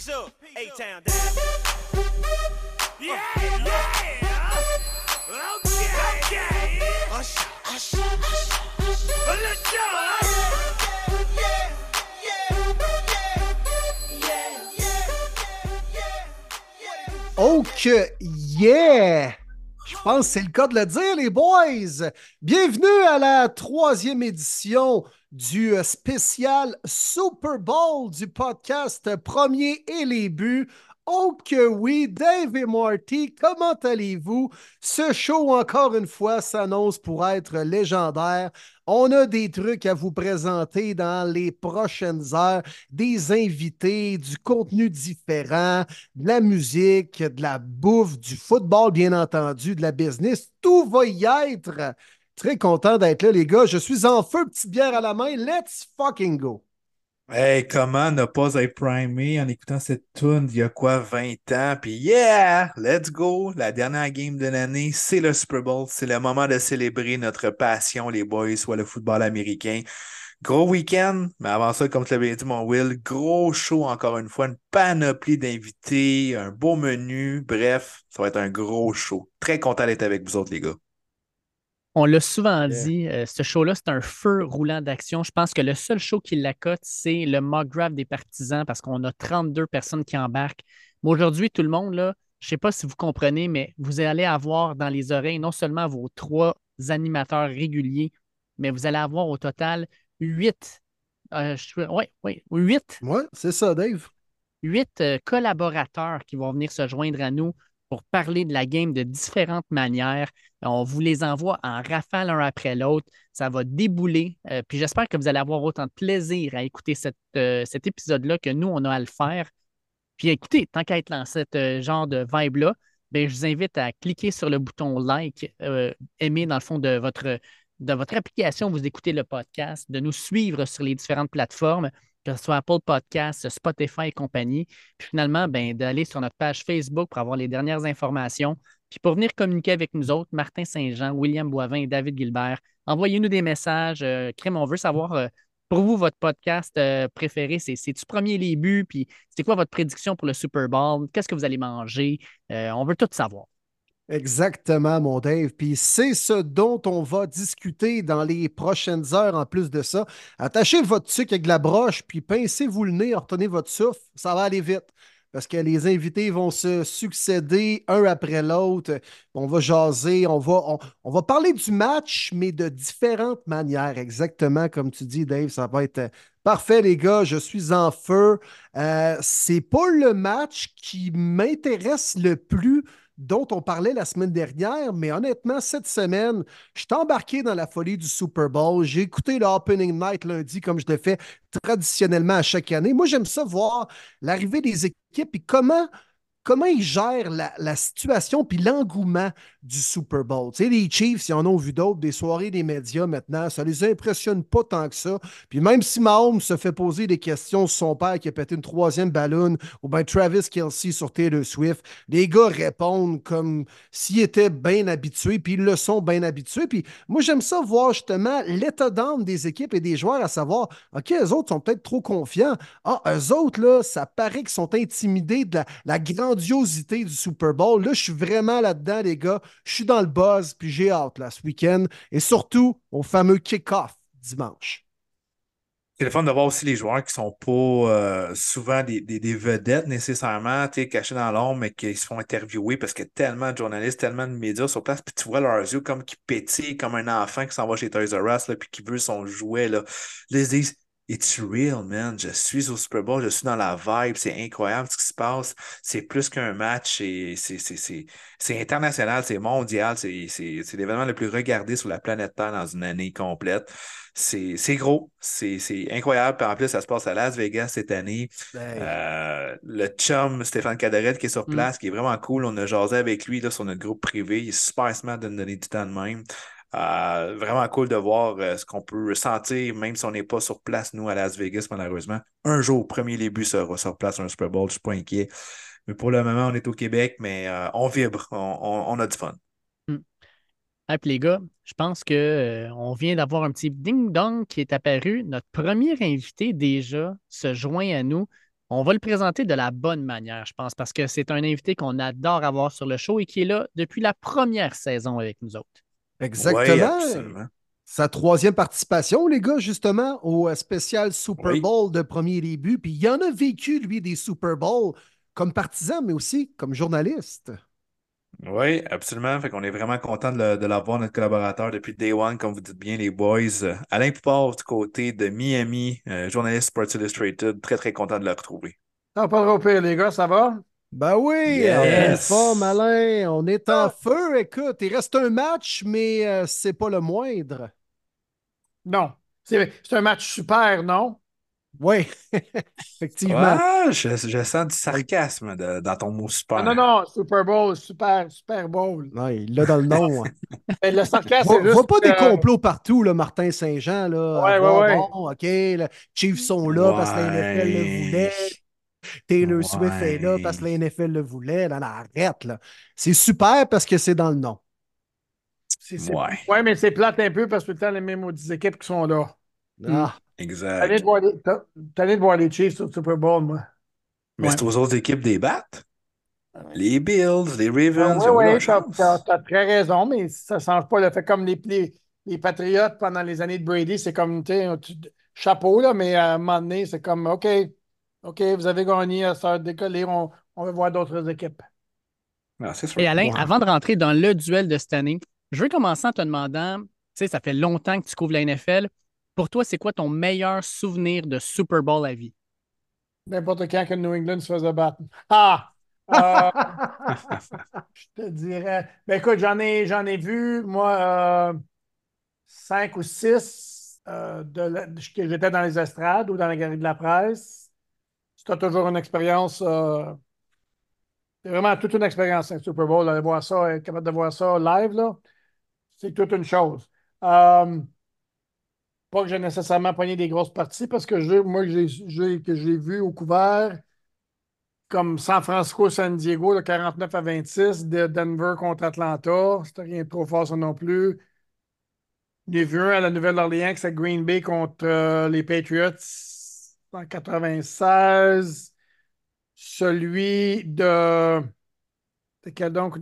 Peace up, A-Town Yeah, yeah. Okay, okay. Hush, hush, hush. Let's go. Oh que yeah! Je pense que c'est le cas de le dire, les boys! Bienvenue à la troisième édition du euh, spécial Super Bowl du podcast Premier et les buts. Oh que oui, Dave et Marty, comment allez-vous? Ce show, encore une fois, s'annonce pour être légendaire. On a des trucs à vous présenter dans les prochaines heures, des invités, du contenu différent, de la musique, de la bouffe, du football, bien entendu, de la business. Tout va y être. Très content d'être là, les gars. Je suis en feu, petite bière à la main. Let's fucking go. Hey, comment ne pas être primé en écoutant cette tune d'il y a quoi, 20 ans? Puis yeah, let's go! La dernière game de l'année, c'est le Super Bowl. C'est le moment de célébrer notre passion, les boys, soit le football américain. Gros week-end, mais avant ça, comme tu l'avais dit, mon Will, gros show encore une fois, une panoplie d'invités, un beau menu. Bref, ça va être un gros show. Très content d'être avec vous autres, les gars. On l'a souvent dit, euh, ce show-là, c'est un feu roulant d'action. Je pense que le seul show qui l'accote, c'est le mock draft des partisans parce qu'on a 32 personnes qui embarquent. Mais aujourd'hui, tout le monde, là, je ne sais pas si vous comprenez, mais vous allez avoir dans les oreilles non seulement vos trois animateurs réguliers, mais vous allez avoir au total huit. euh, ouais, ouais, huit Ouais, c'est ça, Dave. huit euh, collaborateurs qui vont venir se joindre à nous pour parler de la game de différentes manières. On vous les envoie en rafale un après l'autre. Ça va débouler. Euh, puis j'espère que vous allez avoir autant de plaisir à écouter euh, cet épisode-là que nous, on a à le faire. Puis écoutez, tant qu'à être dans ce genre de vibe-là, ben, je vous invite à cliquer sur le bouton like, euh, aimer dans le fond de votre, de votre application vous écoutez le podcast, de nous suivre sur les différentes plateformes que ce soit Apple Podcasts, Spotify et compagnie. Puis finalement, ben, d'aller sur notre page Facebook pour avoir les dernières informations. Puis pour venir communiquer avec nous autres, Martin Saint-Jean, William Boivin et David Gilbert, envoyez-nous des messages. Euh, Crème, on veut savoir euh, pour vous, votre podcast euh, préféré, c'est c'est-tu premier les buts? Puis c'est quoi votre prédiction pour le Super Bowl? Qu'est-ce que vous allez manger? On veut tout savoir. Exactement, mon Dave. Puis c'est ce dont on va discuter dans les prochaines heures en plus de ça. Attachez votre sucre avec de la broche, puis pincez-vous le nez, retenez votre souffle. Ça va aller vite. Parce que les invités vont se succéder un après l'autre. On va jaser, on va, on, va parler du match, mais de différentes manières. Exactement comme tu dis, Dave. Ça va être parfait, les gars. Je suis en feu. Euh, c'est pas le match qui m'intéresse le plus dont on parlait la semaine dernière, mais honnêtement, cette semaine, je suis embarqué dans la folie du Super Bowl. J'ai écouté le Opening Night lundi comme je le fais traditionnellement à chaque année. Moi, j'aime ça voir l'arrivée des équipes et comment, comment ils gèrent la, situation puis l'engouement du Super Bowl. Tu les Chiefs, ils en ont vu d'autres, des soirées des médias maintenant, ça les impressionne pas tant que ça. Puis même si Mahomes se fait poser des questions sur son père qui a pété une troisième ballon ou bien Travis Kelsey sur Taylor Swift, les gars répondent comme s'ils étaient bien habitués, puis ils le sont bien habitués. Puis moi, j'aime ça voir justement l'état d'âme des équipes et des joueurs à savoir, OK, eux autres sont peut-être trop confiants. Ah, eux autres, là, ça paraît qu'ils sont intimidés de la, la grandiosité du Super Bowl. Là, je suis vraiment là-dedans, les gars. Je suis dans le buzz, puis j'ai hâte là, ce week-end. Et surtout, au fameux kick-off dimanche. C'est le fun de voir aussi les joueurs qui sont pas euh, souvent des, des, vedettes nécessairement, cachés dans l'ombre, mais qui se font interviewer parce qu'il y a tellement de journalistes, tellement de médias sur place, puis tu vois leurs yeux comme qui pétillent comme un enfant qui s'en va chez Toys R Us, là, puis qui veut son jouet. Là. Ils It's real, man. Je suis au Super Bowl, je suis dans la vibe, c'est incroyable ce qui se passe. C'est plus qu'un match, c'est international, c'est mondial, c'est l'événement le plus regardé sur la planète Terre dans une année complète. C'est gros, c'est incroyable. Puis en plus, ça se passe à Las Vegas cette année. Ben, Euh, le chum Stéphane Cadorette qui est sur Mm. place, qui est vraiment cool. On a jasé avec lui là, sur notre groupe privé. Il est super smart de nous donner du temps de même. Euh, vraiment cool de voir euh, ce qu'on peut sentir, même si on n'est pas sur place, nous, à Las Vegas, malheureusement. Un jour, premier début sera sur place un Super Bowl, je suis pas inquiet. Mais pour le moment, on est au Québec, mais euh, on vibre, on, on- a du fun. Hey, puis les gars, je pense que euh, on vient d'avoir un petit ding-dong qui est apparu. Notre premier invité déjà se joint à nous. On va le présenter de la bonne manière, je pense, parce que c'est un invité qu'on adore avoir sur le show et qui est là depuis la première saison avec nous autres. Exactement. Oui. Sa troisième participation, les gars, justement, au euh, spécial Super Oui. Bowl de premier début. Puis il en a vécu, lui, des Super Bowls comme partisan, mais aussi comme journaliste. Oui, absolument. Fait qu'on est vraiment content de, l'avoir, notre collaborateur, depuis Day One, comme vous dites bien, les boys. Alain Poupard, du côté de Miami, euh, journaliste Sports Illustrated. Très, très content de le retrouver. Ah, pas trop pire, les gars, ça va? Ben oui, Yes. on est Alain. On est en feu. Écoute, il reste un match, mais euh, c'est pas le moindre. Non. C'est un match super, non? Oui, effectivement. Ah, je, je sens du sarcasme de- dans ton mot super. Ah, non, non, Super Bowl, Super, Super Bowl. Ouais, il l'a dans le nom. hein. Mais le sarcasme, Vois, c'est juste. vois pas des complots partout, là, Martin Saint-Jean. Là, Ouais, ouais, voir, ouais. Bon, OK, les Chiefs sont là parce que le Ouais. voulait. Taylor Swift est là Ouais. parce que la NFL le voulait. Non, non, arrête, là. C'est super parce que c'est dans le nom. c'est- c'est- Ouais, Ouais, mais c'est plate un peu parce que tout le temps, les mêmes équipes qui sont là. Ah, T'as exact. allé de voir les- de voir les Chiefs au Super Bowl, moi. Mais Ouais. c'est aux autres équipes des battre. Les Bills, les Ravens, Oui, oui, t'as chance. t'as- t'as très raison, mais ça ne change pas le fait comme les, les, les Patriotes pendant les années de Brady, c'est comme, tu chapeau, là, mais à un moment donné, c'est comme, OK, OK, vous avez gagné, ça a décollé, on, on va voir d'autres équipes. Ah, c'est sûr. Et Alain, Ouais. avant de rentrer dans le duel de cette année, je veux commencer en te demandant, tu sais, ça fait longtemps que tu couvres la NFL. Pour toi, c'est quoi ton meilleur souvenir de Super Bowl à vie? N'importe quand que New England se faisait battre. Ah! Euh, je te dirais. Ben écoute, j'en ai, j'en ai vu, moi, euh, cinq ou six euh, de la- que j'étais dans les estrades ou dans la galerie de la presse. C'était toujours une expérience. euh, c'est vraiment toute une expérience, un Super Bowl. Aller voir ça, être capable de voir ça live, là, c'est toute une chose. Euh, pas que j'ai nécessairement pogné des grosses parties parce que moi, que j'ai, vu au couvert, comme San Francisco, San Diego, le 49 à 26, de Denver contre Atlanta. C'était rien de trop fort, ça non plus. J'ai vu un à la Nouvelle-Orléans, c'est Green Bay contre euh, les Patriots en 96. Celui de. quel donc?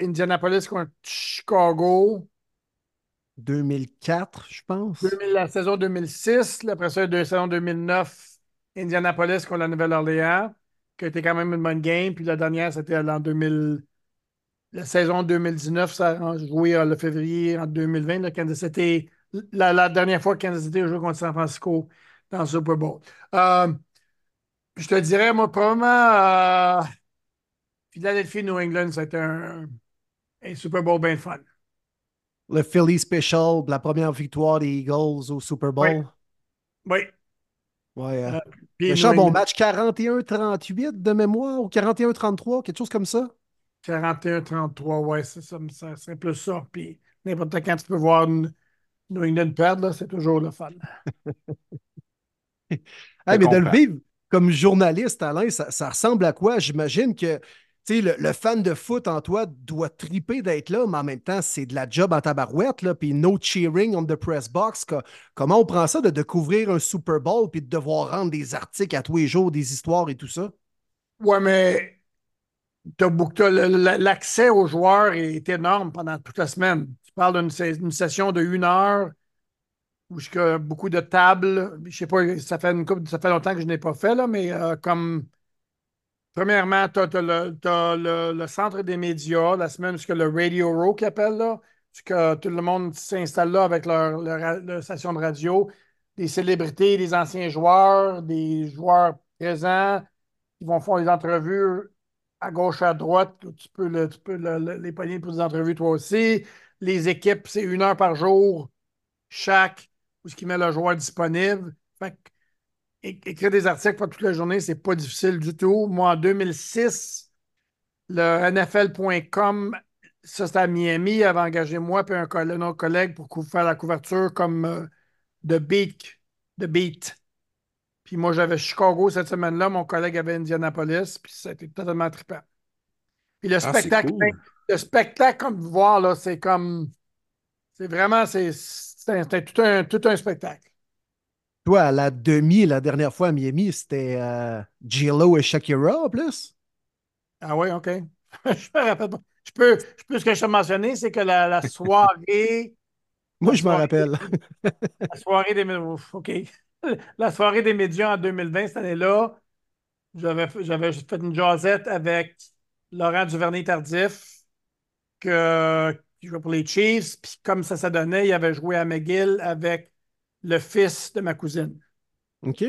Indianapolis contre Chicago. 2004, je pense. 2000 la saison 2006, là, après ça, la saison 2009, Indianapolis contre la Nouvelle-Orléans, qui a été quand même une bonne game. Puis la dernière, c'était en 2000. La saison 2019, ça a joué euh, le février en 2020. là, Kansas City, la, la dernière fois que Kansas City a joué contre San Francisco dans le Super Bowl. Euh, je te dirais, moi, probablement, euh, Philadelphie-New England, c'était un, un Super Bowl bien fun. Le Philly Special, la première victoire des Eagles au Super Bowl. Oui. Ouais, euh, Puis méchant New bon England- match, 41-38 de mémoire ou 41-33, quelque chose comme ça? 41-33, ouais, c'est ça, ça serait plus ça. Puis n'importe quand tu peux voir une- New England perdre, c'est toujours le fun. Hey, mais de le vivre comme journaliste, Alain, ça, ça ressemble à quoi? J'imagine que le, le fan de foot en toi doit triper d'être là, mais en même temps, c'est de la job en tabarouette, là, puis no cheering on the press box. Co- comment on prend ça de découvrir un Super Bowl puis de devoir rendre des articles à tous les jours, des histoires et tout ça? Ouais, mais l'accès aux joueurs est énorme pendant toute la semaine. Tu parles d'une session de une heure où beaucoup de tables. Je sais pas, ça fait, une ça fait longtemps que je n'ai pas fait, là, mais euh, comme premièrement, tu as, le, centre des médias, la semaine, ce que le Radio Row qui appelle, là, que tout le monde s'installe là avec leur, station de radio, des célébrités, des anciens joueurs, des joueurs présents qui vont faire des entrevues à gauche, à droite. Tu peux, tu peux le- le- les pogner pour des entrevues toi aussi. Les équipes, c'est une heure par jour chaque, où ce qui met le joueur disponible. Fait écrire des articles pour toute la journée, c'est pas difficile du tout. Moi, en 2006, le NFL.com, ça c'était à Miami, avait engagé moi et un, coll- un autre collègue pour faire la couverture comme euh, de beat, de beat. Puis moi, j'avais Chicago cette semaine-là, mon collègue avait Indianapolis, puis c'était totalement trippant. Puis le Ah, spectacle, cool. le spectacle, comme vous voir, là, c'est comme. C'est vraiment, c'est c'est tout un, tout un spectacle. Toi, à la demi, la dernière fois à Miami, c'était euh, J-Lo et Shakira en plus? Ah oui, OK. je me rappelle pas. Je peux, je peux ce que je t'ai mentionné, c'est que la, la soirée. Moi, la je m'en rappelle. La soirée des médias. OK. La soirée des médias en 2020, cette année-là, j'avais j'avais fait une jasette avec Laurent Duvernay-Tardif, que, qui jouait pour les Chiefs. Puis comme ça, ça donnait, il avait joué à McGill avec le fils de ma cousine. OK.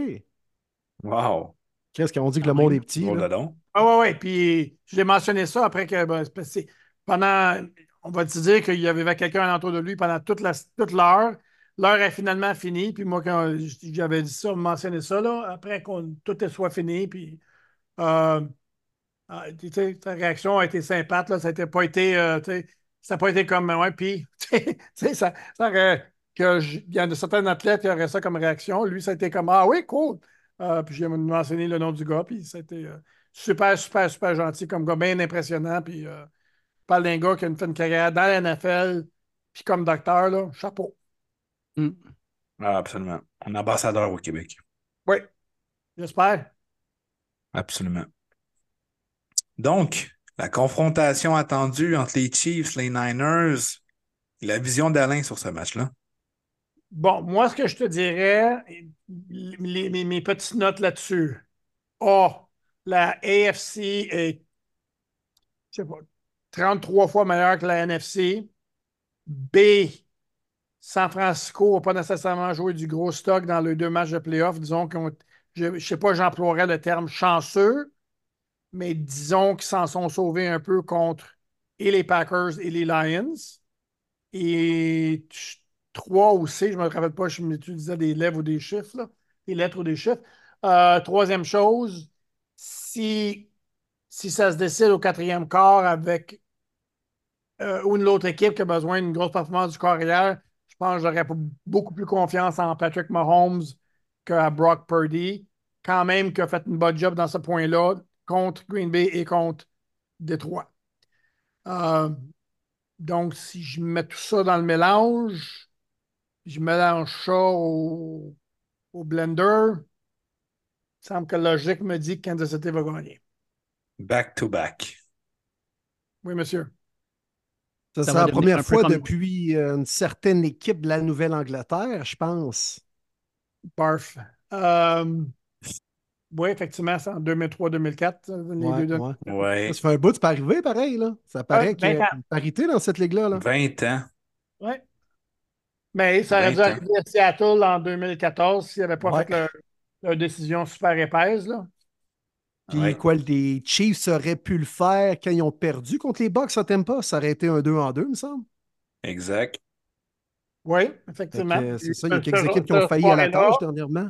Wow. Qu'est-ce qu'on dit que le monde est petit? Là? don. Ah ouais, ouais. Puis j'ai mentionné ça après que ben, pendant, on va te dire qu'il y avait quelqu'un alentour de lui pendant toute la, toute l'heure. L'heure est finalement finie. Puis moi, quand j'avais dit ça, mentionné ça, là, après qu'on tout soit fini, puis euh, tu sais, ta réaction a été sympathique, là. Ça n'a pas été, euh, ça n'a pas été comme, ouais, puis, tu sais, ça, ça aurait- que il y a de certains athlètes qui auraient ça comme réaction. Lui, ça a été comme, ah oui, cool. Euh, puis j'ai mentionné le nom du gars, puis c'était euh, super, super, super gentil comme gars, bien impressionnant. Puis euh, je parle d'un gars qui a une- fait une carrière dans la NFL, puis comme docteur, là, chapeau. Ah, absolument. Un ambassadeur au Québec. Oui, j'espère. Absolument. Donc, la confrontation attendue entre les Chiefs, les Niners, la vision d'Alain sur ce match-là. Bon, moi, ce que je te dirais, mes, petites notes là-dessus. A, la AFC est, je sais pas, 33 fois meilleure que la NFC. B, San Francisco n'a pas nécessairement joué du gros stock dans les deux matchs de playoff. Disons qu'on, je ne sais pas, j'emploierais le terme chanceux, mais disons qu'ils s'en sont sauvés un peu contre et les Packers et les Lions. Et trois aussi, je ne me rappelle pas, je m'utilisais des lèvres ou des chiffres, là, des lettres ou des chiffres. Euh, troisième chose, si, si ça se décide au quatrième quart avec euh, ou une autre équipe qui a besoin d'une grosse performance du corps arrière, je pense que j'aurais beaucoup plus confiance en Patrick Mahomes qu'à Brock Purdy, quand même qui a fait une bonne job dans ce point-là contre Green Bay et contre Détroit. Euh, donc, si je mets tout ça dans le mélange, je mélange ça au, au blender, il semble que la logique me dit que Kansas City va gagner. Back to back. Oui, monsieur. Ça, Ça c'est la première fois comme- depuis une certaine équipe de la Nouvelle-Angleterre, je pense. Barf. Euh, oui, effectivement, c'est en 2003-2004. Les Ouais, deux ouais. Ouais. Ça fait un bout, c'est pas arrivé pareil, là. Ça paraît Ouais, qu'il y a une parité dans cette ligue-là. Là. 20 ans. Ouais. Mais ça aurait dû 20 ans. arriver à Seattle en 2014 s'ils n'avaient pas Ouais. fait leur, leur décision super épaisse. Là. Puis Ouais. quoi, les Chiefs auraient pu le faire quand ils ont perdu contre les Bucks à Tampa? Ça aurait été un 2 en 2, me semble. Exact. Oui, effectivement. euh, C'est ça, il y a quelques équipes qui ont failli à la tâche dernièrement.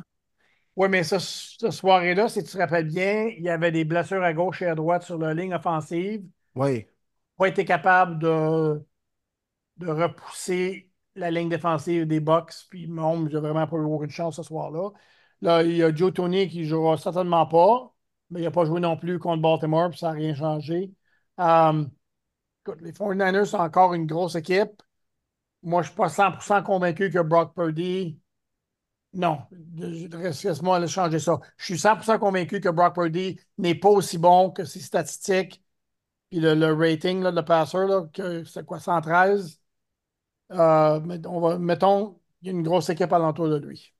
Oui, mais cette soirée-là, si tu te rappelles bien, il y avait des blessures à gauche et à droite sur la ligne offensive. Oui. Pas été capable de, de repousser la ligne défensive des Bucks. Puis Mahomes, j'ai vraiment pas eu aucune chance ce soir-là. Là, il y a Joe Tony qui ne jouera certainement pas, mais il n'a pas joué non plus contre Baltimore, puis ça n'a rien changé. Euh, écoute, les 49ers sont encore une grosse équipe. Moi, je ne suis pas 100% convaincu que Brock Purdy. Non, laisse-moi aller changer ça. Je suis 100% convaincu que Brock Purdy n'est pas aussi bon que ses statistiques. Puis le, le rating là, de passer, là, que c'est quoi, 113? Euh, mais on va, mettons, il y a une grosse équipe alentour de lui.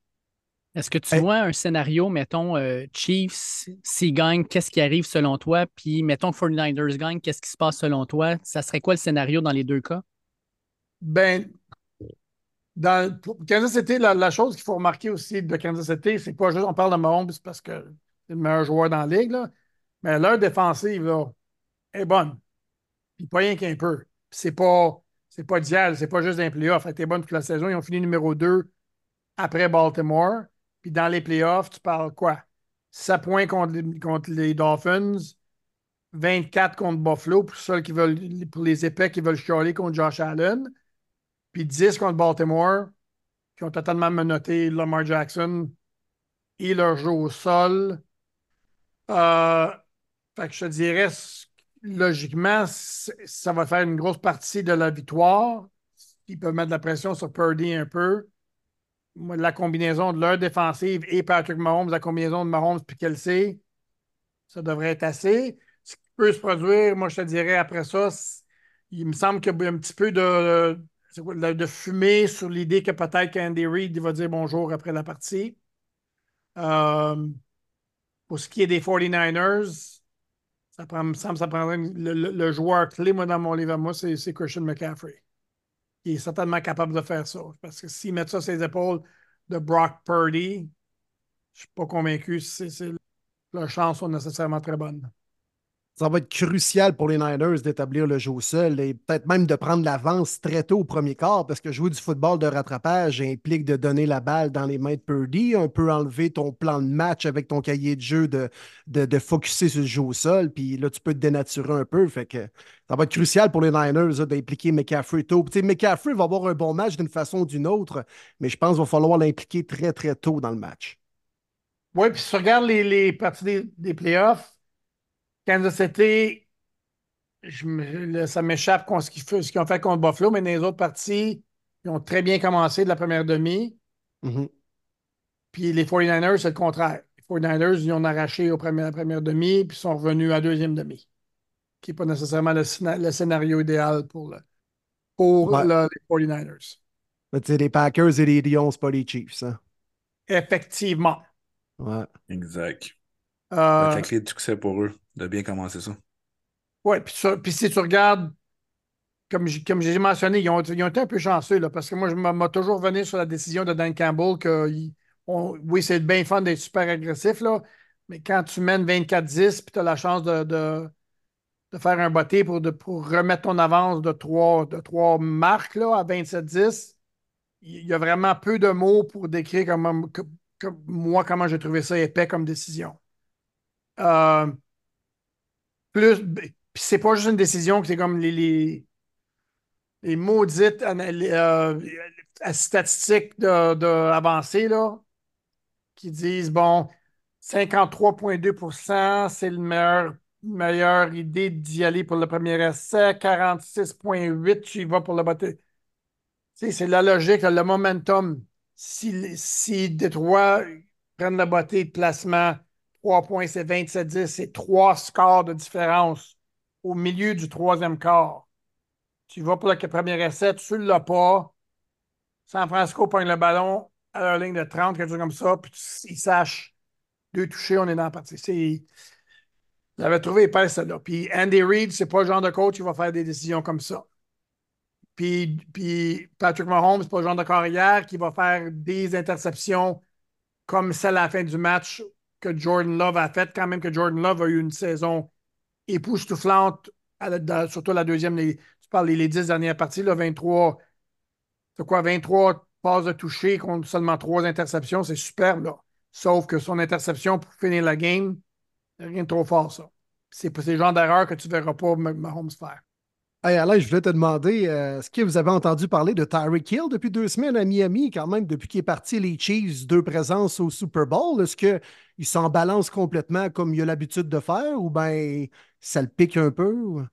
Est-ce que tu Hey. vois un scénario, mettons, euh, Chiefs, s'ils gagnent, qu'est-ce qui arrive selon toi? Puis, mettons, 49ers gagnent, qu'est-ce qui se passe selon toi? Ça serait quoi le scénario dans les deux cas? Ben, dans, pour Kansas City, la, chose qu'il faut remarquer aussi de Kansas City, c'est pas juste on parle de Mahomes parce que c'est le meilleur joueur dans la ligue, mais leur défensive est bonne. Puis pas rien qu'un peu. C'est pas, c'est pas d'hier, c'est pas juste un playoff. Elle était bonne toute la saison. Ils ont fini numéro 2 après Baltimore. Puis dans les playoffs, tu parles quoi? 7 points contre les, contre les Dolphins, 24 contre Buffalo pour ceux qui veulent, pour les épais qui veulent chialer contre Josh Allen puis 10 contre Baltimore, qui ont totalement menotté Lamar Jackson et leur jeu au sol. Euh, fait que je te dirais, logiquement, ça va faire une grosse partie de la victoire. Ils peuvent mettre de la pression sur Purdy un peu. La combinaison de leur défensive et Patrick Mahomes, la combinaison de Mahomes et Kelsey, ça devrait être assez. Ce qui peut se produire, moi, je te dirais après ça, il me semble qu'il y a un petit peu de, de, fumée sur l'idée que peut-être qu'Andy Reid va dire bonjour après la partie. Euh, pour ce qui est des 49ers, ça prend, me semble ça prendrait le, joueur clé, moi, dans mon livre à moi, c'est Christian McCaffrey. Il est certainement capable de faire ça. Parce que s'il met ça sur les épaules de Brock Purdy, je ne suis pas convaincu si leurs chances sont nécessairement très bonnes. Ça va être crucial pour les Niners d'établir le jeu au sol et peut-être même de prendre l'avance très tôt au premier quart parce que jouer du football de rattrapage implique de donner la balle dans les mains de Purdy, un peu enlever ton plan de match avec ton cahier de jeu, de, de, de focusser sur le jeu au sol, puis là, tu peux te dénaturer un peu. Fait que ça va être crucial pour les Niners d'impliquer McCaffrey tôt. Tu sais, McCaffrey va avoir un bon match d'une façon ou d'une autre, mais je pense qu'il va falloir l'impliquer très, très tôt dans le match. Oui, puis si tu regardes les, parties des playoffs, Kansas City, je me- le- ça m'échappe contre ce qu'ils ont fait contre Buffalo, mais dans les autres parties, ils ont très bien commencé de la première demi. Mhm. Puis les 49ers, c'est le contraire. Les 49ers, ils ont arraché au premier, la première demi, puis sont revenus à la deuxième demi, qui n'est pas nécessairement le, scéna- le scénario idéal pour, le- pour Ouais. le- les 49ers. Mais tu sais, les Packers et les Lions, c'est pas les Chiefs. Hein? Effectivement. Ouais. Exact. Euh, la clé de succès pour eux, de bien commencer ça. Oui, puis, si tu regardes, comme j'ai mentionné, ils ont, ils ont été un peu chanceux, là, parce que moi, je m'a toujours venu sur la décision de Dan Campbell que oui, c'est bien fun d'être super agressif, là, mais quand tu mènes 24-10 puis tu as la chance de, de, de faire un botté pour, de, pour remettre ton avance de trois, de trois marques là, à 27-10, il y a vraiment peu de mots pour décrire comment, moi comment j'ai trouvé ça épais comme décision. Euh, plus, puis c'est pas juste une décision que c'est comme les, les, maudites euh, statistiques de, là, qui disent, bon, 53,2 c'est le meilleur, meilleure idée d'y aller pour le premier essai, 46,8 tu y vas pour le sais, c'est la logique, le momentum. Si, si Détroit prennent le botté de placement, 3 points, c'est 27-10, c'est trois scores de différence au milieu du troisième quart. Tu vas pour le premier essai, tu ne l'as pas. San Francisco pogne le ballon à leur ligne de 30, quelque chose comme ça, puis ils sachent deux touchés, on est dans la partie. C'est- J'avais trouvé épaisse celle-là. Puis Andy Reid, c'est pas le genre de coach qui va faire des décisions comme ça. Puis, puis Patrick Mahomes, c'est pas le genre de carrière qui va faire des interceptions comme celle à la fin du match que Jordan Love a fait, quand même que Jordan Love a eu une saison époustouflante, surtout la deuxième, les- tu parles les, 10 dernières parties, là, 23, c'est quoi, 23 passes de toucher contre seulement 3 interceptions, c'est superbe, là. Sauf que son interception pour finir la game, rien de trop fort, ça. C'est le genre d'erreur que tu verras pas Mah- Mahomes faire. Hey Alain, je voulais te demander, euh, est-ce que vous avez entendu parler de Tyreek Hill depuis deux semaines à Miami, quand même, depuis qu'il est parti les Chiefs, deux présences au Super Bowl? Est-ce qu'il s'en balance complètement comme il a l'habitude de faire ou bien ça le pique un peu? ou-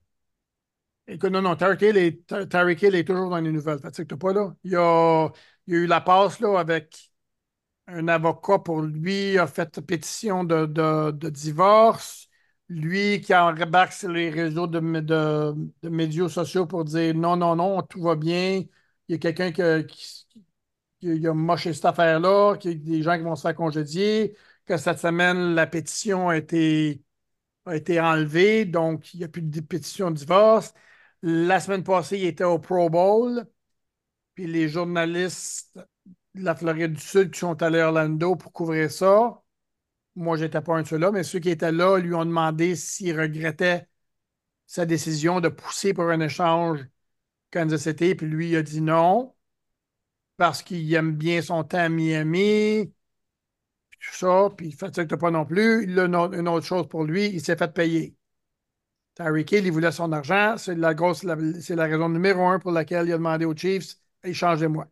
Écoute, non, non, Tyreek Hill est, est toujours dans les nouvelles. Pas, là. Il y a, il a eu la passe, là, avec un avocat pour lui, a fait pétition de, divorce. Lui qui embarque sur les réseaux de, médias sociaux pour dire non, non, non, tout va bien. Il y a quelqu'un que- qui, a moché cette affaire-là, qu'il y a des gens qui vont se faire congédier, cette semaine, la pétition a été, a été enlevée, donc il n'y a plus de pétition de divorce. La semaine passée, il était au Pro Bowl, puis les journalistes de la Floride du Sud qui sont allés à Orlando pour couvrir ça. Moi, je n'étais pas un de ceux-là, mais ceux qui étaient là lui ont demandé s'il regrettait sa décision de pousser pour un échange Kansas City, puis lui, il a dit non, parce qu'il aime bien son temps à Miami, tout ça, puis il ne fatigue pas non plus. Il a une autre, chose pour lui, il s'est fait payer. Tyreek Hill, il voulait son argent. C'est la grosse, la- c'est la raison numéro un pour laquelle il a demandé aux Chiefs, échangez-moi.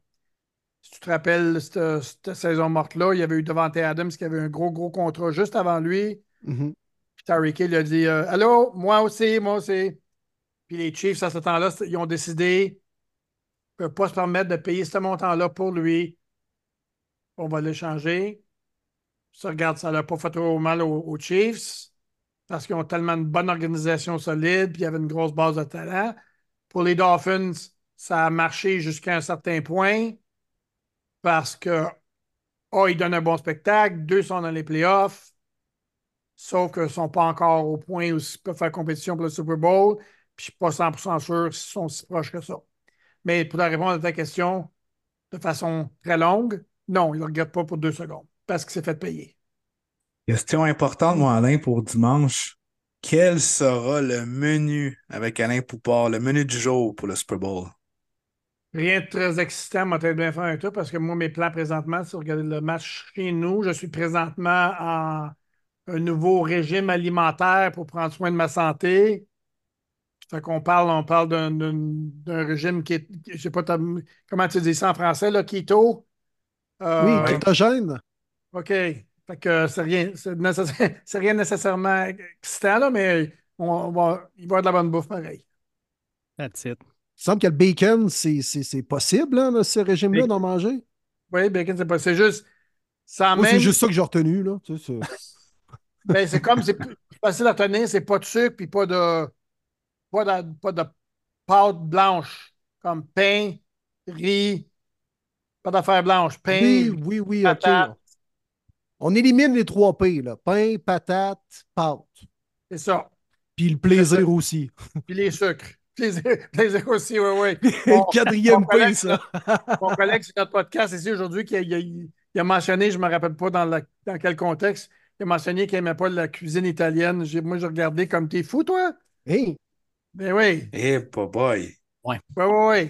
Si tu te rappelles, cette, cette saison morte-là, il y avait eu Devante Adams qui avait un gros, gros contrat juste avant lui. Mhm. Puis Tyreek Hill a dit euh, Allô, moi aussi, moi aussi. Puis les Chiefs, à ce temps-là, ils ont décidé ne peuvent pas se permettre de payer ce montant-là pour lui. On va l'échanger. Ça, regarde, ça n'a pas fait trop mal aux, Chiefs parce qu'ils ont tellement une bonne organisation solide, puis il y avait une grosse base de talent. Pour les Dolphins, ça a marché jusqu'à un certain point parce que, oh, ils donnent un bon spectacle, deux sont dans les playoffs, sauf qu'ils ne sont pas encore au point où ils peuvent faire compétition pour le Super Bowl, puis je ne suis pas 100% sûr qu'ils sont si proches que ça. Mais pour répondre à ta question de façon très longue, non, il ne regrette pas pour deux secondes parce qu'il s'est fait payer. Question importante, moi, Alain, pour dimanche. Quel sera le menu avec Alain Poupard, le menu du jour pour le Super Bowl? Rien de très excitant, moi, peut-être bien faire un tour parce que moi, mes plans présentement, c'est de regarder le match chez nous. Je suis présentement en un nouveau régime alimentaire pour prendre soin de ma santé. Fait qu'on parle, on parle d'un, régime qui est, je sais pas comment tu dis ça en français, là, keto? Euh, Oui, kétogène. OK. Fait que c'est rien, c'est rien nécessairement excitant, là, mais on, va, il va y avoir de la bonne bouffe pareil. That's it. Il semble que le bacon, c'est- c'est c'est possible, hein, dans ce régime-là, d'en manger? Oui, bacon, c'est pas. C'est juste. C'est juste ça que j'ai retenu, là. Tu sais, c'est- Ben, c'est comme, c'est facile à tenir, c'est pas de sucre, puis pas de, pas de, pas de pâte blanche, comme pain, riz, pas d'affaires blanches, pain, Oui, oui, oui, OK. patate. On élimine les trois P, là. Pain, patate, pâte. c'est ça. Puis le plaisir aussi. Puis les sucres. Plaisir, plaisir aussi, oui, oui. le quatrième P, collègue, ça. Mon collègue sur notre podcast ici aujourd'hui, qui a, il a- il a mentionné, je ne me rappelle pas dans, la- dans quel contexte, il a mentionné qu'il n'aimait pas la cuisine italienne. J'ai- moi, j'ai regardé comme t'es fou, toi? Hey, Ben oui, Eh, boy. oui, oui, oui.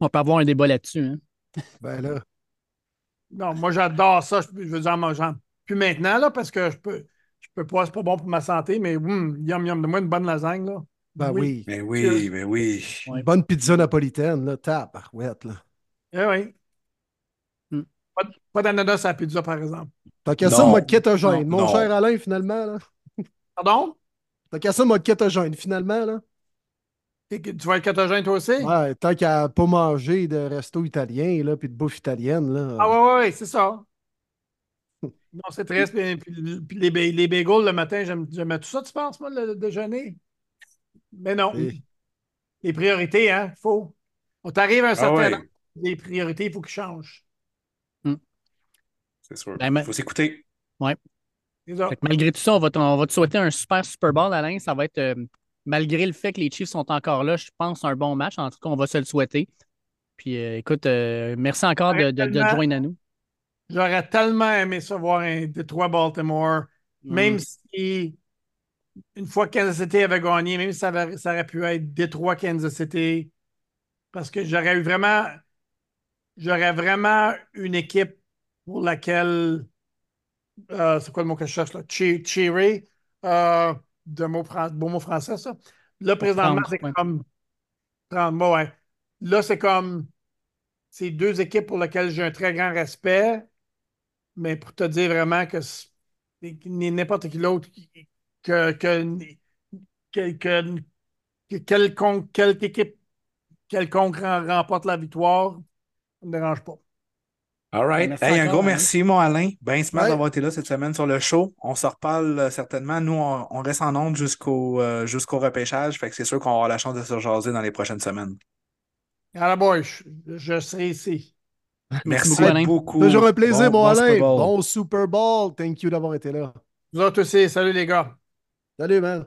On peut avoir un débat là-dessus. hein. ben là. Non, moi, j'adore ça. Je, je veux dire, en mangeant. Plus maintenant, là, parce que je peux, je peux pas, c'est pas bon pour ma santé, mais hum, yum, yum, de moi une bonne lasagne, là. Ben oui. Mais oui, mais oui. Ouais. Une bonne pizza napolitaine, là. Tabarouette, là. Eh oui. Hmm. Pas, pas d'ananas à la pizza, par exemple. T'as qu'à ça, mode kétogène. Mon non. cher Alain, finalement, là. Pardon? T'as qu'à ça, mode kétogène, finalement, là. Tu vas être catogène, toi aussi? Ouais, tant qu'à pas manger de resto italien, là, puis de bouffe italienne, là. Ah, ouais, ouais, ouais, c'est ça. Non, c'est triste. Puis, puis- puis les, les bagels le matin, j'aime tout ça, tu penses, moi, le, le déjeuner? Mais non. Oui. Les priorités, hein, faut. On t'arrive à un Ah certain ouais. âge, Les priorités, il faut qu'ils changent. C'est sûr. Ben, mais- faut s'écouter. Que malgré tout ça, on va, te, on va te souhaiter un super Super Bowl, Alain. Ça va être, euh, malgré le fait que les Chiefs sont encore là, je pense un bon match. En tout cas, on va se le souhaiter. Puis euh, écoute, euh, merci encore de, de- de joindre à nous. J'aurais tellement aimé savoir un Détroit-Baltimore, même Mm. si une fois que Kansas City avait gagné, même si ça, avait- ça aurait pu être Détroit-Kansas City, parce que j'aurais eu vraiment, j'aurais vraiment une équipe pour laquelle, euh, c'est quoi le mot que je cherche là? Che- Cheery, de mot beau mot français, ça. Là, présentement, c'est comme 30 mots, ouais. Là, c'est comme c'est deux équipes pour lesquelles j'ai un très grand respect, mais pour te dire vraiment que n'importe qui d'autre qui- que, que, que, que- que quelconque, quelque équipe quelconque rem- remporte la victoire, ça ne me dérange pas. All right. Merci Hey, un gros merci, mon Alain. Ben smart Ouais. d'avoir été là cette semaine sur le show. On se reparle euh, certainement. Nous, on, on reste en onde jusqu'au euh, jusqu'au repêchage. Fait que c'est sûr qu'on avoir la chance de se jaser dans les prochaines semaines. À la boy, je, je serai ici. Merci beaucoup, beaucoup. Toujours un plaisir, Bon- mon Alain. Super. Bon Super Bowl. Thank you d'avoir été là. Vous autres aussi. Salut, les gars. Salut, man.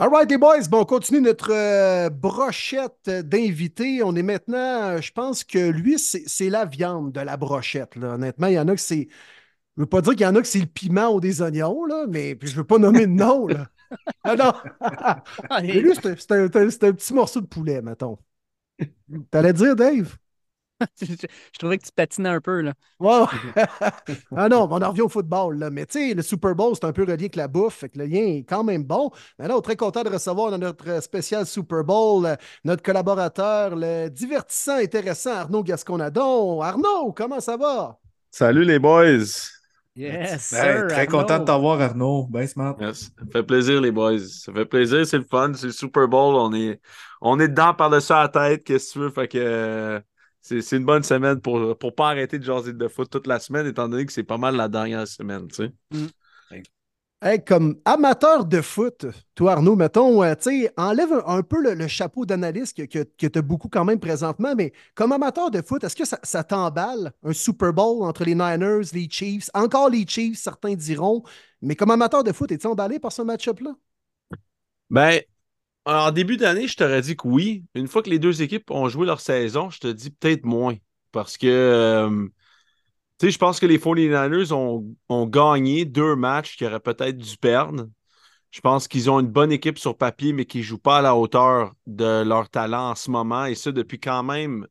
All right, les boys. Bon, on continue notre euh, brochette d'invités. On est maintenant, euh, je pense que lui, c'est c'est la viande de la brochette. Là. Honnêtement, il y en a que c'est. Je veux pas dire qu'il y en a que c'est le piment ou des oignons, là, mais puis je veux pas nommer de nom. Là. Ah non! Mais lui, c'était un, un petit morceau de poulet, mettons. T'allais dire, Dave? je, je trouvais que tu patinais un peu, là. Ouais. ah non, on en revient au football, là. Mais tu sais, le Super Bowl, c'est un peu relié avec la bouffe. Fait que le lien est quand même bon. Mais là, on est très content de recevoir dans notre spécial Super Bowl euh, notre collaborateur, le divertissant, intéressant Arnaud Gasconadon. Arnaud, comment ça va? Salut les boys! Yes, Hey, sir, très Arnaud. content de t'avoir, Arnaud. Ben smart. Yes. Ça fait plaisir les boys. Ça fait plaisir, c'est le fun, c'est le Super Bowl. On est, on est dedans par-dessus la tête, qu'est-ce que tu veux? Fait que euh, c'est c'est une bonne semaine pour pour pas arrêter de jaser de foot toute la semaine, étant donné que c'est pas mal la dernière semaine, tu sais. Hey, comme amateur de foot, toi Arnaud, mettons, euh, tu sais, enlève un, un peu le, le chapeau d'analyste que, que, que tu as beaucoup quand même présentement, mais comme amateur de foot, est-ce que ça, ça t'emballe un Super Bowl entre les Niners, les Chiefs, encore les Chiefs, certains diront, mais comme amateur de foot, es-tu emballé par ce match-up-là? Ben, en début d'année, je t'aurais dit que oui. Une fois que les deux équipes ont joué leur saison, je te dis peut-être moins. Parce que, euh, tu sais, je pense que les 49ers ont, ont gagné deux matchs qu'ils auraient peut-être dû perdre. Je pense qu'ils ont une bonne équipe sur papier, mais qui ne jouent pas à la hauteur de leur talent en ce moment, et ça depuis quand même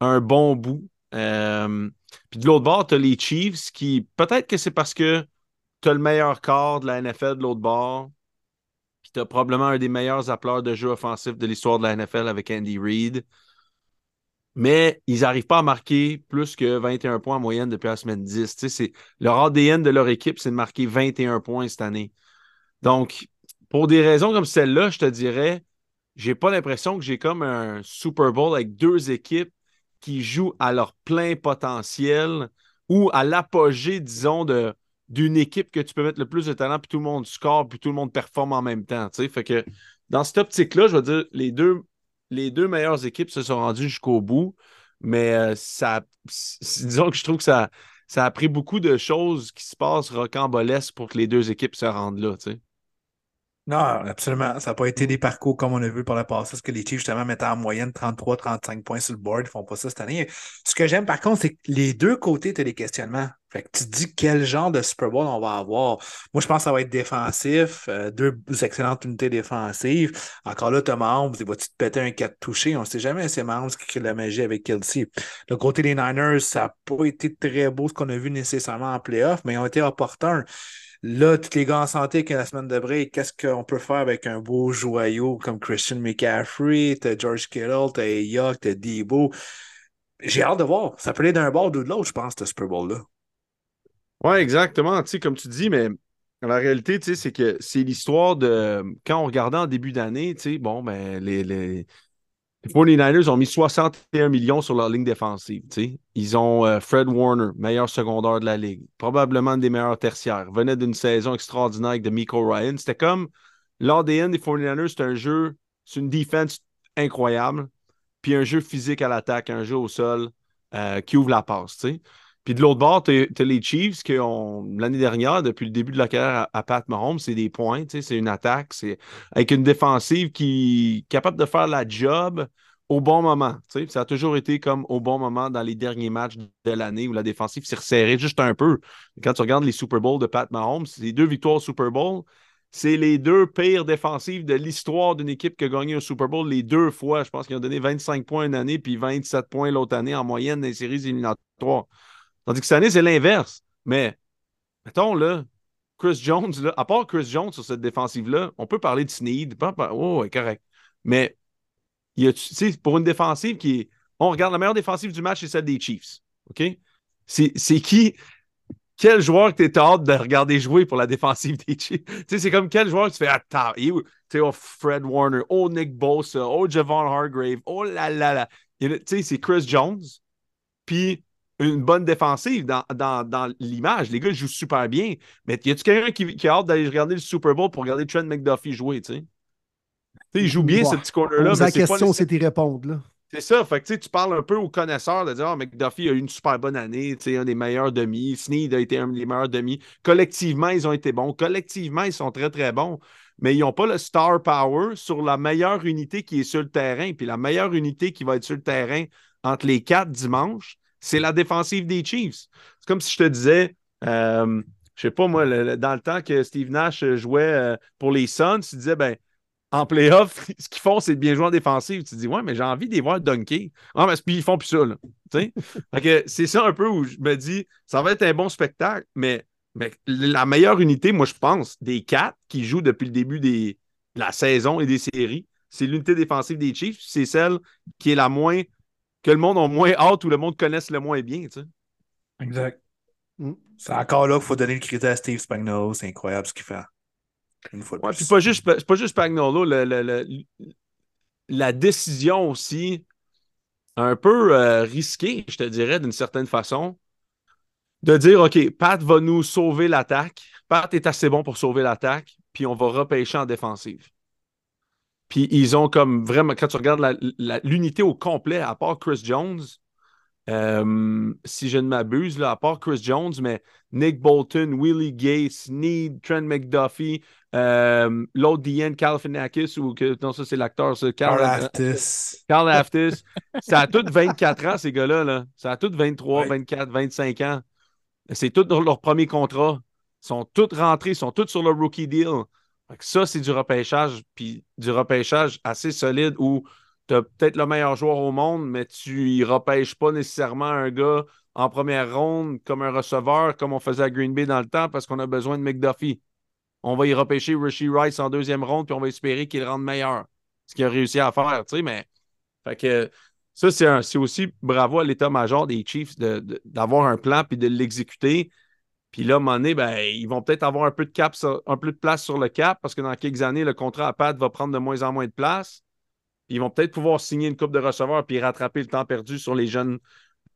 un bon bout. Euh, puis de l'autre bord, tu as les Chiefs qui, peut-être que c'est parce que tu as le meilleur corps de la NFL de l'autre bord, probablement un des meilleurs appeleurs de jeu offensif de l'histoire de la NFL avec Andy Reid. Mais ils n'arrivent pas à marquer plus que 21 points en moyenne depuis la semaine 10. Tu leur ADN de leur équipe, c'est de marquer 21 points cette année. Donc, pour des raisons comme celle-là, je te dirais, j'ai pas l'impression que j'ai comme un Super Bowl avec deux équipes qui jouent à leur plein potentiel ou à l'apogée, disons, de, d'une équipe que tu peux mettre le plus de talent, puis tout le monde score, puis tout le monde performe en même temps. Fait que dans cette optique-là, je veux dire, les deux, les deux meilleures équipes se sont rendues jusqu'au bout, mais euh, ça, disons que je trouve que ça, a pris beaucoup de choses qui se passent rocambolesques pour que les deux équipes se rendent là. Non, absolument. Ça n'a pas été des parcours comme on a vu par le passé, parce que les Chiefs, justement, mettaient en moyenne 33-35 points sur le board. Ils ne font pas ça cette année. Ce que j'aime, par contre, c'est que les deux côtés, tu as des questionnements. Fait que tu dis quel genre de Super Bowl on va avoir. Moi, je pense que ça va être défensif. euh, deux excellentes unités défensives. Encore là, Thomas Holmes, il va-tu te péter un 4 touché? On ne sait jamais, c'est Mahomes qui crée la magie avec Kelsey. Le côté des Niners, ça n'a pas été très beau ce qu'on a vu nécessairement en playoff, mais ils ont été opportuns. Là, tous les gars en santé qui ont la semaine de break, qu'est-ce qu'on peut faire avec un beau joyau comme Christian McCaffrey, t'as George Kittle, t'as Ayuk, t'as Debo. J'ai hâte de voir. Ça peut aller d'un bord ou de l'autre, je pense, ce Super Bowl-là. Oui, exactement. Tu sais, comme tu dis, mais la réalité, tu sais, c'est que c'est l'histoire de. Quand on regardait en début d'année, tu sais, bon, ben, les, les 49ers ont mis 61 millions sur leur ligne défensive. Ils ont euh, Fred Warner, meilleur secondaire de la ligue, probablement des meilleurs tertiaires. Venait d'une saison extraordinaire avec Miko Ryan. C'était comme l'ADN des 49ers, c'est un jeu, c'est une défense incroyable, puis un jeu physique à l'attaque, un jeu au sol euh, qui ouvre la passe. Puis de l'autre bord, tu as les Chiefs qui ont, l'année dernière, depuis le début de la carrière à, Pat Mahomes, c'est des points, c'est une attaque, c'est avec une défensive qui est capable de faire la job au bon moment. Ça a toujours été comme au bon moment dans les derniers matchs de l'année où la défensive s'est resserrée juste un peu. Quand tu regardes les Super Bowls de Pat Mahomes, les deux victoires au Super Bowl, c'est les deux pires défensives de l'histoire d'une équipe qui a gagné un Super Bowl les deux fois. Je pense qu'ils ont donné 25 points une année puis 27 points l'autre année en moyenne dans les séries éliminatoires. Tandis que cette année, c'est l'inverse. Mais, mettons, là, Chris Jones, là, à part Chris Jones sur cette défensive-là, on peut parler de pas- Oh, correct. Mais, a, pour une défensive qui est. On regarde la meilleure défensive du match, c'est celle des Chiefs. OK? C'est qui. Quel joueur que tu hâte de regarder jouer pour la défensive des Chiefs? C'est comme quel joueur que tu fais Attends, sais, oh, Fred Warner, oh Nick Bosa, oh Javon Hargrave, oh là là là. C'est Chris Jones. Puis une bonne défensive dans, dans, dans l'image. Les gars jouent super bien. Mais y a-tu quelqu'un qui, qui a hâte d'aller regarder le Super Bowl pour regarder Trent McDuffie jouer, tu sais? Il joue bien ce petit corner-là. La question, c'est y répondre. Là. C'est ça. Fait que tu parles un peu aux connaisseurs de dire Ah, McDuffie a eu une super bonne année, un des meilleurs demi. Sneed a été un des meilleurs demi. Collectivement, ils ont été bons. Collectivement, ils sont très, très bons. Mais ils n'ont pas le star power sur la meilleure unité qui est sur le terrain. Puis la meilleure unité qui va être sur le terrain entre les quatre dimanches, c'est la défensive des Chiefs. C'est comme si je te disais, euh, je sais pas moi, le- dans le temps que Steve Nash jouait euh, pour les Suns, tu disais, ben, en playoff, ce qu'ils font, c'est de bien jouer en défensive. Tu te dis, ouais, mais j'ai envie de les voir dunker. Ah, mais puis ils font plus ça, là. C'est ça un peu où je me dis, ça va être un bon spectacle, mais, mais la meilleure unité, moi, je pense, des quatre qui jouent depuis le début des, de la saison et des séries, c'est l'unité défensive des Chiefs. C'est celle qui est la moins, que le monde a moins hâte ou le monde connaisse le moins bien, tu sais. Exact. Mm. C'est encore là qu'il faut donner le crédit à Steve Spagnuolo. C'est incroyable ce qu'il fait. Une fois de Ouais, plus. pas juste, c'est pas juste Spagnolo, le- le- le- la décision aussi, un peu euh, risquée, je te dirais, d'une certaine façon, de dire OK, Pat va nous sauver l'attaque. Pat est assez bon pour sauver l'attaque, puis on va repêcher en défensive. Puis ils ont comme vraiment, quand tu regardes l'unité au complet, à part Chris Jones, euh, si je ne m'abuse, à part Chris Jones, mais Nick Bolton, Willie Gay, Sneed, Trent McDuffie, euh, l'autre DN, Galifianakis, ou que, non, ça c'est l'acteur, ça, Carl Carl, Aftis. Carl Aftis. Ça a tous 24 ans, ces gars-là. Là. Ça a tous 23, Ouais. 24, 25 ans. C'est tous dans leur premier contrat. Ils sont tous rentrés, ils sont tous sur le rookie deal. Ça, c'est du repêchage, puis du repêchage assez solide où tu as peut-être le meilleur joueur au monde, mais tu y repêches pas nécessairement un gars en première ronde comme un receveur, comme on faisait à Green Bay dans le temps, parce qu'on a besoin de McDuffie. On va y repêcher Rishi Rice en deuxième ronde, puis on va espérer qu'il rende meilleur. Ce qu'il a réussi à faire, tu sais, mais. Que ça, c'est aussi bravo à l'état-major des Chiefs d'avoir un plan puis de l'exécuter. Puis là, à un moment ben, ils vont peut-être avoir un peu de place sur le cap parce que dans quelques années, le contrat à Pat va prendre de moins en moins de place. Ils vont peut-être pouvoir signer une coupe de receveurs puis rattraper le temps perdu sur les jeunes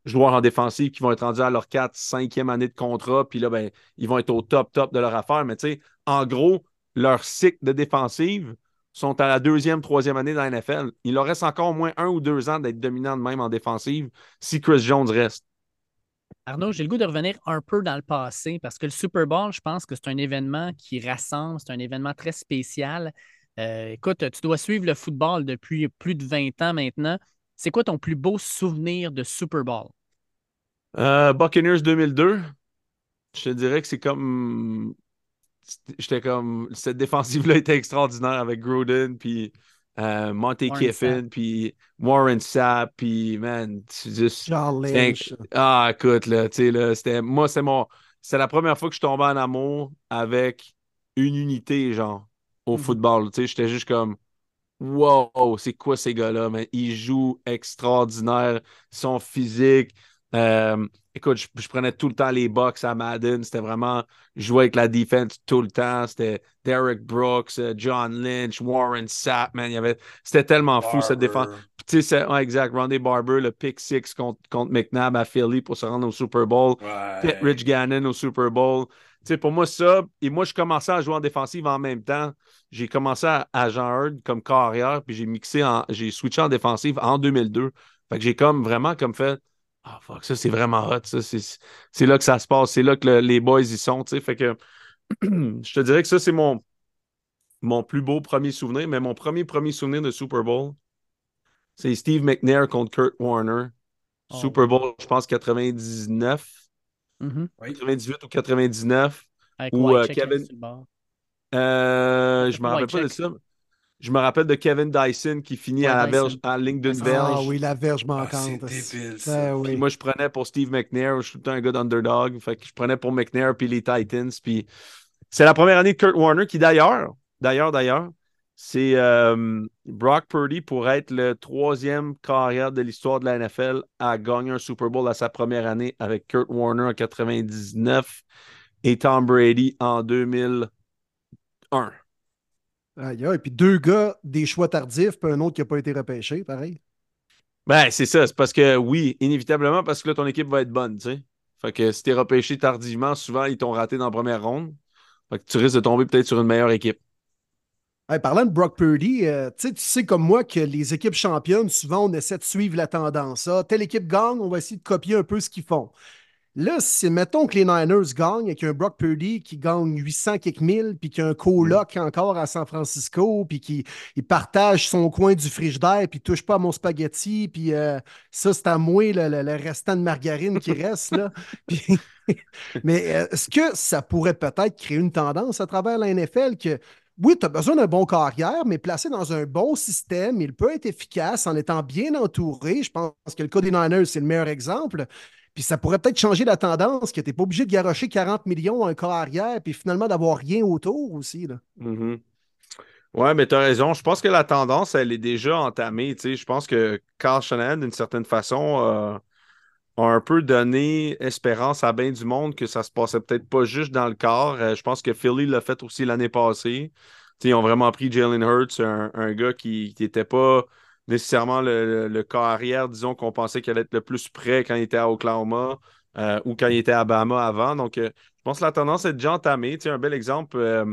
joueurs en défensive qui vont être rendus à leur 4, 5e année de contrat. Puis là, ben, ils vont être au top, top de leur affaire. Mais tu sais, en gros, leur cycle de défensive sont à la deuxième, troisième année dans la NFL. Il leur reste encore au moins un ou deux ans d'être dominant même en défensive si Chris Jones reste. Arnaud, j'ai le goût de revenir un peu dans le passé parce que le Super Bowl, je pense que c'est un événement qui rassemble, c'est un événement très spécial. Euh, écoute, tu dois suivre le football depuis plus de 20 ans maintenant. C'est quoi ton plus beau souvenir de Super Bowl? Euh, Buccaneers 2002, je te dirais que c'est comme. J'étais comme. Cette défensive-là était extraordinaire avec Gruden, puis euh, Monte Kiffin, puis Warren Sapp, puis man, c'est juste. Lynch. Ah, écoute, là, tu sais, là, c'était. Moi, c'est mon. C'est la première fois que je tombais en amour avec une unité, genre, au Mhm. football. Tu sais, j'étais juste comme. Wow, c'est quoi ces gars-là? man? Ils jouent extraordinaire, ils sont physiques. Euh, écoute, je, je prenais tout le temps les box à Madden. C'était vraiment jouer avec la defense tout le temps. C'était Derek Brooks, euh, John Lynch, Warren Sapp, man. Il y avait... C'était tellement fou cette défense. Tu sais, c'est- ouais, exact. Randy Barber, le pick six contre, contre McNabb à Philly pour se rendre au Super Bowl. Peut-être Rich Gannon au Super Bowl. Tu sais, pour moi, ça, et moi, je commençais à jouer en défensive en même temps. J'ai commencé à, à Jean Hurd comme carrière, puis j'ai mixé en, j'ai switché en défensive en 2002. Fait que j'ai comme vraiment comme fait, ah fuck, ça c'est vraiment hot, ça, c'est, c'est là que ça se passe, c'est là que le- les boys y sont, tu sais. Fait que je te dirais que ça, c'est mon, mon plus beau premier souvenir, mais mon premier premier souvenir de Super Bowl, c'est Steve McNair contre Kurt Warner. Oh. Super Bowl, je pense, 99. Mhm. 98 ou 99. Avec Ou, euh, Kevin-. Euh, je me Ouais, rappelle pas de ça. Je me rappelle de Kevin Dyson qui finit Ouais, à la verge, à la ligne d'une Ah, verge. Ah oui, la verge Ah, manquante. c'est débile, Ben oui. Moi, je prenais pour Steve McNair. Je suis tout le temps un gars d'underdog. Fait que je prenais pour McNair puis les Titans. Puis c'est la première année de Kurt Warner qui, d'ailleurs, d'ailleurs, d'ailleurs, c'est euh, Brock Purdy pour être le troisième carrière de l'histoire de la NFL à gagner un Super Bowl à sa première année avec Kurt Warner en 99 et Tom Brady en 2001. Aïe. Puis deux gars, des choix tardifs, puis un autre qui n'a pas été repêché, pareil. Ben, c'est ça. C'est parce que, oui, inévitablement, parce que là, ton équipe va être bonne, tu sais. Fait que si t'es repêché tardivement, souvent, ils t'ont raté dans la première ronde. Fait que tu risques de tomber peut-être sur une meilleure équipe. Hey, parlant de Brock Purdy, euh, tu sais, tu sais comme moi que les équipes championnes, souvent, on essaie de suivre la tendance. Ah, telle équipe gagne, on va essayer de copier un peu ce qu'ils font. Là, si mettons que les Niners gagnent et qu'il y a un Brock Purdy qui gagne 800 quelques mille, puis qu'il y a un coloc encore à San Francisco, puis qu'il il partage son coin du frigidaire, puis il touche pas à mon spaghetti, puis euh, ça, c'est à moi le, le- le restant de margarine qui reste, là. Puis- Mais euh, est-ce que ça pourrait peut-être créer une tendance à travers la NFL que, oui, tu as besoin d'un bon carrière, mais placé dans un bon système, il peut être efficace en étant bien entouré. Je pense que le cas des Niners, c'est le meilleur exemple. Puis ça pourrait peut-être changer la tendance, que tu n'es pas obligé de garocher 40 millions à un carrière, puis finalement d'avoir rien autour aussi. Là. Mhm. Ouais, mais tu as raison. Je pense que la tendance, elle est déjà entamée. tu sais. Je pense que Carl Shanahan, d'une certaine façon, euh, a un peu donné espérance à bien du monde que ça se passait peut-être pas juste dans le corps. Euh, je pense que Philly l'a fait aussi l'année passée. Tu sais, ils ont vraiment pris Jalen Hurts, un gars qui n'était pas nécessairement le, le, cas arrière, disons, qu'on pensait qu'il allait être le plus prêt quand il était à Oklahoma euh, ou quand il était à Bama avant. Donc, euh, je pense que la tendance est déjà entamée. Tu sais, un bel exemple. euh,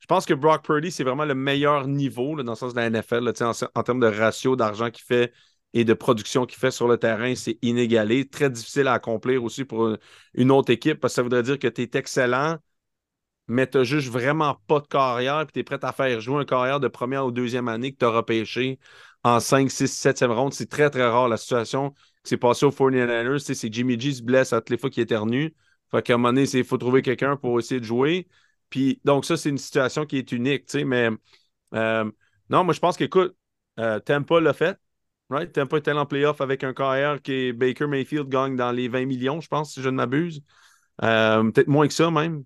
je pense que Brock Purdy, c'est vraiment le meilleur niveau dans le sens de la NFL, en, termes de ratio d'argent qu'il fait et de production qu'il fait sur le terrain, c'est inégalé. Très difficile à accomplir aussi pour une, une autre équipe parce que ça voudrait dire que tu es excellent, mais tu n'as juste vraiment pas de carrière et tu es prêt à faire jouer un carrière de première ou deuxième année que tu as repêché en 5, 6, 7e ronde. C'est très, très rare la situation qui s'est passée aux 49ers. Tu sais, C'est Jimmy G se blesse à toutes les fois qu'il éternue. Fait qu'à un moment donné, il faut trouver quelqu'un pour essayer de jouer. Puis, donc, ça, c'est une situation qui est unique, mais euh, non, moi, je pense qu'écoute, euh, Tampa l'a fait, right? Tampa est allé en playoff avec un carrière qui est Baker Mayfield gagne dans les 20 millions, je pense, si je ne m'abuse. Euh, Peut-être moins que ça, même.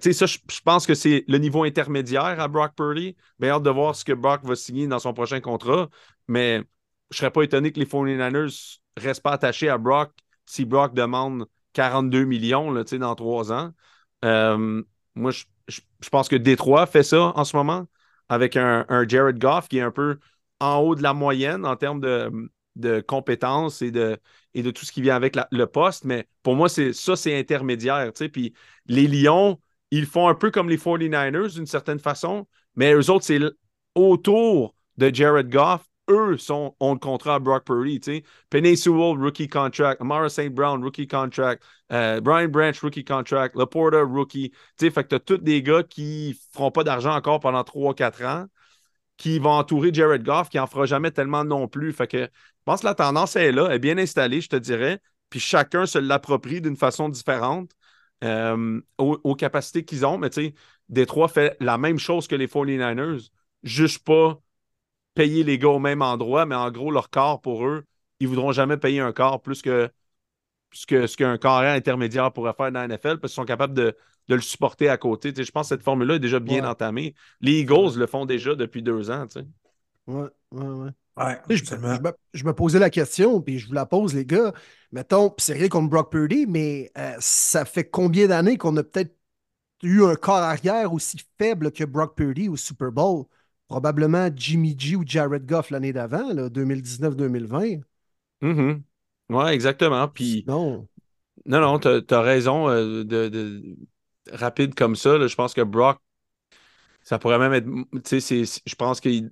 Ça, je, pense que c'est le niveau intermédiaire à Brock Purdy. Bien, hâte de voir ce que Brock va signer dans son prochain contrat, mais je ne serais pas étonné que les 49ers ne restent pas attachés à Brock si Brock demande 42 millions là, dans trois ans. Euh, moi, je, je- pense que Détroit fait ça en ce moment avec un, Jared Goff qui est un peu en haut de la moyenne en termes de, de compétences et de, et de tout ce qui vient avec le poste. Mais pour moi, c'est ça, c'est intermédiaire. Puis les Lions, ils font un peu comme les 49ers d'une certaine façon, mais eux autres, c'est autour de Jared Goff. Eux sont, ont le contrat à Brock Purdy. Penny Sewell, rookie contract. Amara St. Brown, rookie contract. Euh, Brian Branch, rookie contract. Laporta, rookie. Tu sais, fait que tu as tous des gars qui ne feront pas d'argent encore pendant 3-4 ans, qui vont entourer Jared Goff, qui n'en fera jamais tellement non plus. Fait que je pense que la tendance est là, elle est bien installée, je te dirais. Puis chacun se l'approprie d'une façon différente euh, aux, aux capacités qu'ils ont. Mais tu sais, Détroit fait la même chose que les 49ers, juste pas payer les gars au même endroit, mais en gros, leur corps pour eux, ils ne voudront jamais payer un corps plus que ce que- ce qu'un carrière intermédiaire pourrait faire dans la NFL parce qu'ils sont capables de, de le supporter à côté. Tu sais, je pense que cette formule-là est déjà bien Ouais. entamée. Les Eagles le font déjà depuis deux ans. tu sais. Ouais, ouais, ouais. Ouais, Je, me, je me posais la question, puis je vous la pose, les gars. Mettons, c'est rien contre Brock Purdy, mais euh, ça fait combien d'années qu'on a peut-être eu un corps arrière aussi faible que Brock Purdy au Super Bowl? Probablement Jimmy G ou Jared Goff l'année d'avant, là, 2019-2020. Mhm. Ouais, exactement. Puis, Non. non, non, tu as, raison euh, de, de- rapide comme ça. là. je pense que Brock, ça pourrait même être. Tu sais, je pense qu'il.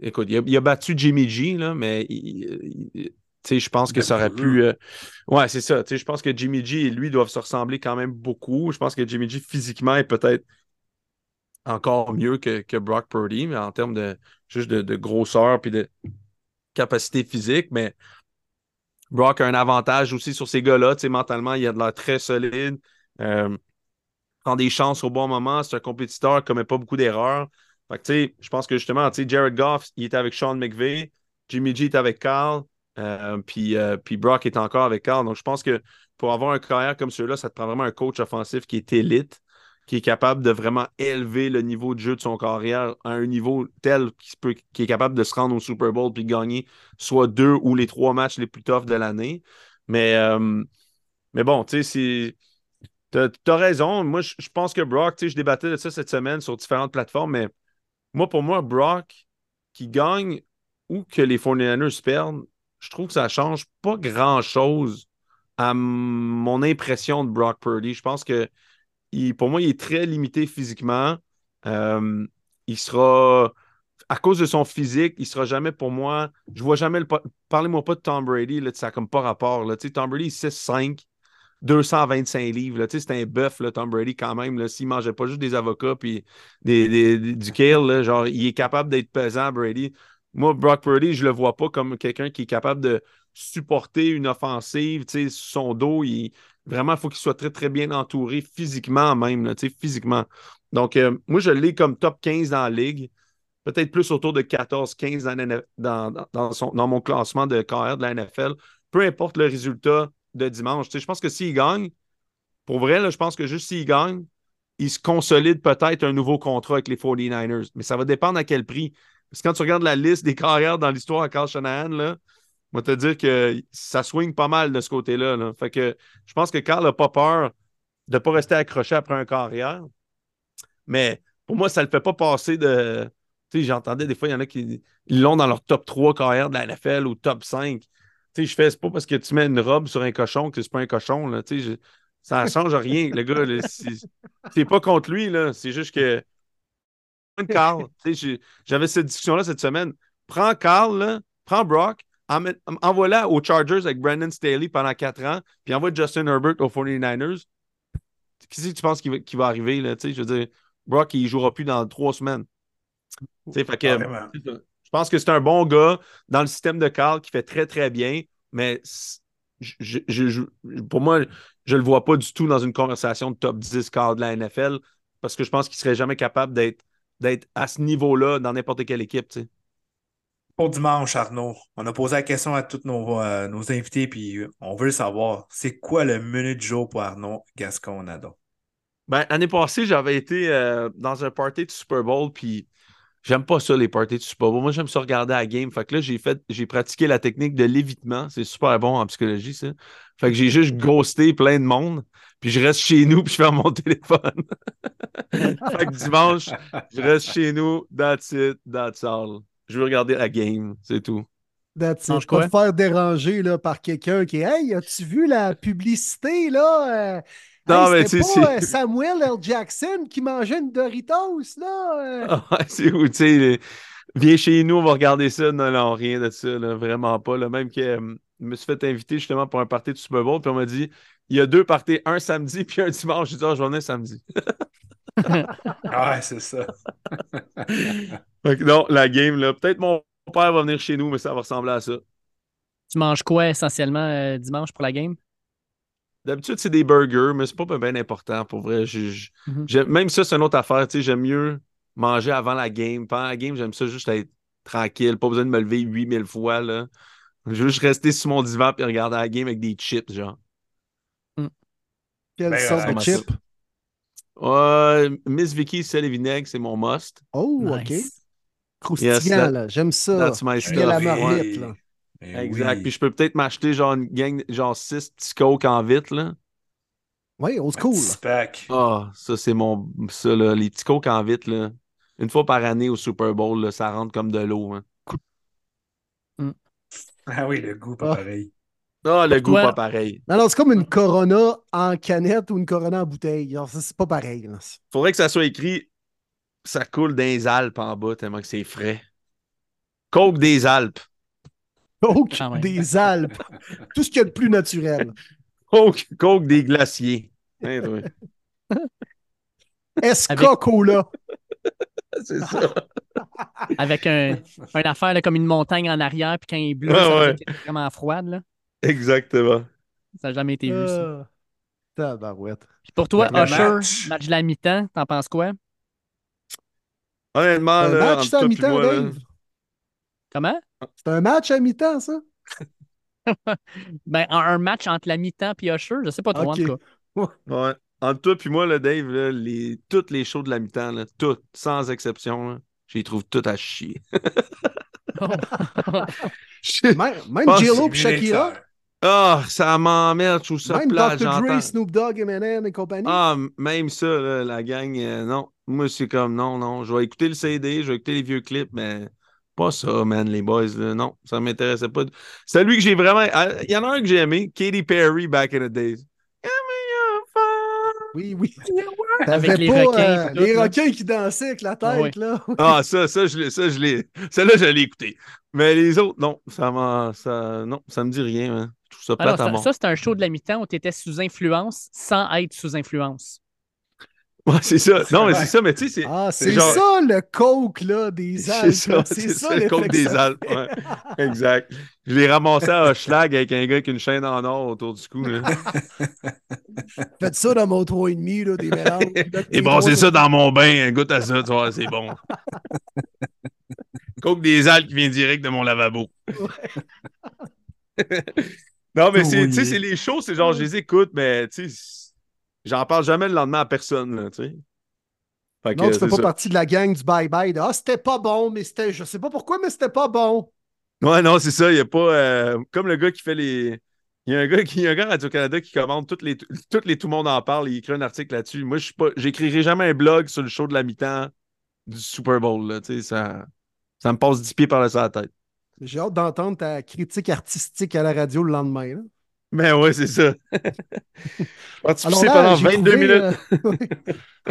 Écoute, il a, il a battu Jimmy G, là, mais il- il- je pense que ça aurait pu. euh, Ouais, c'est ça. Je pense que Jimmy G et lui doivent se ressembler quand même beaucoup. Je pense que Jimmy G, physiquement, est peut-être encore mieux que, que Brock Purdy, mais en termes de juste de, de grosseur puis de capacité physique. Mais Brock a un avantage aussi sur ces gars-là. Mentalement, il a de l'air très solide. Euh, prend des chances au bon moment. C'est un compétiteur, ne commet pas beaucoup d'erreurs. Tu sais, je pense que justement, tu sais, Jared Goff, il était avec Sean McVay. Jimmy G est avec Carl. euh, puis, euh, puis Brock est encore avec Carl. Donc, je pense que pour avoir un carrière comme celui-là, ça te prend vraiment un coach offensif qui est élite, qui est capable de vraiment élever le niveau de jeu de son carrière à un niveau tel qu'il peut- est capable de se rendre au Super Bowl puis gagner soit deux ou les trois matchs les plus toughs de l'année. Mais, euh, mais bon, tu sais. T'as as raison. Moi, je pense que Brock, tu sais, je débattais de ça cette semaine sur différentes plateformes, mais moi, pour moi, Brock qui gagne ou que les 49ers perdent, je trouve que ça change pas grand-chose à mon impression de Brock Purdy. Je pense que il- pour moi, il est très limité physiquement. Euh, il sera. À cause de son physique, il sera jamais pour moi. Je vois jamais le. Parlez-moi pas de Tom Brady, là, ça n'a comme pas rapport. Là. Tom Brady, 6'5, 225 livres. C'est un bœuf, Tom Brady, quand même. S'il mangeait pas juste des avocats puis des, du kale, genre, il est capable d'être pesant, Brady. Moi, Brock Purdy, je le vois pas comme quelqu'un qui est capable de supporter une offensive, sur son dos. Il, vraiment, il faut qu'il soit très, très bien entouré physiquement même, là, physiquement. Donc, euh, moi, je l'ai comme top 15 dans la ligue. Peut-être plus autour de 14-15 dans, dans mon classement de carrière de la NFL. Peu importe le résultat de dimanche. Tu sais, je pense que s'il gagne, pour vrai, là, je pense que juste s'il gagne, il se consolide peut-être un nouveau contrat avec les 49ers. Mais ça va dépendre à quel prix. Parce que quand tu regardes la liste des carrières dans l'histoire à Carl Shanahan, là, on te dire que ça swing pas mal de ce côté-là. là. Fait que je pense que Carl n'a pas peur de ne pas rester accroché après un carrière. Mais pour moi, ça ne le fait pas passer de. Tu sais, j'entendais des fois, il y en a qui l'ont dans leur top 3 carrière de la NFL ou top 5. Sais, je fais, c'est pas parce que tu mets une robe sur un cochon que c'est pas un cochon. Là. Tu sais, je- ça ne change rien, le gars. C'est- pas contre lui, là. C'est juste que. Carl, sais, j'ai- j'avais cette discussion-là cette semaine. Prends Carl, là, prends Brock, envoie-la aux Chargers avec Brandon Staley pendant 4 ans, puis envoie Justin Herbert aux 49ers. Qu'est-ce que tu penses qui va, arriver, là? Je veux dire, Brock, il jouera plus dans 3 semaines. Fait que, Je pense que c'est un bon gars dans le système de Carl qui fait très, très bien, mais c'est- je- je- je- pour moi, je le vois pas du tout dans une conversation de top 10 Carl de la NFL parce que je pense qu'il serait jamais capable d'être à ce niveau-là dans n'importe quelle équipe. tu sais. Pour dimanche, Arnaud, on a posé la question à tous nos, euh, nos invités, puis euh, on veut le savoir. C'est quoi le menu du jour pour Arnaud Gascon-Nado? Ben, l'année passée, j'avais été euh, dans un party de Super Bowl, puis j'aime pas ça, les parties de Super Bowl. Moi, j'aime ça regarder la game. Fait que là, j'ai fait, j'ai pratiqué la technique de l'évitement. C'est super bon en psychologie, ça. Fait que j'ai juste ghosté plein de monde, puis je reste chez nous, puis je ferme mon téléphone. fait que dimanche, je reste chez nous, that's it, that's all. Je veux regarder la game, c'est tout. That's it. Pas quoi? te faire déranger là, par quelqu'un qui Hey, as-tu vu la publicité là? Euh, Non, hey, mais tu sais, euh, Samuel L. Jackson qui mangeait une Doritos là? euh? Ah ouais, c'est où, tu sais, viens chez nous, on va regarder ça. Non, non, rien de ça, là, vraiment pas. là. Même que euh, je me suis fait inviter justement pour un party de Super Bowl, puis on m'a dit, il y a deux parties, un samedi puis un dimanche. J'ai dit, Ah, je vais venir samedi. Ah, ouais, c'est ça. Que non, la game, là, peut-être mon père va venir chez nous, mais ça va ressembler à ça. Tu manges quoi essentiellement euh, dimanche pour la game? D'habitude, c'est des burgers, mais c'est pas bien important, pour vrai. Je- je- Mhm. même ça, c'est une autre affaire. tu sais, J'aime mieux manger avant la game. Pendant la game, j'aime ça juste être tranquille, pas besoin de me lever 8000 fois. Là. Je veux juste rester sur mon divan et regarder la game avec des chips, genre. Quelle Ben, sorte euh, de chip? Ouais, Miss Vicky, sel et vinaigre, c'est mon must. Oh, Nice. OK. Croustillant, Yes, that- là. J'aime ça. That's my Il y a la stuff. marmite, là. Eh Exact. oui. Puis je peux peut-être m'acheter genre une gang, genre 6 petits coke en vite, là. Oui, old school. pack. Ah, ça, c'est mon. Ça, là, les petits coke en vite, là. Une fois par année au Super Bowl, là, ça rentre comme de l'eau. Hein. Ah oui, le goût, pas Ah. pareil. Ah, le Pour goût, toi- pas pareil. Non, non, c'est comme une Corona en canette ou une Corona en bouteille. Genre, ça, c'est pas pareil. là. Faudrait que ça soit écrit ça coule dans les Alpes en bas, tellement que c'est frais. Coke des Alpes. Coke même. des Alpes. Tout ce qu'il y a de plus naturel. Coke, Coke des glaciers. Hein? Esca Cola. c'est ça. Avec un, une affaire là, comme une montagne en arrière, puis quand il est bleu, ouais. qu'il est vraiment froide. Là. Exactement. Ça n'a jamais été vu, ça. Euh, Tabarouette. Puis pour toi, Usher, match. match. de la mi-temps, t'en penses quoi? Honnêtement, là, match, toi puis mi-temps? Comment? C'est un match à mi-temps, ça? Ben, un, match entre la mi-temps et Usher, je sais pas trop, Ok. en tout cas. ouais. Entre toi puis moi, là, Dave, là, les, toutes les shows de la mi-temps, là, toutes, sans exception, je les trouve toutes à chier. Même, même que et Shakira. Ah, ça m'emmerde, je trouve ça Même plat, Dr. Dre, Snoop Dogg, Eminem et compagnie. Ah, même ça, là, la gang, euh, non. Moi, c'est comme, non, non. Je vais écouter le CD, je vais écouter les vieux clips, mais pas ça, man, les boys. là, non, ça ne m'intéressait pas. C'est lui que j'ai vraiment. Il y en a un que j'ai aimé, Katy Perry, Back in the Days. Oui, oui. Avec les pas, requins, euh, tout, les requins qui dansaient avec la tête, Ah ouais. là. Ah, ça, ça, je l'ai, ça, je l'ai. Celle-là, je l'ai écouté. Mais les autres, non, ça m'en, ça, non, ça me dit rien. hein. Je trouve ça Alors, plate à ça, mort. ça, c'est un show de la mi-temps où tu étais sous influence sans être sous influence. Ouais, c'est ça. Non, mais c'est ça, mais tu sais, c'est. Ah, c'est c'est genre- ça le coke, là, des C'est Alpes. ça, là. c'est ça, ça le coke des ça Alpes. ouais. Exact. Je l'ai ramassé à Hochelag avec un gars avec une chaîne en or autour du cou. là. Faites ça dans mon 3,5, là, des mélanges. Et bon, c'est ça dans mon bain. Goûte à ça, tu vois, c'est bon. Coke des Alpes qui vient direct de mon lavabo. non, mais c'est, tu sais, c'est les shows, c'est genre, je les écoute, mais tu sais, j'en parle jamais le lendemain à personne, là, tu sais. Fait que, Non, tu fais pas ça. partie de la gang du bye-bye. Ah, c'était pas bon, mais c'était. Je sais pas pourquoi, mais c'était pas bon. Ouais, non, c'est ça. Il n'y a pas. euh, comme le gars qui fait les. Il y a un gars qui il y a un gars à Radio-Canada qui commande toutes les, toutes les Tout le monde en parle. Il écrit un article là-dessus. Moi, je suis pas. J'écrirai jamais un blog sur le show de la mi-temps du Super Bowl. Là, tu sais, ça, ça me passe 10 pieds par la tête. J'ai hâte d'entendre ta critique artistique à la radio le lendemain. là. Mais ouais, c'est ça. Pendant j'ai 22 trouvé, minutes? euh,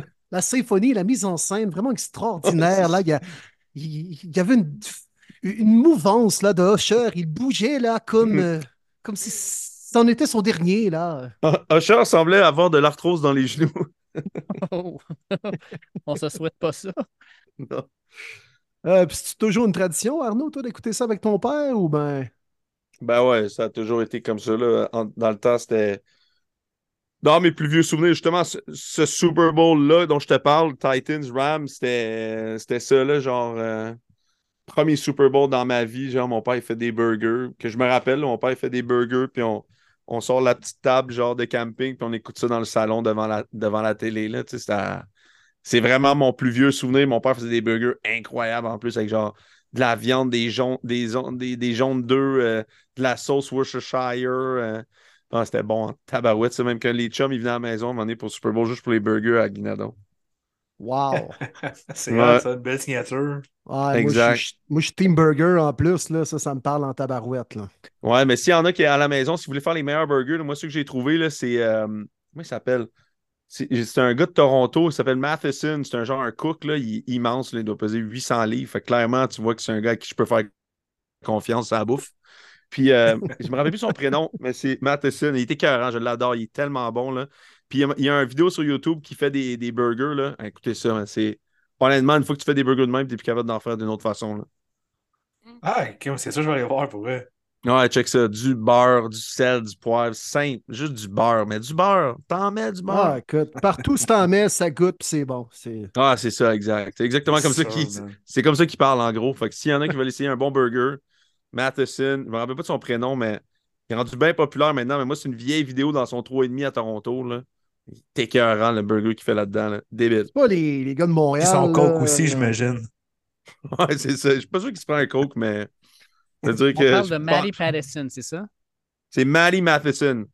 la symphonie, la mise en scène, vraiment extraordinaire. Là, il y, a- il il y avait une, une mouvance là, de Usher. Il bougeait là, comme, euh, comme si c'en était son dernier. Là. Usher semblait avoir de l'arthrose dans les genoux. Oh. On se souhaite pas ça. Non. Euh, c'est toujours une tradition, Arnaud, toi, d'écouter ça avec ton père ou ben? Ben ouais, ça a toujours été comme ça. Là. Dans le temps, c'était. Dans mes plus vieux souvenirs, justement, ce, Super Bowl-là dont je te parle, Titans, Rams, c'était ça, là, genre. euh, premier Super Bowl dans ma vie. Genre, mon père, il fait des burgers. Que je me rappelle, mon père, il fait des burgers, puis on, on sort la petite table, genre, de camping, puis on écoute ça dans le salon devant la, devant la télé, là. C'est vraiment mon plus vieux souvenir. Mon père faisait des burgers incroyables, en plus, avec genre de la viande, des jaunes, des, des, des jaunes d'œufs, euh, de la sauce Worcestershire. euh. Ah, c'était bon, en tabarouette. C'est même que les chums, ils venaient à la maison à un moment donné pour le Super Bowl juste pour les burgers à Guinadon. Wow! C'est Ouais. ça, une belle signature. Ouais, Exact. Moi, je suis- moi, je suis Team Burger en plus. Là, ça, ça me parle en tabarouette. Là. Ouais, mais s'il y en a qui est à la maison, si vous voulez faire les meilleurs burgers, là, moi, ceux que j'ai trouvés, là, c'est. euh, comment il s'appelle? C'est un gars de Toronto, il s'appelle Matheson. C'est un genre un cook, là, il est immense, il doit peser 800 livres. Fait que clairement, tu vois que c'est un gars à qui je peux faire confiance à la bouffe. Puis, euh, je me rappelle plus son prénom, mais c'est Matheson. Il était écœurant, je l'adore, il est tellement bon. Là. Puis, il y a- une vidéo sur YouTube qui fait des, des burgers. Là. Écoutez ça, c'est. Honnêtement, une fois que tu fais des burgers de même, tu n'es plus capable d'en faire d'une autre façon. Là. Ah, c'est ça, je vais aller voir pour eux. Ouais, check ça. Du beurre, du sel, du poivre, simple. Juste du beurre. Mais du beurre. T'en mets du beurre. Ah, écoute, partout, si t'en mets, ça goûte, puis c'est bon. Ah, c'est ça, exact. C'est exactement comme ça qu'il c'est comme ça qu'il parle en gros. Fait que s'il y en a qui veulent essayer un bon burger, Matheson, je me rappelle pas de son prénom, mais il est rendu bien populaire maintenant. Mais moi, c'est une vieille vidéo dans son 3,5 à Toronto. Là. Il est écœurant, le burger qu'il fait là-dedans. Là. Débile. C'est pas les, les gars de Montréal. Ils sont coke aussi, euh, j'imagine. Ouais, c'est ça. Je suis pas sûr qu'il se prend un coke, mais. On parle de Mary pense- Patterson, c'est ça? C'est Maddie Matheson.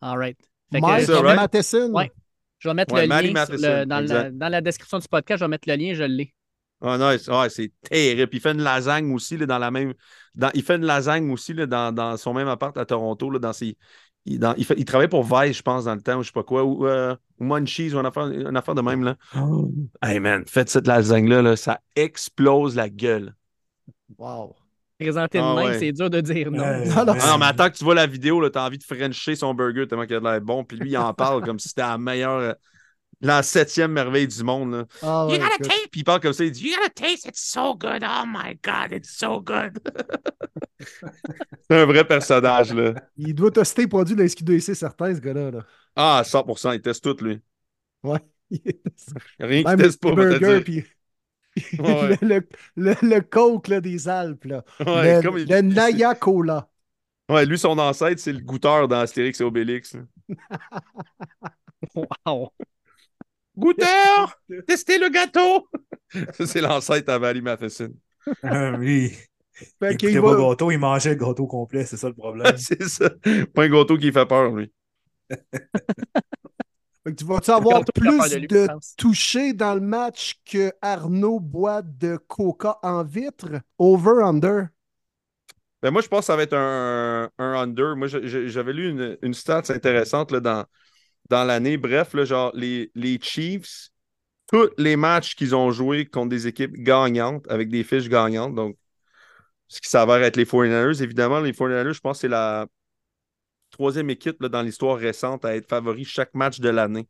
All right. Fait que, Mike ça, right? Matheson? Ouais. Je vais mettre Ouais, le Mary lien le- dans, la, exact. dans la description du podcast. Je vais mettre le lien, je l'ai. Non, c'est ouais, c'est terrible. Il fait une lasagne aussi là, dans la même. Dans, il fait une lasagne aussi là, dans, dans son même appart à Toronto. Là, dans ses, il, dans- il, fait, il travaillait pour Vice, je pense, dans le temps, ou je sais pas quoi, ou, euh, ou Munchies, ou une affaire, une affaire de même. Là. Hey man, faites cette lasagne-là, là, ça explose la gueule. Wow. Présenté de Ah même, ouais. c'est dur de dire non. Ouais. Non, non, Ah non, mais attends que tu vois la vidéo, là, t'as envie de frencher son burger tellement qu'il a de l'air bon. Puis lui, il en parle comme si c'était la meilleure, euh, la septième merveille du monde. Là. Ah, ouais, you gotta écoute. taste. Puis il parle comme ça. Il dit You gotta taste. It's so good. Oh my God, it's so good. c'est un vrai personnage, là. Il doit tester les produits de la SQ2C, certains, ce gars-là. Là. Ah, 100%. Il teste tout, lui. Ouais. Rien qu'il teste pas, dire. puis Ouais. le, le, le, coke là, des Alpes. Là. Ouais, le, comme il- le Naya Cola. Ouais, lui, son ancêtre, c'est le goûteur dans Astérix et Obélix. Wow. Goûteur! Testez le gâteau! Ça, c'est l'ancêtre à Valley Matheson. Ah, lui, Fait il qu'il écoutait va- pas le gâteau, il mangeait le gâteau complet, c'est ça le problème. c'est ça. Pas un gâteau qui fait peur, lui. Fait que tu vas-tu avoir plus de lui, de touchés dans le match que Arnaud boit de coca en vitre? Over-under? Ben moi, je pense que ça va être un, un under. Moi, j'avais lu une, une stat intéressante là, dans, dans l'année. Bref, là, genre, les, les Chiefs, tous les matchs qu'ils ont joués contre des équipes gagnantes, avec des fiches gagnantes, donc ce qui s'avère être les 49ers. Évidemment, les 49ers, je pense que c'est la troisième équipe là, dans l'histoire récente à être favori chaque match de l'année.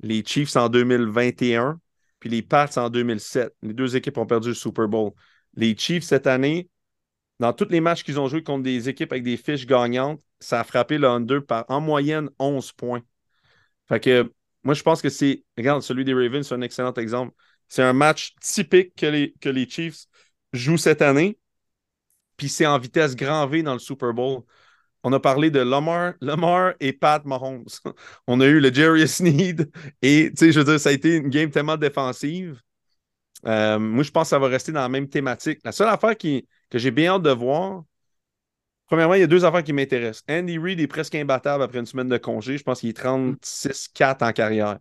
Les Chiefs en 2021, puis les Pats en 2007. Les deux équipes ont perdu le Super Bowl. Les Chiefs, cette année, dans tous les matchs qu'ils ont joués contre des équipes avec des fiches gagnantes, ça a frappé le under par en moyenne 11 points. Fait que moi, je pense que c'est. Regarde, celui des Ravens, c'est un excellent exemple. C'est un match typique que les, que les Chiefs jouent cette année. Puis c'est en vitesse grand V dans le Super Bowl. On a parlé de Lamar, Lamar et Pat Mahomes. On a eu le Jerry Sneed. Et, tu sais, je veux dire, ça a été une game tellement défensive. Euh, moi, je pense que ça va rester dans la même thématique. La seule affaire qui, que j'ai bien hâte de voir, premièrement, il y a deux affaires qui m'intéressent. Andy Reid est presque imbattable après une semaine de congé. Je pense qu'il est 36-4 en carrière.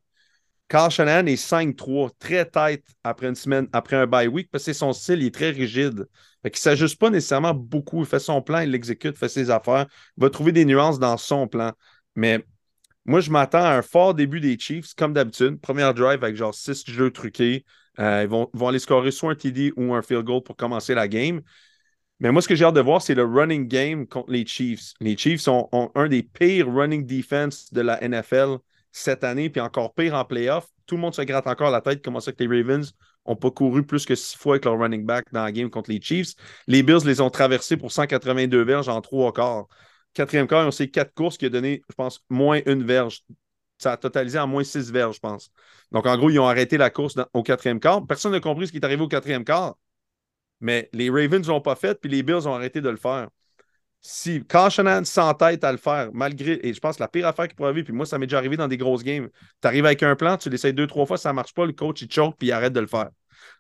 Carl Shanahan est 5-3, très tête après une semaine, après un bye week, parce que son style il est très rigide. Fait qu'il ne s'ajuste pas nécessairement beaucoup. Il fait son plan, il l'exécute, fait ses affaires. Il va trouver des nuances dans son plan. Mais moi, je m'attends à un fort début des Chiefs, comme d'habitude. Première drive avec genre six jeux truqués. Euh, ils vont, vont aller scorer soit un TD ou un field goal pour commencer la game. Mais moi, ce que j'ai hâte de voir, c'est le running game contre les Chiefs. Les Chiefs ont, ont un des pires running defense de la NFL cette année, puis encore pire en playoff. Tout le monde se gratte encore la tête comment ça que les Ravens n'ont pas couru plus que six fois avec leur running back dans la game contre les Chiefs. Les Bills les ont traversés pour 182 verges en trois quarts. Quatrième quart, ont ces quatre courses qui a donné, je pense, moins une verge. Ça a totalisé en moins six verges, je pense. Donc, en gros, ils ont arrêté la course au quatrième quart. Personne n'a compris ce qui est arrivé au quatrième quart. Mais les Ravens ne l'ont pas fait, puis les Bills ont arrêté de le faire. Si quand Shanahan s'entête à le faire, malgré, et je pense que la pire affaire qu'il pourrait arriver, puis moi, ça m'est déjà arrivé dans des grosses games, tu arrives avec un plan, tu l'essayes deux, trois fois, ça ne marche pas, le coach, il choke, puis il arrête de le faire.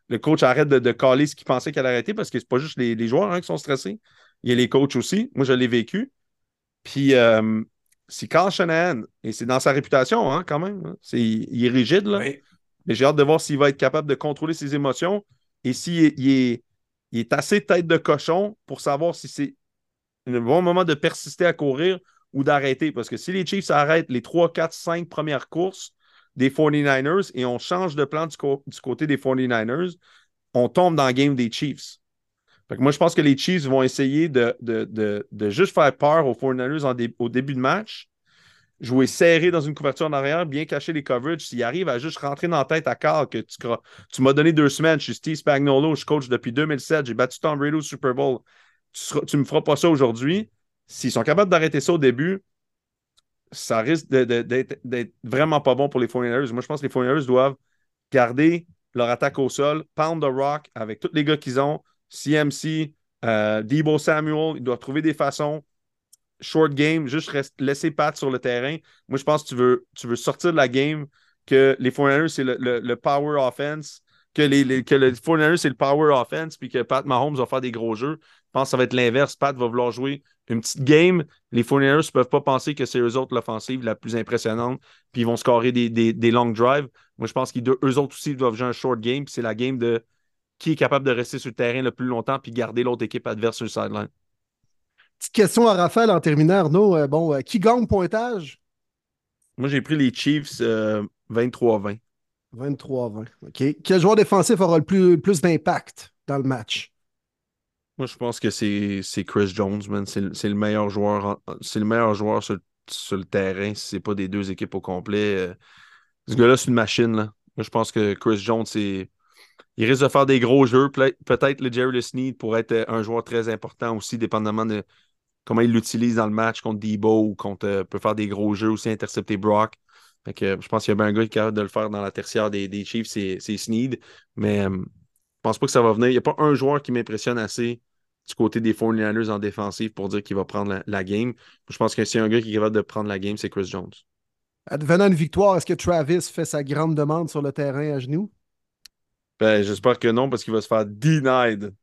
Le coach arrête de, de caler ce qu'il pensait qu'elle allait arrêter parce que c'est pas juste les, les joueurs hein, qui sont stressés, il y a les coachs aussi. Moi, je l'ai vécu. Puis, euh, si Carl Shanahan, et c'est dans sa réputation hein, quand même, hein, c'est, il est rigide, là, Oui. mais j'ai hâte de voir s'il va être capable de contrôler ses émotions et s'il est, il est, il est assez tête de cochon pour savoir si c'est un bon moment de persister à courir ou d'arrêter. Parce que si les Chiefs arrêtent les 3, 4, 5 premières courses des 49ers et on change de plan du, côté des 49ers, on tombe dans le game des Chiefs. Fait moi, je pense que les Chiefs vont essayer de, de, de- de juste faire peur aux 49ers en dé- au début de match, jouer serré dans une couverture en arrière, bien cacher les coverages. S'il arrive à juste rentrer dans la tête à Carl que tu, tu m'as donné deux semaines, je suis Steve Spagnuolo, je coach depuis 2007, j'ai battu Tom Brady au Super Bowl. Tu ne me feras pas ça aujourd'hui. S'ils sont capables d'arrêter ça au début, ça risque d'être vraiment pas bon pour les 49ers. Moi, je pense que les 49ers doivent garder leur attaque au sol, pound the rock avec tous les gars qu'ils ont, CMC, euh, Debo Samuel, ils doivent trouver des façons. Short game, juste laisser Pat sur le terrain. Moi, je pense que tu veux, tu veux sortir de la game, que les 49ers, c'est le, power offense, que, les, les- que le 49ers, c'est le power offense, puis que Pat Mahomes va faire des gros jeux. Je pense que ça va être l'inverse. Pat va vouloir jouer une petite game. Les 49ers ne peuvent pas penser que c'est eux autres l'offensive la plus impressionnante, puis ils vont scorer des, des, des long drives. Moi, je pense qu'eux autres aussi doivent jouer un short game, puis c'est la game de qui est capable de rester sur le terrain le plus longtemps, puis garder l'autre équipe adverse sur le sideline. Petite question à Raphaël en terminant, Arnaud. Euh, bon, euh, qui gagne pointage? Moi, j'ai pris les Chiefs euh, 23-20. 23-20. OK. Quel joueur défensif aura le plus, plus d'impact dans le match? Moi, je pense que c'est Chris Jones, man. C'est le- le meilleur joueur, c'est le meilleur joueur sur, sur le terrain si c'est pas des deux équipes au complet. Euh, Ce gars-là, c'est une machine. Là. Moi, je pense que Chris Jones, c'est. Il risque de faire des gros jeux. Peut- Peut-être le Jerry Sneed pourrait être euh, un joueur très important aussi, dépendamment de comment il l'utilise dans le match contre Debo ou contre. euh, peut faire des gros jeux aussi, intercepter Brock. Fait je pense qu'il y a bien un gars qui est capable de le faire dans la tertiaire des, des Chiefs, c'est Sneed. Mais pense pas que ça va venir. Il n'y a pas un joueur qui m'impressionne assez du côté des 49ers en défensive pour dire qu'il va prendre la, la game. Je pense que s'il y a un gars qui est capable de prendre la game, c'est Chris Jones. Advenant une victoire, est-ce que Travis fait sa grande demande sur le terrain à genoux? Ben, j'espère que non, parce qu'il va se faire denied.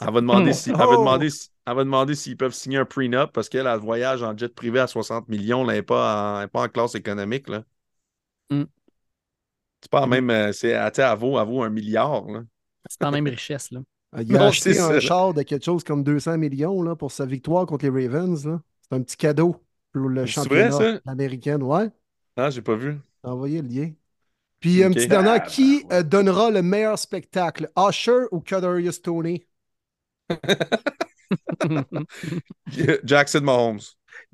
Elle va demander si, elle va Oh! demander si- elle va demander s'ils peuvent signer un prenup parce qu'elle a le voyage en jet privé à 60 millions, là, elle n'est pas, en- elle est pas en classe économique. Là. Mm. C'est pas même. euh, C'est, elle vaut, elle vaut un milliard. Là. C'est quand même richesse, là. Euh, Il a Non, acheté un ça. char de quelque chose comme 200 millions là, pour sa victoire contre les Ravens. là. C'est un petit cadeau pour le C'est championnat vrai, américain. Ouais. Ah, j'ai pas vu. Envoyé le lien. Puis, un petit dernier, Ah, qui ben, ouais. euh, donnera le meilleur spectacle, Usher ou Kadarius Tony? Jackson Mahomes.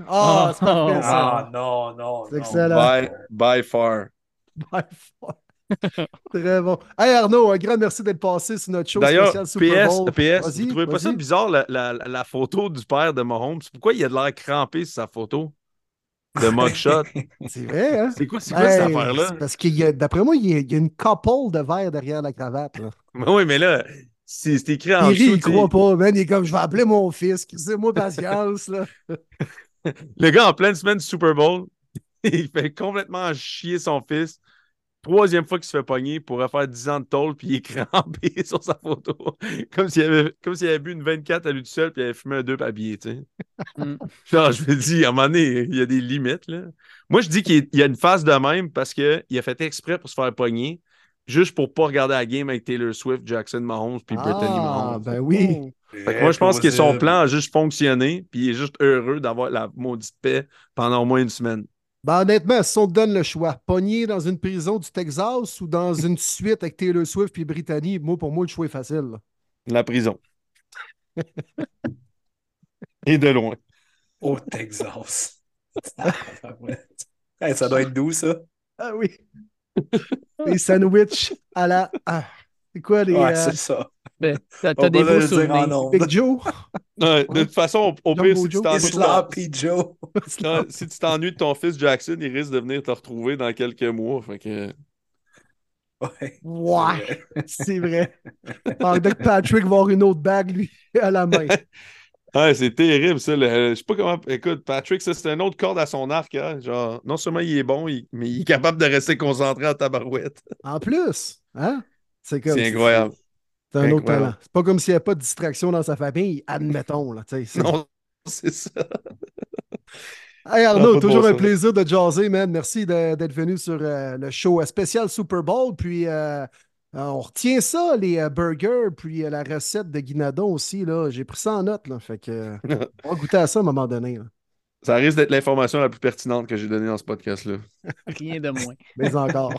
Ah, c'est parfait, ça. Ah, non, non. C'est excellent. By, by far. By far. Très bon. Hey Arnaud, un grand merci d'être passé sur notre show D'ailleurs, spécial Super PS, Bowl. PS, vous trouvez pas ça bizarre la, la, la photo du père de Mahomes? Pourquoi il a de l'air crampé sur sa photo de mugshot? C'est vrai, hein? C'est quoi, cette affaire-là? Parce qu'il y a, d'après moi, il y a, il y a une couple de verre derrière la cravate. Là. Oui, mais là, c'est écrit en dessous. il croit pas, man. Il est comme, je vais appeler mon fils. C'est moi patience, là. Le gars, en pleine semaine du Super Bowl, il fait complètement chier son fils. Troisième fois qu'il se fait pogner pour faire 10 ans de tôle, puis il est crampé sur sa photo. Comme s'il avait, comme s'il avait bu une 24 à lui tout seul, puis il avait fumé un 2 habillé, tu sais. Mm. Genre, je me dis, à un moment donné, il y a des limites, là. Moi, je dis qu'il il y a une phase de même parce qu'il a fait exprès pour se faire pogner, juste pour pas regarder la game avec Taylor Swift, Jackson Mahomes, puis Brittany Ah, Mahomes. ben oui. Fait que moi, je pense que son plan a juste fonctionné, puis il est juste heureux d'avoir la maudite paix pendant au moins une semaine. Ben, honnêtement, si on te donne le choix, pogné dans une prison du Texas ou dans une suite avec Taylor Swift puis Brittany, moi, pour moi, le choix est facile. là. La prison. Et de loin. Au Texas. Hey, ça doit être doux, ça. Ah oui. Les sandwichs à la. ah, c'est quoi les. Ouais, euh, c'est ça. Ben, T'as des beaux souvenirs. Big Joe? Ouais, de toute façon, au, pire, si tu Joe. t'ennuies ton- si tu t'ennuies de ton fils Jackson, il risque de venir te retrouver dans quelques mois. Fait que... Ouais. Ouais, c'est vrai. Pendant que Patrick va avoir une autre bague, lui, à la main. Ouais, c'est terrible, ça. le- je sais pas comment. Écoute, Patrick, ça, c'est un autre corde à son arc. hein. Genre, non seulement il est bon, il- mais il est capable de rester concentré en tabarouette. En plus, hein? C'est comme. C'est incroyable. C'est un autre Incroyable. talent. C'est pas comme s'il n'y avait pas de distraction dans sa famille, admettons. Là, Non, c'est ça. Hey Arnaud, toujours bon un plaisir de jaser, man. Merci d'être venu sur euh, le show spécial Super Bowl. Puis euh, euh, on retient ça, les euh, burgers, puis euh, la recette de Guinadon aussi. là. J'ai pris ça en note. Là, fait que, euh, on va goûter à ça à un moment donné. là. Ça risque d'être l'information la plus pertinente que j'ai donnée dans ce podcast-là. Rien de moins. Mais encore.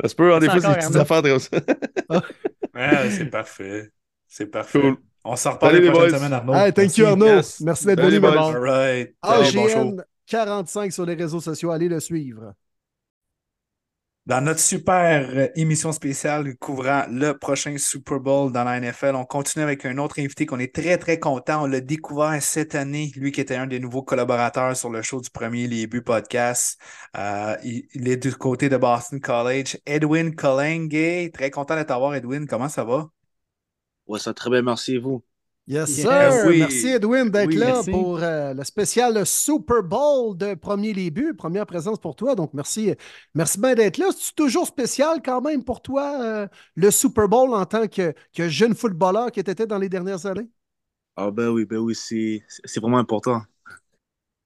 Ça se peut, hein, des fois, c'est des petites affaires comme ça. Ouais, c'est parfait. C'est parfait. Cool. On s'en reparle la les prochaine boys. semaine, Arnaud. hey, thank you, Merci. Arnaud. Yes. Merci d'être venu. All right. Salut, bon show. AGN45 sur les réseaux sociaux. Allez le suivre. Dans notre super euh, émission spéciale couvrant le prochain Super Bowl dans la NFL, on continue avec un autre invité qu'on est très, très content. On l'a découvert cette année, lui qui était un des nouveaux collaborateurs sur le show du premier Les podcast. Euh, il, est du côté de Boston College. Edwin Colenge, très content de t'avoir, Edwin. Comment ça va? Ouais, ça très bien, merci vous? Yes, Yes, sir. oui. Merci, Edwin, d'être Oui, là merci. pour euh, le spécial Super Bowl de Premier Buts. Première présence pour toi. Donc, merci, merci bien d'être là. C'est toujours spécial quand même pour toi, euh, le Super Bowl en tant que, que jeune footballeur qui était dans les dernières années? Ah ben oui, ben oui, c'est c'est vraiment important.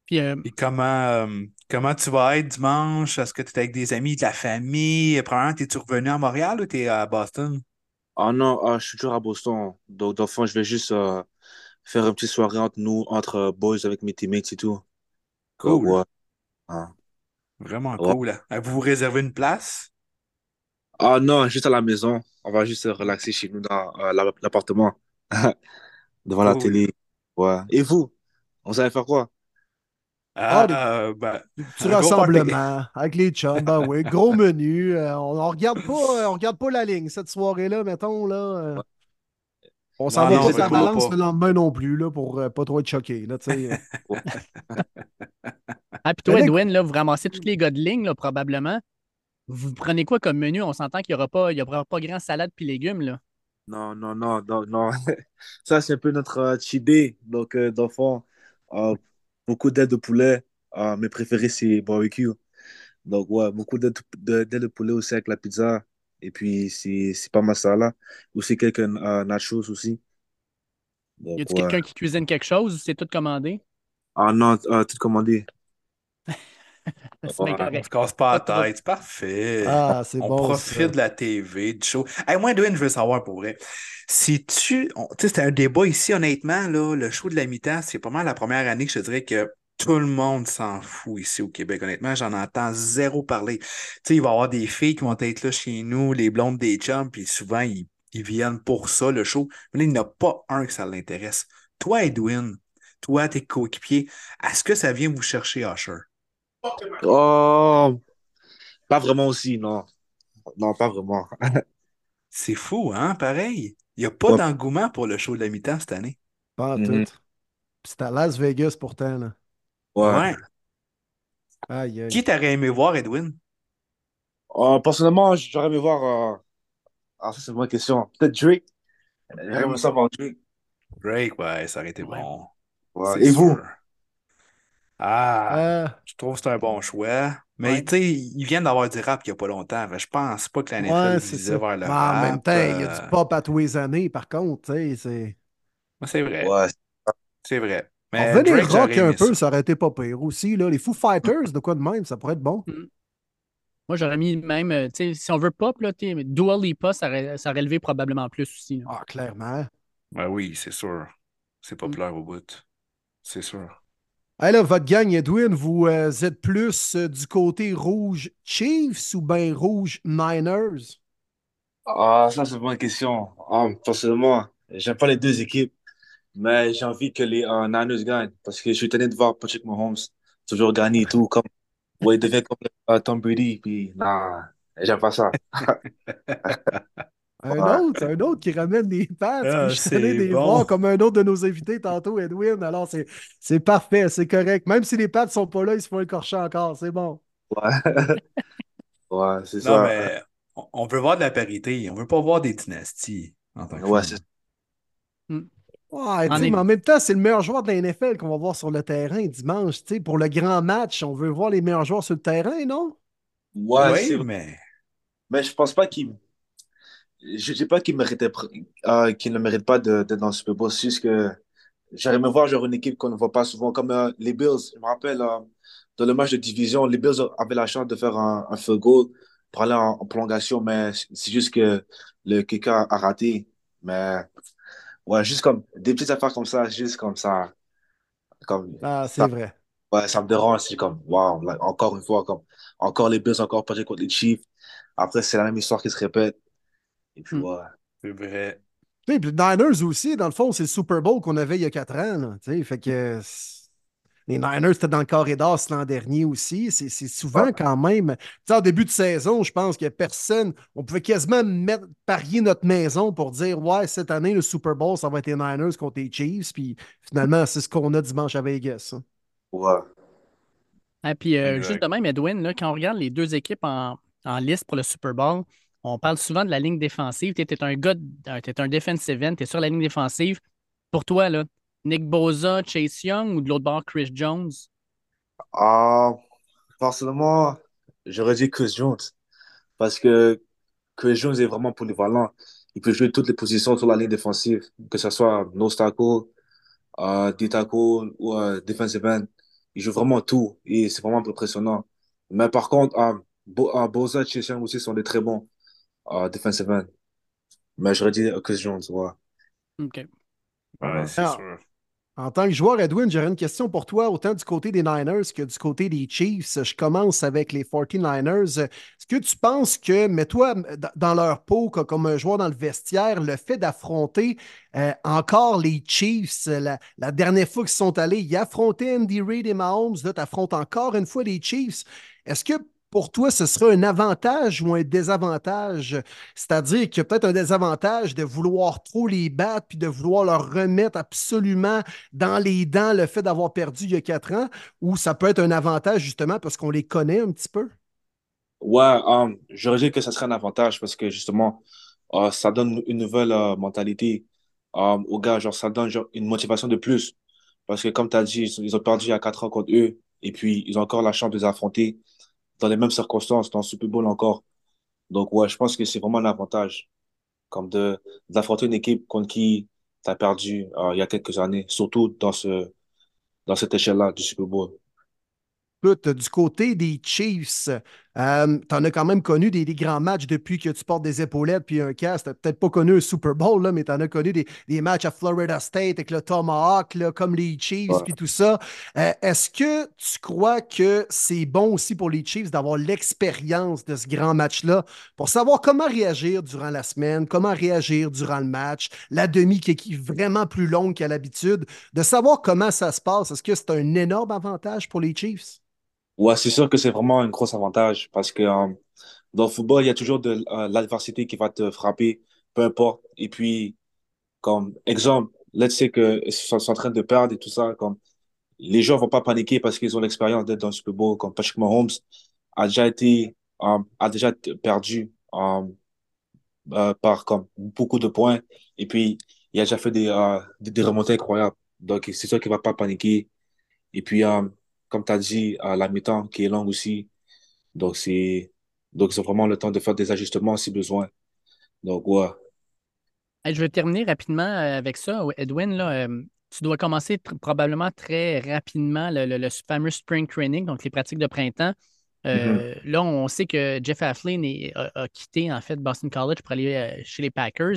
Puis, euh, Et comment, euh, comment tu vas être dimanche? Est-ce que tu es avec des amis, de la famille? Premièrement, es-tu revenu à Montréal ou tu es à Boston? Ah non, ah, je suis toujours à Boston. Donc, dans le fond, je vais juste euh, faire une petite soirée entre nous, entre euh, boys avec mes teammates et tout. Cool. Ouais. Ah. Vraiment Ouais. cool. Vous vous réservez une place? Ah non, juste à la maison. On va juste relaxer chez nous dans euh, la- l'appartement. Devant la Cool. télé. Ouais. Et vous? On savait faire quoi? Ah, Ah, des- euh, ben, Petit un gros rassemblement avec les chums. Ben oui, gros menu. Euh, on ne regarde, pas, euh, on regarde pas la ligne cette soirée-là, mettons. Là, euh, on s'en va non, pas on sur la balance pas. le lendemain non plus là, pour euh, pas trop être choqué. Là, ah, puis toi, Edwin, là, vous ramassez tous les gars de ligne, là, probablement. Vous prenez quoi comme menu? On s'entend qu'il n'y aura pas, il y aura pas grand salade puis légumes, là. Non, non, non, non, non. Ça, c'est un peu notre euh, cheat day. Donc, euh, beaucoup d'ailes de poulet. Euh, mes préférés, c'est barbecue. Donc, ouais, beaucoup d'ailes de, poulet aussi avec la pizza. Et puis, c'est c'est pas masala. Aussi quelques euh, nachos aussi. Donc, Y a-tu ouais. quelqu'un qui cuisine quelque chose ou c'est tout commandé? Ah non, euh, tout commandé. Ouais. On se casse pas la tête, parfait. Ah, c'est on bon. profite ça. de la TV, du show. Hey, moi, Edwin, je veux savoir pour vrai. Si tu. on- Tu sais, c'était un débat ici, honnêtement, là, le show de la mi-temps, c'est pas mal la première année que je te dirais que tout le monde s'en fout ici au Québec. Honnêtement, j'en entends zéro parler. Tu sais, il va y avoir des filles qui vont être là chez nous, les blondes des chums, puis souvent, ils, ils viennent pour ça, le show. Mais là, il n'y en a pas un que ça l'intéresse. Toi, Edwin, toi, tes coéquipiers, est-ce que ça vient vous chercher, Usher? Oh, pas vraiment aussi, non. Non, pas vraiment. C'est fou, hein, pareil. Il n'y a pas Ouais. d'engouement pour le show de la mi-temps cette année. Pas en Mhm. tout. C'est à Las Vegas pourtant. Là. Ouais. Ouais. Aïe, aïe. Qui t'aurais aimé voir, Edwin? Euh, personnellement, j'aurais aimé voir. euh, Ah, ça, c'est une bonne question. Peut-être Drake. J'aurais aimé ça voir Drake. Drake, ouais, ça aurait été Ouais. bon. Ouais. Et vous? Ah, Euh, je trouve que c'est un bon choix. Mais Ouais. tu sais, ils viennent d'avoir du rap il n'y a pas longtemps. Je pense pas que la NFL ouais, c'est visait ça. vers le Mais en même rap. temps, il y a euh, du pop à tous les années, par contre. tu sais, C'est... C'est vrai, Ouais. c'est vrai. On Mais revenait Drake, j'aurais rock un aimé peu, ça. ça aurait été pas pire aussi. Là. Les Foo Fighters, de quoi de même, ça pourrait être bon. Moi, j'aurais mis même, euh, tu sais, si on veut pop, là, tu sais, Dua Lipa, ça aurait, ça aurait levé probablement plus aussi. là. Ah, clairement. Ben oui, c'est sûr. C'est Mm. populaire au bout. C'est sûr. Hey, là, votre gang, Edwin, vous euh, êtes plus euh, du côté rouge Chiefs ou bien rouge Niners? Ah, ça, c'est une bonne question. Ah, personnellement, j'aime pas les deux équipes, mais j'ai envie que les euh, Niners gagnent parce que je suis tanné de voir Patrick Mahomes toujours gagner et tout. Comme, ouais, il devient comme Tom Brady, puis non, j'aime pas ça. Un Ouais. autre, un autre qui ramène des pattes, Ah, je les bon. comme un autre de nos invités tantôt, Edwin. Alors, c'est, c'est parfait, c'est correct. Même si les pattes sont pas là, ils se font écorcher encore, c'est bon. Ouais, ouais c'est Non, ça. mais on- veut voir de la parité. On veut pas voir des dynasties en tant que Ouais, c'est Ouais, En sais, est- mais en même temps, c'est le meilleur joueur de la NFL qu'on va voir sur le terrain dimanche. tu sais, Pour le grand match, on veut voir les meilleurs joueurs sur le terrain, non? ouais, Oui, mais Mais je pense pas qu'il. Je dis pas qu'il méritait, pr- euh, qu'il ne mérite pas d'être dans le Super Bowl. C'est juste que j'aimerais me voir genre une équipe qu'on ne voit pas souvent, comme euh, les Bills. Je me rappelle, euh, dans le match de division, les Bills avaient la chance de faire un, un field goal pour aller en, en prolongation, mais c'est juste que le kicker a raté. Mais ouais, juste comme des petites affaires comme ça, juste comme ça. Comme, Ah, c'est vrai. ouais, ça me dérange. C'est comme, like, encore une fois, comme, encore les Bills, encore pas contre les Chiefs. Après, c'est la même histoire qui se répète. Et puis, Hmm. ouais. c'est vrai. Tu sais, puis les Niners aussi, dans le fond, c'est le Super Bowl qu'on avait il y a quatre ans. là, tu fait que c'est- les Niners étaient dans le corridor l'an dernier aussi. C'est c'est souvent quand même. Tu sais, en début de saison, je pense qu'il n'y a personne. On pouvait quasiment mettre, parier notre maison pour dire Ouais, cette année, le Super Bowl, ça va être les Niners contre les Chiefs. Puis finalement, c'est ce qu'on a dimanche à Vegas. hein. Ouais. Ah, puis euh, juste de même, Edwin, là, quand on regarde les deux équipes en, en liste pour le Super Bowl, on parle souvent de la ligne défensive. Tu es un gars, tu es un defensive end, tu es sur la ligne défensive. Pour toi, là, Nick Boza, Chase Young ou de l'autre bord, Chris Jones? Ah, personnellement, j'aurais dit Chris Jones. Parce que Chris Jones est vraiment polyvalent. Il peut jouer toutes les positions sur la ligne défensive, que ce soit nose tackle, euh, D-tackle ou euh, defensive end. Il joue vraiment tout et c'est vraiment impressionnant. Mais par contre, euh, euh, Boza et Chase Young aussi sont des très bons euh, defensive end. Mais j'aurais dit Chris Jones, ouais. OK. Ouais, c'est sûr. En tant que joueur, Edwin, j'aurais une question pour toi, autant du côté des Niners que du côté des Chiefs. Je commence avec les 49ers. Est-ce que tu penses que, mets-toi dans leur peau co- comme un joueur dans le vestiaire, le fait d'affronter euh, encore les Chiefs, la, la dernière fois qu'ils sont allés, ils affrontaient Andy Reid et Mahomes, là, tu affrontes encore une fois les Chiefs. Est-ce que pour toi, ce sera un avantage ou un désavantage? C'est-à-dire qu'il y a peut-être un désavantage de vouloir trop les battre puis de vouloir leur remettre absolument dans les dents le fait d'avoir perdu il y a quatre ans, ou ça peut être un avantage justement parce qu'on les connaît un petit peu? Ouais, euh, j'aurais dit que ça serait un avantage parce que justement, euh, ça donne une nouvelle euh, mentalité euh, aux gars. Genre, ça donne une motivation de plus. Parce que comme tu as dit, ils, ont perdu il y a 4 ans contre eux et puis ils ont encore la chance de les affronter dans les mêmes circonstances, dans le Super Bowl encore. Donc, ouais, je pense que c'est vraiment un avantage comme de d'affronter une équipe contre qui tu as perdu euh, il y a quelques années, surtout dans ce dans cette échelle-là du Super Bowl. Du côté des Chiefs, Euh, tu en as quand même connu des, des grands matchs depuis que tu portes des épaulettes puis un casque. Tu peut-être pas connu un Super Bowl, là, mais tu en as connu des, des matchs à Florida State avec le Tomahawk, là, comme les Chiefs puis tout ça. Euh, Est-ce que tu crois que c'est bon aussi pour les Chiefs d'avoir l'expérience de ce grand match-là pour savoir comment réagir durant la semaine, comment réagir durant le match, la demi qui est vraiment plus longue qu'à l'habitude, de savoir comment ça se passe? Est-ce que c'est un énorme avantage pour les Chiefs? Ouais, c'est sûr que c'est vraiment un gros avantage parce que euh, dans le football, il y a toujours de euh, l'adversité qui va te frapper, peu importe. Et puis, comme exemple, let's say que ils sont, sont en train de perdre et tout ça, comme les gens vont pas paniquer parce qu'ils ont l'expérience d'être dans le Super Bowl, comme Patrick Mahomes a déjà été, euh, a déjà perdu euh, euh, par comme beaucoup de points et puis il a déjà fait des, euh, des, des remontées incroyables. Donc, c'est sûr qu'il va pas paniquer. Et puis, euh, comme tu as dit, à la mi-temps qui est longue aussi. Donc, c'est, donc, ils ont vraiment le temps de faire des ajustements si besoin. Donc, ouais. Hey, je vais terminer rapidement euh, avec ça. Edwin, là, euh, tu dois commencer tr- probablement très rapidement le, le- le fameux spring training, donc les pratiques de printemps. Euh, Là, on sait que Jeff Afflin est- a, a quitté en fait Boston College pour aller euh, chez les Packers,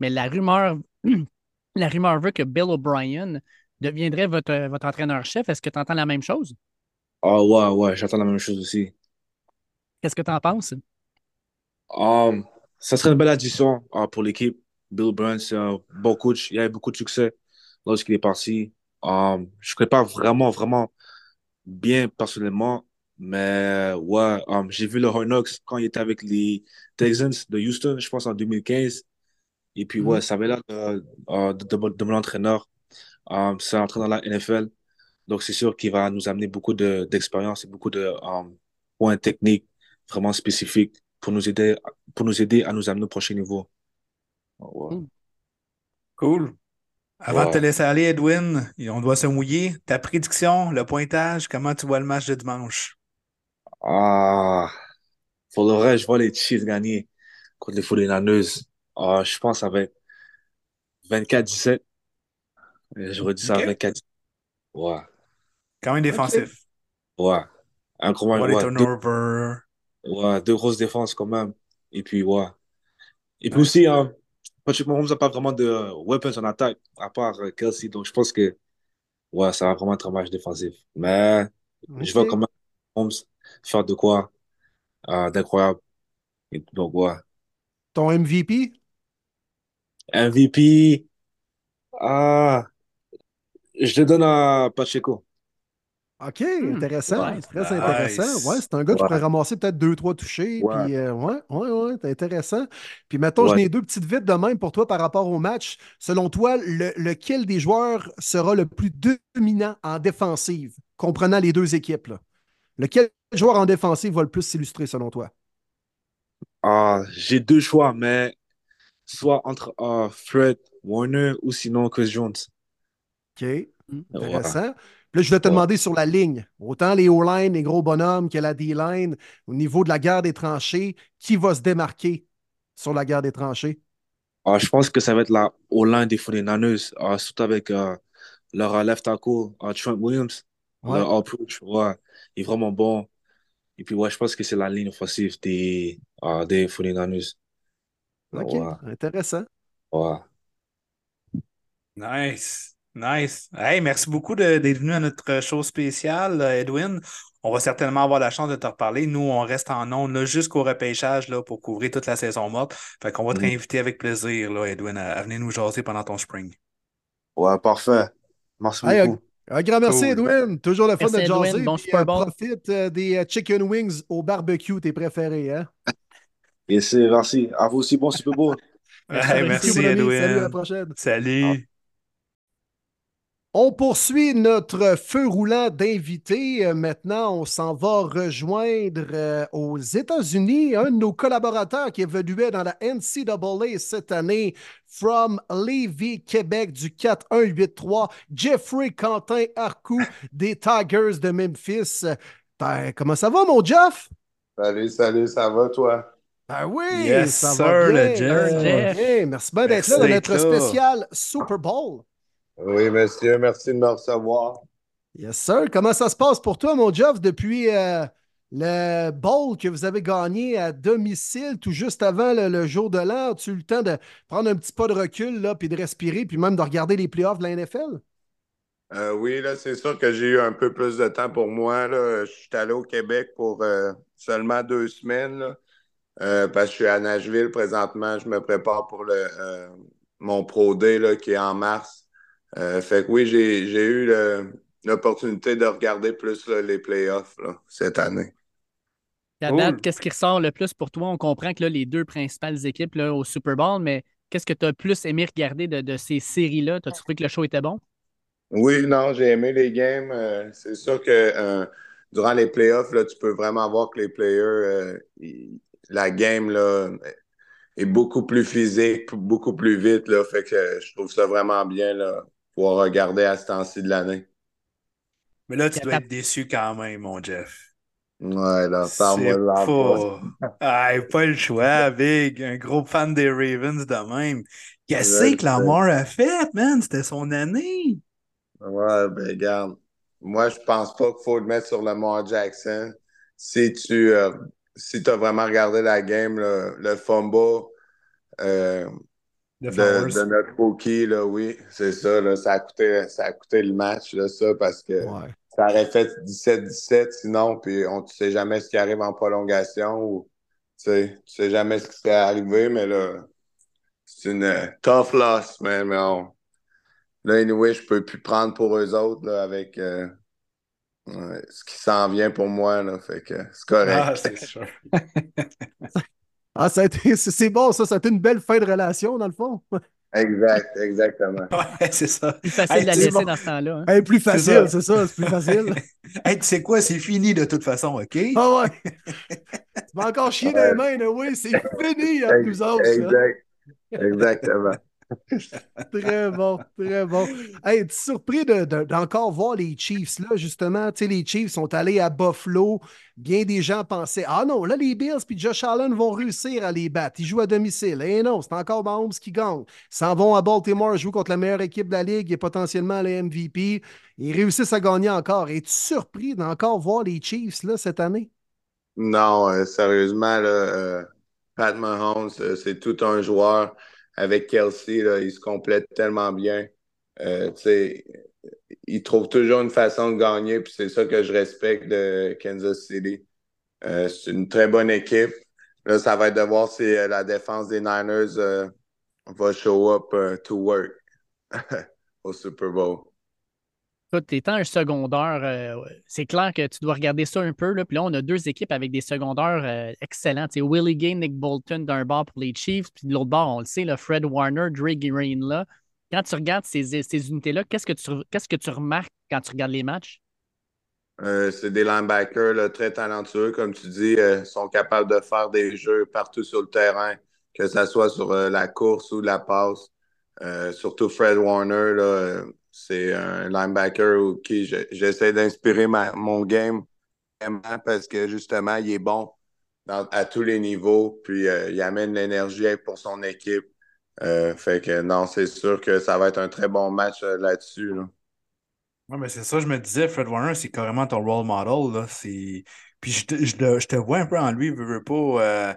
mais la rumeur, la rumeur veut que Bill O'Brien deviendrait votre, votre entraîneur-chef? Est-ce que tu entends la même chose? Ah, ouais, ouais, j'attends la même chose aussi. Qu'est-ce que tu en penses? Um, ça serait une belle addition euh, pour l'équipe. Bill Burns, c'est un bon coach. Il a eu beaucoup de succès lorsqu'il est parti. Um, je ne connais pas vraiment, vraiment bien personnellement, mais ouais, um, j'ai vu le Knocks quand il était avec les Texans de Houston, je pense en 2015. Et puis, ouais, Mhm. ça avait l'air de, euh, de, de, de mon entraîneur. Um, c'est entré dans la NFL. Donc, c'est sûr qu'il va nous amener beaucoup de, d'expérience et beaucoup de um, points techniques vraiment spécifiques pour nous aider, pour nous aider à nous amener au prochain niveau. Mm. Cool. Avant de te laisser aller, Edwin, on doit se mouiller. Ta prédiction, le pointage, comment tu vois le match de dimanche? Ah, pour le reste, je vois les Chiefs gagner contre les 49ers. Ah, je pense avec 24-17. J'aurais dit ça OK. 24 Ouais, Quand même défensif. ouais. Pas Incroyable. des Ouais, deux, ouais, deux grosses défenses quand même. Et puis, ouais. Et puis Ouais. aussi, hein, Patrick Mahomes n'a pas vraiment de weapons en attaque, à part euh, Kelsey. Donc, je pense que, ouais, ça va vraiment être un match défensif. Mais je vois quand même Mahomes faire de quoi euh, d'incroyable. Donc, ouais. Ton MVP? MVP, ah, je le donne à Pacheco. OK, Hmm, intéressant. nice. Très intéressant. Nice. Ouais, c'est un gars qui Ouais. pourrait ramasser peut-être deux, trois touchés. Ouais. Puis, euh, ouais, ouais, ouais, c'est intéressant. Puis, mettons, Ouais. je n'ai deux petites vites de même pour toi par rapport au match. Selon toi, le- lequel des joueurs sera le plus dominant en défensive, comprenant les deux équipes? là? Lequel joueur en défensive va le plus s'illustrer selon toi? Ah, j'ai deux choix, mais soit entre euh, Fred Warner ou sinon Chris Jones. OK, Hmm. Ouais. intéressant. Puis là, je vais te Ouais. demander sur la ligne. Autant les O-line, les gros bonhommes que la D-line, au niveau de la guerre des tranchées, qui va se démarquer sur la guerre des tranchées? Ah, je pense que ça va être la O-line des 49ers, ah, surtout avec euh, leur left tackle, euh, Trent Williams, Ouais. leur approach, ouais, il est vraiment bon. Et puis, ouais, je pense que c'est la ligne offensive des, euh, des 49ers. OK, Ouais, intéressant. ouais. Nice. Nice. Hey, merci beaucoup d'être venu à notre show spécial, euh, Edwin. On va certainement avoir la chance de te reparler. Nous, on reste en ondes jusqu'au repêchage là, pour couvrir toute la saison morte. Fait qu'on va te réinviter avec plaisir, là, Edwin, à, à venir nous jaser pendant ton spring. Ouais, parfait. Merci Hey, beaucoup. un grand merci, Cool. Edwin. Toujours le fun Merci, de Edwin. jaser. Bon Super euh, Bowl. profite euh, des chicken wings au barbecue, tes préférés. Hein? Et c'est, merci. À vous aussi, bon Super Bowl. Merci, Hey, merci, ami. Salut, à la Edwin. prochaine. Salut. On poursuit notre feu roulant d'invités. Euh, Maintenant, on s'en va rejoindre euh, aux États-Unis un de nos collaborateurs qui évoluait dans la NCAA cette année, from Lévis, Québec, du 4-1-8-3, Jeffrey Quentin Arcou des Tigers de Memphis. Ben, comment ça va, mon Jeff? Salut, salut, ça va toi? Ben oui, Yes, ça sir, va le bien. Jeff. bien. Merci bien d'être là dans notre spécial Super Bowl. Oui, monsieur, merci de me recevoir. Yes, sir. Comment ça se passe pour toi, mon Jeff, depuis, euh, Le bowl que vous avez gagné à domicile tout juste avant le, le jour de l'an, as-tu eu le temps de prendre un petit pas de recul, là, puis de respirer, puis même de regarder les playoffs de la NFL? Euh, oui, là, c'est sûr que j'ai eu un peu plus de temps pour moi. Là. Je suis allé au Québec pour euh, seulement deux semaines. là. Parce que je suis à Nashville présentement. Je me prépare pour le, mon Pro Day là, qui est en mars. Euh, fait que oui, j'ai, j'ai eu l'opportunité de regarder plus là, les playoffs là, cette année. Cool. date, qu'est-ce qui ressort le plus pour toi? On comprend que là, les deux principales équipes là, au Super Bowl, mais qu'est-ce que tu as plus aimé regarder de, de ces séries-là? As-tu trouvé que le show était bon? Oui, non, j'ai aimé les games. Euh, c'est sûr que euh, durant les playoffs, là, tu peux vraiment voir que les players, euh, la game là, est beaucoup plus physique, beaucoup plus vite. Là, fait que je trouve ça vraiment bien là, pour regarder à ce temps-ci de l'année. Mais là, tu dois être déçu quand même, mon Jeff. Ouais, là, de l'emploi. pas... Ah, pas le choix, Big. Un gros fan des Ravens de même. Qu'est-ce que Lamar a fait, man? C'était son année. Ouais, ben regarde. Moi, je pense pas qu'il faut le mettre sur Lamar Jackson. Si tu euh, si as vraiment regardé la game, le fumble euh, De notre rookie, là, oui, c'est ça, là, ça a coûté, ça a coûté le match, là, ça, parce que Ouais. ça aurait fait 17-17 sinon, puis on ne sait jamais ce qui arrive en prolongation ou tu sais, tu sais jamais ce qui serait arrivé, mais là, c'est une euh, tough loss, man, mais on, là, anyway, je peux plus prendre pour eux autres, là, avec euh, ouais, ce qui s'en vient pour moi, là, fait que c'est correct. Ah, c'est sûr. Ah, ça a été, c'est bon, ça, ça a été une belle fin de relation, dans le fond. Exact, exactement. Ouais, c'est ça. Plus facile Hey, de la c'est laisser bon. dans ce temps-là. hein. Hey, plus facile, c'est ça, c'est plus facile. Hey, tu sais quoi? C'est fini de toute façon, OK? Ah ouais. Tu m'as encore chier dans les mains, oui, c'est fini avec nous autres. Exact. Exactement. Très bon, très bon. Hey, es-tu surpris de- de- d'encore voir les Chiefs, là, justement? Tu sais, les Chiefs sont allés à Buffalo. Bien des gens pensaient, ah non, là, les Bills puis Josh Allen vont réussir à les battre. Ils jouent à domicile. Eh non, c'est encore Mahomes qui gagne. Ils s'en vont à Baltimore, jouent contre la meilleure équipe de la Ligue et potentiellement le MVP. Ils réussissent à gagner encore. Es-tu surpris d'encore voir les Chiefs, là, cette année? Non, euh, sérieusement, euh, Pat Mahomes, euh, c'est tout un joueur. Avec Kelsey, là, il se complète tellement bien. Euh, tu sais, il trouve toujours une façon de gagner, puis c'est ça que je respecte de Kansas City. Euh, c'est une très bonne équipe. Là, ça va être de voir si euh, la défense des Niners euh, va show up to work au Super Bowl. Étant un secondaire, euh, c'est clair que tu dois regarder ça un peu. Là. Puis là, on a deux équipes avec des secondaires euh, excellents. Willie Gay, Nick Bolton d'un bord pour les Chiefs, puis de l'autre bord, on le sait, là, Fred Warner, Dre Greenlaw. Quand tu regardes ces, unités-là, qu'est-ce que tu remarques quand tu regardes les matchs? Euh, c'est des linebackers là, très talentueux, comme tu dis, euh, sont capables de faire des jeux partout sur le terrain, que ce soit sur la course ou la passe. Surtout Fred Warner, là, c'est un linebacker qui je- j'essaie d'inspirer mon game vraiment parce que justement, il est bon à tous les niveaux, puis euh, il amène l'énergie pour son équipe. Euh, fait que non, c'est sûr que ça va être un très bon match euh, là-dessus. là. Ouais, mais c'est ça, je me disais, Fred Warner, c'est carrément ton role model. Là. Puis je te, je, le- je te vois un peu en lui, veut, veut pas,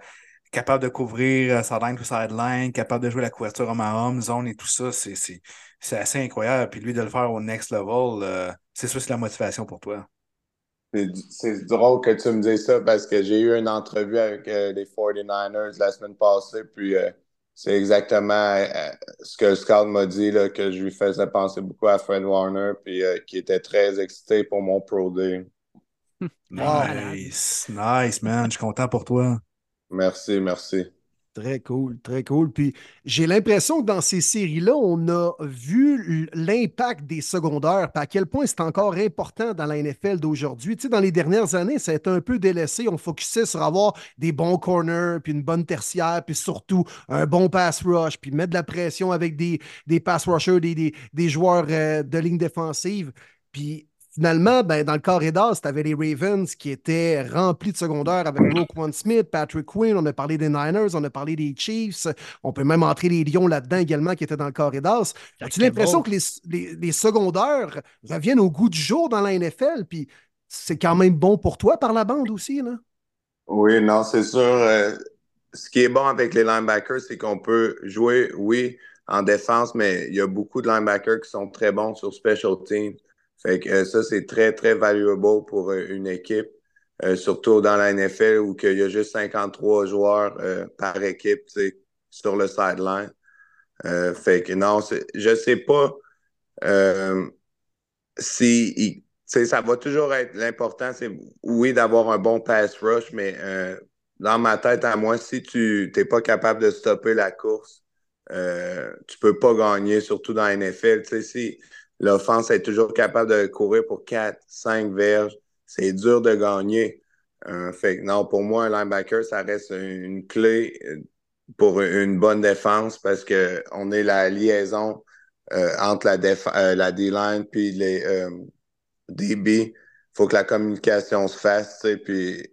capable de couvrir sideline to sideline, capable de jouer la couverture homme à homme, zone et tout ça. C'est, c'est, assez incroyable. Puis lui, de le faire au next level, euh, c'est sûr que c'est la motivation pour toi. C'est c'est drôle que tu me dises ça parce que j'ai eu une entrevue avec euh, les 49ers la semaine passée, puis euh, c'est exactement ce que Scott m'a dit, là, que je lui faisais penser beaucoup à Fred Warner, puis qui était très excité pour mon Pro Day. Nice, nice, man. Je suis content pour toi. Merci, merci. Très cool, très cool. Puis j'ai l'impression que dans ces séries-là, on a vu l'impact des secondaires, puis à quel point c'est encore important dans la NFL d'aujourd'hui. Tu sais, dans les dernières années, ça a été un peu délaissé. On focusait sur avoir des bons corners, puis une bonne tertiaire, puis surtout un bon pass rush, puis mettre de la pression avec des, des pass rushers, des, joueurs euh, de ligne défensive. Puis Finalement, ben, dans le corridor, tu avais les Ravens qui étaient remplis de secondaires avec Roquan Smith, Patrick Quinn, on a parlé des Niners, on a parlé des Chiefs, on peut même entrer les Lions là-dedans également qui étaient dans le corridor. As-tu l'impression que les, les, les secondaires reviennent au goût du jour dans la NFL? Puis, c'est quand même bon pour toi par la bande aussi, là? Oui, non, c'est sûr. euh, ce qui est bon avec les linebackers, c'est qu'on peut jouer, oui, en défense, mais il y a beaucoup de linebackers qui sont très bons sur special teams. Fait que euh, ça, c'est très, très valuable pour euh, une équipe, euh, surtout dans la NFL où il y a juste 53 joueurs par équipe tu sur le sideline. Fait que non, je sais pas si il- tu ça va toujours être l'important, c'est oui d'avoir un bon pass rush, mais dans ma tête à moi, si tu n'es pas capable de stopper la course, euh, tu peux pas gagner, surtout dans la NFL. Tu si l'offense est toujours capable de courir pour 4, 5 verges, c'est dur de gagner. Euh, non, pour moi, un linebacker, ça reste une clé euh, pour une bonne défense parce que on est la liaison euh, entre la, la D-line puis les DB. faut que la communication se fasse. Puis,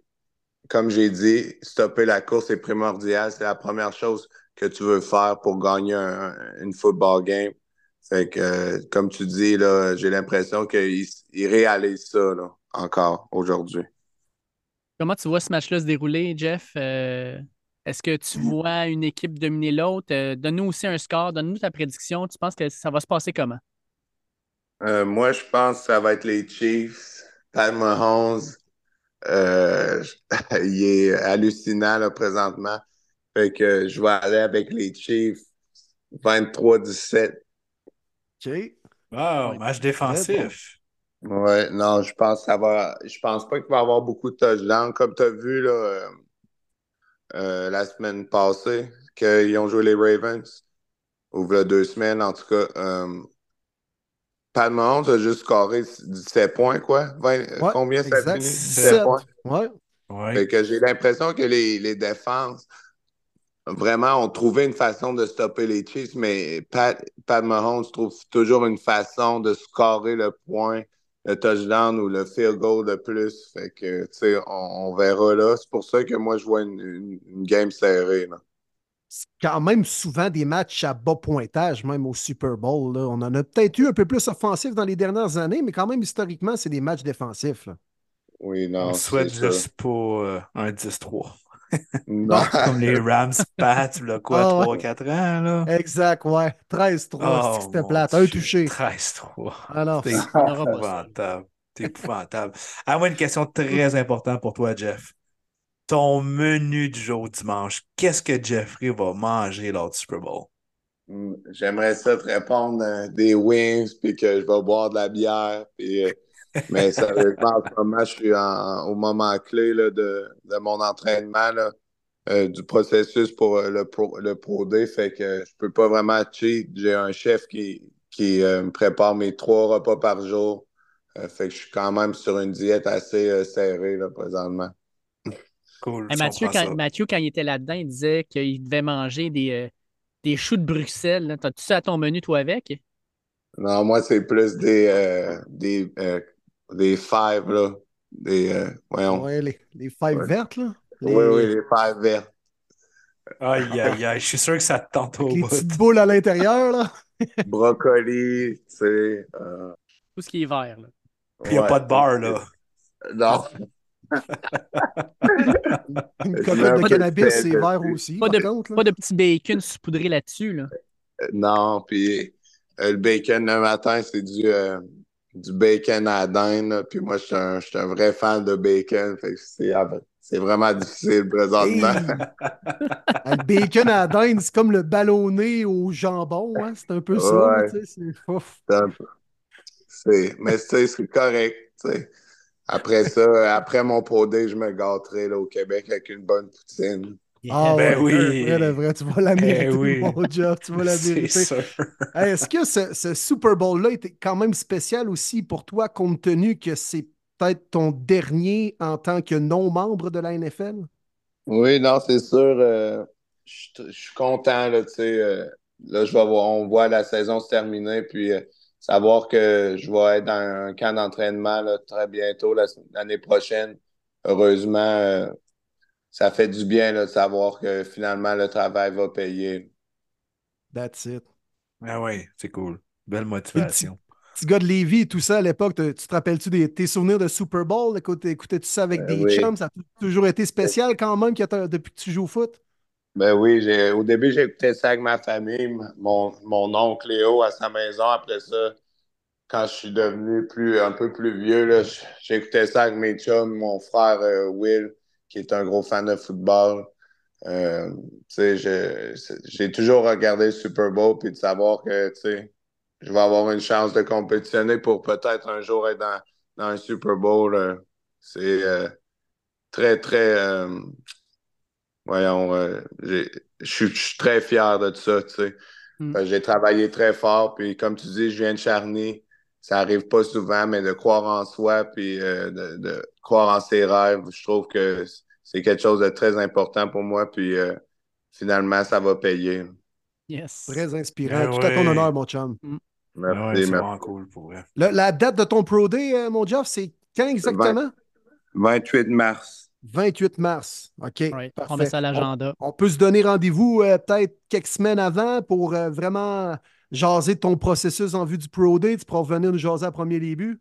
comme j'ai dit, stopper la course est primordial. C'est la première chose que tu veux faire pour gagner un- une football game. Fait que, euh, comme tu dis, là, j'ai l'impression qu'il il réalise ça là, encore aujourd'hui. Comment tu vois ce match-là se dérouler, Jeff? Euh, Est-ce que tu vois une équipe dominer l'autre? Euh, donne-nous aussi un score, donne-nous ta prédiction. Tu penses que ça va se passer comment? Moi, je pense que ça va être les Chiefs. Pat Mahomes, il est hallucinant là, présentement. Fait que je vais aller avec les Chiefs 23-17. OK. Wow, Ouais, match défensif. Ouais, non, je pense que ça va. Je pense pas qu'il va y avoir beaucoup de touchdowns. Comme tu as vu là, euh, euh, la semaine passée, qu'ils ont joué les Ravens, ou il y a deux semaines en tout cas. Euh, Mahomes a juste scoré 17 points, quoi. 20 Ouais, combien ça a exact. fini? 17. points? Ouais. Ouais. Fait que j'ai l'impression que les, les défenses vraiment ont trouvé une façon de stopper les Chiefs, mais Pat, Pat Mahomes trouve toujours une façon de scorer le point, le touchdown ou le field goal de plus. Fait que, tu sais, on, on verra là. C'est pour ça que moi, je vois une, une- une game serrée. Là. C'est quand même souvent des matchs à bas pointage, même au Super Bowl. là. On en a peut-être eu un peu plus offensif dans les dernières années, mais quand même, historiquement, c'est des matchs défensifs. là. Oui, non. On souhaite juste pas euh, un 10-3. Non. Comme les Rams Pats, là, quoi, Ah ouais. 3-4 ans, là? Exact, ouais. 13-3, Oh, c'était plate. Un touché. 13-3. Alors, C'est épouvantable. C'est épouvantable. À moi, une question très importante pour toi, Jeff. Ton menu du jour dimanche, qu'est-ce que Jeffrey va manger lors du Super Bowl? Mm, J'aimerais ça te répondre euh, des wings, puis que je vais boire de la bière. Puis, euh, mais sérieusement, en ce moment, je suis en- au moment clé là, de, de mon entraînement, là, euh, du processus pour euh, le, pro, le Pro Day. Fait que je peux pas vraiment cheat. J'ai un chef qui, qui euh, me prépare mes trois repas par jour. Euh, fait que je suis quand même sur une diète assez euh, serrée là, présentement. Cool. Hey, Mathieu, quand. Mathieu, quand il était là-dedans, il disait qu'il devait manger des, euh, des choux de Bruxelles. T'as-tu ça à ton menu, toi, avec? Non, moi, c'est plus des, euh, des, euh, des fives, là. Des, euh, voyons. ouais, les, les fives Ouais. vertes, là. Les, Oui, oui, les fives vertes. Aïe, aïe, aïe. Je suis sûr que ça te tente au les bout. petites boules à l'intérieur, là. Brocoli, tu sais. euh, Tout ce qui est vert. là. Puis il n'y a ouais. pas de bar, là. Non. Une un de cannabis, c'est vert aussi, Pas de, contre. là. pas de petit bacon saupoudré là-dessus. Là. Non, puis euh, le bacon le matin, c'est du, euh, du bacon à la dinde. là. Puis moi, je suis un, je suis un vrai fan de bacon. Fait que c'est c'est vraiment difficile présentement. Le bacon à la dinde, c'est comme le ballonné au jambon, hein? C'est un peu ça, Ouais. c'est un peu- mais c'est correct. tu sais. Après ça, après mon Pro Day, je me gâterai là, au Québec avec une bonne poutine. Ah Ben ouais, oui. vrai de vrai, tu vas la Eh mériter, oui. mon Jeff, tu vas la C'est mériter. Hey, Est-ce que ce, ce Super Bowl-là était quand même spécial aussi pour toi, compte tenu que c'est peut-être ton dernier en tant que non-membre de la NFL? Oui, non, c'est sûr. euh, je suis content, là, tu sais. euh, là, je vais voir, on voit la saison se terminer, puis euh, savoir que je vais être dans un camp d'entraînement très bientôt, la- l'année prochaine. Heureusement, euh, ça fait du bien là, de savoir que finalement le travail va payer. That's it. Ah oui, c'est cool. Belle motivation. petit gars de Lévis et tout ça à l'époque, te- tu te rappelles-tu des tes souvenirs de Super Bowl? Écoutais-tu ça avec Euh, des oui. chums? Ça a toujours été spécial quand même depuis que tu joues au foot? Ben oui, j'ai, au début, j'écoutais ça avec ma famille, mon, mon oncle Léo à sa maison. Après ça, quand je suis devenu plus, un peu plus vieux, j'écoutais ça avec mes chums, mon frère euh, Will, qui est un gros fan de football. Euh, j'ai toujours regardé le Super Bowl, puis de savoir que, je vais avoir une chance de compétitionner pour peut-être un jour être dans, dans un Super Bowl. c'est euh, très, très... euh, voyons, je suis très fier de ça. Mm. Que J'ai travaillé très fort, puis comme tu dis, je viens de Charny. Ça arrive pas souvent, mais de croire en soi, puis euh, de, de croire en ses rêves, je trouve que c'est quelque chose de très important pour moi, puis euh, finalement, ça va payer. Yes. Très inspirant. Ben Tout à ton honneur, mon chum. Merci, Ouais, c'est merci. vraiment cool pour vrai. Le- la date de ton Pro Day, euh, mon Jeff, c'est quand exactement? 28 mars. 28 mars. OK. Right. On met ça à l'agenda. On, on peut se donner rendez-vous euh, peut-être quelques semaines avant pour euh, vraiment jaser de ton processus en vue du Pro Day. Tu pourras revenir nous jaser à premier début?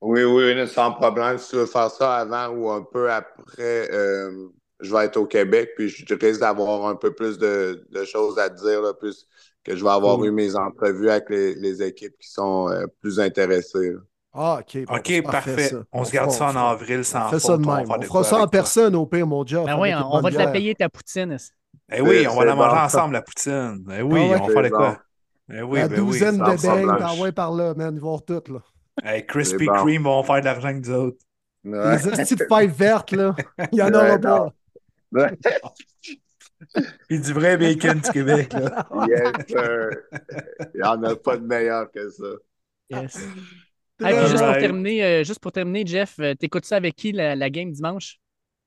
Oui, oui, sans problème. Si tu veux faire ça avant ou un peu après, euh, je vais être au Québec, puis je risque d'avoir un peu plus de, de choses à dire, là, plus que je vais avoir eu mes entrevues avec les, les équipes qui sont euh, plus intéressées. là. Ah, OK. bon, OK, parfait. ça. On, se garde ça en avril sans On fait ça de même. faire On fera ça en toi. personne au pire, mon Jeff. Ben oui, on va te la payer ta poutine. Eh oui, on va la manger ensemble, la poutine. Eh oui, Ah ouais? on va faire de quoi? Eh oui, La ben oui. douzaine sans de beignes, problème. t'envoies par là, man. Ils vont voir tout, là. Hey, Krispy bon. Kreme vont faire de l'argent avec nous autres. Ouais. Les petites fèves vertes, là. Il y en Ouais, aura non. pas. Ouais. Puis du vrai bacon du Québec, là. Yes, sir. Il n'y en a pas de meilleur que ça. Yes. Hey, puis juste, pour terminer, euh, juste pour terminer, Jeff, euh, t'écoutes ça avec qui la, la game dimanche?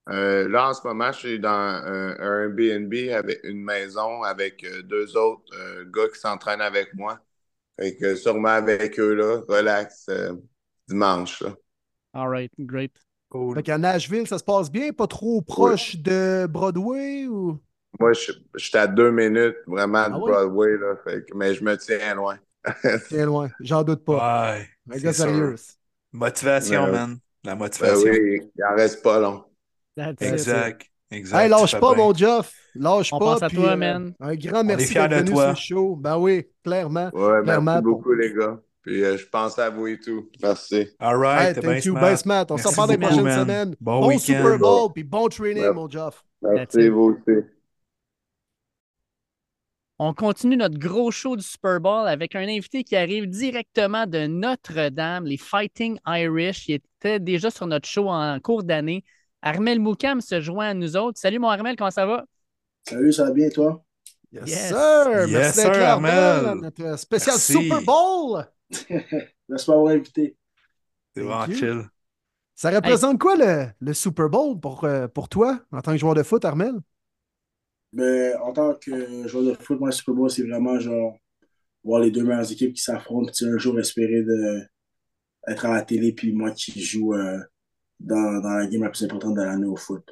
Euh, là, en ce moment, je suis dans un, un Airbnb avec une maison avec euh, deux autres euh, gars qui s'entraînent avec moi. Fait que sûrement avec eux, là, relax, euh, dimanche. Là. All right, great. Cool. Fait qu'à Nashville, ça se passe bien? Pas trop proche de Broadway ou? Moi, je je suis à deux minutes vraiment de Ah ouais? Broadway, là, fait que- mais je me tiens loin. Très loin. J'en doute pas. Ouais. C'est sérieux. Motivation, Ouais. man. La Ben motivation. oui, il en reste pas long. That's it. Exact. Exact. Hey, lâche pas, bien. mon Jeff. Lâche On pas. pense à puis, toi, euh, man. Un grand merci d'être de venu toi. sur le show. Ben oui, clairement. Ouais, Clairement, merci pour- beaucoup, les gars. Puis euh, je pense à vous et tout. Merci. All Hey, right, bien thank you. On s'en Merci parle des beaucoup, prochaines man. semaines. Bon. Super Bowl, puis bon training, mon Jeff. That's Merci, vous aussi. On continue notre gros show du Super Bowl avec un invité qui arrive directement de Notre-Dame, les Fighting Irish. Il était déjà sur notre show en cours d'année. Armel Moukam se joint à nous autres. Salut, mon Armel, comment ça va? Salut, ça va bien, toi? Yes, Yes. sir. Yes, Merci d'être là, Armel. Notre spécial Merci. Super Bowl. Merci de m'avoir invité. C'est Thank vraiment you. chill. Ça représente quoi le, le Super Bowl pour, euh, pour toi en tant que joueur de foot, Armel? Mais en tant que joueur de foot, moi, le Super Bowl, c'est vraiment genre voir les deux meilleures équipes qui s'affrontent, puis un jour espérer de, être à la télé, puis moi qui joue euh, dans, dans la game la plus importante de l'année au foot.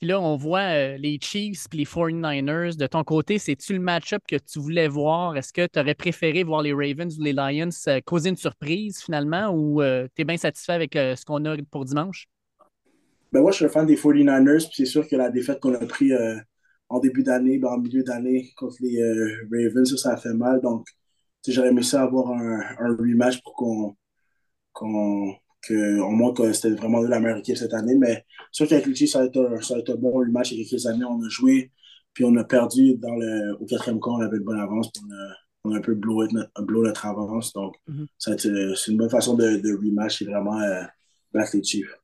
Puis là, on voit euh, les Chiefs et les 49ers. De ton côté, c'est-tu le match-up que tu voulais voir? Est-ce que tu aurais préféré voir les Ravens ou les Lions euh, causer une surprise finalement ou tu es bien satisfait avec euh, ce qu'on a pour dimanche? Ben moi, je suis un fan des 49ers, puis c'est sûr que la défaite qu'on a pris euh, en début d'année, ben, en milieu d'année contre les euh, Ravens, ça, ça a fait mal. Donc, j'aurais aimé ça avoir un, un rematch pour qu'on qu'on que on montre que c'était vraiment la meilleure équipe cette année. Mais c'est sûr qu'avec Chiefs, ça être un, ça être un bon rematch. Il y a quelques années, on a joué, puis on a perdu dans le, au quatrième quart, on avait une bonne avance, puis on a, on a un peu blow, notre, blow notre avance. Donc, Mhm. euh, c'est une bonne façon de, de rematch. C'est vraiment euh, battre les Chiefs.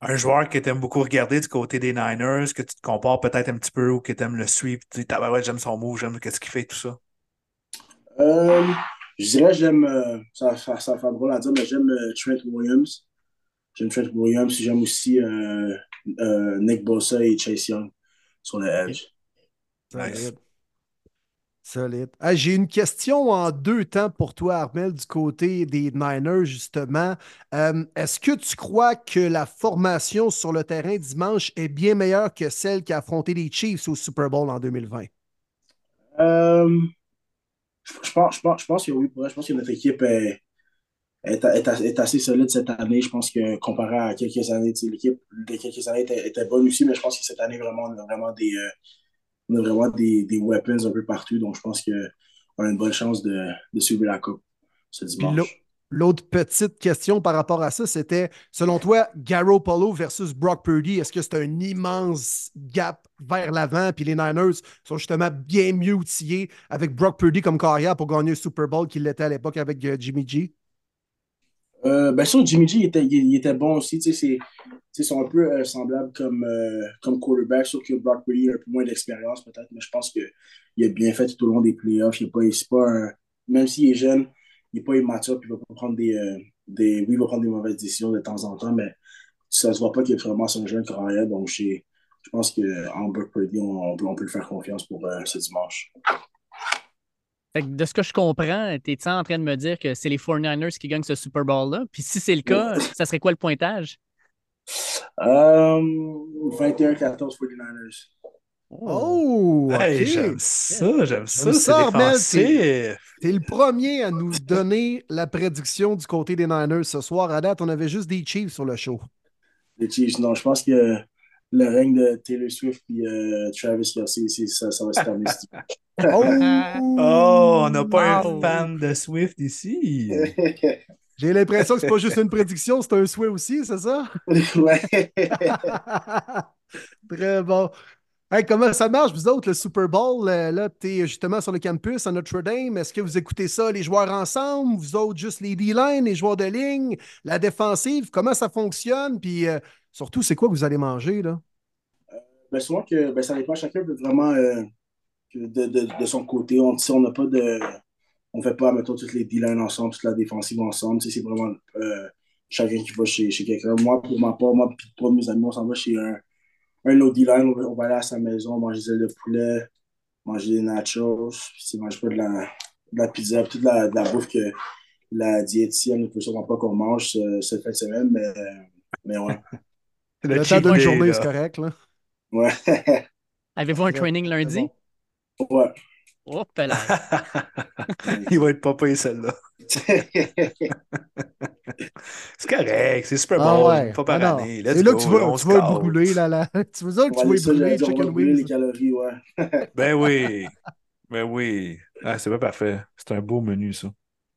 Un joueur que tu aimes beaucoup regarder du côté des Niners, que tu te compares peut-être un petit peu ou que tu aimes le suivre, tu dis, tabarouette, j'aime son move, j'aime qu'est-ce qu'il fait, tout ça? Euh, je dirais j'aime, euh, ça, ça faire drôle à dire, mais j'aime euh, Trent Williams. J'aime Trent Williams. J'aime aussi euh, euh, Nick Bosa et Chase Young sur le edge. Nice. Solide. Solide. Ah, J'ai une question en deux temps pour toi, Armel, du côté des Niners, justement. Euh, Est-ce que tu crois que la formation sur le terrain dimanche est bien meilleure que celle qui a affronté les Chiefs au Super Bowl en 2020? Euh, je je pense, je, pense, je pense que oui, pour vrai, je pense que notre équipe est, est, est- est assez solide cette année. Je pense que comparé à quelques années, l'équipe de quelques années était, était bonne aussi, mais je pense que cette année, vraiment, on a vraiment des, euh, on a vraiment des, des weapons un peu partout. Donc, je pense qu'on a une bonne chance de, de suivre la Coupe ce dimanche. L'au- l'autre petite question par rapport à ça, c'était, selon toi, Garoppolo versus Brock Purdy, est-ce que c'est un immense gap vers l'avant? Puis les Niners sont justement bien mieux outillés avec Brock Purdy comme carrière pour gagner le Super Bowl qu'il l'était à l'époque avec euh, Jimmy G? Euh, ben sûr, Jimmy G était, bon aussi. Ils sont un peu euh, semblables comme, euh, comme quarterback, sauf que Brock Purdy a un peu moins d'expérience peut-être, mais je pense qu'il a bien fait tout au long des playoffs. Il est pas, pas un- même s'il est jeune, il n'est pas immature, puis il va pas prendre des, euh, des. Oui, il va prendre des mauvaises décisions de temps en temps, mais ça se voit pas qu'il est vraiment un jeune carrière. Donc, je pense qu'en Brock Purdy, on, on peut, lui faire confiance pour euh, ce dimanche. Fait que de ce que je comprends, tu es en train de me dire que c'est les 49ers qui gagnent ce Super Bowl-là? Puis si c'est le cas, ça serait quoi le pointage? Euh, 21-14 49ers. Oh! Hey, OK. j'aime ça, j'aime ça, c'est ça, Armel, défensif. T'es le premier à nous donner la prédiction du côté des Niners ce soir. À date, on avait juste des Chiefs sur le show. Les Chiefs, non, je pense que le règne de Taylor Swift et euh, Travis Kelsey, c'est- ça, ça va se terminer. ce Oh! Oh, on n'a pas Wow. un fan de Swift ici. J'ai l'impression que c'est pas juste une prédiction, c'est un souhait aussi, c'est ça? ouais. Très bon. Hey, comment ça marche, vous autres, le Super Bowl? euh, Là, tu es justement sur le campus à Notre-Dame? Est-ce que vous écoutez ça, les joueurs ensemble? Vous autres, juste les D-line, les joueurs de ligne, la défensive? Comment ça fonctionne? Puis euh, surtout, c'est quoi que vous allez manger, là? Ben, souvent que ben, ça dépend, chacun peut vraiment euh, de, de, son côté. On on n'a pas de. On fait pas, mettons, toutes les D-line ensemble, toute la défensive ensemble. C'est vraiment euh, chacun qui va chez, chez quelqu'un. Moi, pour ma part, moi, de mes amis, on s'en va chez un, un autre. On, va- aller à sa maison, manger des ailes de poulet, manger des nachos, puis manger pas de la, de la pizza, puis toute la, de la bouffe que la diététicienne ne peut sûrement pas qu'on mange ce- cette fin de semaine, mais, mais ouais. C'est Le temps d'une journée, c'est correct, là. Ouais. Avez-vous un training lundi? bon. ouais. Hop là. Il va être pas payé celle-là. C'est correct, c'est Super Ah ouais. une fois par Ah année. Let's C'est là go, que tu vas, on tu vas brûler, là, là. Tu veux dire que tu vas brûler chicken les wings? calories, ouais. Ben oui, ben oui. Ah, c'est pas parfait. C'est un beau menu, ça.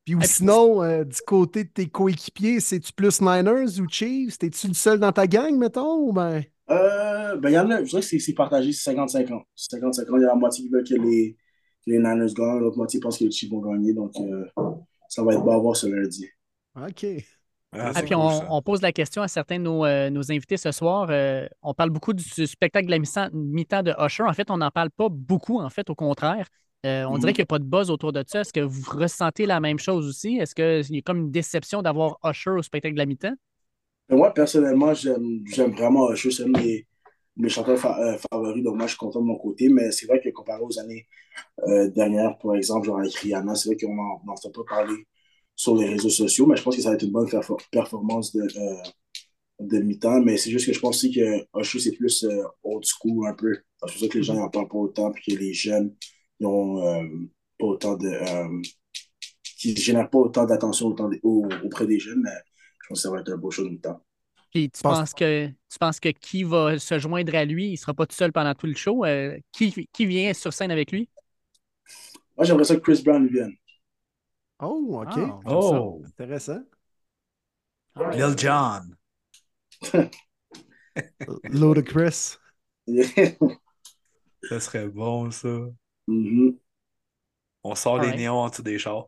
Puis ou sinon, euh, du côté de tes coéquipiers, c'est-tu plus Niners ou Chiefs? T'es-tu le seul dans ta gang, mettons? Ou ben... Euh, ben, il y en a, je dirais que c'est c'est partagé, c'est 50-50. C'est 50-50. Il y a la moitié qui veut que les, les Niners gagnent, l'autre moitié pense que les Chiefs vont gagner. Donc, euh, ça va être bon à voir ce lundi. OK. Ah, Ah, puis cool, on, on pose la question à certains de nos, euh, nos invités ce soir. Euh, on parle beaucoup du, du spectacle de la mi-temps de Usher. En fait, on n'en parle pas beaucoup, en fait, au contraire. Euh, on Mhm. dirait qu'il n'y a pas de buzz autour de ça. Est-ce que vous ressentez la même chose aussi? Est-ce qu'il y a comme une déception d'avoir Usher au spectacle de la mi-temps? Moi, personnellement, j'aime j'aime vraiment Usher. C'est un de mes, mes chanteurs fa- euh, favoris. Donc, moi, je suis content de mon côté. Mais c'est vrai que comparé aux années euh, dernières, par exemple, genre avec Rihanna, c'est vrai qu'on n'en entend pas parler sur les réseaux sociaux. Mais je pense que ça va être une bonne perfor- performance de, euh, de mi-temps. Mais c'est juste que je pense aussi que Usher, c'est plus old school un peu. C'est pour ça que les gens n'en parlent pas autant. Puis que les jeunes n'ont pas autant de. Qui ne génèrent pas autant d'attention auprès des jeunes. Mais je pense que ça va être un beau show de mi-temps. Puis tu Pense- penses que tu penses que qui va se joindre à lui? Il ne sera pas tout seul pendant tout le show? Euh, qui, qui vient sur scène avec lui? Moi, j'aimerais ça que Chris Brown vienne. Oh, OK. Ah, Oh, Intéressant. Lil Jon. Ludacris. Ça serait bon, ça. Mhm. On sort les néons en dessous des chars.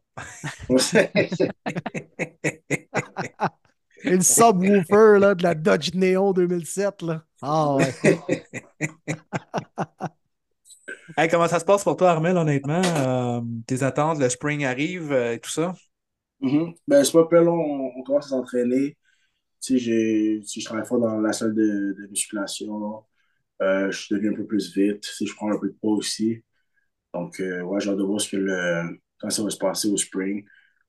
Et le subwoofer là, de la Dodge Neon 2007. Là. Ah ouais. Hey, comment ça se passe pour toi, Armel, honnêtement? Euh, tes attentes, le spring arrive euh, et tout ça? Mhm. Ben, c'est pas peu long, on, on commence à s'entraîner. Tu sais, sais, je travaille fort dans la salle de, de musculation. Euh, je deviens un peu plus vite. Tu sais, je prends un peu de poids aussi. Donc, euh, ouais, j'ai hâte de voir ce que le, quand ça va se passer au spring.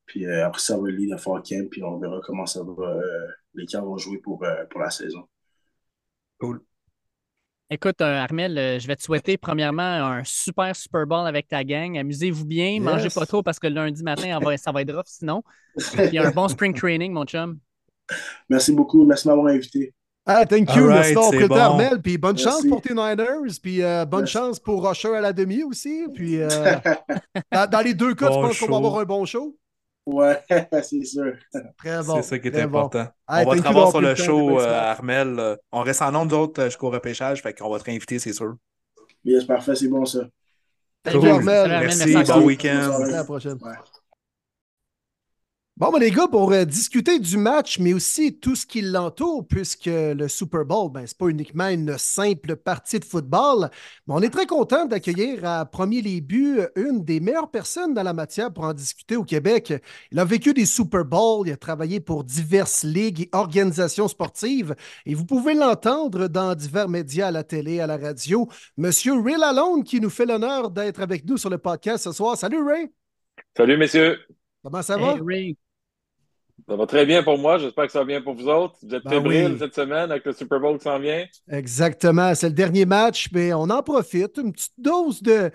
Puis euh, après, ça va aller dans Fall Camp. Puis on verra comment ça va, euh, les camps vont jouer pour, euh, pour la saison. Cool. Écoute, euh, Armel, euh, je vais te souhaiter premièrement un super Super Bowl avec ta gang. Amusez-vous bien, mangez pas trop parce que le lundi matin, on va- ça va être rough sinon. Puis un bon spring training, mon chum. Merci beaucoup. Merci de m'avoir invité. Ah, thank you, right, le bon. Armel. Puis bonne Merci. chance pour tes Niners. Puis euh, bonne Merci. chance pour Rusher à la demi aussi. Puis euh, dans, dans les deux cas, Bon tu penses qu'on va avoir un bon show? Ouais, c'est sûr. Très bon. C'est ça qui est bon. important. On va te revoir sur le show, bien euh. Armel. Euh, On reste en nombre d'autres jusqu'au repêchage, fait qu'on va te réinviter, c'est sûr. Yes, parfait, c'est bon ça. Thank Cool. you, Armel. Merci, merci bon week-end. À la prochaine. Ouais. Bon, ben, les gars, pour euh, discuter du match, mais aussi tout ce qui l'entoure, puisque le Super Bowl, ben, c'est pas uniquement une simple partie de football, on est très content d'accueillir à Premier Les Buts une des meilleures personnes dans la matière pour en discuter au Québec. Il a vécu des Super Bowls, il a travaillé pour diverses ligues et organisations sportives, et vous pouvez l'entendre dans divers médias, à la télé, à la radio. Monsieur Ray Lalonde, qui nous fait l'honneur d'être avec nous sur le podcast ce soir. Salut Ray, Salut, messieurs. Comment ça va? Hey, Ray. Ça va très bien pour moi. J'espère que ça va bien pour vous autres. Vous êtes Ben fébriles oui. cette semaine avec le Super Bowl qui s'en vient? Exactement, c'est le dernier match, mais on en profite. Une petite dose de,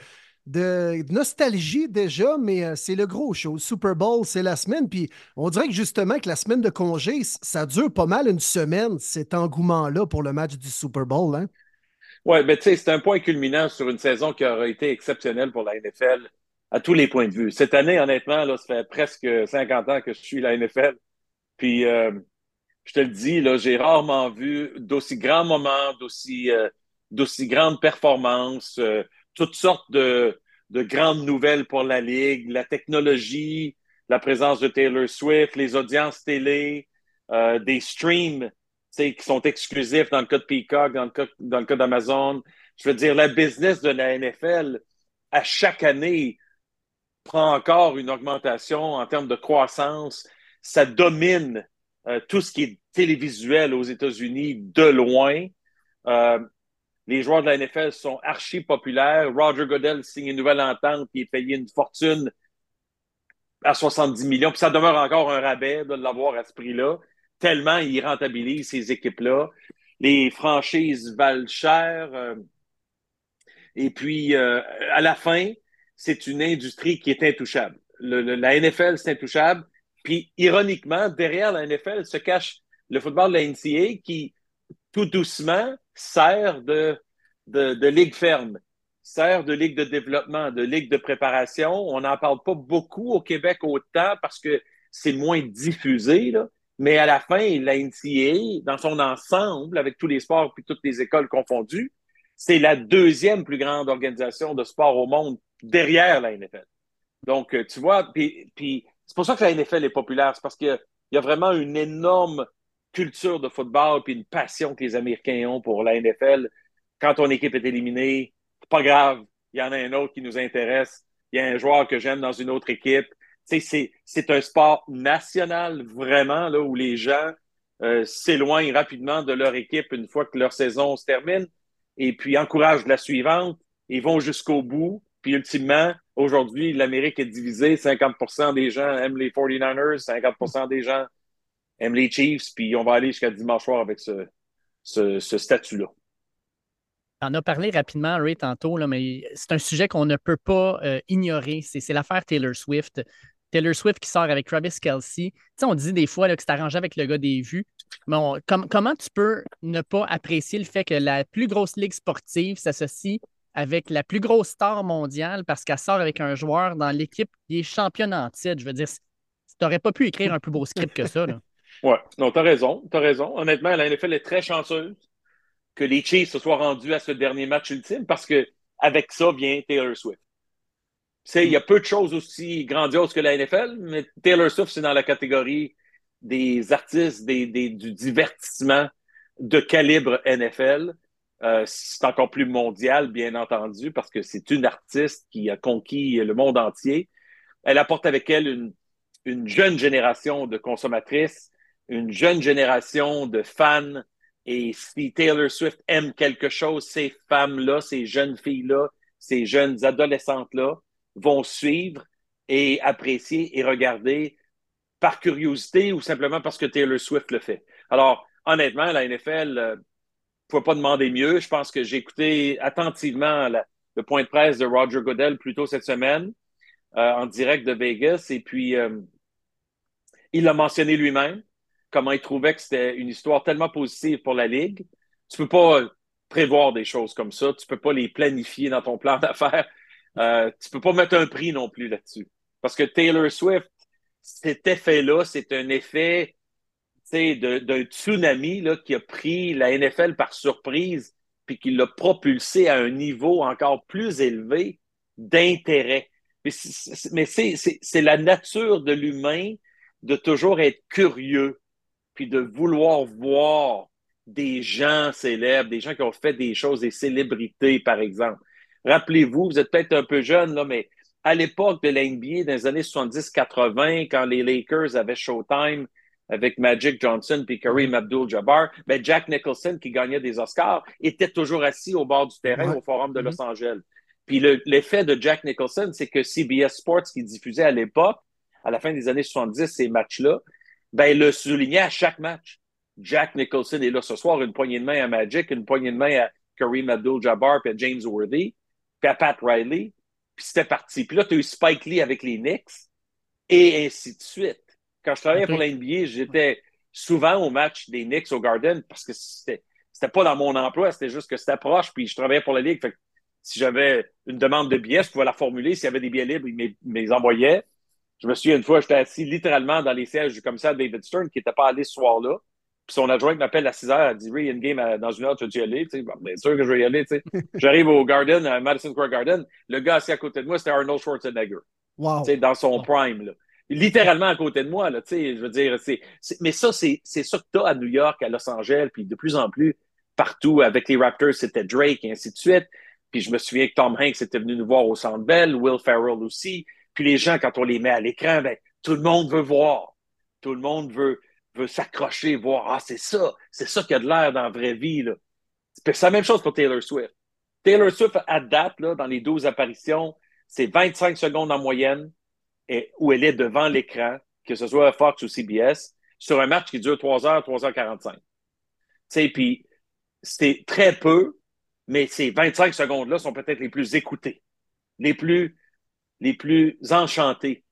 de nostalgie déjà, mais euh, c'est le gros show. Le Super Bowl, c'est la semaine, puis on dirait que justement que la semaine de congé, ça dure pas mal une semaine, cet engouement-là pour le match du Super Bowl. Hein? Ouais, ben tu sais, c'est un point culminant sur une saison qui aura été exceptionnelle pour la NFL à tous les points de vue. Cette année, honnêtement, là, ça fait presque 50 ans que je suis la NFL. Puis, euh, je te le dis, là, j'ai rarement vu d'aussi grands moments, d'aussi euh, d'aussi grandes performances, euh, toutes sortes de, de grandes nouvelles pour la Ligue, la technologie, la présence de Taylor Swift, les audiences télé, des streams qui sont exclusifs dans le cas de Peacock, dans le cas, dans le cas d'Amazon. Je veux dire, la business de la NFL, à chaque année, prend encore une augmentation en termes de croissance. Ça domine euh, tout ce qui est télévisuel aux États-Unis de loin. Euh, les joueurs de la NFL sont archi populaires. Roger Goodell signe une nouvelle entente qui est payé une fortune à 70 millions. Puis ça demeure encore un rabais de l'avoir à ce prix-là, tellement il rentabilise ces équipes-là. Les franchises valent cher. euh, et puis, à la fin, c'est une industrie qui est intouchable. Le- le- la NFL, c'est intouchable. Puis, ironiquement, derrière la NFL se cache le football de la NCA qui, tout doucement, sert de, de, ligue ferme, sert de ligue de développement, de ligue de préparation. On n'en parle pas beaucoup au Québec autant parce que c'est moins diffusé. Mais à la fin, la NCA, dans son ensemble, avec tous les sports puis toutes les écoles confondues, c'est la deuxième plus grande organisation de sport au monde derrière la NFL. Donc, euh, tu vois, puis, c'est pour ça que la NFL est populaire, c'est parce qu'il y a vraiment une énorme culture de football puis une passion que les Américains ont pour la NFL. Quand ton équipe est éliminée, c'est pas grave, il y en a un autre qui nous intéresse, il y a un joueur que j'aime dans une autre équipe. C'est un sport national vraiment, là, où les gens euh, s'éloignent rapidement de leur équipe une fois que leur saison se termine et puis encouragent la suivante et vont jusqu'au bout. Puis ultimement, aujourd'hui, l'Amérique est divisée. 50% des gens aiment les 49ers, 50% des gens aiment les Chiefs, puis on va aller jusqu'à dimanche soir avec ce, statut-là. On a parlé rapidement, Ray, tantôt, mais c'est un sujet qu'on ne peut pas euh, ignorer. C'est l'affaire Taylor Swift. Taylor Swift qui sort avec Travis Kelsey. Tu sais, on dit des fois que c'est arrangé avec le gars des vues. Mais comment tu peux ne pas apprécier le fait que la plus grosse ligue sportive s'associe avec la plus grosse star mondiale parce qu'elle sort avec un joueur dans l'équipe qui est championne en titre? Je veux dire, tu n'aurais pas pu écrire un plus beau script que ça. Ouais, non, t'as raison, t'as raison. Honnêtement, la NFL est très chanceuse que les Chiefs se soient rendus à ce dernier match ultime parce que avec ça vient Taylor Swift. Tu il y a peu de choses aussi grandioses que la NFL, mais Taylor Swift, c'est dans la catégorie des artistes, des- du divertissement de calibre NFL. Euh, c'est encore plus mondial, bien entendu, parce que c'est une artiste qui a conquis le monde entier. Elle apporte avec elle une, une jeune génération de consommatrices, une jeune génération de fans. Et si Taylor Swift aime quelque chose, ces femmes-là, ces jeunes filles-là, ces jeunes adolescentes-là vont suivre et apprécier et regarder par curiosité ou simplement parce que Taylor Swift le fait. Alors, honnêtement, la NFL, euh, pouvais pas demander mieux. Je pense que j'ai écouté attentivement le point de presse de Roger Goodell plus tôt cette semaine euh, en direct de Vegas. Et puis, euh, il l'a mentionné lui-même, comment il trouvait que c'était une histoire tellement positive pour la Ligue. Tu peux pas prévoir des choses comme ça. Tu peux pas les planifier dans ton plan d'affaires. Euh, tu peux pas mettre un prix non plus là-dessus. Parce que Taylor Swift, cet effet-là, c'est un effet d'un tsunami qui a pris la NFL par surprise puis qui l'a propulsé à un niveau encore plus élevé d'intérêt. Mais c'est- la nature de l'humain de toujours être curieux puis de vouloir voir des gens célèbres, des gens qui ont fait des choses, des célébrités, par exemple. Rappelez-vous, vous êtes peut-être un peu jeune, là, mais à l'époque de la NBA, dans les années 70-80, quand les Lakers avaient Showtime avec Magic Johnson puis Kareem Abdul-Jabbar, ben Jack Nicholson, qui gagnait des Oscars, était toujours assis au bord du terrain Ouais. au Forum de Los Angeles. Puis le- l'effet de Jack Nicholson, c'est que CBS Sports, qui diffusait à l'époque, à la fin des années 70, ces matchs-là, ben, le soulignait à chaque match. Jack Nicholson est là ce soir, une poignée de main à Magic, une poignée de main à Kareem Abdul-Jabbar puis à James Worthy, puis à Pat Riley, puis c'était parti. Puis là, tu as eu Spike Lee avec les Knicks, et ainsi de suite. Quand je travaillais pour la NBA, j'étais souvent au match des Knicks au Garden parce que c'était c'était pas dans mon emploi, c'était juste que c'était proche, puis je travaillais pour la Ligue. Fait que si j'avais une demande de billets, je pouvais la formuler. S'il y avait des billets libres, ils me les envoyaient. Je me souviens une fois, j'étais assis littéralement dans les sièges du commissaire David Stern, qui n'était pas allé ce soir-là. Puis son adjoint m'appelle à 6 heures, elle dit Ray, il y a une game à- dans une heure, tu veux-tu y aller? Tu sais, Bon, bien sûr que je vais y aller. tu sais. J'arrive au Garden, à Madison Square Garden. Le gars assis à côté de moi, c'était Arnold Schwarzenegger Wow. tu sais, dans son prime. Là. Littéralement à côté de moi, là, tu sais, je veux dire, c'est, mais ça, c'est, c'est ça que tu as à New York, à Los Angeles, puis de plus en plus partout. Avec les Raptors, c'était Drake, et ainsi de suite. Puis je me souviens que Tom Hanks était venu nous voir au Centre Bell, Will Ferrell aussi. Puis les gens, quand on les met à l'écran, ben, tout le monde veut voir. Tout le monde veut, veut s'accrocher, voir, ah, c'est ça, c'est ça qui a de l'air dans la vraie vie. Là. C'est la même chose pour Taylor Swift. Taylor Swift, à date, là, dans les 12 apparitions, c'est 25 secondes en moyenne où elle est devant l'écran, que ce soit Fox ou CBS, sur un match qui dure 3 heures, 3h45. Tu sais, puis c'est très peu, mais ces 25 secondes-là sont peut-être les plus écoutées, les plus, les plus enchantés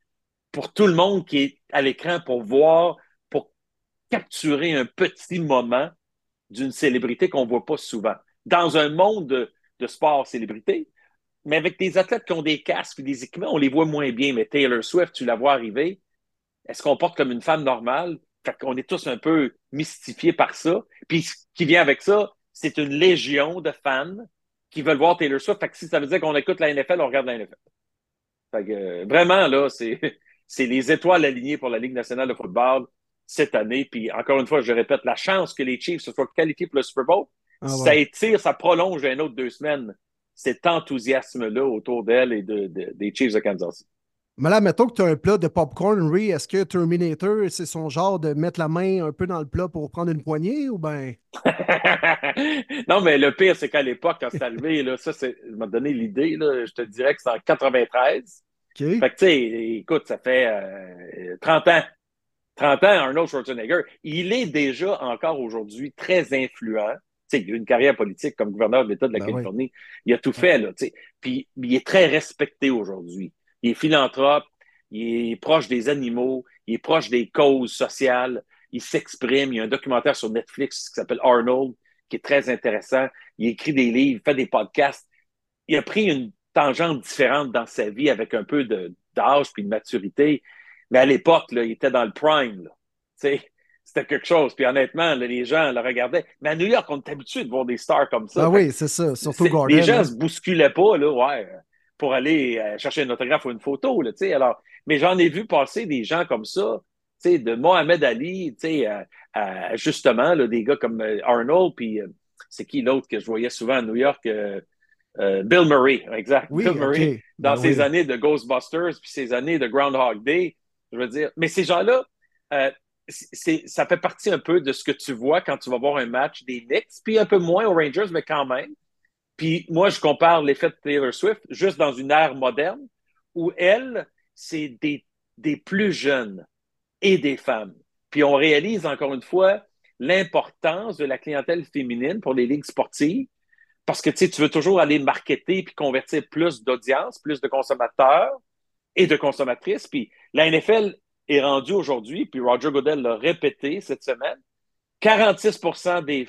pour tout le monde qui est à l'écran pour voir, pour capturer un petit moment d'une célébrité qu'on ne voit pas souvent. Dans un monde de, de sport célébrité, mais avec des athlètes qui ont des casques et des équipements, on les voit moins bien. Mais Taylor Swift, tu la vois arriver, elle se comporte comme une femme normale. Fait qu'on est tous un peu mystifiés par ça. Puis ce qui vient avec ça, c'est une légion de fans qui veulent voir Taylor Swift. Fait que si ça veut dire qu'on écoute la NFL, on regarde la NFL. Fait que euh, vraiment, là, c'est, c'est les étoiles alignées pour la Ligue nationale de football cette année. Puis encore une fois, je répète, la chance que les Chiefs se soient qualifiés pour le Super Bowl, Ah ça étire, ça prolonge un autre deux semaines cet enthousiasme-là autour d'elle et de, de- des Chiefs de Kansas City. Mais là, mettons que tu as un plat de popcorn, Ray, est-ce que Terminator, c'est son genre de mettre la main un peu dans le plat pour prendre une poignée ou ben? non, mais le pire, c'est qu'à l'époque, quand c'est arrivé, là, ça, c'est, je m'a donné l'idée, je te dirais que c'est en 93. OK. Fait que, tu sais, écoute, ça fait euh, 30 ans. 30 ans, Arnold Schwarzenegger. Il est déjà encore aujourd'hui très influent. Il a eu une carrière politique comme gouverneur de l'État de la Ben oui. Californie. Il a tout fait, là. Puis il est très respecté aujourd'hui. Il est philanthrope, il est proche des animaux, il est proche des causes sociales, il s'exprime. Il y a un documentaire sur Netflix qui s'appelle Arnold, qui est très intéressant. Il écrit des livres, il fait des podcasts. Il a pris une tangente différente dans sa vie avec un peu d'âge puis de maturité. Mais à l'époque, il était dans le prime. Là. C'était quelque chose. Puis honnêtement, là, les gens le regardaient. Mais à New York, on est habitué de voir des stars comme ça. Ah Fait oui, c'est ça. Surtout Gordon. Les gens hein. se bousculaient pas, là, ouais, euh, pour aller euh, chercher un autographe ou une photo, là, tu sais. Alors, mais j'en ai vu passer des gens comme ça, tu sais, de Mohamed Ali, tu sais, à- à, justement, là, des gars comme euh, Arnold, puis euh, c'est qui l'autre que je voyais souvent à New York? euh, euh, Bill Murray, exact. Oui, Bill. Murray, dans Ben ses oui. années de Ghostbusters, puis ses années de Groundhog Day, je veux dire. Mais ces gens-là, euh, ça fait partie un peu de ce que tu vois quand tu vas voir un match des Knicks, puis un peu moins aux Rangers, mais quand même. Puis moi, je compare l'effet de Taylor Swift juste dans une ère moderne où elle, c'est des, plus jeunes et des femmes. Puis on réalise encore une fois l'importance de la clientèle féminine pour les ligues sportives. Parce que tu veux toujours aller marketer puis convertir plus d'audience, plus de consommateurs et de consommatrices. Puis la NFL est rendue aujourd'hui, puis Roger Goodell l'a répété cette semaine, 46% des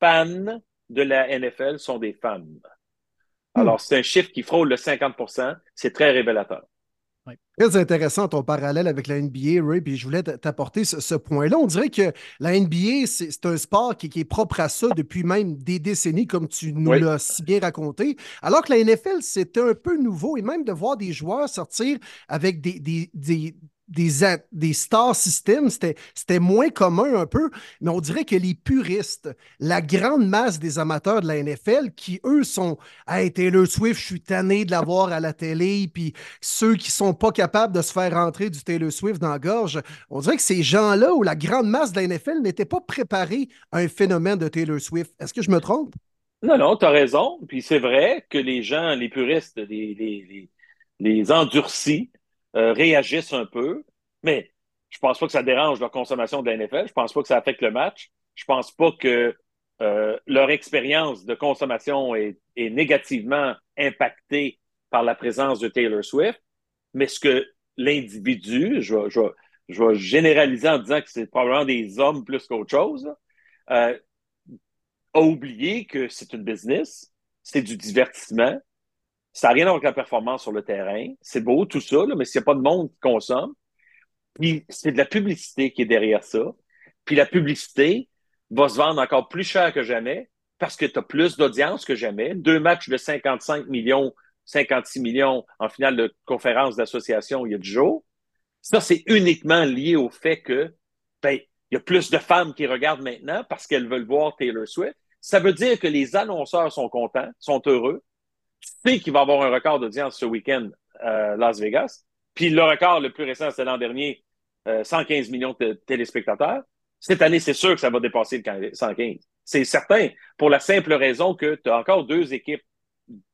fans de la NFL sont des femmes. Alors, c'est un chiffre qui frôle le 50% C'est très révélateur. Très intéressant ton parallèle avec la NBA, Ray, puis je voulais t'apporter ce, ce point-là. On dirait que la NBA, c'est c'est un sport qui, qui est propre à ça depuis même des décennies, comme tu nous Oui. l'as si bien raconté. Alors que la NFL, c'était un peu nouveau, et même de voir des joueurs sortir avec des, des, des, des, des star systems, c'était moins commun un peu, mais on dirait que les puristes, la grande masse des amateurs de la NFL, qui eux sont Hey, Taylor Swift, je suis tanné de la voir à la télé, puis ceux qui sont pas capables de se faire rentrer du Taylor Swift dans la gorge, on dirait que ces gens-là, ou la grande masse de la NFL, n'étaient pas préparés à un phénomène de Taylor Swift. Est-ce que je me trompe? Non, non, tu as raison. Puis c'est vrai que les gens, les puristes, les, les, les endurcis euh, réagissent un peu, mais je pense pas que ça dérange leur consommation de NFL. Je pense pas que ça affecte le match. Je pense pas que euh, leur expérience de consommation est, négativement impactée par la présence de Taylor Swift. Mais ce que l'individu, je, vais- je, vais- généraliser en disant que c'est probablement des hommes plus qu'autre chose, euh, a oublié que c'est une business, c'est du divertissement, ça n'a rien à voir avec la performance sur le terrain. C'est beau tout ça, là, mais s'il n'y a pas de monde qui consomme, puis c'est de la publicité qui est derrière ça. Puis la publicité va se vendre encore plus cher que jamais parce que tu as plus d'audience que jamais. Deux matchs de 55 millions, 56 millions en finale de conférence d'association il y a du jour. Ça, c'est uniquement lié au fait que ben, il y a plus de femmes qui regardent maintenant parce qu'elles veulent voir Taylor Swift. Ça veut dire que les annonceurs sont contents, sont heureux. Tu sais qu'il va avoir un record d'audience ce week-end à Las Vegas. Puis le record le plus récent, c'est l'an dernier, euh, 115 millions de téléspectateurs. Cette année, c'est sûr que ça va dépasser le 115. C'est certain, pour la simple raison que tu as encore deux équipes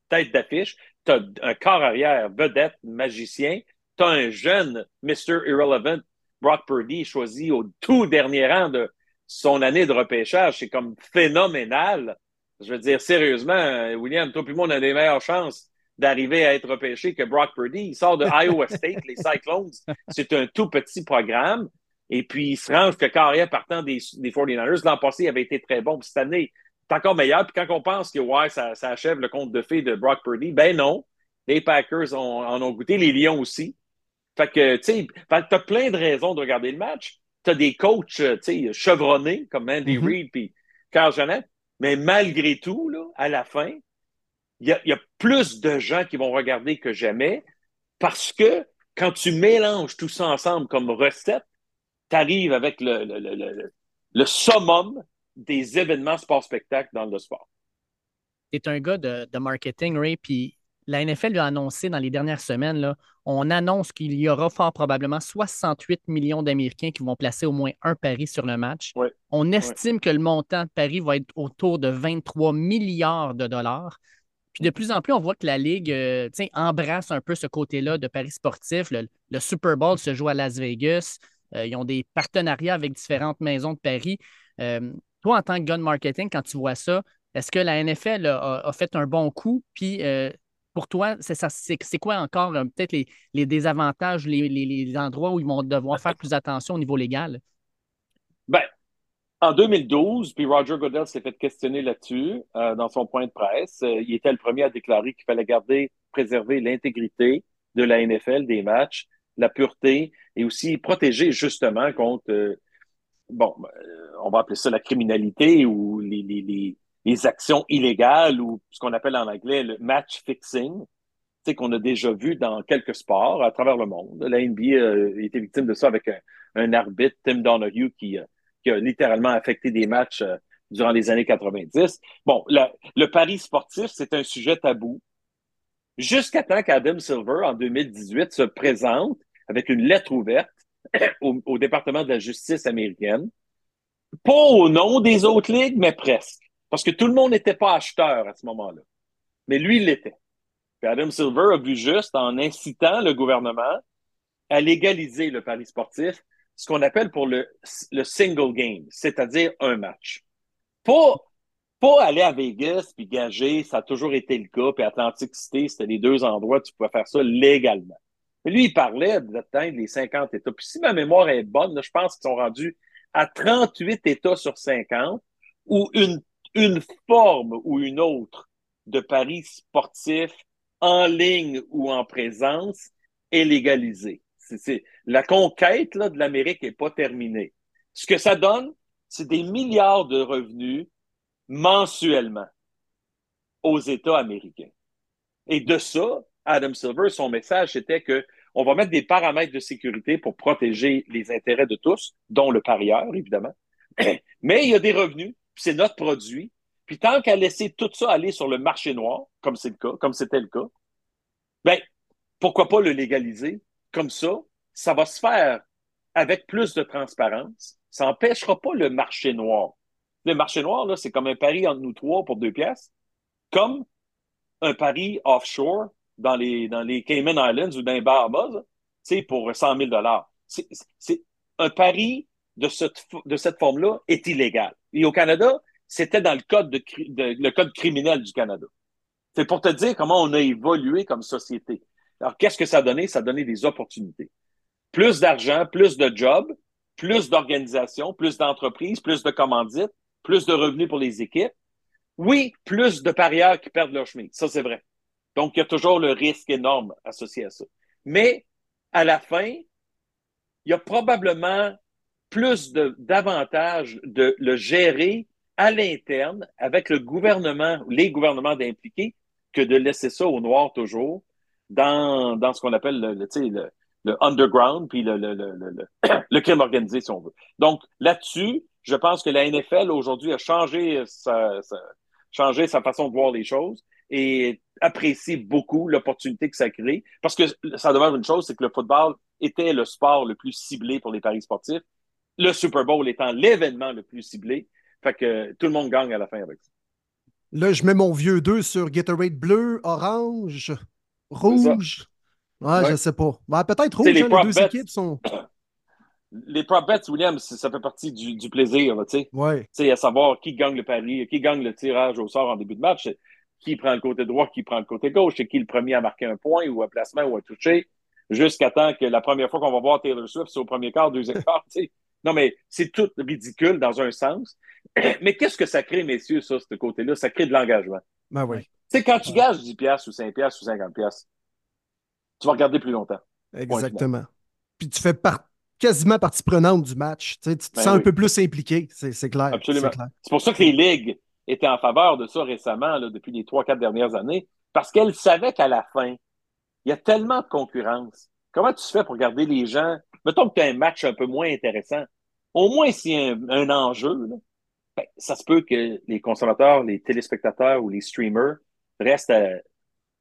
tête d'affiche. Tu as un corps arrière, vedette, magicien. Tu as un jeune Mr. Irrelevant, Brock Purdy, choisi au tout dernier rang de son année de repêchage. C'est comme phénoménal. Je veux dire, sérieusement, William, toi et moi, on a des meilleures chances d'arriver à être repêché que Brock Purdy. Il sort de Iowa State, les Cyclones. C'est un tout petit programme. Et puis, il se range que carrière partant des, des 49ers. L'an passé, il avait été très bon. Puis cette année, c'est encore meilleur. Puis quand on pense que ouais, ça, ça achève le conte de fées de Brock Purdy, ben non. Les Packers ont- en ont goûté, les Lions aussi. Fait que, tu sais, t'as plein de raisons de regarder le match. T'as des coachs, euh, tu sais, chevronnés, comme Andy Mhm. Reid puis Carl Jeannette. Mais malgré tout, à la fin, il y a, plus de gens qui vont regarder que jamais parce que quand tu mélanges tout ça ensemble comme recette, tu arrives avec le, le, le, summum des événements sport-spectacle dans le sport. tu un gars de marketing, Ray, puis la NFL lui a annoncé dans les dernières semaines, là, on annonce qu'il y aura fort probablement 68 millions d'Américains qui vont placer au moins un pari sur le match. Ouais. On estime que le montant de pari va être autour de 23 milliards de dollars. Puis de plus en plus, on voit que la Ligue euh, embrasse un peu ce côté-là de paris sportifs. Le, le Super Bowl se joue à Las Vegas. Euh, ils ont des partenariats avec différentes maisons de paris. Euh, toi, en tant que gun marketing, quand tu vois ça, est-ce que la NFL a, a- fait un bon coup? Puis pour toi, c'est ça- c'est quoi encore euh, peut-être les, désavantages, les, endroits où ils vont devoir faire plus attention au niveau légal? Ben, en 2012, puis Roger Goodell s'est fait questionner là-dessus euh, dans son point de presse. Euh, il était le premier à déclarer qu'il fallait garder, préserver l'intégrité de la NFL, des matchs, la pureté et aussi protéger justement contre, bon, on va appeler ça la criminalité ou les, les actions illégales ou ce qu'on appelle en anglais le match fixing. Sais, qu'on a déjà vu dans quelques sports à travers le monde. La NBA euh, a été victime de ça avec un, arbitre, Tim Donahue, qui, euh, qui a littéralement affecté des matchs euh, durant les années 90. Bon, le pari sportif, c'est un sujet tabou. Jusqu'à temps qu'Adam Silver, en 2018, se présente avec une lettre ouverte au département de la justice américaine. Pas au nom des autres ligues, mais presque. Parce que tout le monde n'était pas acheteur à ce moment-là. Mais lui, il l'était. Puis Adam Silver a vu juste en incitant le gouvernement à légaliser le pari sportif ce qu'on appelle pour le, le single game, c'est-à-dire un match. Pas, pas aller à Vegas puis gager, ça a toujours été le cas, puis Atlantic City, c'était les deux endroits où tu pouvais faire ça légalement. Mais lui, il parlait d'atteindre les 50 États. Puis si ma mémoire est bonne, là, je pense qu'ils sont rendus à 38 États sur 50 où une, une forme ou une autre de paris sportif en ligne ou en présence est légalisée. La conquête de l'Amérique n'est pas terminée. Ce que ça donne, c'est des milliards de revenus mensuellement aux États américains. Et de ça, Adam Silver, son message, c'était que on va mettre des paramètres de sécurité pour protéger les intérêts de tous, dont le parieur, évidemment. Mais il y a des revenus, c'est notre produit. Puis tant qu'à laisser tout ça aller sur le marché noir, comme c'est le cas, comme c'était le cas, ben, pourquoi pas le légaliser? Comme ça, ça va se faire avec plus de transparence. Ça n'empêchera pas le marché noir. Le marché noir, là, c'est comme un pari entre nous trois pour deux pièces, comme un pari offshore dans les, Cayman Islands ou dans les Bahamas, sais, pour 100 000 C'est c'est- un pari de cette, fo- de cette forme-là est illégal. Et au Canada, c'était dans le code, criminel du Canada. C'est pour te dire comment on a évolué comme société. Alors, qu'est-ce que ça a donné? Ça a donné des opportunités. Plus d'argent, plus de jobs, plus d'organisations, plus d'entreprises, plus de commandites, plus de revenus pour les équipes. Oui, plus de parieurs qui perdent leur chemin. Ça, c'est vrai. Donc, il y a toujours le risque énorme associé à ça. Mais à la fin, il y a probablement plus d'avantages de le gérer à l'interne avec le gouvernement, les gouvernements d'impliquer, que de laisser ça au noir toujours dans, dans ce qu'on appelle le, le, le, underground puis le, le, crime organisé, si on veut. Donc, là-dessus, je pense que la NFL aujourd'hui a changé sa, sa, changé sa façon de voir les choses et apprécie beaucoup l'opportunité que ça crée. Parce que ça demeure une chose, c'est que le football était le sport le plus ciblé pour les paris sportifs. Le Super Bowl étant l'événement le plus ciblé. Fait que tout le monde gagne à la fin avec ça. Là, je mets mon vieux 2 sur Gatorade bleu, orange, rouge. Ouais, Ouais. je sais pas. Ben, peut-être rouge, les hein, les deux bets. équipes sont. Les prop bets, William, ça fait partie du, du plaisir, tu sais. Ouais. Tu sais, à savoir qui gagne le pari, qui gagne le tirage au sort en début de match, qui prend le côté droit, qui prend le côté gauche, c'est qui le premier à marquer un point ou un placement ou un toucher, jusqu'à temps que la première fois qu'on va voir Taylor Swift, c'est au premier quart, deuxième quart, tu sais. Non, mais c'est tout ridicule dans un sens. Mais qu'est-ce que ça crée, messieurs, ça, ce côté-là? Ça crée de l'engagement. Ben oui. Tu sais, quand tu gages 10 piastres ou 5 piastres ou 50 piastres, tu vas regarder plus longtemps. Exactement. Puis tu fais par- quasiment partie prenante du match. Tu, sais, tu te Ben sens un peu plus impliqué, c'est clair. Absolument. c'est pour ça que les ligues étaient en faveur de ça récemment, là, depuis les trois, quatre dernières années, parce qu'elles savaient qu'à la fin, il y a tellement de concurrence. Comment tu fais pour garder les gens? Mettons que tu as un match un peu moins intéressant. Au moins, s'il y a un, un enjeu, là, ben, ça se peut que les consommateurs, les téléspectateurs ou les streamers restent euh,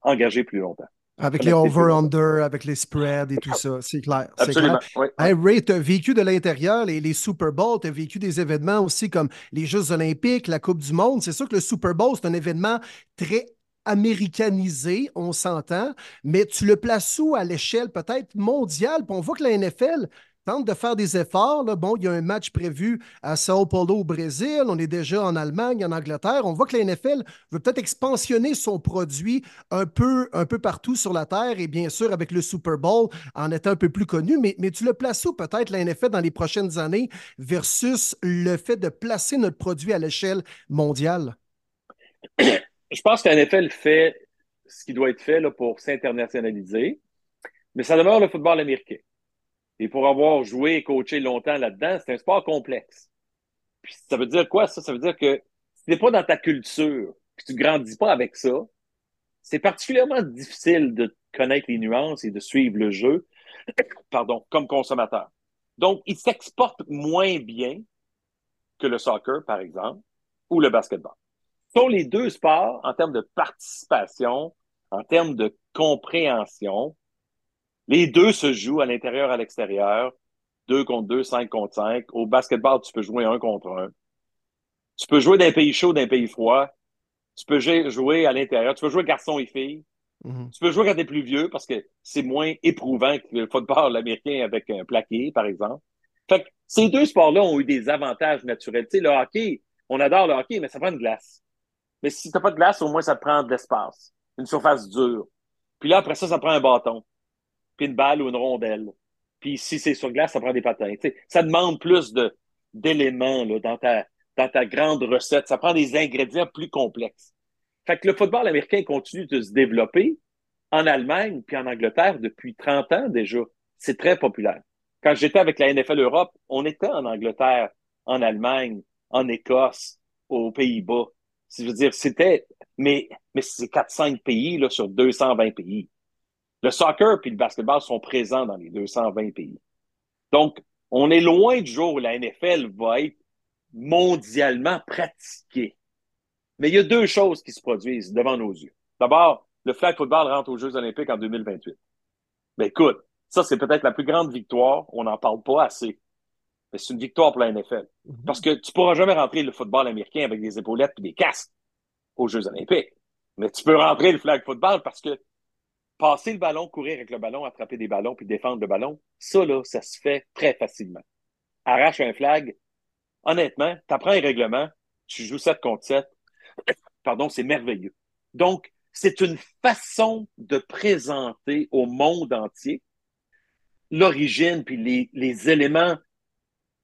engagés plus longtemps. Avec les over-under, avec les spreads et tout ça, c'est clair. Absolument. clair. oui. Hey, Ray, tu as vécu de l'intérieur les, les Super Bowls, tu as vécu des événements aussi comme les Jeux olympiques, la Coupe du Monde. C'est sûr que le Super Bowl, c'est un événement très américanisé, on s'entend, mais tu le places où à l'échelle peut-être mondiale? Puis on voit que la NFL tente de faire des efforts. Bon, il y a un match prévu à Sao Paulo au Brésil, on est déjà en Allemagne, en Angleterre. On voit que la NFL veut peut-être expansionner son produit un peu, partout sur la Terre et bien sûr avec le Super Bowl en étant un peu plus connu. Mais, tu le places où peut-être la NFL dans les prochaines années versus le fait de placer notre produit à l'échelle mondiale? Je pense que la NFL fait ce qui doit être fait pour s'internationaliser, mais ça demeure le football américain. Et pour avoir joué et coaché longtemps là-dedans, c'est un sport complexe. Puis ça veut dire quoi, ça? Ça veut dire que si t'es pas dans ta culture, puis tu grandis pas avec ça, c'est particulièrement difficile de connaître les nuances et de suivre le jeu, pardon, comme consommateur. Donc, il s'exporte moins bien que le soccer, par exemple, ou le basketball. Ce sont les deux sports en termes de participation, en termes de compréhension. Les deux se jouent à l'intérieur, à l'extérieur, deux contre deux, cinq contre cinq. Au basketball, tu peux jouer un contre un. Tu peux jouer d'un pays chaud, d'un pays froid. Tu peux jouer- à l'intérieur. Tu peux jouer garçon et fille. Mhm. Tu peux jouer quand t'es plus vieux parce que c'est moins éprouvant que le football américain avec un plaqué, par exemple. Fait que ces deux sports-là ont eu des avantages naturels. Tu sais, le hockey, on adore le hockey, mais ça prend de glace. Mais si t'as pas de glace, au moins, ça te prend de l'espace. Une surface dure. Puis là, après ça, ça prend un bâton. Puis une balle ou une rondelle. Puis si c'est sur glace, ça prend des patins. Ça demande plus d'éléments là, dans, ta, dans ta grande recette. Ça prend des ingrédients plus complexes. Fait que le football américain continue de se développer en Allemagne puis en Angleterre depuis 30 ans déjà. C'est très populaire. Quand j'étais avec la NFL Europe, on était en Angleterre, en Allemagne, en Écosse, aux Pays-Bas. Je veux dire, c'était, mais, mais c'est 4-5 pays là, sur 220 pays. Le soccer puis le basketball sont présents dans les 220 pays. Donc, on est loin du jour où la NFL va être mondialement pratiquée. Mais il y a deux choses qui se produisent devant nos yeux. D'abord, le flag football rentre aux Jeux olympiques en 2028. Ben écoute, ça, c'est peut-être la plus grande victoire. On n'en parle pas assez. Mais c'est une victoire pour la NFL. Parce que tu pourras jamais rentrer le football américain avec des épaulettes et des casques aux Jeux olympiques. Mais tu peux rentrer le flag football parce que passer le ballon, courir avec le ballon, attraper des ballons puis défendre le ballon, ça, là, ça se fait très facilement. Arrache un flag. Honnêtement, tu apprends un règlement, tu joues 7 contre 7. Pardon, c'est merveilleux. Donc, c'est une façon de présenter au monde entier l'origine puis les, les éléments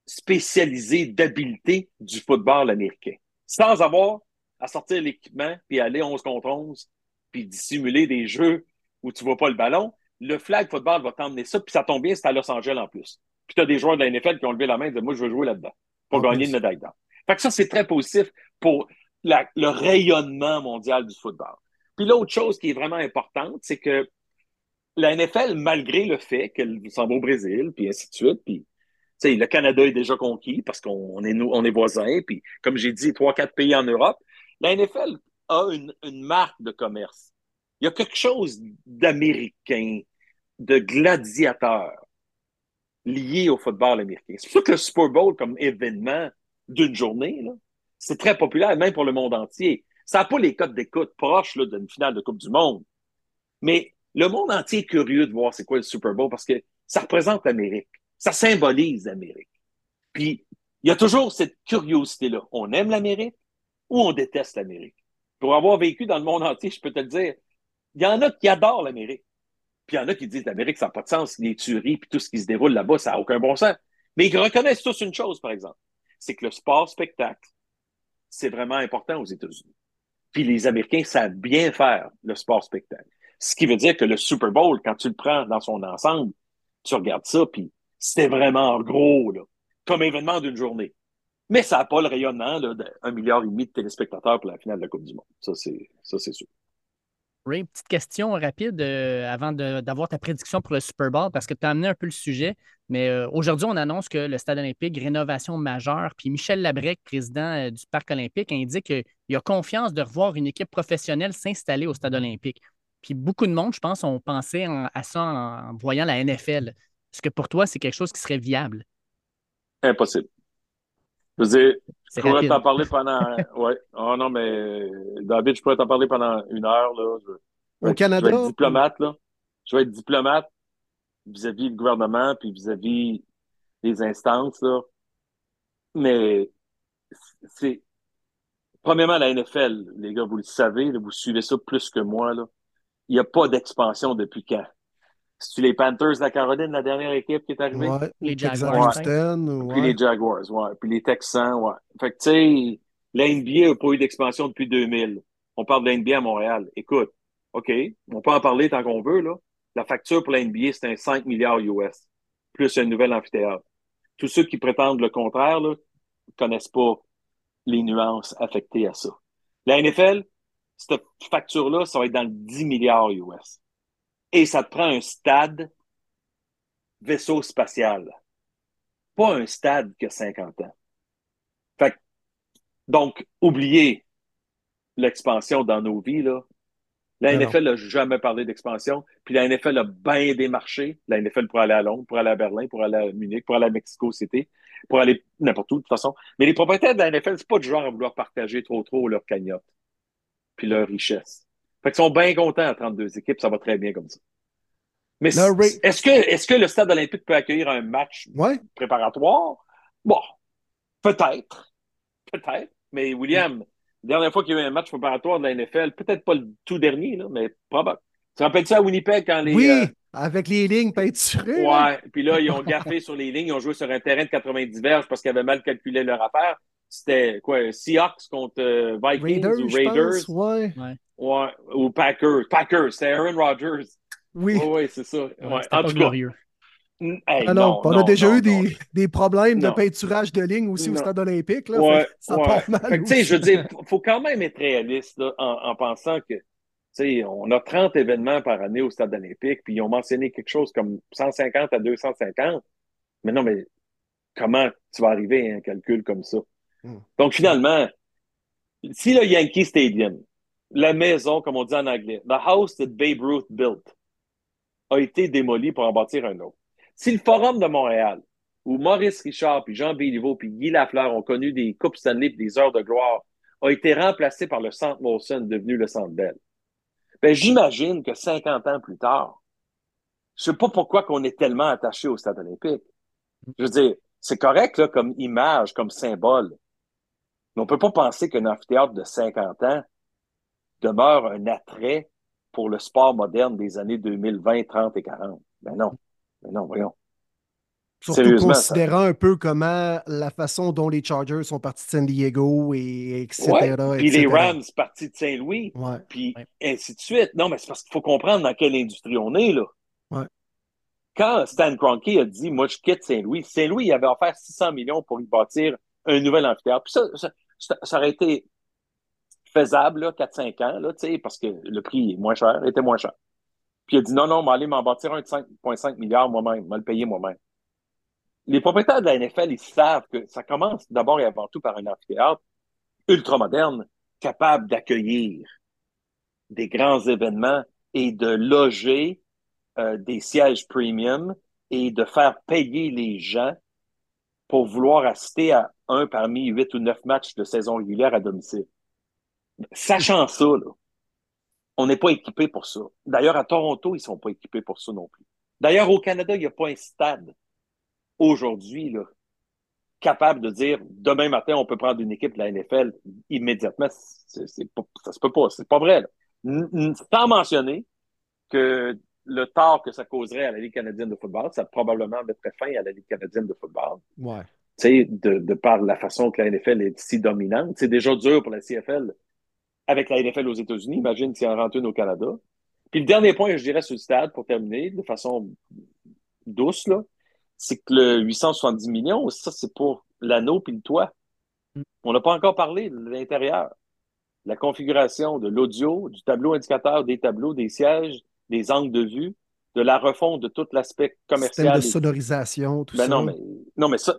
spécialisés d'habileté du football américain. Sans avoir à sortir l'équipement puis aller 11 contre 11 puis dissimuler des jeux où tu vois pas le ballon, le flag football va t'emmener ça, puis ça tombe bien, c'est à Los Angeles en plus. Puis tu as des joueurs de la NFL qui ont levé la main et dit Moi, je veux jouer là-dedans pour En gagner plus. une médaille d'or. Fait que ça, c'est très positif pour la- le rayonnement mondial du football. Puis l'autre chose qui est vraiment importante, c'est que la NFL, malgré le fait qu'elle s'en va au Brésil, puis ainsi de suite, puis le Canada est déjà conquis parce qu'on est, on est voisins, puis comme j'ai dit, trois, quatre pays en Europe, la NFL a une, une marque de commerce. Il y a quelque chose d'américain, de gladiateur lié au football américain. C'est pour ça que le Super Bowl comme événement d'une journée, c'est très populaire, même pour le monde entier. Ça n'a pas les codes d'écoute proches d'une finale de Coupe du Monde. Mais le monde entier est curieux de voir c'est quoi le Super Bowl parce que ça représente l'Amérique. Ça symbolise l'Amérique. Puis, il y a toujours cette curiosité-là. On aime l'Amérique ou on déteste l'Amérique. Pour avoir vécu dans le monde entier, je peux te le dire, il y en a qui adorent l'Amérique. Puis il y en a qui disent l'Amérique, ça n'a pas de sens, les tueries, puis tout ce qui se déroule là-bas, ça n'a aucun bon sens. Mais ils reconnaissent tous une chose, par exemple, c'est que le sport-spectacle, c'est vraiment important aux États-Unis. Puis les Américains savent bien faire le sport-spectacle. Ce qui veut dire que le Super Bowl, quand tu le prends dans son ensemble, tu regardes ça, puis c'était vraiment gros, là, comme événement d'une journée. Mais ça n'a pas le rayonnement d'un milliard et demi de téléspectateurs pour la finale de la Coupe du Monde. Ça, c'est sûr. Ray, petite question rapide euh, avant d'avoir ta prédiction pour le Super Bowl, parce que tu as amené un peu le sujet. Mais euh, aujourd'hui, on annonce que le Stade olympique, rénovation majeure. Puis Michel Labrec, président euh, du Parc olympique, indique qu'il a confiance de revoir une équipe professionnelle s'installer au Stade olympique. Puis beaucoup de monde, je pense, ont pensé en- à ça en, en voyant la NFL. Est-ce que pour toi, c'est quelque chose qui serait viable? Impossible. Je veux dire, je pourrais t'en parler pendant. ouais. Oh non, mais David, je pourrais t'en parler pendant une heure. Là. Je, Au être- Canada, Je vais être diplomate, là. Je vais être diplomate vis-à-vis du gouvernement puis vis-à-vis des instances, là. Mais c'est. Premièrement, la NFL, les gars, vous le savez, là, vous suivez ça plus que moi, là. Il n'y a pas d'expansion depuis quand? C'est-tu les Panthers de la Caroline, la dernière équipe qui est arrivée? ouais, Les Jaguars, Houston, ou- Puis les Jaguars, ouais. Puis les Texans, ouais. Fait que, tu sais, la NBA n'a pas eu d'expansion depuis 2000. On parle de la NBA à Montréal. Écoute, OK, on peut en parler tant qu'on veut, là. La facture pour la NBA, c'est un 5 milliards US, plus un nouvel amphithéâtre. Tous ceux qui prétendent le contraire, là, connaissent pas les nuances affectées à ça. La NFL, cette facture-là, ça va être dans le 10 milliards US. Et ça te prend un stade vaisseau spatial pas un stade qui a 50 ans. Fait que, donc, oubliez l'expansion dans nos vies, là. La Non, NFL n'a jamais parlé d'expansion, puis la NFL a bien des marchés. La NFL pour aller à Londres, pour aller à Berlin, pour aller à Munich, pour aller à Mexico City, pour aller n'importe où, de toute façon. Mais les propriétaires de la NFL, c'est pas du genre à vouloir partager trop trop leur cagnotte, puis leur richesse. Fait qu'ils sont bien contents à 32 équipes, ça va très bien comme ça. Mais est-ce que, est-ce que le stade olympique peut accueillir un match Ouais. préparatoire? Bon, peut-être. Peut-être. Mais William, la dernière fois qu'il y a eu un match préparatoire de la NFL, peut-être pas le tout dernier, là, mais probable. Tu te rappelles ça à Winnipeg quand les. oui, euh, avec les lignes peinturées. Ouais, puis là, ils ont gaffé sur les lignes, ils ont joué sur un terrain de 90 verges parce qu'ils avaient mal calculé leur affaire. C'était quoi, Seahawks contre euh, Vikings Raiders, ou Raiders? pense. Ouais. Ouais, ou Packers. Packers, c'est Aaron Rodgers. Oui. Oui, c'est ça. Ouais, Ouais, En C'était pas tout cas, glorieux. hey, Ah non, on a non, déjà non, eu des, des problèmes Non. de peinturage de ligne aussi au stade olympique. Là, Fait ça ouais. part mal. Fait que, tu sais, aussi. je veux dire, faut- faut quand même être réaliste là, en, en pensant que, tu sais, on a 30 événements par année au stade olympique, puis ils ont mentionné quelque chose comme 150 à 250. Mais non, mais comment tu vas arriver à un calcul comme ça? Hmm. Donc, finalement, si le Yankee Stadium, la maison, comme on dit en anglais, the house that Babe Ruth built, a été démoli pour en bâtir un autre. Si le Forum de Montréal, où Maurice Richard, puis Jean Béliveau, puis Guy Lafleur ont connu des Coupes Stanley puis des heures de gloire, a été remplacé par le Centre Molson, devenu le Centre Bell, ben, j'imagine que 50 ans plus tard, je sais pas pourquoi qu'on est tellement attaché au stade olympique. Je veux dire, c'est correct là, comme image, comme symbole. Mais on peut pas penser qu'un amphithéâtre de 50 ans demeure un attrait pour le sport moderne des années 2020, 30 et 40. Ben non. Ben non, voyons. Surtout ça- considérant un peu comment la façon dont les Chargers sont partis de San Diego et etc. Ouais. Puis les. Rams partis de Saint-Louis, Ouais. puis ainsi de suite. Non, mais c'est parce qu'il faut comprendre dans quelle industrie on est, là. Ouais. Quand Stan Kroenke a dit, moi, je quitte Saint-Louis, Saint-Louis, il avait offert 600 millions pour y bâtir un nouvel amphithéâtre. Puis ça, ça, ça- aurait été faisable, là, 4-5 ans, là, parce que le prix est moins cher, était moins cher. Puis il a dit, non, non, on va aller m'en bâtir un de 5,5 milliards moi-même, me le payer moi-même. Les propriétaires de la NFL, ils savent que ça commence d'abord et avant tout par un amphithéâtre ultra moderne, capable d'accueillir des grands événements et de loger euh, des sièges premium et de faire payer les gens pour vouloir assister à un parmi huit ou neuf matchs de saison régulière à domicile. Sachant ça, on n'est pas équipé pour ça. D'ailleurs, à Toronto, ils sont pas équipés pour ça non plus. D'ailleurs, au Canada, il n'y a pas un stade aujourd'hui capable de dire demain matin, on peut prendre une équipe de la NFL immédiatement. C'est pas, ça se peut pas. C'est pas vrai. Sans mentionner que le tort que ça causerait à la Ligue canadienne de football, ça probablement mettrait fin à la Ligue canadienne de football. Ouais. Tu sais, de, de par la façon que la NFL est si dominante. C'est déjà dur pour la CFL avec la NFL aux États-Unis. Imagine s'il en rentre une au Canada. Puis le dernier point, je dirais, sur le stade, pour terminer, de façon douce, là, c'est que le 870 millions, ça, c'est pour l'anneau puis le toit. On n'a pas encore parlé de l'intérieur. La configuration de l'audio, du tableau indicateur, des tableaux, des sièges, des angles de vue, de la refonte de tout l'aspect commercial. de sonorisation, tout ben ça. non, mais, non, mais ça,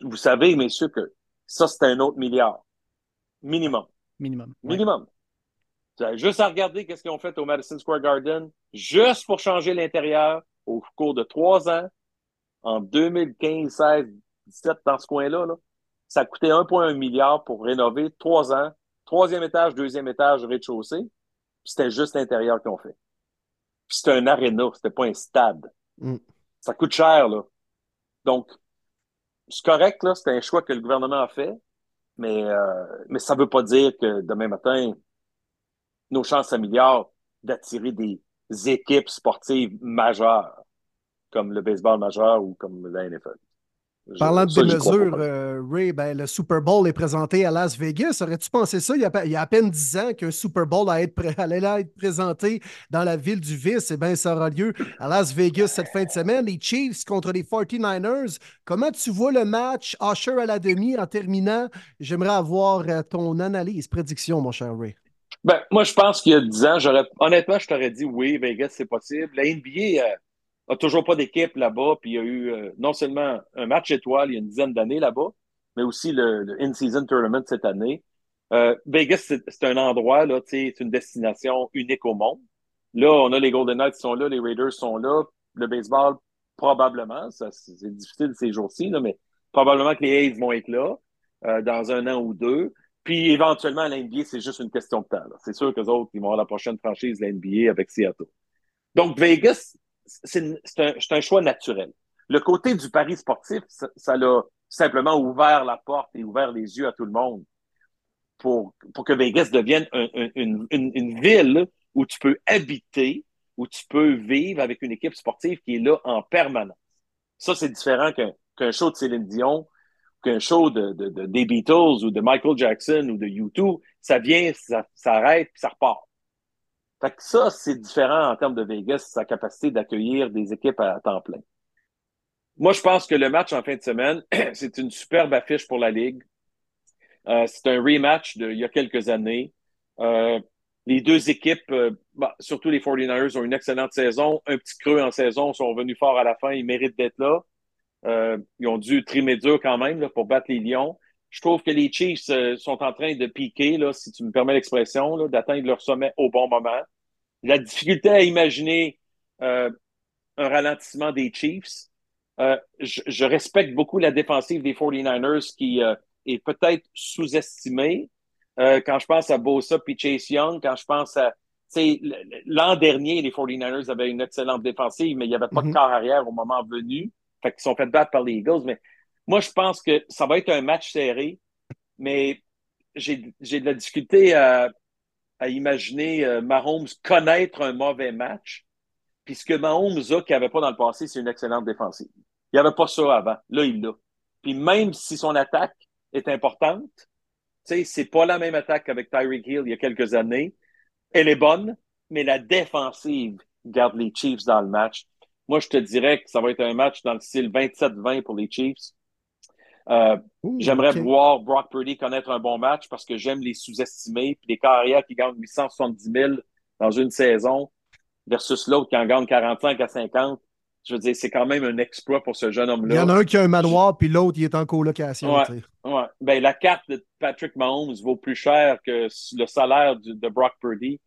vous savez, messieurs, que ça, c'est un autre milliard. Minimum. Minimum. Minimum. Juste à regarder qu'est-ce qu'ils ont fait au Madison Square Garden, juste pour changer l'intérieur au cours de trois ans, en 2015, 16, 17, dans ce coin-là, là, ça coûté 1,1 milliard pour rénover trois ans, troisième étage, deuxième étage, rez-de-chaussée. C'était juste l'intérieur qu'ils ont fait. Puis c'était un aréna, c'était pas un stade. Mm. Ça coûte cher, là. Donc, c'est correct, là, c'est un choix que le gouvernement a fait, mais, euh, mais ça veut pas dire que demain matin, nos chances s'améliorent d'attirer des équipes sportives majeures, comme le baseball majeur ou comme la NFL. Parlant de ça, pas. euh, Ray, ben, le Super Bowl est présenté à Las Vegas. Aurais-tu pensé ça il y a, pe- il y a à peine 10 ans qu'un Super Bowl allait être, pré- allait être présenté dans la ville du vice? Eh bien, ça aura lieu à Las Vegas cette fin de semaine. Les Chiefs contre les 49ers. Comment tu vois le match Usher à la demi en terminant? J'aimerais avoir euh, ton analyse, prédiction, mon cher Ray. Ben, moi, je pense qu'il y a 10 ans, j'aurais, honnêtement, je t'aurais dit oui, Vegas, c'est possible. La NBA euh, a toujours pas d'équipe là-bas, puis il y a eu euh, non seulement un match étoile il y a une dizaine d'années là-bas, mais aussi le, In-Season Tournament cette année. Euh, Vegas, c'est, un endroit, là, c'est une destination unique au monde. Là, on a les Golden Knights qui sont là, les Raiders sont là, le baseball, probablement, ça, c'est difficile ces jours-ci, mais probablement que les A's vont être là euh, dans un an ou deux. Puis éventuellement, la NBA, c'est juste une question de temps. C'est sûr qu'eux autres, ils vont avoir la prochaine franchise de la NBA avec Seattle. Donc Vegas, c'est un, choix naturel. Le côté du pari sportif, ça, l'a simplement ouvert la porte et ouvert les yeux à tout le monde pour, que Vegas devienne un- un- une, ville où tu peux habiter, où tu peux vivre avec une équipe sportive qui est là en permanence. Ça, c'est différent qu'un show de Céline Dion, qu'un show de, de- de- des Beatles ou de Michael Jackson ou de U2. Ça vient, ça s'arrête, puis ça repart. Fait que ça, c'est différent en termes de Vegas, sa capacité d'accueillir des équipes à temps plein. Moi, je pense que le match en fin de semaine, c'est une superbe affiche pour la Ligue. Euh, c'est un rematch d'il y a quelques années. Euh, les deux équipes, euh, bah, surtout les 49ers, ont une excellente saison. Un petit creux en saison, sont revenus fort à la fin. Ils méritent d'être là. Ils ont dû trimer dur quand même pour battre les Lions. Je trouve que les Chiefs euh, sont en train de piquer, là, si tu me permets l'expression, là, d'atteindre leur sommet au bon moment. La difficulté à imaginer euh, un ralentissement des Chiefs. Euh, je, je respecte beaucoup la défensive des 49ers qui est peut-être sous-estimée. Quand je pense à Bosa puis Chase Young, quand je pense à l'an dernier, les 49ers avaient une excellente défensive, mais il n'y avait pas de corps arrière au moment venu. Fait qu'ils sont fait battre par les Eagles. Mais moi, je pense que ça va être un match serré, mais j'ai de la difficulté à, imaginer euh, Mahomes connaître un mauvais match. Puis ce que Mahomes a qu'il avait pas dans le passé, c'est une excellente défensive. Il n'y avait pas ça avant. Là, il l'a. Puis même si son attaque est importante, tu sais, c'est pas la même attaque qu'avec Tyreek Hill il y a quelques années. Elle est bonne, mais la défensive garde les Chiefs dans le match. Moi, je te dirais que ça va être un match dans le style 27-20 pour les Chiefs. Euh, J'aimerais voir Brock Purdy connaître un bon match parce que j'aime les sous-estimer. Puis les carrières qui gagnent 870 000 dans une saison versus l'autre qui en gagne 45 à 50. Je veux dire, c'est quand même un exploit pour ce jeune Il homme-là. y en a un qui a un manoir, puis l'autre, il est en colocation. Ouais. Ben, la carte de Patrick Mahomes vaut plus cher que le salaire du- de Brock Purdy.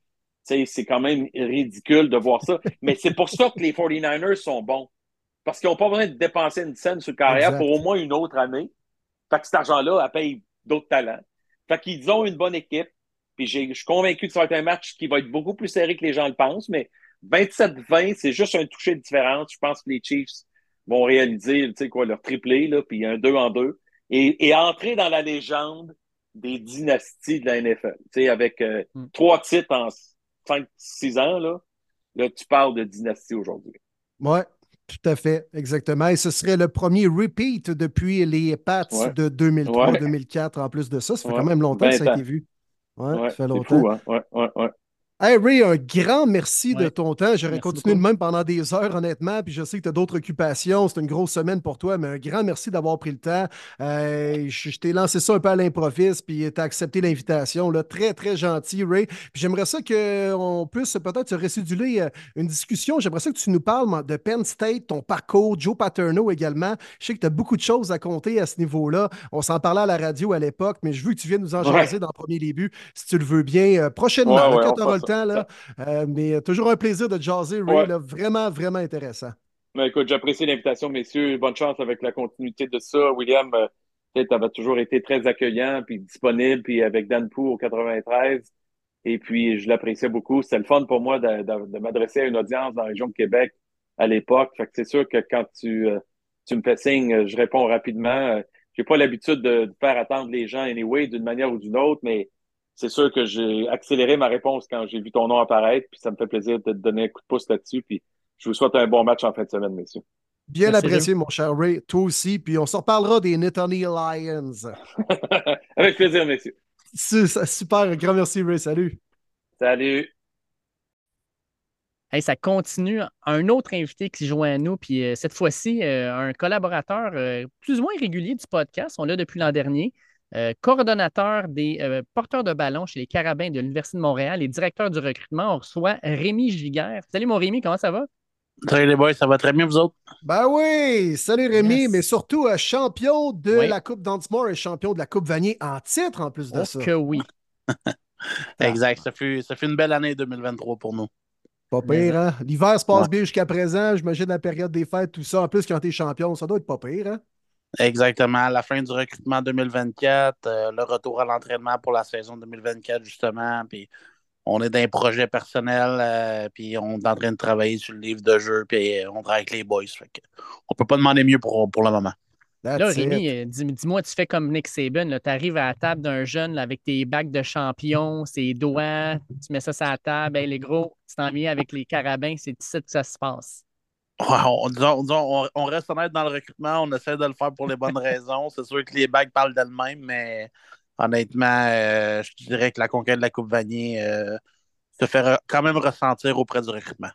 Tu sais, c'est quand même ridicule de voir ça. Mais c'est pour ça que les 49ers sont bons. Parce qu'ils n'ont pas besoin de dépenser une scène sur le carrière Exact. pour au moins une autre année. Fait que cet argent-là, elle paye d'autres talents. Fait qu'ils ont une bonne équipe. Puis j'ai- je suis convaincu que ça va être un match qui va être beaucoup plus serré que les gens le pensent. Mais 27-20, c'est juste un toucher de différence. Je pense que les Chiefs vont réaliser, tu sais quoi, leur triplé, là, puis un 2 en 2 et, et entrer dans la légende des dynasties de la NFL. Tu sais, avec euh, Mm. trois titres en 5-6 ans, là, là, tu parles de dynastie aujourd'hui. Ouais, tout à fait, exactement. Et ce serait le premier repeat depuis les Pats Ouais. de 2003, Ouais. 2004. En plus de ça, ça fait Ouais. quand même longtemps que ça a 20 été vu. Ouais, ça fait longtemps. fou, hein? Hey Ray, un grand merci de ton temps. J'aurais continué beaucoup. de même pendant des heures, honnêtement. Puis je sais que tu as d'autres occupations. C'est une grosse semaine pour toi, mais un grand merci d'avoir pris le temps. Euh, je je t'ai lancé ça un peu à l'improviste, puis tu as accepté l'invitation. Très, très gentil, Ray. Puis j'aimerais ça qu'on puisse peut-être se réciduler euh, une discussion. J'aimerais ça que tu nous parles de Penn State, ton parcours, Joe Paterno également. Je sais que tu as beaucoup de choses à compter à ce niveau-là. On s'en parlait à la radio à l'époque, mais je veux que tu viennes nous en Ouais. jaser dans le premier début, si tu le veux bien, euh, prochainement, Ouais, le fera temps. ça. Là. Euh, mais euh, toujours un plaisir de jaser, Ray. Ouais. là. vraiment, vraiment intéressant. Mais écoute, j'apprécie l'invitation, messieurs. Bonne chance avec la continuité de ça. William, euh, tu avais toujours été très accueillant, puis disponible, puis avec Dan Pou au 93. Et puis, je l'appréciais beaucoup. C'était le fun pour moi de, de- de m'adresser à une audience dans la région de Québec à l'époque. Fait que c'est sûr que quand tu, euh, tu me fais signe, je réponds rapidement. J'ai pas l'habitude de, de faire attendre les gens anyway, d'une manière ou d'une autre, mais c'est sûr que j'ai accéléré ma réponse quand j'ai vu ton nom apparaître, puis ça me fait plaisir de te donner un coup de pouce là-dessus. Puis je vous souhaite un bon match en fin de semaine, messieurs. Bien Merci, apprécié, mon cher Ray. Toi aussi. Puis on se reparlera des Nittany Lions. Avec plaisir, messieurs. Su- Super. Grand merci, Ray. Salut. Salut. Hey, ça continue. Un autre invité qui se joint à nous, puis euh, cette fois-ci, euh, un collaborateur euh, plus ou moins régulier du podcast. On l'a depuis l'an dernier. Euh, coordonnateur des euh, porteurs de ballon chez les Carabins de l'Université de Montréal et directeur du recrutement. On reçoit Rémi Giguère. Salut, mon Rémi, comment ça va? Salut les boys, ça va très bien, vous autres? Ben oui, salut Rémi, Yes. mais surtout euh, champion de Oui. la Coupe Dantemore et champion de la Coupe Vanier en titre en plus de Oh ça. que oui. Exact, ça fut, ça fut une belle année 2023 pour nous. Pas pire, hein? L'hiver se passe Ouais. bien jusqu'à présent. J'imagine la période des fêtes, tout ça. En plus, quand t'es champion, ça doit être pas pire, hein? Exactement, la fin du recrutement 2024, euh, le retour à l'entraînement pour la saison 2024, justement. Puis on est dans un projet personnel, euh, puis on est en train de travailler sur le livre de jeu, puis on travaille avec les boys. Fait que on peut pas demander mieux pour, pour le moment. Là, That's Rémi, euh, dis- dis-moi, tu fais comme Nick Saban. Tu arrives à la table d'un jeune là, avec tes bacs de champion, ses doigts, tu mets ça sur la table. Hey, les gros, tu t'en viens avec les carabins. C'est ici que ça se passe. Ouais, on, disons- disons, on- on reste honnête dans le recrutement, on essaie de le faire pour les bonnes raisons. C'est sûr que les bagues parlent d'elles-mêmes, mais honnêtement, euh, je dirais que la conquête de la Coupe Vanier euh, se fait quand même ressentir auprès du recrutement.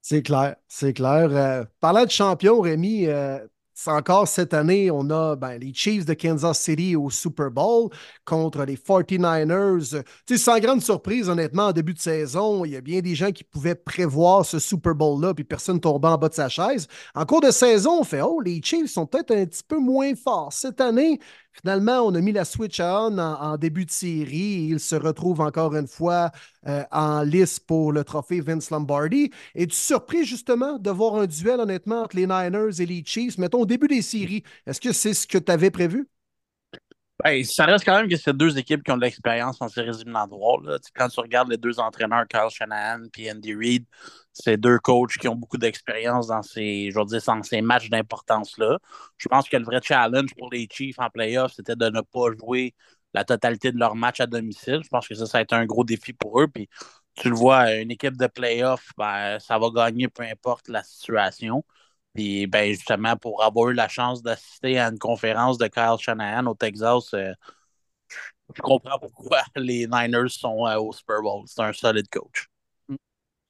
C'est clair, c'est clair. Euh, parlant de champion, Rémi, euh, encore cette année, on a ben, les Chiefs de Kansas City au Super Bowl contre les 49ers. Euh, Tu sais, sans grande surprise, honnêtement, en début de saison, il y a bien des gens qui pouvaient prévoir ce Super Bowl-là, puis personne tombait en bas de sa chaise. En cours de saison, on fait Oh, les Chiefs sont peut-être un petit peu moins forts. Cette année, finalement, on a mis la switch on en, début de série ils se retrouvent encore une fois euh, en lice pour le trophée Vince Lombardi. Es-tu surpris justement de voir un duel honnêtement entre les Niners et les Chiefs, mettons au début des séries? Est-ce que c'est ce que tu avais prévu? Ben, ça reste quand même que c'est deux équipes qui ont de l'expérience en séries éliminatoires. Quand tu regardes les deux entraîneurs, Kyle Shanahan et Andy Reid, c'est deux coachs qui ont beaucoup d'expérience dans ces, je dans ces matchs d'importance-là. Je pense que le vrai challenge pour les Chiefs en playoff, c'était de ne pas jouer la totalité de leur match à domicile. Je pense que ça, ça a été un gros défi pour eux. Puis tu le vois, une équipe de playoff, ben, ça va gagner peu importe la situation. Puis ben, justement, pour avoir eu la chance d'assister à une conférence de Kyle Shanahan au Texas, euh, je comprends pourquoi les Niners sont euh, au Super Bowl. C'est un solide coach.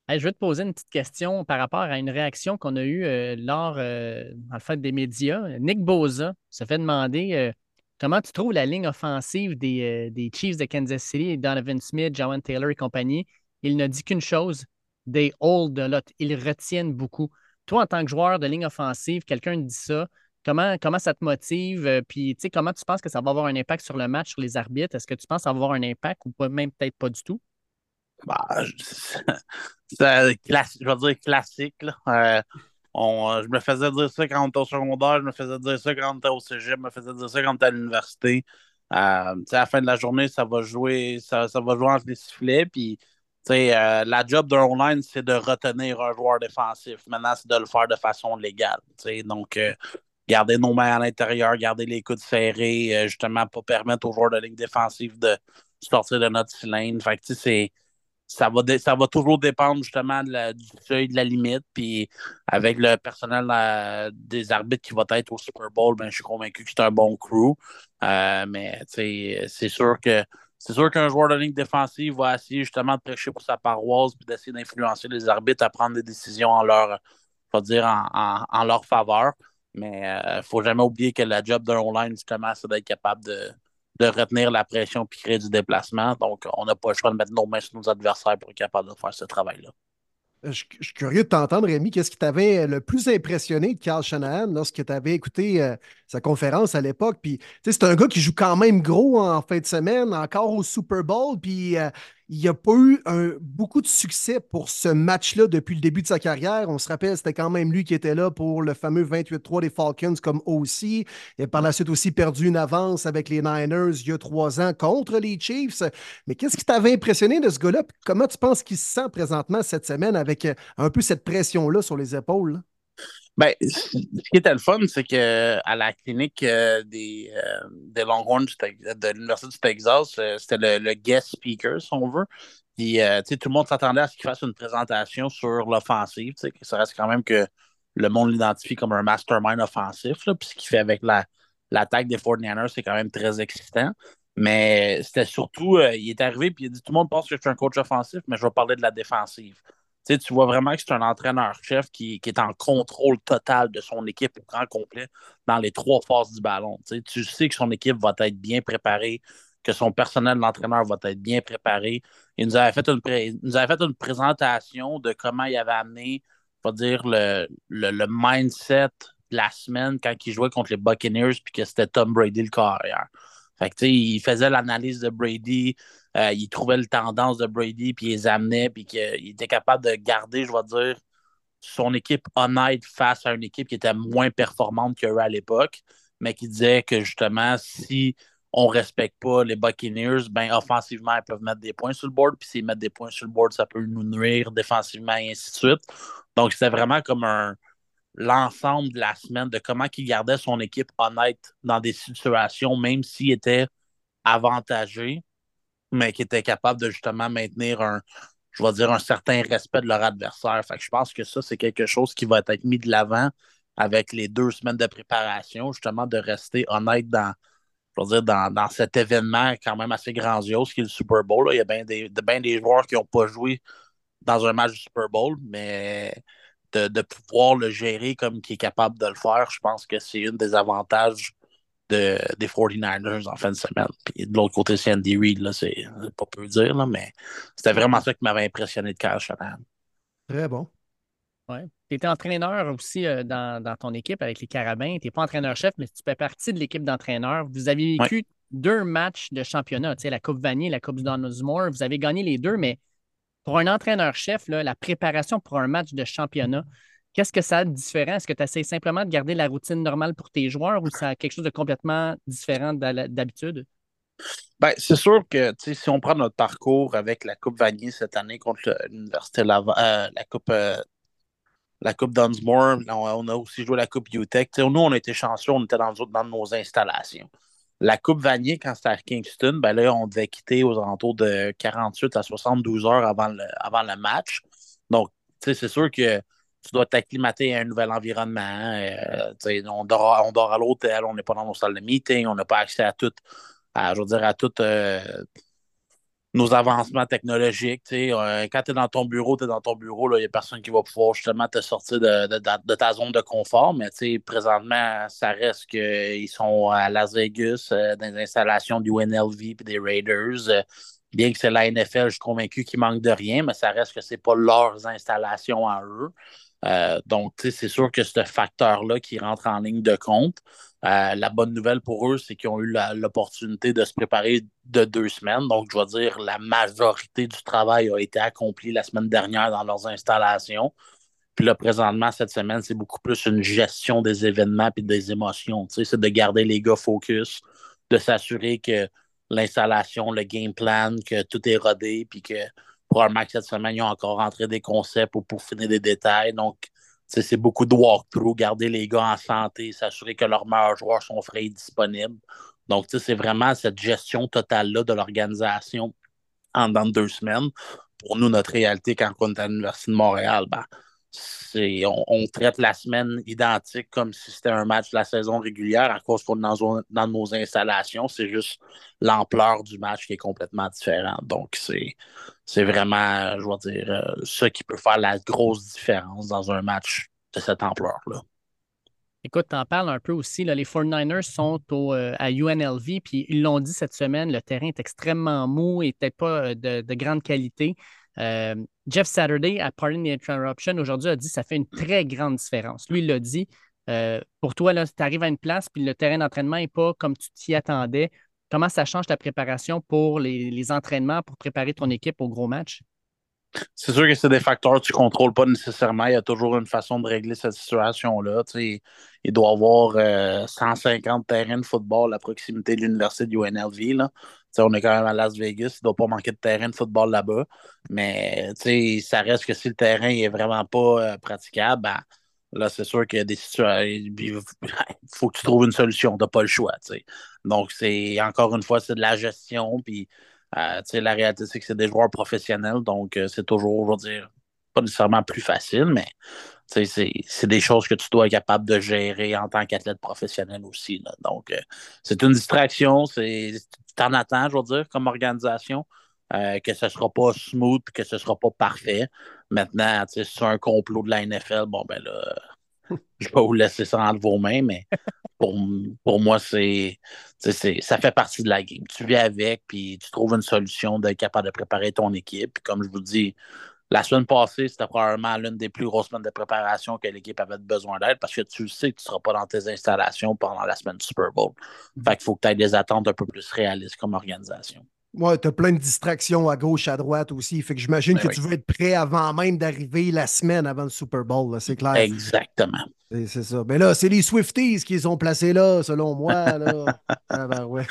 Hey, je vais te poser une petite question par rapport à une réaction qu'on a eue euh, lors euh, dans le fait des médias. Nick Boza se fait demander euh, comment tu trouves la ligne offensive des, euh, des Chiefs de Kansas City, Donovan Smith, Jawan Taylor et compagnie? Il ne dit qu'une chose, they hold a lot. Ils retiennent beaucoup. Toi, en tant que joueur de ligne offensive, quelqu'un dit ça. Comment, comment ça te motive? Euh, Puis, tu sais, comment tu penses que ça va avoir un impact sur le match, sur les arbitres? Est-ce que tu penses avoir un impact ou même peut-être pas du tout? Bah, je- je vais dire classique. là. Euh, on, euh, je me faisais dire ça quand on était au secondaire, je me faisais dire ça quand on était au cégep, je me faisais dire ça quand on était à l'université. Euh, à la fin de la journée, ça va jouer, ça, ça va jouer entre les sifflets. Puis, euh, la job d'un online, c'est de retenir un joueur défensif. Maintenant, c'est de le faire de façon légale. Donc, euh, garder nos mains à l'intérieur, garder les coudes serrés, euh, justement, pas permettre aux joueurs de ligne défensive de sortir de notre cylindre. Fait que, ça va, ça va toujours dépendre justement du seuil de la limite. Puis avec le personnel des arbitres qui va être au Super Bowl, ben, je suis convaincu que c'est un bon crew. Mais c'est sûr que c'est sûr qu'un joueur de ligne défensive va essayer justement de prêcher pour sa paroisse puis d'essayer d'influencer les arbitres à prendre des décisions en leur, vais dire, en, en- leur faveur. Mais il ne faut jamais oublier que la job d'un online, justement, c'est d'être capable de, de retenir la pression puis créer du déplacement. Donc, on n'a pas le choix de mettre nos mains sur nos adversaires pour être capable de faire ce travail-là. Je, je suis curieux de t'entendre, Rémi. Qu'est-ce qui t'avait le plus impressionné de Carl Shanahan lorsque tu avais écouté euh, sa conférence à l'époque? Puis, c'est un gars qui joue quand même gros en fin de semaine, encore au Super Bowl. Puis, euh, il n'a pas eu beaucoup de succès pour ce match-là depuis le début de sa carrière. On se rappelle, c'était quand même lui qui était là pour le fameux 28-3 des Falcons comme aussi. Il a par la suite aussi perdu une avance avec les Niners il y a trois ans contre les Chiefs. Mais qu'est-ce qui t'avait impressionné de ce gars-là? Comment tu penses qu'il se sent présentement cette semaine avec un peu cette pression-là sur les épaules? Ben, ce qui était le fun, c'est que à la clinique euh, des, euh, Longhorns de l'Université du Texas, euh, c'était le, guest speaker, si on veut. Puis, tout le monde s'attendait à ce qu'il fasse une présentation sur l'offensive. Ça reste quand même que le monde l'identifie comme un mastermind offensif. Puis ce qu'il fait avec la, l'attaque des 49ers, c'est quand même très excitant. Mais c'était surtout, il est arrivé puis il a dit tout le monde pense que je suis un coach offensif, mais je vais parler de la défensive. Tu vois vraiment que c'est un entraîneur-chef qui, est en contrôle total de son équipe au grand complet dans les trois phases du ballon. Tu sais, que son équipe va être bien préparée, que son personnel d'entraîneur va être bien préparé. Il nous avait fait une, présentation de comment il avait amené, dire, le mindset de la semaine quand il jouait contre les Buccaneers puis que c'était Tom Brady le carrière. Fait que, il faisait l'analyse de Brady, euh, il trouvait le tendance de Brady, puis il les amenait, puis qu'il était capable de garder, je vais dire, son équipe honnête face à une équipe qui était moins performante qu'il à l'époque, mais qui disait que justement, si on respecte pas les Buccaneers, ben offensivement, ils peuvent mettre des points sur le board, puis s'ils mettent des points sur le board, ça peut nous nuire défensivement et ainsi de suite. Donc, c'était vraiment comme un l'ensemble de la semaine de comment il gardait son équipe honnête dans des situations, même s'il était avantagé, mais qui était capable de justement maintenir un, je vais dire, un certain respect de leur adversaire. Fait je pense que ça, c'est quelque chose qui va être mis de l'avant avec les deux semaines de préparation, justement, de rester honnête dans, je dans, dans cet événement quand même assez grandiose qui est le Super Bowl. Il y a bien des, de- bien des joueurs qui n'ont pas joué dans un match du Super Bowl, mais de, de pouvoir le gérer comme qui est capable de le faire, je pense que c'est une des avantages de, des 49ers en fin de semaine. Puis de l'autre côté, c'est Andy Reid, là, c'est pas peu dire, là, mais c'était vraiment ça qui m'avait impressionné de Kyle Shanahan. Très bon. Ouais. Tu étais entraîneur aussi euh, dans, dans ton équipe avec les Carabins. Tu n'es pas entraîneur-chef, mais tu fais partie de l'équipe d'entraîneurs. Vous avez vécu deux matchs de championnat, tu sais, la Coupe Vanier, la Coupe Donosmore. Vous avez gagné les deux, mais pour un entraîneur-chef, la préparation pour un match de championnat, qu'est-ce que ça a de différent? Est-ce que tu essaies simplement de garder la routine normale pour tes joueurs ou ça a quelque chose de complètement différent d'habitude? Ben, c'est sûr que si on prend notre parcours avec la Coupe Vanier cette année contre l'Université Laval, euh, la Coupe euh, la Coupe Dunsmore, on, on a aussi joué la Coupe UTEC. Nous, on a été chanceux, on était dans nos installations. La Coupe Vanier, quand c'était à Kingston, ben là, on devait quitter aux alentours de 48 à 72 heures avant le, avant le match. Donc, c'est sûr que tu dois t'acclimater à un nouvel environnement. Euh, on, dort, on dort à l'hôtel, on n'est pas dans nos salles de meeting, on n'a pas accès à tout, à, je veux dire, à tout, euh, nos avancements technologiques. Euh, quand tu es dans ton bureau, tu es dans ton bureau, il n'y a personne qui va pouvoir justement te sortir de, ta zone de confort. Mais présentement, ça reste qu'ils sont à Las Vegas, euh, dans les installations du UNLV et des Raiders. Euh, bien que c'est la NFL, je suis convaincu qu'il manque de rien, mais ça reste que ce n'est pas leurs installations à eux. Donc, c'est sûr que ce facteur-là qui rentre en ligne de compte. Euh, la bonne nouvelle pour eux, c'est qu'ils ont eu l'opportunité de se préparer de deux semaines. Donc, je vais dire, la majorité du travail a été accompli la semaine dernière dans leurs installations. Puis là, présentement, cette semaine, c'est beaucoup plus une gestion des événements et des émotions. C'est de garder les gars focus, de s'assurer que l'installation, le game plan, que tout est rodé, puis que probablement que cette semaine, ils ont encore rentré des concepts pour, pour finir des détails. Donc, c'est beaucoup de walkthrough, garder les gars en santé, s'assurer que leurs meilleurs joueurs sont frais et disponibles. Donc, c'est vraiment cette gestion totale-là de l'organisation en dans deux semaines. Pour nous, notre réalité quand on est à l'Université de Montréal, ben, on traite la semaine identique comme si c'était un match de la saison régulière à cause qu'on est dans, dans nos installations. C'est juste l'ampleur du match qui est complètement différente. Donc, c'est, c'est vraiment, je vais dire, euh, ça qui peut faire la grosse différence dans un match de cette ampleur-là. Écoute, t'en parles un peu aussi. là, les 49ers sont au, euh, à UNLV, puis ils l'ont dit cette semaine, le terrain est extrêmement mou et peut-être pas euh, de, de grande qualité. Jeff Saturday, à Pardon the Interruption, aujourd'hui, a dit que ça fait une très grande différence. Lui, il l'a dit. Pour toi, tu arrives à une place, puis le terrain d'entraînement n'est pas comme tu t'y attendais. Comment ça change ta préparation pour les, entraînements, pour préparer ton équipe au gros match? C'est sûr que c'est des facteurs que tu ne contrôles pas nécessairement. Il y a toujours une façon de régler cette situation-là. Il doit y avoir euh, 150 terrains de football à proximité de l'université du UNLV. Là. On est quand même à Las Vegas. Il ne doit pas manquer de terrain de football là-bas. Mais ça reste que si le terrain n'est vraiment pas euh, praticable, ben, là, c'est sûr qu'il y a des situations. Il faut que tu trouves une solution. Tu n'as pas le choix. Donc, c'est encore une fois, c'est de la gestion. Puis euh, la réalité, c'est que c'est des joueurs professionnels, donc euh, c'est toujours, je veux dire, pas nécessairement plus facile, mais c'est des choses que tu dois être capable de gérer en tant qu'athlète professionnel aussi. Donc, euh, c'est une distraction, tu t'en attends, je veux dire, comme organisation, euh, que ce ne sera pas smooth, que ce ne sera pas parfait. Maintenant, si c'est un complot de la NFL, bon, ben là, je vais pas vous laisser ça entre vos mains, mais pour, moi, c'est, ça fait partie de la game. Tu vis avec, puis tu trouves une solution d'être capable de préparer ton équipe. Comme je vous dis, la semaine passée, c'était probablement l'une des plus grosses semaines de préparation que l'équipe avait besoin d'aide parce que tu sais que tu ne seras pas dans tes installations pendant la semaine du Super Bowl. Fait qu'il faut que tu aies des attentes un peu plus réalistes comme organisation. Ouais, t'as plein de distractions à gauche, à droite aussi. Fait que j'imagine Ben que oui. tu veux être prêt avant même d'arriver la semaine avant le Super Bowl, c'est clair. Exactement. C'est ça. Mais là, c'est les Swifties qui les ont placés là, selon moi. Là. Ah ben ouais.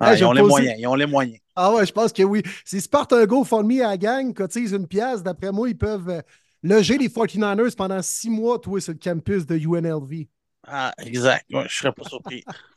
Ah, Hey, ils ont les moyens. Ils ont les moyens. Ah ouais, je pense que oui. S'ils se partent un GoFundMe à la gang, cotisent une pièce, d'après moi, ils peuvent euh, loger les 49ers pendant six mois, toi, sur le campus de UNLV. Ah, exact. Ouais, je serais pas surpris.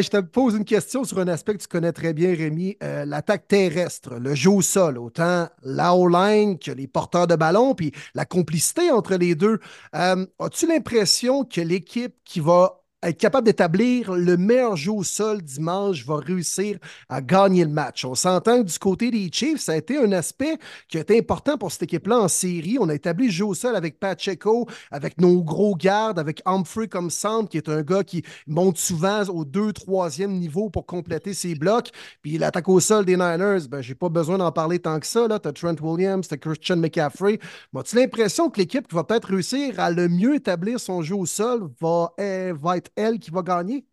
Je te pose une question sur un aspect que tu connais très bien, Rémi. Euh, L'attaque terrestre, le jeu au sol, autant la O-line que les porteurs de ballon, puis la complicité entre les deux. Euh, As-tu l'impression que l'équipe qui va être capable d'établir le meilleur jeu au sol dimanche va réussir à gagner le match? On s'entend que du côté des Chiefs, ça a été un aspect qui a été important pour cette équipe-là en série. On a établi le jeu au sol avec Pacheco, avec nos gros gardes, avec Humphrey comme centre, qui est un gars qui monte souvent au 2 3e niveau pour compléter ses blocs. Puis l'attaque au sol des Niners, ben, j'ai pas besoin d'en parler tant que ça. Tu Trent Williams, tu as Christian McCaffrey. As-tu l'impression que l'équipe qui va peut-être réussir à le mieux établir son jeu au sol va, eh, va être elle qui va gagner?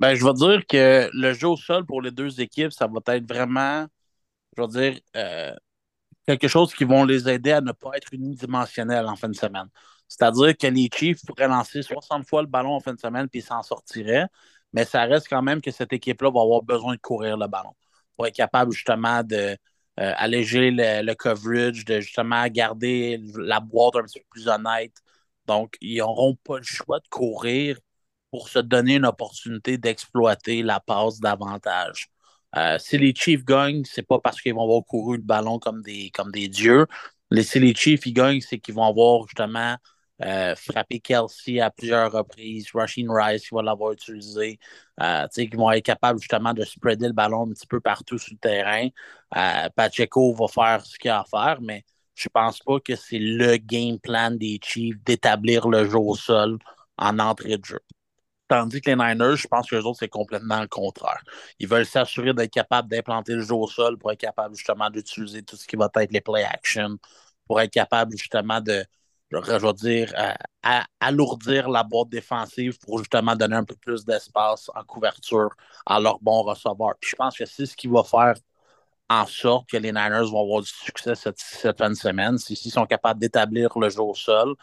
Ben, je vais dire que le jeu au sol pour les deux équipes, ça va être vraiment, je vais dire, euh, quelque chose qui vont les aider à ne pas être unidimensionnels en fin de semaine. C'est-à-dire que les Chiefs pourraient lancer 60 fois le ballon en fin de semaine puis s'en sortiraient, mais ça reste quand même que cette équipe-là va avoir besoin de courir le ballon pour être capable justement de euh, alléger le, le coverage, de justement garder la boîte un petit peu plus honnête. Donc, ils n'auront pas le choix de courir pour se donner une opportunité d'exploiter la passe davantage. Euh, si les Chiefs gagnent, c'est pas parce qu'ils vont avoir couru le ballon comme des, comme des dieux. Les, si les Chiefs gagnent, c'est qu'ils vont avoir justement euh, frappé Kelsey à plusieurs reprises, Rasheen Rice qui va l'avoir utilisé, euh, qu'ils vont être capables justement de spreader le ballon un petit peu partout sur le terrain. Euh, Pacheco va faire ce qu'il a à faire, mais je pense pas que c'est le game plan des Chiefs d'établir le jeu au sol en entrée de jeu. Tandis que les Niners, je pense que les autres, c'est complètement le contraire. Ils veulent s'assurer d'être capables d'implanter le jeu au sol pour être capable justement d'utiliser tout ce qui va être les play action, pour être capable justement de, je vais dire, euh, alourdir la boîte défensive pour justement donner un peu plus d'espace en couverture à leurs bons receveurs. Puis je pense que c'est ce qui va faire en sorte que les Niners vont avoir du succès cette, fin de semaine. S'ils sont capables d'établir le jeu au sol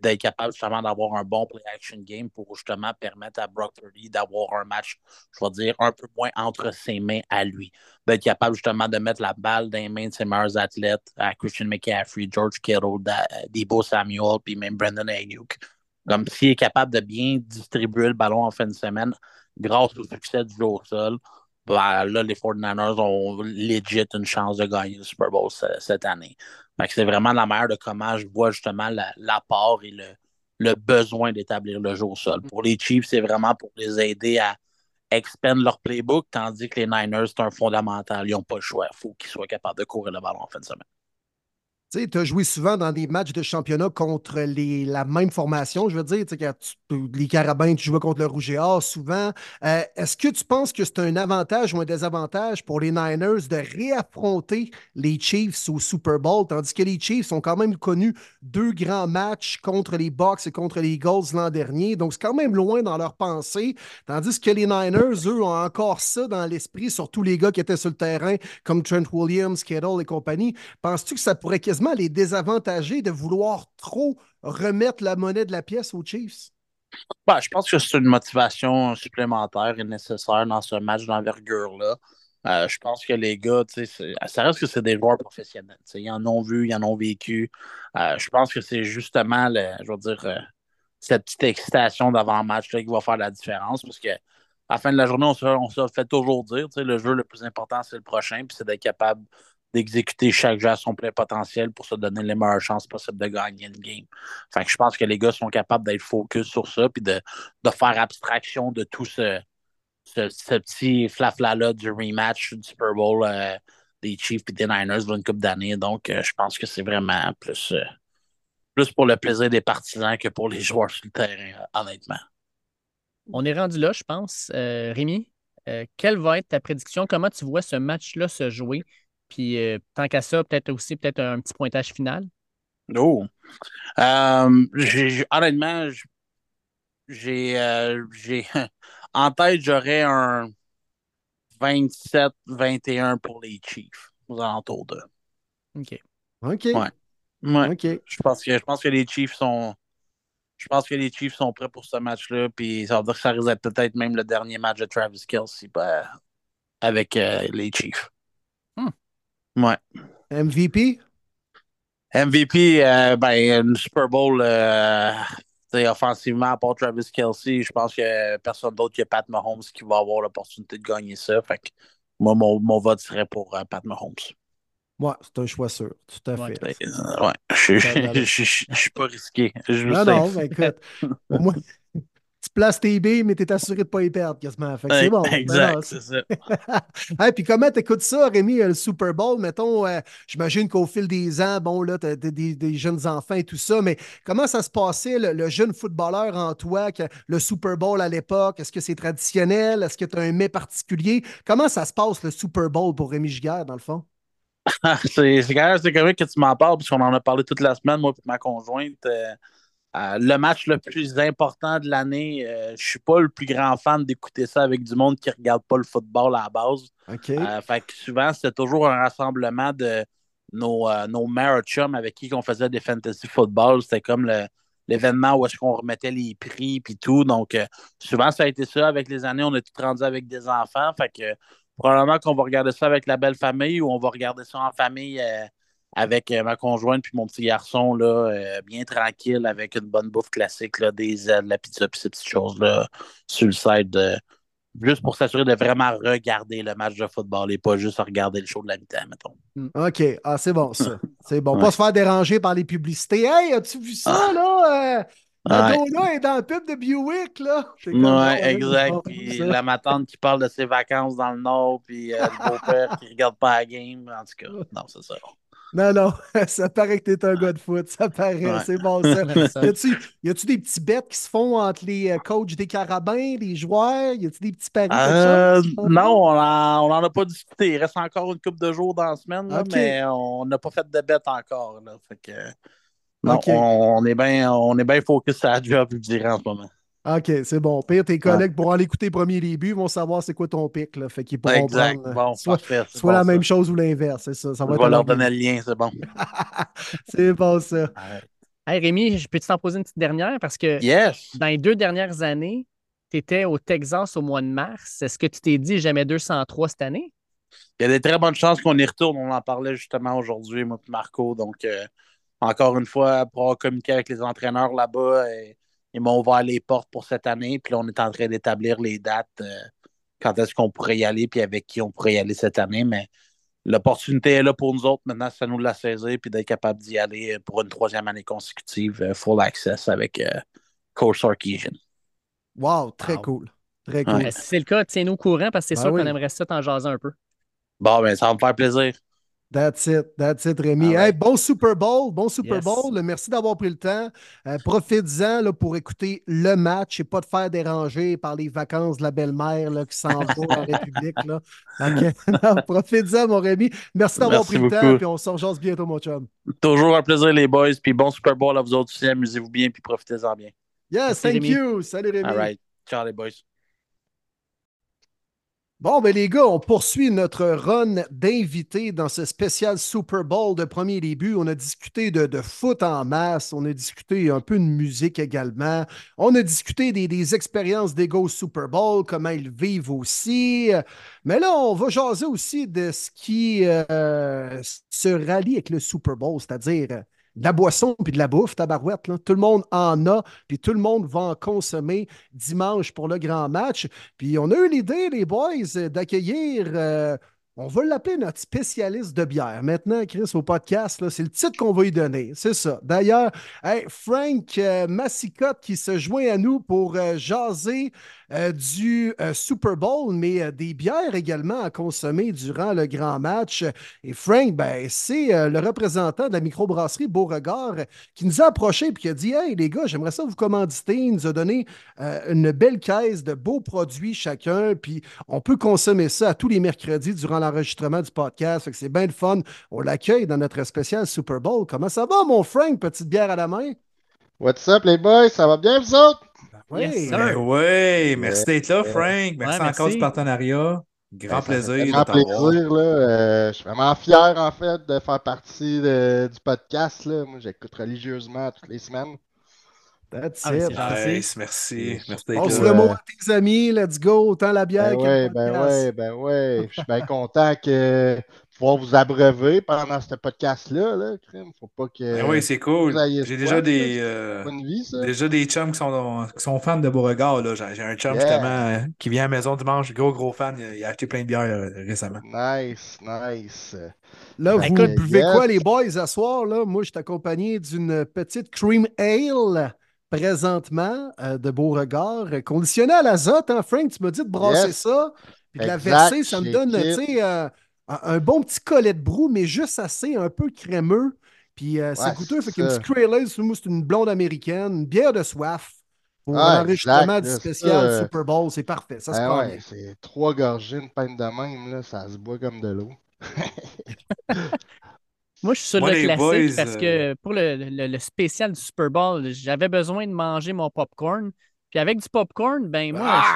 d'être capables justement d'avoir un bon play-action game pour justement permettre à Brock Purdy d'avoir un match, je vais dire, un peu moins entre ses mains à lui. D'être capable justement de mettre la balle dans les mains de ses meilleurs athlètes, à Christian McCaffrey, George Kittle, Debo Samuel, puis même Brandon Ayuk. Comme s'il est capable de bien distribuer le ballon en fin de semaine grâce au succès du jeu au sol, là, les 49ers ont legit une chance de gagner le Super Bowl ce- cette année. C'est vraiment la manière de comment je vois justement la- l'apport et le, besoin d'établir le jeu au sol. Pour les Chiefs, c'est vraiment pour les aider à expand leur playbook, tandis que les Niners, c'est un fondamental. Ils n'ont pas le choix. Il faut qu'ils soient capables de courir le ballon en fin de semaine. Tu sais, as joué souvent dans des matchs de championnat contre les, la même formation, je veux dire, les Carabins, tu jouais contre le Rouge et Or souvent. Euh, Est-ce que tu penses que c'est un avantage ou un désavantage pour les Niners de réaffronter les Chiefs au Super Bowl, tandis que les Chiefs ont quand même connu deux grands matchs contre les Bucks et contre les Eagles l'an dernier, donc c'est quand même loin dans leur pensée, tandis que les Niners, eux, ont encore ça dans l'esprit, surtout les gars qui étaient sur le terrain, comme Trent Williams, Kittle et compagnie. Penses-tu que ça pourrait les désavantager de vouloir trop remettre la monnaie de la pièce aux Chiefs? Ben, je pense que c'est une motivation supplémentaire et nécessaire dans ce match d'envergure-là. Euh, je pense que les gars, ça reste que c'est des joueurs professionnels. Ils en ont vu, ils en ont vécu. Euh, je pense que c'est justement, je veux dire, euh, cette petite excitation d'avant-match qui va faire la différence. Parce que à la fin de la journée, on se, on se fait toujours dire, le jeu le plus important, c'est le prochain, puis c'est d'être capable d'exécuter chaque jeu à son plein potentiel pour se donner les meilleures chances possibles de gagner le game. Fait je pense que les gars sont capables d'être focus sur ça, puis de, de faire abstraction de tout ce, ce, petit flafla-là du rematch du Super Bowl euh, des Chiefs et des Niners d'une coupe d'années. Donc, euh, je pense que c'est vraiment plus, euh, plus pour le plaisir des partisans que pour les joueurs sur le terrain, honnêtement. On est rendu là, je pense. Rémi, quelle va être ta prédiction? Comment tu vois ce match-là se jouer? Puis, euh, tant qu'à ça, peut-être aussi peut-être un petit pointage final. Oh. Euh, j'ai- j'ai- honnêtement, j'ai euh, en tête, j'aurais un 27-21 pour les Chiefs, aux alentours de. OK. OK. Ouais. Ouais. OK. Je pense que je pense que les Chiefs sont. Je pense que les Chiefs sont prêts pour ce match-là. Puis ça veut dire que ça risque d'être peut-être même le dernier match de Travis Kelsey ben, avec euh, les Chiefs. Hmm. Ouais. MVP? MVP, euh, ben, une Super Bowl euh, offensivement, à part Travis Kelsey, je pense que personne d'autre que Pat Mahomes qui va avoir l'opportunité de gagner ça. Fait que moi, mon, mon vote serait pour euh, Pat Mahomes. Ouais, c'est un choix sûr, tout à Ouais. fait. Ben, euh, ouais, je je- je- je- je suis pas risqué. Je Non, sais. non, ben écoute, au moins, places tes billes, mais tu es assuré de ne pas y perdre quasiment. Fait que c'est bon. Ben Exact, non, c'est ça. Hey, puis comment t'écoutes ça, Rémi, euh, le Super Bowl? Mettons, euh, j'imagine qu'au fil des ans, bon, là, t'as des, des jeunes enfants et tout ça, mais comment ça se passait, le, le jeune footballeur en toi, que le Super Bowl à l'époque? Est-ce que c'est traditionnel? Est-ce que tu as un mets particulier? Comment ça se passe, le Super Bowl, pour Rémi Giguère, dans le fond? c'est c'est quand même correct que tu m'en parles, parce qu'on en a parlé toute la semaine, moi et ma conjointe. Euh, euh, le match le plus important de l'année, euh, je suis pas le plus grand fan d'écouter ça avec du monde qui regarde pas le football à la base. Euh, fait que souvent, c'était toujours un rassemblement de nos, euh, nos avec qui on faisait des fantasy football. C'était comme l'événement où est-ce qu'on remettait les prix puis tout. Donc, souvent, ça a été ça. Avec les années, on est tout rendu avec des enfants. Fait que probablement qu'on va regarder ça avec la belle famille ou on va regarder ça en famille avec euh, ma conjointe puis mon petit garçon, là, euh, bien tranquille, avec une bonne bouffe classique, là, des ailes, de la pizza puis ces petites choses-là sur le site. euh, juste pour s'assurer de vraiment regarder le match de football et pas juste regarder le show de la mi-temps, mettons. OK. Ah, c'est bon, ça. C'est bon. Ouais. Pas se faire déranger par les publicités. Hey, as-tu vu ça, là? Euh, Ouais. Madonna est dans le pub de Buick, là. Comme, ah, Ouais, exact. Puis la matante qui parle de ses vacances dans le Nord, puis euh, le beau-père qui regarde pas la game. En tout cas, non, c'est ça. Non, non, ça paraît que t'es un gars de foot, ça paraît, Ouais. c'est bon ça. Ça. Y a-tu, y a-tu des petits bets qui se font entre les euh, coachs des carabins, les joueurs? Y a-tu des petits paris? quelque Euh, chose? non, on en, on en a pas discuté. Il reste encore une couple de jours dans la semaine, là, mais on n'a pas fait de bête encore. Là, fait que, non, Ok. on, on est bien on est bien focus sur la job, je dirais, en ce moment. OK, c'est bon. Pire, tes collègues pourront aller écouter premier début, vont savoir c'est quoi ton pic, là. Fait qu'ils pourront Exact. prendre, euh, Bon, soit, parfait. c'est soit bon, la même chose ou l'inverse, c'est ça. Ça va Je vais leur donner le lien, c'est bon. C'est bon ça. Hey, Rémi, je peux t'en poser une petite dernière? Parce que Yes! dans les deux dernières années, tu étais au Texas au mois de mars. Est-ce que tu t'es dit jamais 203 cette année? Il y a des très bonnes chances qu'on y retourne. On en parlait justement aujourd'hui, moi et Marco. Donc, euh, encore une fois, pour avoir communiqué avec les entraîneurs là-bas, euh, ils m'ont ouvert les portes pour cette année. Puis là, on est en train d'établir les dates, euh, quand est-ce qu'on pourrait y aller, puis avec qui on pourrait y aller cette année. Mais l'opportunité est là pour nous autres. Maintenant, c'est à nous de la saisir, puis d'être capable d'y aller euh, pour une troisième année consécutive, euh, full access avec euh, Coach. Wow, très Wow. cool. Très cool. Ouais. Euh, Si c'est le cas, tiens-nous au courant parce que c'est Ben sûr oui. qu'on aimerait ça t'en jaser un peu. Bon, ben, ça va me faire plaisir. That's it, that's it, Rémi. Right. Hey, bon Super Bowl, bon Super Yes. Bowl. Merci d'avoir pris le temps. Euh, Profites-en là, pour écouter le match et pas te faire déranger par les vacances de la belle-mère qui s'en va en République. Profites-en, mon Rémi. Merci d'avoir pris le temps, puis on se rejase bientôt, mon chum. Toujours un plaisir, les boys. Puis bon Super Bowl à vous autres aussi. Amusez-vous bien, puis profitez-en bien. Yes, Merci, thank Rémi. you. Salut, Rémi. All right. Ciao, les boys. Bon, ben les gars, on poursuit notre run d'invités dans ce spécial Super Bowl de premier début. On a discuté de, de foot en masse, on a discuté un peu de musique également, on a discuté des, expériences des gars au Super Bowl, comment ils vivent aussi. Mais là, on va jaser aussi de ce qui euh, se rallie avec le Super Bowl, c'est-à-dire euh, de la boisson puis de la bouffe, tabarouette. Là. Tout le monde en a, puis tout le monde va en consommer dimanche pour le grand match. Puis on a eu l'idée, les boys, euh, d'accueillir, euh, on va l'appeler notre spécialiste de bière. Maintenant, Chris, au podcast, c'est le titre qu'on va lui donner. C'est ça. D'ailleurs, Frank euh, Massicotte qui se joint à nous pour euh, jaser euh, du Super Bowl, mais des bières également à consommer durant le grand match. Et Frank, ben, c'est le représentant de la microbrasserie Beauregard qui nous a approchés et qui a dit Hey, les gars, j'aimerais ça vous commanditer. Il nous a donné une belle caisse de beaux produits chacun. Puis on peut consommer ça tous les mercredis durant l'enregistrement du podcast. Fait que c'est bien le fun. On l'accueille dans notre spécial Super Bowl. Comment ça va, mon Frank? Petite bière à la main? What's up, les boys? Ça va bien, vous autres? Oui. Yes. Ben ouais, merci d'être là, Frank. Merci Ouais, encore du partenariat. Grand Ben, ça plaisir là. Euh, je suis vraiment fier, en fait, de faire partie de- du podcast, là. Moi, j'écoute religieusement toutes les semaines. That's Ah, it. Nice, merci. Merci d'être Passe le mot à tes amis, let's go, autant la bière Ben que ouais, ben ouais, ben ouais. Je suis bien content que pouvoir vous abreuver pendant ce podcast-là, là. Faut pas que Ben oui, c'est cool. J'ai déjà des, euh, vie, déjà des chums qui sont, qui sont fans de Beauregard. Là. J'ai un chum Yeah. justement euh, qui vient à la maison dimanche, gros gros fan. Il a, acheté plein de bières euh, récemment. Nice, nice. Là, Fait vous que, buvez quoi, les boys, ce soir? Là? Moi, je suis accompagné d'une petite cream ale présentement euh, de Beauregard, euh, conditionnée à l'azote. Hein, Frank, tu m'as dit de brasser Yes. ça, puis de la verser. Ça me donne, euh, un, bon petit collet de brou, mais juste assez, un peu crémeux. Puis euh, c'est Ouais, goûteux. c'est Fait qu'une ça. petite cream ale, moi, c'est une blonde américaine, une bière de soif. Pour Ah, l'enregistrement du spécial ça, Super Bowl, c'est parfait. Ça se Ben prend ouais, c'est trois gorgées, une pinte de même, là, ça se boit comme de l'eau. Moi, je suis sur Moi, le classique boys, parce euh, que pour le, le- le spécial du Super Bowl, j'avais besoin de manger mon popcorn. Puis avec du popcorn, ben moi, je-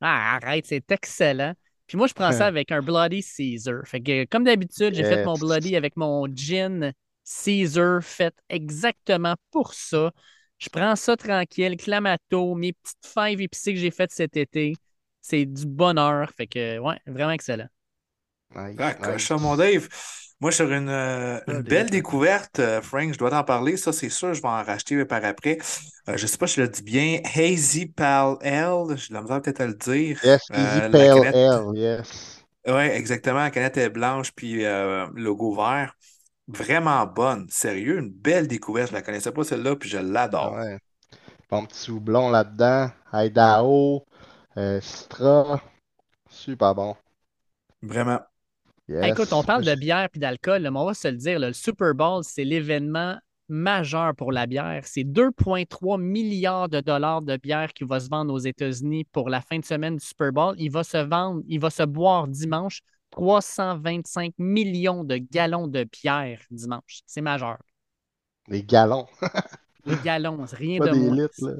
ah, arrête, c'est excellent. Puis moi, je prends ça avec un Bloody Caesar. Fait que comme d'habitude, j'ai fait mon. Bloody avec mon gin Caesar fait exactement pour ça. Je prends ça tranquille, clamato, mes petites fèves épicées que j'ai faites cet été. C'est du bonheur. Fait que, ouais, vraiment excellent. Nice, Ah, nice. cochon, mon Dave. Moi, je suis sur une, euh, une Ah, belle Dave. découverte, euh, Frank. Je dois t'en parler. Ça, c'est sûr, je vais en racheter par après. Euh, je sais pas si je le dis bien. Hazy Pale Ale. J'ai la misère peut-être à le dire. Yes, Pale canette- Ale, yes. Oui, exactement. La canette est blanche, puis logo vert. Vraiment bonne. Sérieux, une belle découverte. Je la connaissais pas celle-là, puis je l'adore. Ouais. Bon petit houblon là-dedans, Idaho, Citra, super bon. Vraiment. Yes. Écoute, on parle de bière et d'alcool, mais on va se le dire, là, le Super Bowl, c'est l'événement majeur pour la bière. C'est 2,3 milliards de dollars de bière qui va se vendre aux États-Unis pour la fin de semaine du Super Bowl. Il va se vendre, il va se boire dimanche 325 millions de gallons de bière dimanche. C'est majeur. Les gallons, Les gallons, c'est rien pas de des moins. litres,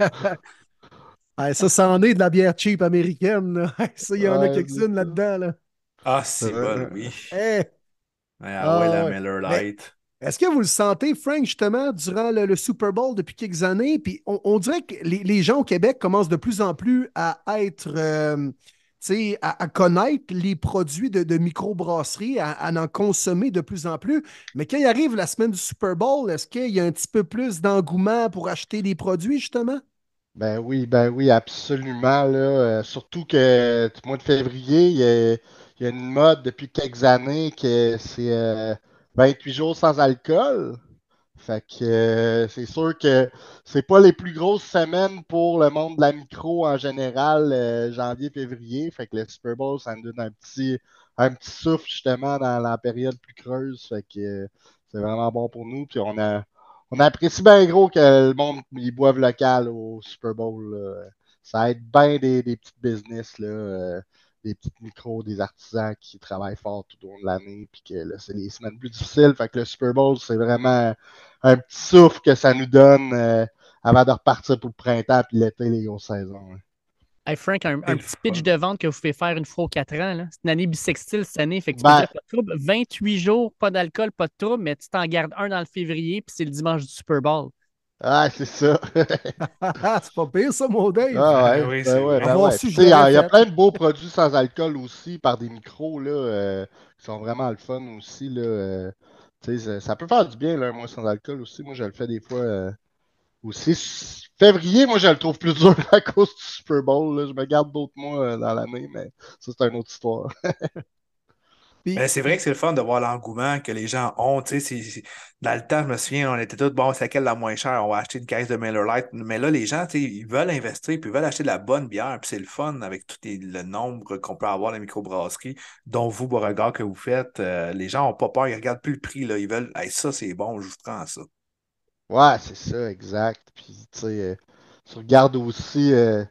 là. Ah, ça, c'en est de la bière cheap américaine. là. Ça, il y en a quelques-unes là-dedans. Là. Ah, c'est Euh, bon, oui. Eh, Ah ouais, Ah la ouais. Miller Mais- Lite. Est-ce que vous le sentez, Frank, justement, durant le, le Super Bowl depuis quelques années? Puis on, on dirait que les, les gens au Québec commencent de plus en plus à être, euh, tu sais, à, à connaître les produits de, de microbrasserie, à, à en consommer de plus en plus. Mais quand il arrive la semaine du Super Bowl, est-ce qu'il y a un petit peu plus d'engouement pour acheter des produits, justement? Ben oui, ben oui, absolument, là. Euh, surtout que du mois de février, il y a, il y a une mode depuis quelques années que c'est euh, 28 jours sans alcool. Fait que euh, c'est sûr que c'est pas les plus grosses semaines pour le monde de la micro en général, euh, janvier, février. Fait que le Super Bowl, ça nous donne un petit, un petit souffle justement dans la période plus creuse. Fait que euh, c'est vraiment bon pour nous. Puis on a, on apprécie bien gros que le monde ils local au Super Bowl. Ça aide bien des, des petites business, là, euh, des petites micros, des artisans qui travaillent fort tout au long de l'année. Puis que là, c'est les semaines plus difficiles. Fait que le Super Bowl, c'est vraiment un petit souffle que ça nous donne euh, avant de repartir pour le printemps puis l'été, les grosses saisons. hein. Hey Frank, un, petit pitch de vente que vous pouvez faire une fois aux 4 ans. là. C'est une année bissextile cette année. Fait que tu Ben- peux dire pas de trouble. 28 jours, pas d'alcool, pas de trouble, mais tu t'en gardes un dans le février, puis c'est le dimanche du Super Bowl. Ah, c'est ça. c'est pas pire, ça, mon Dave. Ah ouais, Ben oui, ben c'est ouais, vrai. ben ouais. Il y, a plein de beaux produits sans alcool aussi par des micros là, euh, qui sont vraiment le fun aussi. Là, euh, tu sais, ça, ça peut faire du bien là, un mois sans alcool aussi. Moi, je le fais des fois euh, aussi. Février, moi, je le trouve plus dur à cause du Super Bowl. là. Je me garde d'autres mois euh, dans l'année, mais ça, c'est une autre histoire. Puis- Ben, c'est vrai que c'est le fun de voir l'engouement que les gens ont. Dans le temps, je me souviens, on était tous, bon, c'est laquelle la moins chère? On va acheter une caisse de Miller Lite. Mais là, les gens, tu sais, ils veulent investir puis ils veulent acheter de la bonne bière. Puis c'est le fun avec tout les- le nombre qu'on peut avoir dans les microbrasseries, dont vous, Beauregard, que vous faites. Euh, les gens n'ont pas peur, ils regardent plus le prix. Là. Ils veulent, Hey, ça, c'est bon, je vous prends ça. Ouais, c'est ça, exact. Puis, tu sais, euh, tu regardes aussi, euh,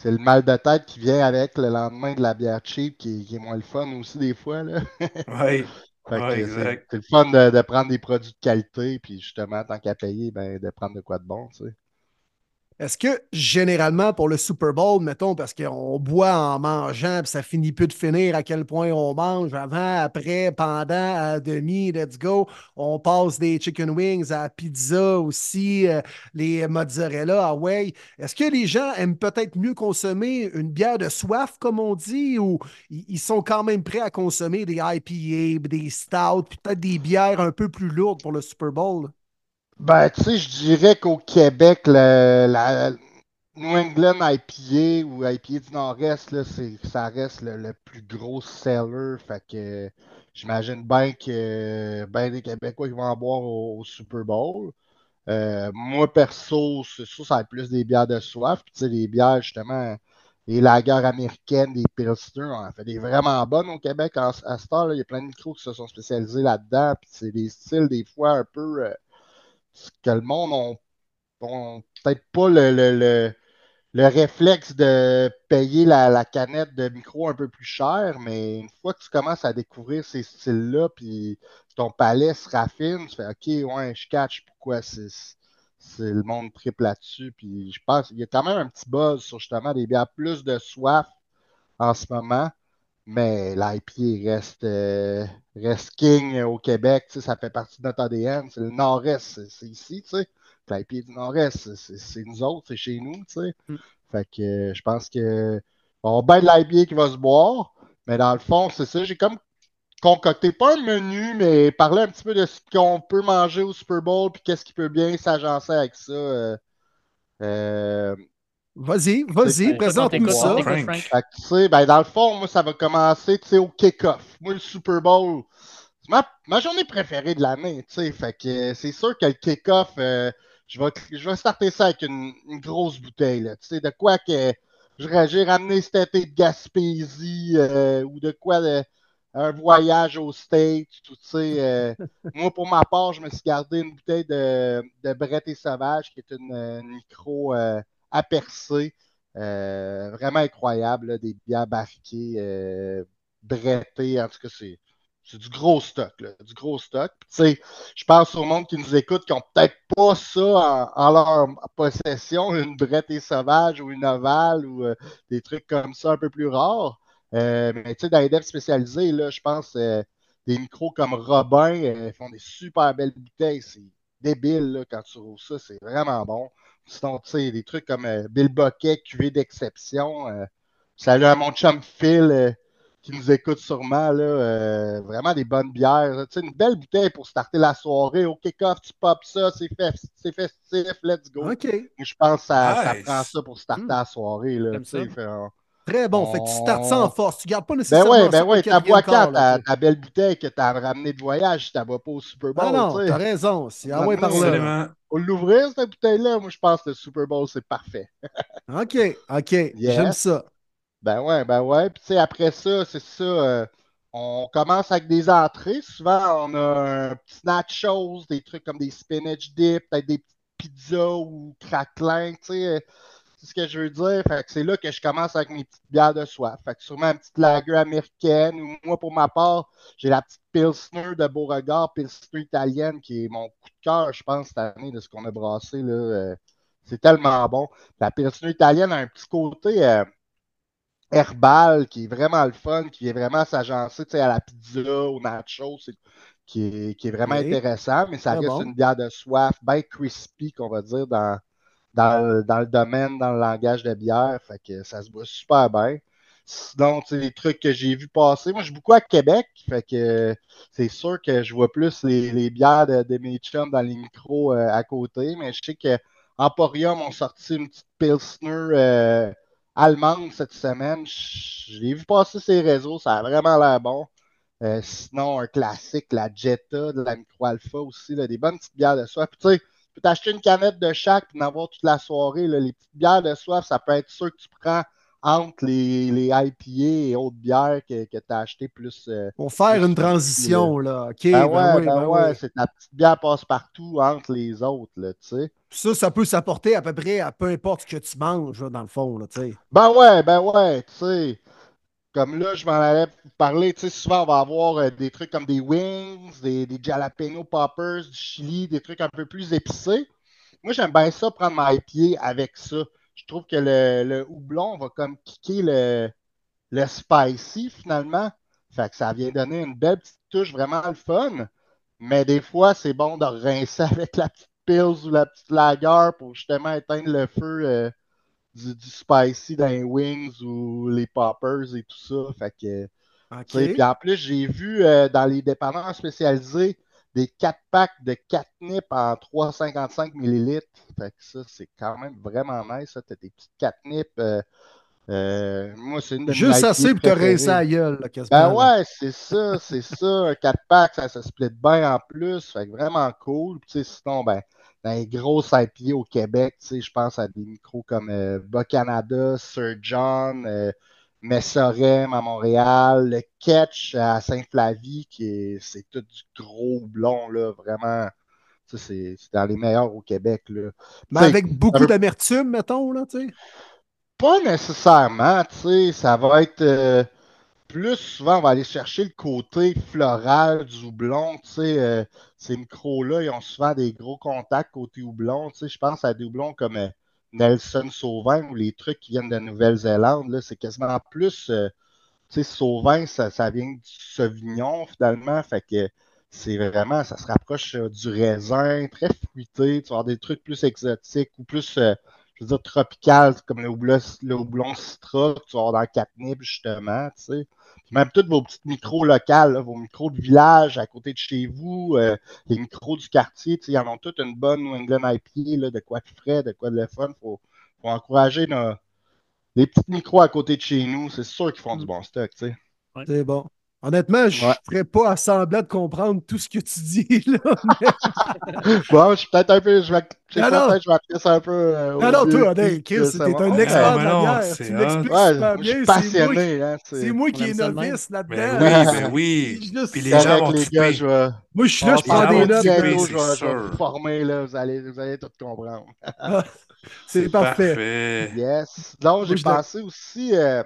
c'est le mal de tête qui vient avec le lendemain de la bière cheap qui, est- qui est moins le fun aussi des fois, là. Oui, Ouais, c'est le fun de, de prendre des produits de qualité, puis justement, tant qu'à payer, ben, de prendre de quoi de bon, tu sais. Est-ce que généralement pour le Super Bowl, mettons, parce qu'on boit en mangeant, puis ça finit plus de finir à quel point on mange avant, après, pendant, à demi, let's go. On passe des chicken wings à pizza aussi, euh, les mozzarella, ah ouais. Est-ce que les gens aiment peut-être mieux consommer une bière de soif, comme on dit, ou ils sont quand même prêts à consommer des IPA, des stouts, peut-être des bières un peu plus lourdes pour le Super Bowl? Ben, tu sais, je dirais qu'au Québec, la New England IPA ou IPA du Nord-Est, ça reste le, plus gros seller. Fait que j'imagine bien que ben des Québécois qui vont en boire au, Super Bowl. Euh, moi, perso, c'est ça, ça va plus des bières de soif. Puis, tu sais, les bières, justement, les lagers américaines, des Pilsner, on en fait des vraiment bonnes au Québec en- à heure. là. Il y a plein de micros qui se sont spécialisés là-dedans. Puis, c'est des styles, des fois, un peu. euh, que le monde ont peut-être pas le, le- le- le réflexe de payer la, la canette de micro un peu plus cher, mais une fois que tu commences à découvrir ces styles-là, puis ton palais se raffine, tu fais OK, ouais, je catch pourquoi c'est le monde triple là-dessus. Puis je pense qu'il y a quand même un petit buzz sur justement des bières plus de soif en ce moment. Mais l'IPA reste, euh, reste king au Québec, ça fait partie de notre ADN. C'est le Nord-Est, c'est ici. L'IPA du Nord-Est, c'est- nous autres, c'est chez nous, sais. Fait que euh, je pense que on va bien de l'IPA qui va se boire, mais dans le fond, c'est ça. J'ai comme concocté pas un menu, mais parler un petit peu de ce qu'on peut manger au Super Bowl, puis qu'est-ce qui peut bien s'agencer avec ça. euh, euh, Vas-y, vas-y, présente-nous ça. Fait que, tu sais, ben, dans le fond, moi, ça va commencer tu sais, au kick-off. Moi, le Super Bowl, c'est ma, ma journée préférée de l'année. tu sais. Fait que euh, c'est sûr que le kick-off, euh, je vais, je vais starter ça avec une, une grosse bouteille. Là. Tu sais, de quoi que je- j'ai ramené cet été de Gaspésie euh, ou de quoi de- un voyage aux States. Tu sais, euh, moi, pour ma part, je me suis gardé une bouteille de, de Brett et Sauvage, qui est une, une micro euh, à percer. Euh, vraiment incroyable, des bières barriquées, euh, brettées, en tout cas, c'est. Du gros stock, du gros stock. Je pense au monde qui nous écoute qui n'ont peut-être pas ça en, leur possession, une Brette et Sauvage ou une Ovale ou euh, des trucs comme ça un peu plus rares. Euh, mais tu sais, dans les devs spécialisés, je pense des micros comme Robin font des super belles bouteilles. C'est débile quand tu rouvres ça, c'est vraiment bon. Sinon, tu sais, des trucs comme euh, Bill Boquet, cuvée d'exception. euh, salut à mon chum Phil euh, qui nous écoute sûrement. Là, vraiment des bonnes bières. Tu sais, une belle bouteille pour starter la soirée. Au kick-off, tu pop ça, c'est fest- c'est festif, let's go. OK. Je pense que ça, ça prend ça pour starter la soirée. Là, on- Très bon. Fait que tu startes ça en force. Tu gardes pas ben nécessairement ben ça pour ouais, le ta quatrième bois quart, 4, là, ta, ta belle bouteille que t'as ramenée de voyage, tu t'en vas pas au Super Bowl. Ah non, t'as raison. C'est ah ouais par là. Absolument. Faut l'ouvrir, cette bouteille-là. Moi, je pense que le Super Bowl, c'est parfait. OK, OK. J'aime ça. Ben ouais, ben ouais. Puis tu sais, après ça, c'est ça. euh, on commence avec des entrées. Souvent, on a un petit nachos, des trucs comme des spinach dip, peut-être des petites pizzas ou craquelins, tu sais. C'est ce que je veux dire. Fait que c'est là que je commence avec mes petites bières de soif. Fait que sûrement une petite lager américaine. Ou moi, pour ma part, j'ai la petite Pilsner de Beauregard, Pilsner italienne, qui est mon coup de cœur, je pense, cette année, de ce qu'on a brassé. Là. Euh, C'est tellement bon. La Pilsner italienne a un petit côté. euh, herbal qui est vraiment le fun, qui est vraiment s'agencer tu sais, à la pizza, aux nachos, c'est- qui est, qui est vraiment intéressant, mais ça reste bon. une bière de soif, bien crispy, qu'on va dire, dans, dans, le- domaine, dans le langage de bière. Fait que ça se boit super bien. Sinon, les trucs que j'ai vu passer, moi, je suis beaucoup à Québec, fait que c'est sûr que je vois plus les, bières de, mes chums dans les micros euh, à côté, mais je sais que Emporium ont sorti une petite Pilsner euh, allemande cette semaine. Je, l'ai vu passer sur les réseaux, ça a vraiment l'air bon. Euh, sinon, un classique, la Jetta de la Micro Alpha aussi, des bonnes petites bières de soif. Puis, tu sais, peux t'acheter une canette de chaque et en avoir toute la soirée. là. Les petites bières de soif, ça peut être sûr que tu prends entre les, les IPA et autres bières que, que tu as acheté plus. euh, Pour faire plus une transition, là. là. OK, Ben ben ouais, oui, ben ben ouais, oui. c'est ta petite bière passe-partout entre les autres, là, tu sais. Ça, ça peut s'apporter à peu près à peu importe ce que tu manges, là, dans le fond, là, tu sais. Ben ouais, ben ouais, tu sais. Comme là, je m'en allais parler, tu sais, souvent on va avoir euh, des trucs comme des wings, des, jalapeno poppers, du chili, des trucs un peu plus épicés. moi, j'aime bien ça, prendre ma IPA avec ça. Je trouve que le, houblon va comme kicker le, le spicy finalement. Fait que ça vient donner une belle petite touche vraiment le fun. Mais des fois, c'est bon de rincer avec la petite pills ou la petite lager pour justement éteindre le feu euh, du, du spicy dans les wings ou les poppers et tout ça. Fait que, OK. tu sais, Puis en plus, j'ai vu euh, dans les dépanneurs spécialisés des 4 packs de catnip en 3,55 ml. Fait que ça, c'est quand même vraiment nice. Ça. T'as des petites catnip. euh, euh, moi, c'est une de Juste assez pour te rincer la gueule, là, quasiment. Ben ouais, c'est ça, c'est ça. Un 4 pack, ça se split bien en plus. Fait que vraiment cool. Puis, sinon, ben, dans les grosses IPA au Québec, tu sais, je pense à des micros comme euh, Bas-Canada, Sir John, euh, Messorem à Montréal, le Ketch à Saint-Flavie, qui est, c'est tout du gros blond, là, vraiment. C'est, dans les meilleurs au Québec, là. Mais sais, avec beaucoup veut- d'amertume, mettons, là, tu sais. pas nécessairement, tu sais, ça va être euh, plus souvent, on va aller chercher le côté floral du houblon, tu sais, euh, ces micros-là, ils ont souvent des gros contacts côté houblon, tu sais, je pense à des houblons comme euh, Nelson Sauvin ou les trucs qui viennent de Nouvelle-Zélande, c'est quasiment plus, euh, tu sais, Sauvin, ça, vient du Sauvignon, finalement, fait que c'est vraiment, ça se rapproche du raisin, très fruité, tu vas avoir des trucs plus exotiques ou plus... je veux dire, tropical, c'est comme le houblon, le houblon citra que tu vas avoir dans le catnip, justement, tu sais. Puis même toutes vos petites micros locales, là, vos micros de village à côté de chez vous, euh, les micros du quartier, tu sais, ils en ont toutes une bonne New England IPA, là, de quoi de frais, de quoi de le fun. Faut, faut encourager nos, les petits micros à côté de chez nous, c'est sûr qu'ils font du bon stock, tu sais. C'est bon. Honnêtement, je ne Ouais. ferais pas à semblant de comprendre tout ce que tu dis, là. mais- Bon, je suis peut-être un peu, je vais, je vais appeler ça un peu. euh, Non, non, toi, Chris, t'es un expert de mais la c'est Tu l'expliques Ouais, super moi, je suis bien. C'est moi, qui- hein, c'est- c'est moi qui est novice là-dedans. Ben oui, là. ben oui. Puis juste- Puis les C'est gens vont les gars, je vais. Moi, je suis là, On je prends des notes. je vais, vous former, là, vous allez, vous allez tout comprendre. C'est parfait. Parfait. Yes. Donc, j'ai pensé aussi, euh,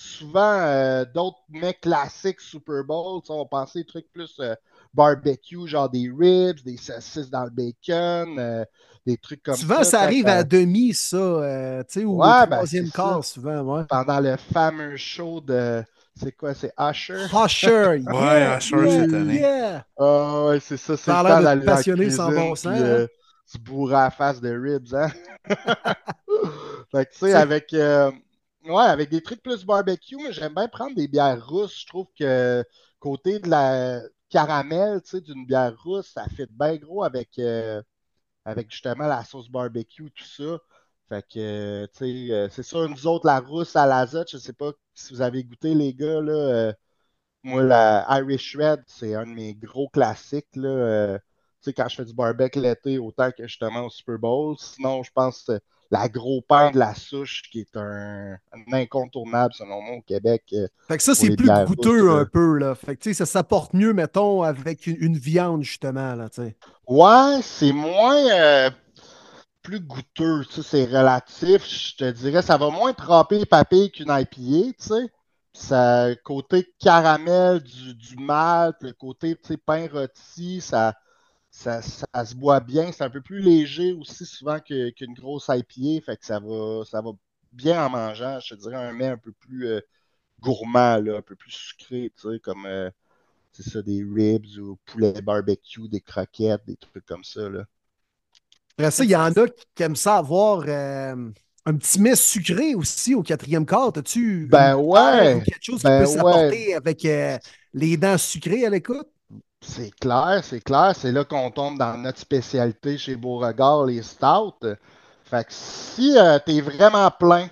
souvent, euh, d'autres mets classiques Super Bowl, tu sais, on pensait des trucs plus euh, barbecue, genre des ribs, des saucisses dans le bacon, euh, des trucs comme Souvent, ça. ça quand arrive ça- à demi, ça, euh, tu sais, ou Ouais, au ben, troisième c'est quart, ça. souvent, ouais. Pendant le fameux show de. C'est quoi, c'est Usher? Usher, Ouais, yeah, Usher yeah, cette année. yeah. Ah ouais, c'est ça, c'est Ça passionner sans bon sens, puis, hein? euh, bourrer à la face de ribs, hein? fait que, tu sais, avec, euh, ouais, avec des trucs plus barbecue, mais j'aime bien prendre des bières rousses. Je trouve que côté de la caramel, tu sais, d'une bière rousse, ça fait bien gros avec, euh, avec justement la sauce barbecue, tout ça. Fait que, tu sais, euh, c'est sûr, nous autres, la rousse à l'azote, je sais pas si vous avez goûté, les gars, là. euh, moi, la Irish Red, c'est un de mes gros classiques. Là, tu sais, quand je fais du barbecue l'été, autant que justement au Super Bowl. Sinon, je pense la gros pain de la souche, qui est un, un incontournable, selon moi, au Québec. euh, Fait que ça, c'est les plus bières goûteux rousses, un peu, là. Fait que, ça s'apporte mieux, mettons, avec une, une viande, justement, là, tu sais. Ouais, c'est moins euh, plus goûteux, tu sais, c'est relatif. Je te dirais, ça va moins tremper papille qu'une IPA, tu sais. Ça, côté caramel du, du malt, le côté, pain rôti, ça, ça, ça se boit bien. C'est un peu plus léger aussi souvent qu'une grosse IPA, fait que ça va, ça va bien en mangeant. Je te dirais un mets un peu plus euh, gourmand, là, un peu plus sucré, tu sais, comme euh, c'est ça, des ribs ou poulet barbecue, des croquettes, des trucs comme ça, là. Après ça, il y en a qui, aiment ça avoir euh, un petit mets sucré aussi au quatrième quart. As-tu Ben ouais, quelque chose ben qui peut ouais. s'apporter avec les dents sucrées à l'écoute? C'est clair, c'est clair. C'est là qu'on tombe dans notre spécialité chez Beauregard, les stouts. Fait que si tu es vraiment plein,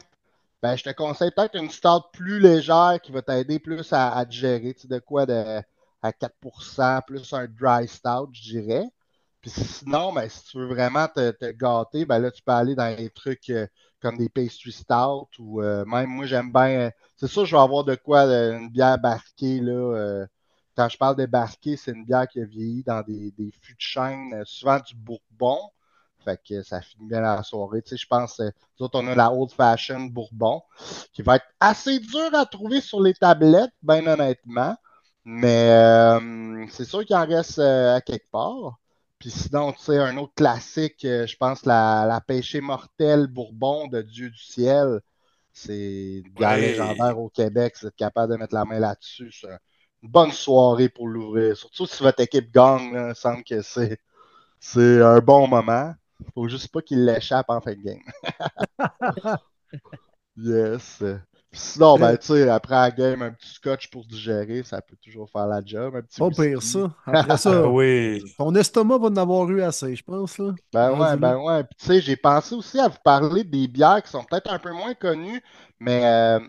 ben, je te conseille peut-être une stout plus légère qui va t'aider plus à, à digérer. Tu sais, de quoi de, à 4%, plus un dry stout, je dirais. Puis sinon, ben, si tu veux vraiment te, te gâter, ben là, tu peux aller dans les trucs euh, comme des pastry stout ou euh, même moi, j'aime bien. euh, c'est sûr, je vais avoir de quoi, euh, une bière barquée, là. Quand je parle de barquée, c'est une bière qui a vieilli dans des, des fûts de chêne, euh, souvent du bourbon. Fait que ça finit bien la soirée. Tu sais, je pense, euh, nous autres, on a la Old Fashion Bourbon, qui va être assez dur à trouver sur les tablettes, bien honnêtement. Mais euh, c'est sûr qu'il en reste euh, à quelque part. Puis sinon, tu sais, un autre classique, euh, je pense, la, la pêchée mortelle Bourbon de Dieu du ciel. C'est une bière Ouais. légendaire au Québec. Si vous êtes capable de mettre la main là-dessus, c'est bonne soirée pour l'ouvrir. Surtout si votre équipe gagne, là, il me semble que c'est c'est un bon moment. Faut juste pas qu'il l'échappe en fin de game. Yes. Puis Sinon, ben, tu sais, après la game, un petit scotch pour digérer, ça peut toujours faire la job. Un petit Pas whisky. pire ça. Après ça, oui. ton estomac va en avoir eu assez, je pense. Là. Ben ouais, ben ouais. Puis tu sais, j'ai pensé aussi à vous parler des bières qui sont peut-être un peu moins connues, mais euh,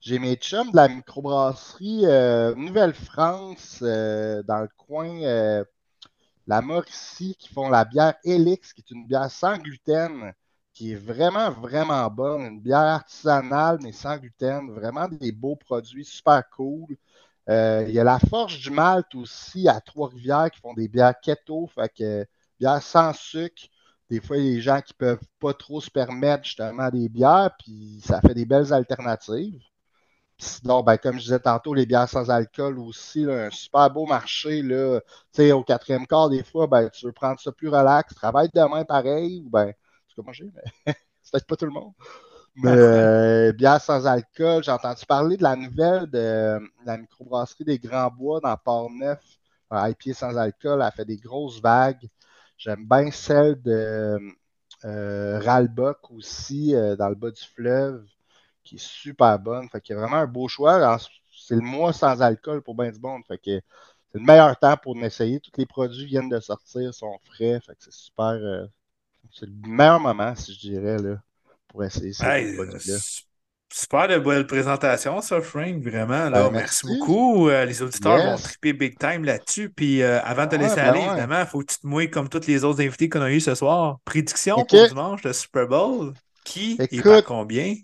j'ai mes chums de la microbrasserie euh, Nouvelle-France euh, dans le coin euh, la Mauricie qui font la bière Helix, qui est une bière sans gluten, qui est vraiment, vraiment bonne. Une bière artisanale, mais sans gluten. Vraiment des beaux produits, super cool. Il y a la Forge du Malte aussi à Trois-Rivières qui font des bières keto, fait que bières sans sucre. Des fois, il y a des gens qui peuvent pas trop se permettre justement des bières, puis ça fait des belles alternatives. Sinon, ben, comme je disais tantôt, les bières sans alcool aussi, là, un super beau marché. Là, Tu sais, au quatrième quart, des fois, ben, tu veux prendre ça plus relax, travaille demain pareil, ou ben, c'est comme manger, mais c'est peut-être pas tout le monde. Mais euh, bière sans alcool, j'ai entendu parler de la nouvelle de la microbrasserie des Grands Bois dans Port-Neuf, IPA sans alcool, elle a fait des grosses vagues. J'aime bien celle de euh, Ralbock aussi, euh, dans le bas du fleuve, qui est super bonne. Fait qu'il y a vraiment un beau choix. C'est le mois sans alcool pour bien du monde. Fait que c'est le meilleur temps pour essayer. Tous les produits viennent de sortir, sont frais. Fait que c'est super. euh, c'est le meilleur moment, si je dirais, là, pour essayer ces Hey, produits-là. s- super de belle présentation, ça, Frank, vraiment. Ben, merci. merci. beaucoup. Euh, les auditeurs vont triper big time là-dessus. Puis euh, avant de te Ouais, laisser ben aller, ouais. évidemment, il faut que tu te mouilles comme tous les autres invités qu'on a eu ce soir. Prédiction pour dimanche, le Super Bowl. Qui et par combien?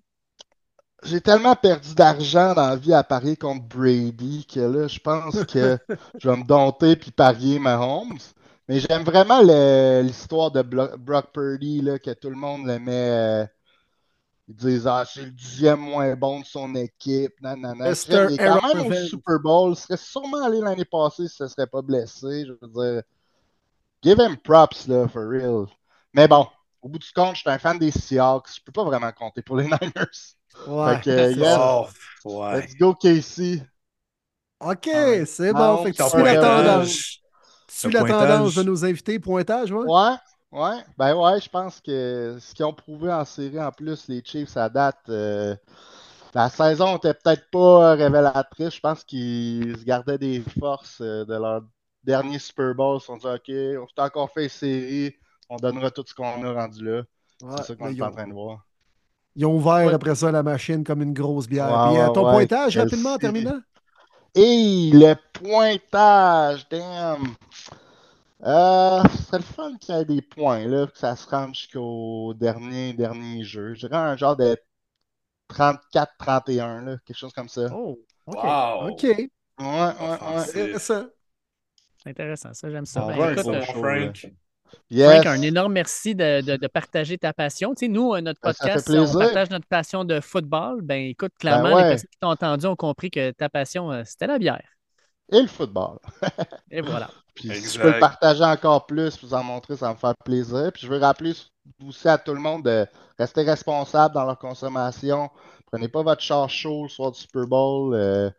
J'ai tellement perdu d'argent dans la vie à parier contre Brady que là, je pense que je vais me dompter puis parier Mahomes. Mais j'aime vraiment l'histoire de Brock Purdy, là, que tout le monde le met. euh, ils disent Ah, c'est le dixième moins bon de son équipe. Non, non. Mr. Il est quand même au. Super Bowl. Il serait sûrement allé l'année passée si ce ne serait pas blessé. Je veux dire, give him props, là, for real. Mais bon, au bout du compte, je suis un fan des Seahawks. Je peux pas vraiment compter pour les Niners. Ouais, Fait que, euh, c'est yes, Oh, ouais. let's go Casey. OK, c'est bon. Fait que tu suis la tendance. Tu suis la pointage. tendance de nos invités. Pointage, ouais? Ouais, ouais, ben ouais, je pense que ce qu'ils ont prouvé en série en plus, les Chiefs à date, euh, la saison était peut-être pas euh, révélatrice. Je pense qu'ils se gardaient des forces euh, de leur dernier Super Bowl. Ils se sont dit, OK, on s'est encore fait série, on donnera tout ce qu'on a rendu là. Ouais, C'est ça qu'on est en train de voir. Ils ont ouvert Ouais. après ça la machine comme une grosse bière. Puis euh, ton ouais, pointage rapidement en terminant? Et le pointage, damn! Euh, ce serait le fun qu'il y ait des points, là, que ça se rende jusqu'au dernier, dernier jeu. Je dirais un genre de 34-31, là, quelque chose comme ça. Oh, OK. Wow. OK. Ouais, ouais, ouais. Intéressant. C'est intéressant, ça, j'aime ça. Ben, écoute, euh, show, Frank. Frank, Yes. un énorme merci de, de- de partager ta passion. Tu sais, nous, euh, notre podcast, on partage notre passion de football. Ben, écoute, Ben clairement, les personnes qui t'ont entendu ont compris que ta passion, euh, c'était la bière. Et le football. Et voilà. Puis si je peux le partager encore plus, vous en montrer, ça va me faire plaisir. Puis je veux rappeler aussi à tout le monde de rester responsable dans leur consommation. Prenez pas votre char chaud le soir du Super Bowl. euh,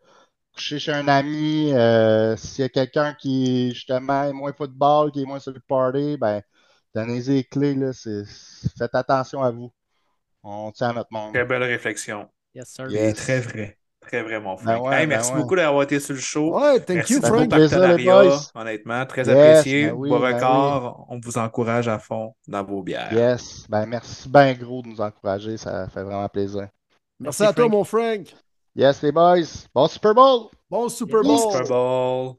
couchez chez un ami. euh, S'il y a quelqu'un qui, justement, est moins football, qui est moins sur le party, ben, donnez-y les clés. Là, c'est- faites attention à vous. On tient à notre monde. Très belle réflexion. Yes, sir. Il est Yes. très vrai. Très vrai, mon Ben Frank. ouais, Hey, ben merci ouais. beaucoup d'avoir été sur le show. Ouais, thank Merci you, pour Ça vos fait Frank. partenariats. boys. Honnêtement, très Yes, apprécié. ben oui, ben oui. on vous encourage à fond dans vos bières. Yes. Ben, merci bien gros de nous encourager. Ça fait vraiment plaisir. Merci à toi, mon Frank. Yes, les boys. Bon Super Bowl! Bon Super. Bowl. Super Bowl.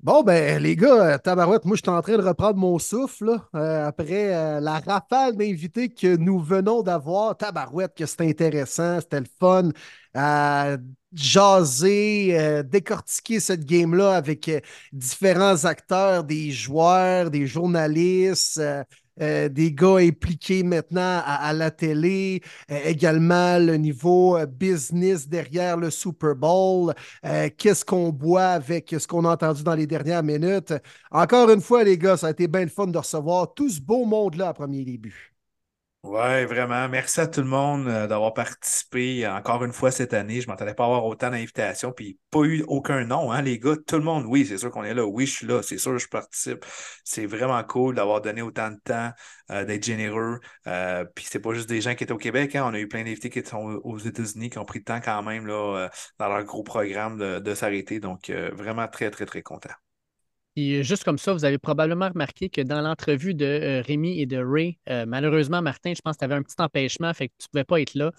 Bon, ben, les gars, euh, tabarouette, moi, je suis en train de reprendre mon souffle, là, euh, après euh, la rafale d'invités que nous venons d'avoir. Tabarouette, que c'était intéressant, c'était le fun. à jaser, euh, décortiquer cette game-là avec euh, différents acteurs, des joueurs, des journalistes, euh, des gars impliqués maintenant à, la télé, euh, également le niveau euh, business derrière le Super Bowl, qu'est-ce qu'on boit avec ce qu'on a entendu dans les dernières minutes? Encore une fois, les gars, ça a été bien le fun de recevoir tout ce beau monde-là à premier début. Ouais, vraiment. Merci à tout le monde euh, d'avoir participé encore une fois cette année. Je ne m'attendais pas avoir autant d'invitations, puis pas eu aucun nom, hein, les gars. Tout le monde, oui, c'est sûr qu'on est là. Oui, je suis là. C'est sûr que je participe. C'est vraiment cool d'avoir donné autant de temps, euh, d'être généreux. Euh, puis c'est pas juste des gens qui étaient au Québec. hein. On a eu plein d'invités qui sont aux États-Unis, qui ont pris le temps quand même là, euh, dans leur gros programme de, s'arrêter. Donc, euh, vraiment très, très, très content. Puis juste comme ça, vous avez probablement remarqué que dans l'entrevue de euh, Rémi et de Ray, euh, malheureusement, Martin, je pense que tu avais un petit empêchement, fait que tu ne pouvais pas être là.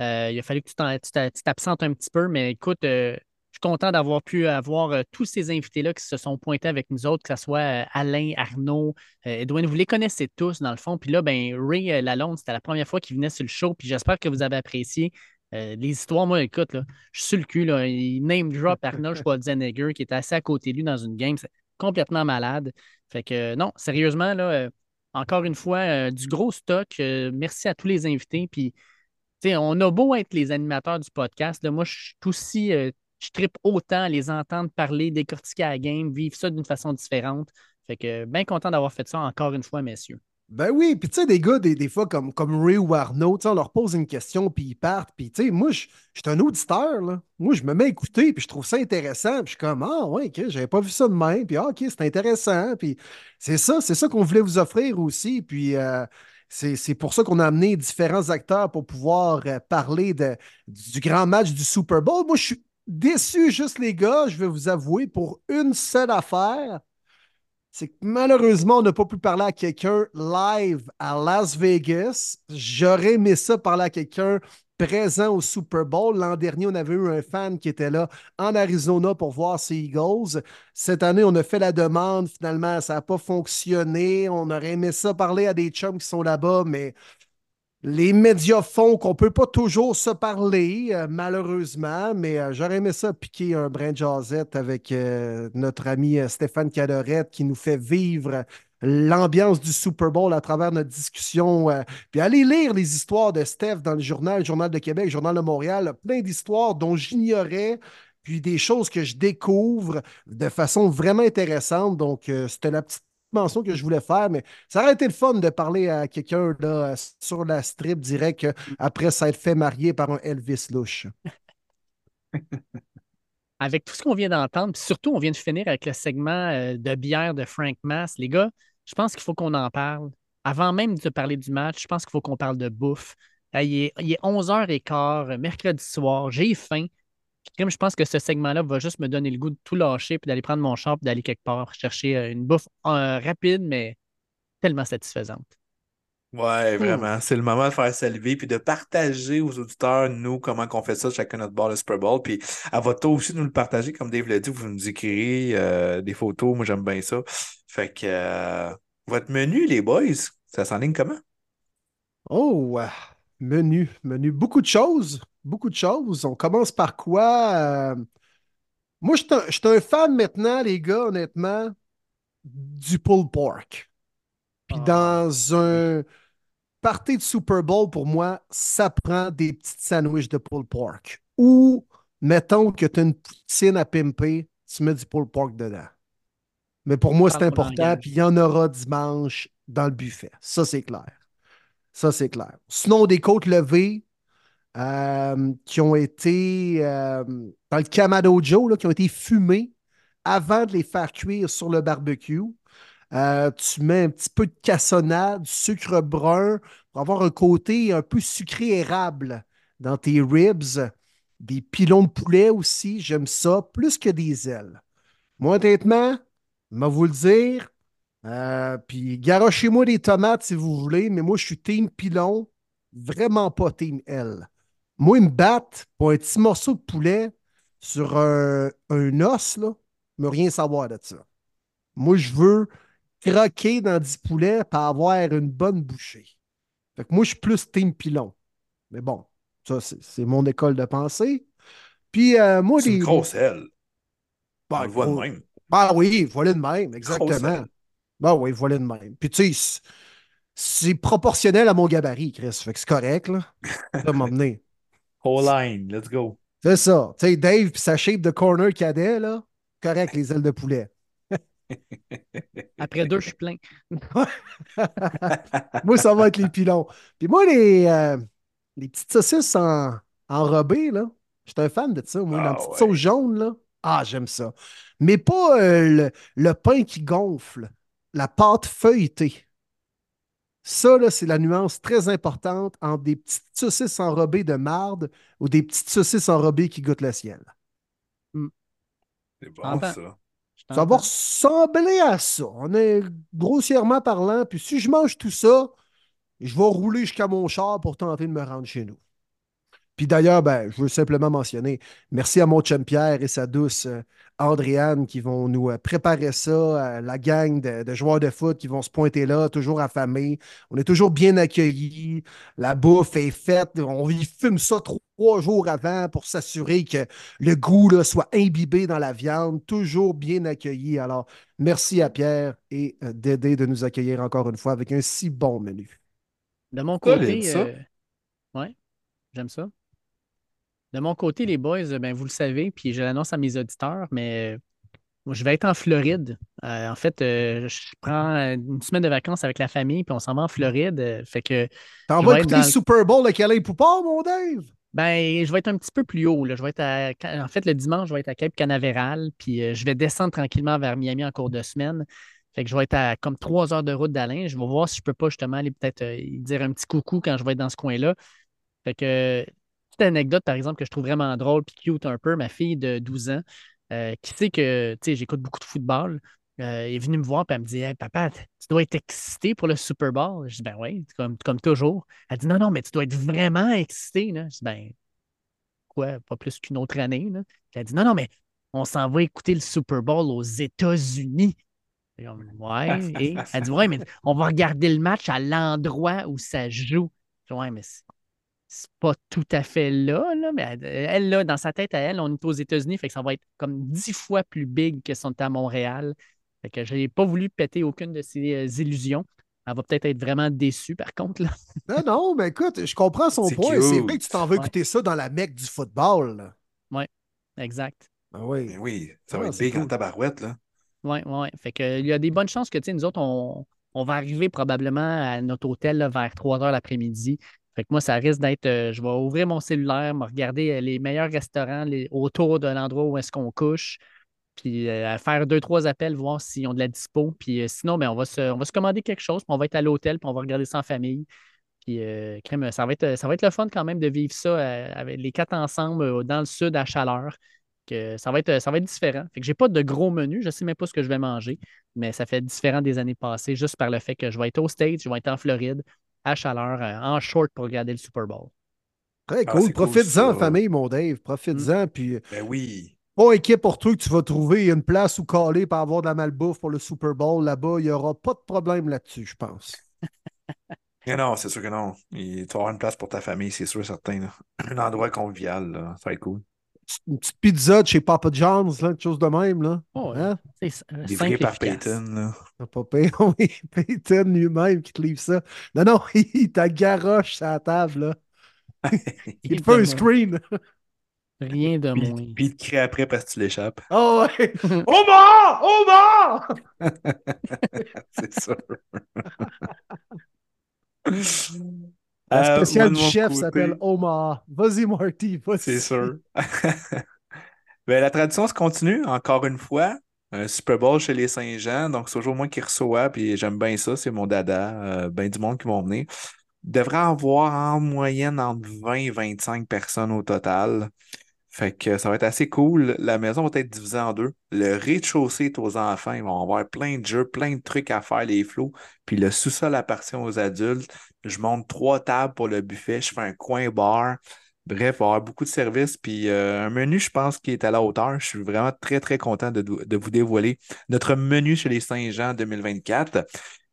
Euh, il a fallu que tu t'absentes un petit peu, mais écoute, euh, je suis content d'avoir pu avoir euh, tous ces invités-là qui se sont pointés avec nous autres, que ce soit euh, Alain, Arnaud, euh, Edwin, vous les connaissez tous dans le fond. Puis là, ben, Ray euh, Lalonde, c'était la première fois qu'il venait sur le show, puis j'espère que vous avez apprécié. Euh, les histoires, moi, écoute, là, je suis sur le cul. Là, il name drop Arnold Schwarzenegger qui était assis à côté de lui dans une game. Complètement malade. Fait que non, sérieusement, euh, encore une fois, euh, du gros stock. Euh, merci à tous les invités. Puis, on a beau être les animateurs du podcast. moi, je suis aussi. je tripe autant à les entendre parler, décortiquer la game, vivre ça d'une façon différente. Fait que bien content d'avoir fait ça encore une fois, messieurs. Ben oui, puis tu sais, des gars, des, des fois comme, comme Ray ou Arnaud, on leur pose une question, puis ils partent, puis tu sais, moi, je suis un auditeur, là. Moi, je me mets à écouter, puis je trouve ça intéressant, puis je suis comme, ah ouais, ok, j'avais pas vu ça de même, puis ah, ok, c'est intéressant, puis c'est ça, c'est ça qu'on voulait vous offrir aussi, puis euh, c'est c'est pour ça qu'on a amené différents acteurs pour pouvoir euh, parler de, du grand match du Super Bowl. Moi, je suis déçu, juste les gars, je vais vous avouer, pour une seule affaire c'est que malheureusement, on n'a pas pu parler à quelqu'un live à Las Vegas. J'aurais aimé ça parler à quelqu'un présent au Super Bowl. L'an dernier, on avait eu un fan qui était là en Arizona pour voir ses Eagles. Cette année, on a fait la demande. Finalement, ça n'a pas fonctionné. On aurait aimé ça parler à des chums qui sont là-bas, mais les médias font qu'on ne peut pas toujours se parler, euh, malheureusement, mais euh, j'aurais aimé ça piquer un brin de jasette avec euh, notre ami Stéphane Cadorette qui nous fait vivre l'ambiance du Super Bowl à travers notre discussion. puis allez lire les histoires de Steph dans le journal, Journal de Québec, Journal de Montréal, plein d'histoires dont j'ignorais, puis des choses que je découvre de façon vraiment intéressante. Donc, c'était la petite mention que je voulais faire, mais ça aurait été le fun de parler à quelqu'un là, sur la strip direct euh, après s'être fait marier par un Elvis louche. avec tout ce qu'on vient d'entendre, surtout, on vient de finir avec le segment euh, de bière de Frank Mass. Les gars, je pense qu'il faut qu'on en parle. Avant même de parler du match, je pense qu'il faut qu'on parle de bouffe. Il, est, il est 11h15, euh, mercredi soir, j'ai faim. Je pense que ce segment-là va juste me donner le goût de tout lâcher, puis d'aller prendre mon char, puis d'aller quelque part chercher euh, une bouffe euh, rapide, mais tellement satisfaisante. Ouais, vraiment. C'est le moment de faire saliver puis de partager aux auditeurs, nous, comment qu'on fait ça, chacun notre bord de Super Bowl. Puis à votre tour aussi de nous le partager, comme Dave l'a dit, vous nous écrirez euh, des photos. Moi, j'aime bien ça. Fait que euh, votre menu, les boys, ça s'enligne comment? Oh, menu, menu. Beaucoup de choses, beaucoup de choses. On commence par quoi? Euh, moi, je suis un, fan maintenant, les gars, honnêtement, du pulled pork. Puis dans un party de Super Bowl, pour moi, ça prend des petites sandwichs de pulled pork. Ou, mettons que tu as une poutine à pimper, tu mets du pulled pork dedans. Mais pour moi, c'est important. Puis il y en aura dimanche dans le buffet. Ça, c'est clair. Ça, c'est clair. Sinon, des côtes levées euh, qui ont été euh, dans le Kamado Joe, là, qui ont été fumées avant de les faire cuire sur le barbecue. Euh, tu mets un petit peu de cassonade, sucre brun pour avoir un côté un peu sucré érable dans tes ribs. Des pilons de poulet aussi, j'aime ça, plus que des ailes. Moi, honnêtement, je vais vous le dire, puis garochez-moi des tomates si vous voulez, mais moi, je suis team pilon, vraiment pas team L. Moi, ils me battent pour un petit morceau de poulet sur un, un os, là, je veux rien savoir de ça. Moi, je veux croquer dans 10 poulets pour avoir une bonne bouchée. Fait que moi, je suis plus team pilon. Mais bon, ça, c'est mon école de pensée. Puis, euh, moi, C'est une grosse aile. Ben, On le voit de même. Ah oui, voilà de même, exactement. Ben oui, voilà de même. Puis tu sais, c'est proportionnel à mon gabarit, Chris. Fait que c'est correct, là. Ça va let's go. C'est ça. Tu sais, Dave puis sa shape de corner cadet, là, correct, les ailes de poulet. Après deux, je suis plein. moi, ça va être les pilons. Puis moi, les, euh, les petites saucisses en, enrobées, là, j'étais un fan de ça. Moi, Ah la petite ouais. sauce jaune, là. Ah, j'aime ça. Mais pas euh, le, le pain qui gonfle, la pâte feuilletée. Ça, là, c'est la nuance très importante entre des petites saucisses enrobées de marde ou des petites saucisses enrobées qui goûtent le ciel. C'est bon, ça. Ça va ressembler à ça. On est grossièrement parlant. Puis si je mange tout ça, je vais rouler jusqu'à mon char pour tenter de me rendre chez nous. Puis d'ailleurs, ben, je veux simplement mentionner, merci à mon chum Pierre et sa douce euh, Andréane qui vont nous euh, préparer ça, euh, la gang de, de joueurs de foot qui vont se pointer là, toujours affamés. On est toujours bien accueillis. La bouffe est faite. On y fume ça trois jours avant pour s'assurer que le goût là, soit imbibé dans la viande, toujours bien accueilli. Alors, merci à Pierre et Dédé de nous accueillir encore une fois avec un si bon menu. De mon côté, ça. euh, ouais, j'aime ça. De mon côté, les boys, euh, ben, vous le savez, puis je l'annonce à mes auditeurs, mais euh, moi, je vais être en Floride. Euh, en fait, euh, je prends une semaine de vacances avec la famille, puis on s'en va en Floride. fait que T'en vas écouter le Super Bowl de Calais Poupard, mon Dave? Ben, je vais être un petit peu plus haut. Là. Je vais être à- En fait, le dimanche, je vais être à Cape Canaveral, puis euh, je vais descendre tranquillement vers Miami en cours de semaine. Fait que je vais être à comme trois heures de route d'Alain. Je vais voir si je peux pas justement aller peut-être euh, y dire un petit coucou quand je vais être dans ce coin-là. Fait que, anecdote, par exemple, que je trouve vraiment drôle puis cute un peu, ma fille de 12 ans, euh, qui sait que, j'écoute beaucoup de football, euh, est venue me voir et elle me dit Papa, tu dois être excité pour le Super Bowl. Je dis Ben oui, comme, comme toujours. Elle dit Non, non, mais tu dois être vraiment excité. Je dis Ben, quoi, pas plus qu'une autre année. Là. Elle dit Non, non, mais on s'en va écouter le Super Bowl aux États-Unis. Ouais, et elle dit Ouais, mais on va regarder le match à l'endroit où ça joue. Je dis, Ouais, mais c'est pas tout à fait là, là, mais elle, elle, là, dans sa tête à elle, on est aux États-Unis, fait que ça va être comme dix fois plus big que si on était à Montréal. Fait que je n'ai pas voulu péter aucune de ses euh, illusions. Elle va peut-être être vraiment déçue, par contre. Là. Non, non, mais écoute, je comprends son point. C'est vrai que tu t'en vas Ouais. écouter ça dans la mecque du football. là. Oui, exact. Ah oui. Ben oui, ça Ah, va être c'est big en cool. tabarouette, là. Oui, oui. Fait que, il y a des bonnes chances que, tu sais, nous autres, on, on va arriver probablement à notre hôtel là, vers 3 heures l'après-midi. Fait que moi, ça risque d'être. euh, je vais ouvrir mon cellulaire, me regarder euh, les meilleurs restaurants les- autour de l'endroit où est-ce qu'on couche. Puis euh, faire deux, trois appels, voir s'ils ont de la dispo. Puis sinon, ben, on, va se, commander quelque chose, puis on va être à l'hôtel, puis on va regarder ça en famille. Puis crème, ça va être, ça va être le fun quand même de vivre ça avec les quatre ensemble dans le sud à chaleur. Que ça, va être, ça va être différent. Fait que j'ai pas de gros menu, je sais même pas ce que je vais manger, mais ça fait différent des années passées, juste par le fait que je vais être au States, je vais être en Floride, à chaleur, euh, en short pour regarder le Super Bowl. Très Ah, cool. cool, Profites-en, famille, mon Dave. Profites-en. Puis, Ben oui. pas inquiet pour toi que tu vas trouver une place où caler pour avoir de la malbouffe pour le Super Bowl. Là-bas, il n'y aura pas de problème là-dessus, je pense. Mais non, c'est sûr que non. Il, tu avoir une place pour ta famille, c'est sûr, certain. là. Un endroit convivial, là. Ça va être cool. Une petite pizza de chez Papa John's, là, quelque chose de même. Là. Oh, ouais. Hein? C'est euh, Livré par. Peyton, là. Pas payé, oui, Peyton lui-même qui te livre ça. Non, non, il t'a garoche sur la table, là. Il te fait un screen. Rien de Puis, moins. puis il te crie après parce que tu l'échappes. Oh, ouais. Omar! Omar! c'est sûr. La Euh, spéciale du chef s'appelle Omar. Vas-y, Marty, vas-y. C'est sûr. Ben, la tradition se continue, encore une fois. Un Super Bowl chez les Saint-Jean, donc c'est toujours moi qui reçois, puis j'aime bien ça, c'est mon dada. Euh, ben du monde qui vont venir. Devrait avoir en moyenne entre 20 et 25 personnes au total. Fait que ça va être assez cool. La maison va être divisée en deux. Le rez-de-chaussée est aux enfants. Ils vont avoir plein de jeux, plein de trucs à faire, les flots. Puis le sous-sol appartient aux adultes. Je monte trois tables pour le buffet. Je fais un coin bar. Bref, il va y avoir beaucoup de services. Puis euh, un menu, je pense, qui est à la hauteur. Je suis vraiment très, très content de, de vous dévoiler notre menu chez les Saint-Jean 2024.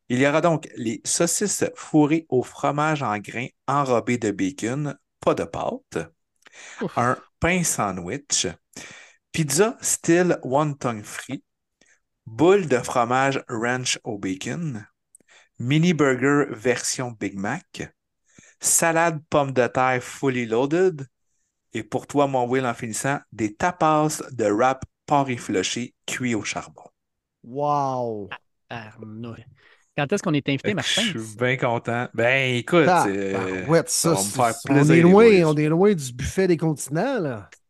Il y aura donc les saucisses fourrées au fromage en grains enrobées de bacon, pas de pâte, un pain sandwich, pizza style wonton frit, boule de fromage ranch au bacon, mini burger version Big Mac, salade pomme de terre fully loaded, et pour toi, mon Will, en finissant, des tapas de wrap porc effiloché cuits au charbon. Wow! Arnaud. Quand est-ce qu'on est invité, Martin? Je suis bien content. Ben, écoute, euh, ça ça, va me faire on plaisir. est les loin, on est loin du buffet des continents, là.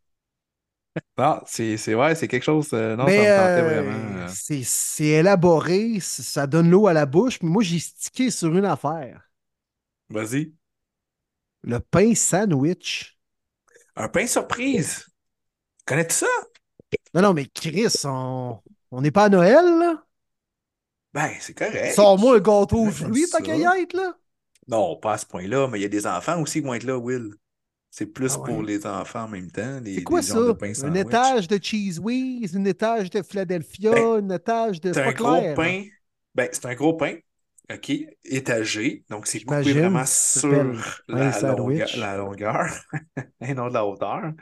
Non, c'est c'est ouais, c'est quelque chose. euh, non, Mais ça me tentait euh, vraiment. euh. c'est c'est élaboré, ça donne l'eau à la bouche. Mais moi, j'ai stické sur une affaire. Vas-y. Le pain sandwich. Un pain surprise. Connais-tu ça? Non, non, mais Chris, on on n'est pas à Noël, là? Ben, c'est correct. Sors-moi un gâteau aux fruits, ta caillette, là. Non, pas à ce point-là, mais il y a des enfants aussi qui vont être là, Will. C'est plus Ah ouais. pour les enfants en même temps. C'est quoi ça? pain Un étage de cheese whiz, un étage de Philadelphia, Ben, un étage de. C'est un gros clair, hein? pain. Ben, c'est un gros pain, OK, étagé. Donc, c'est coupé vraiment sur pain la, longueur, sandwich. la longueur et non de la hauteur.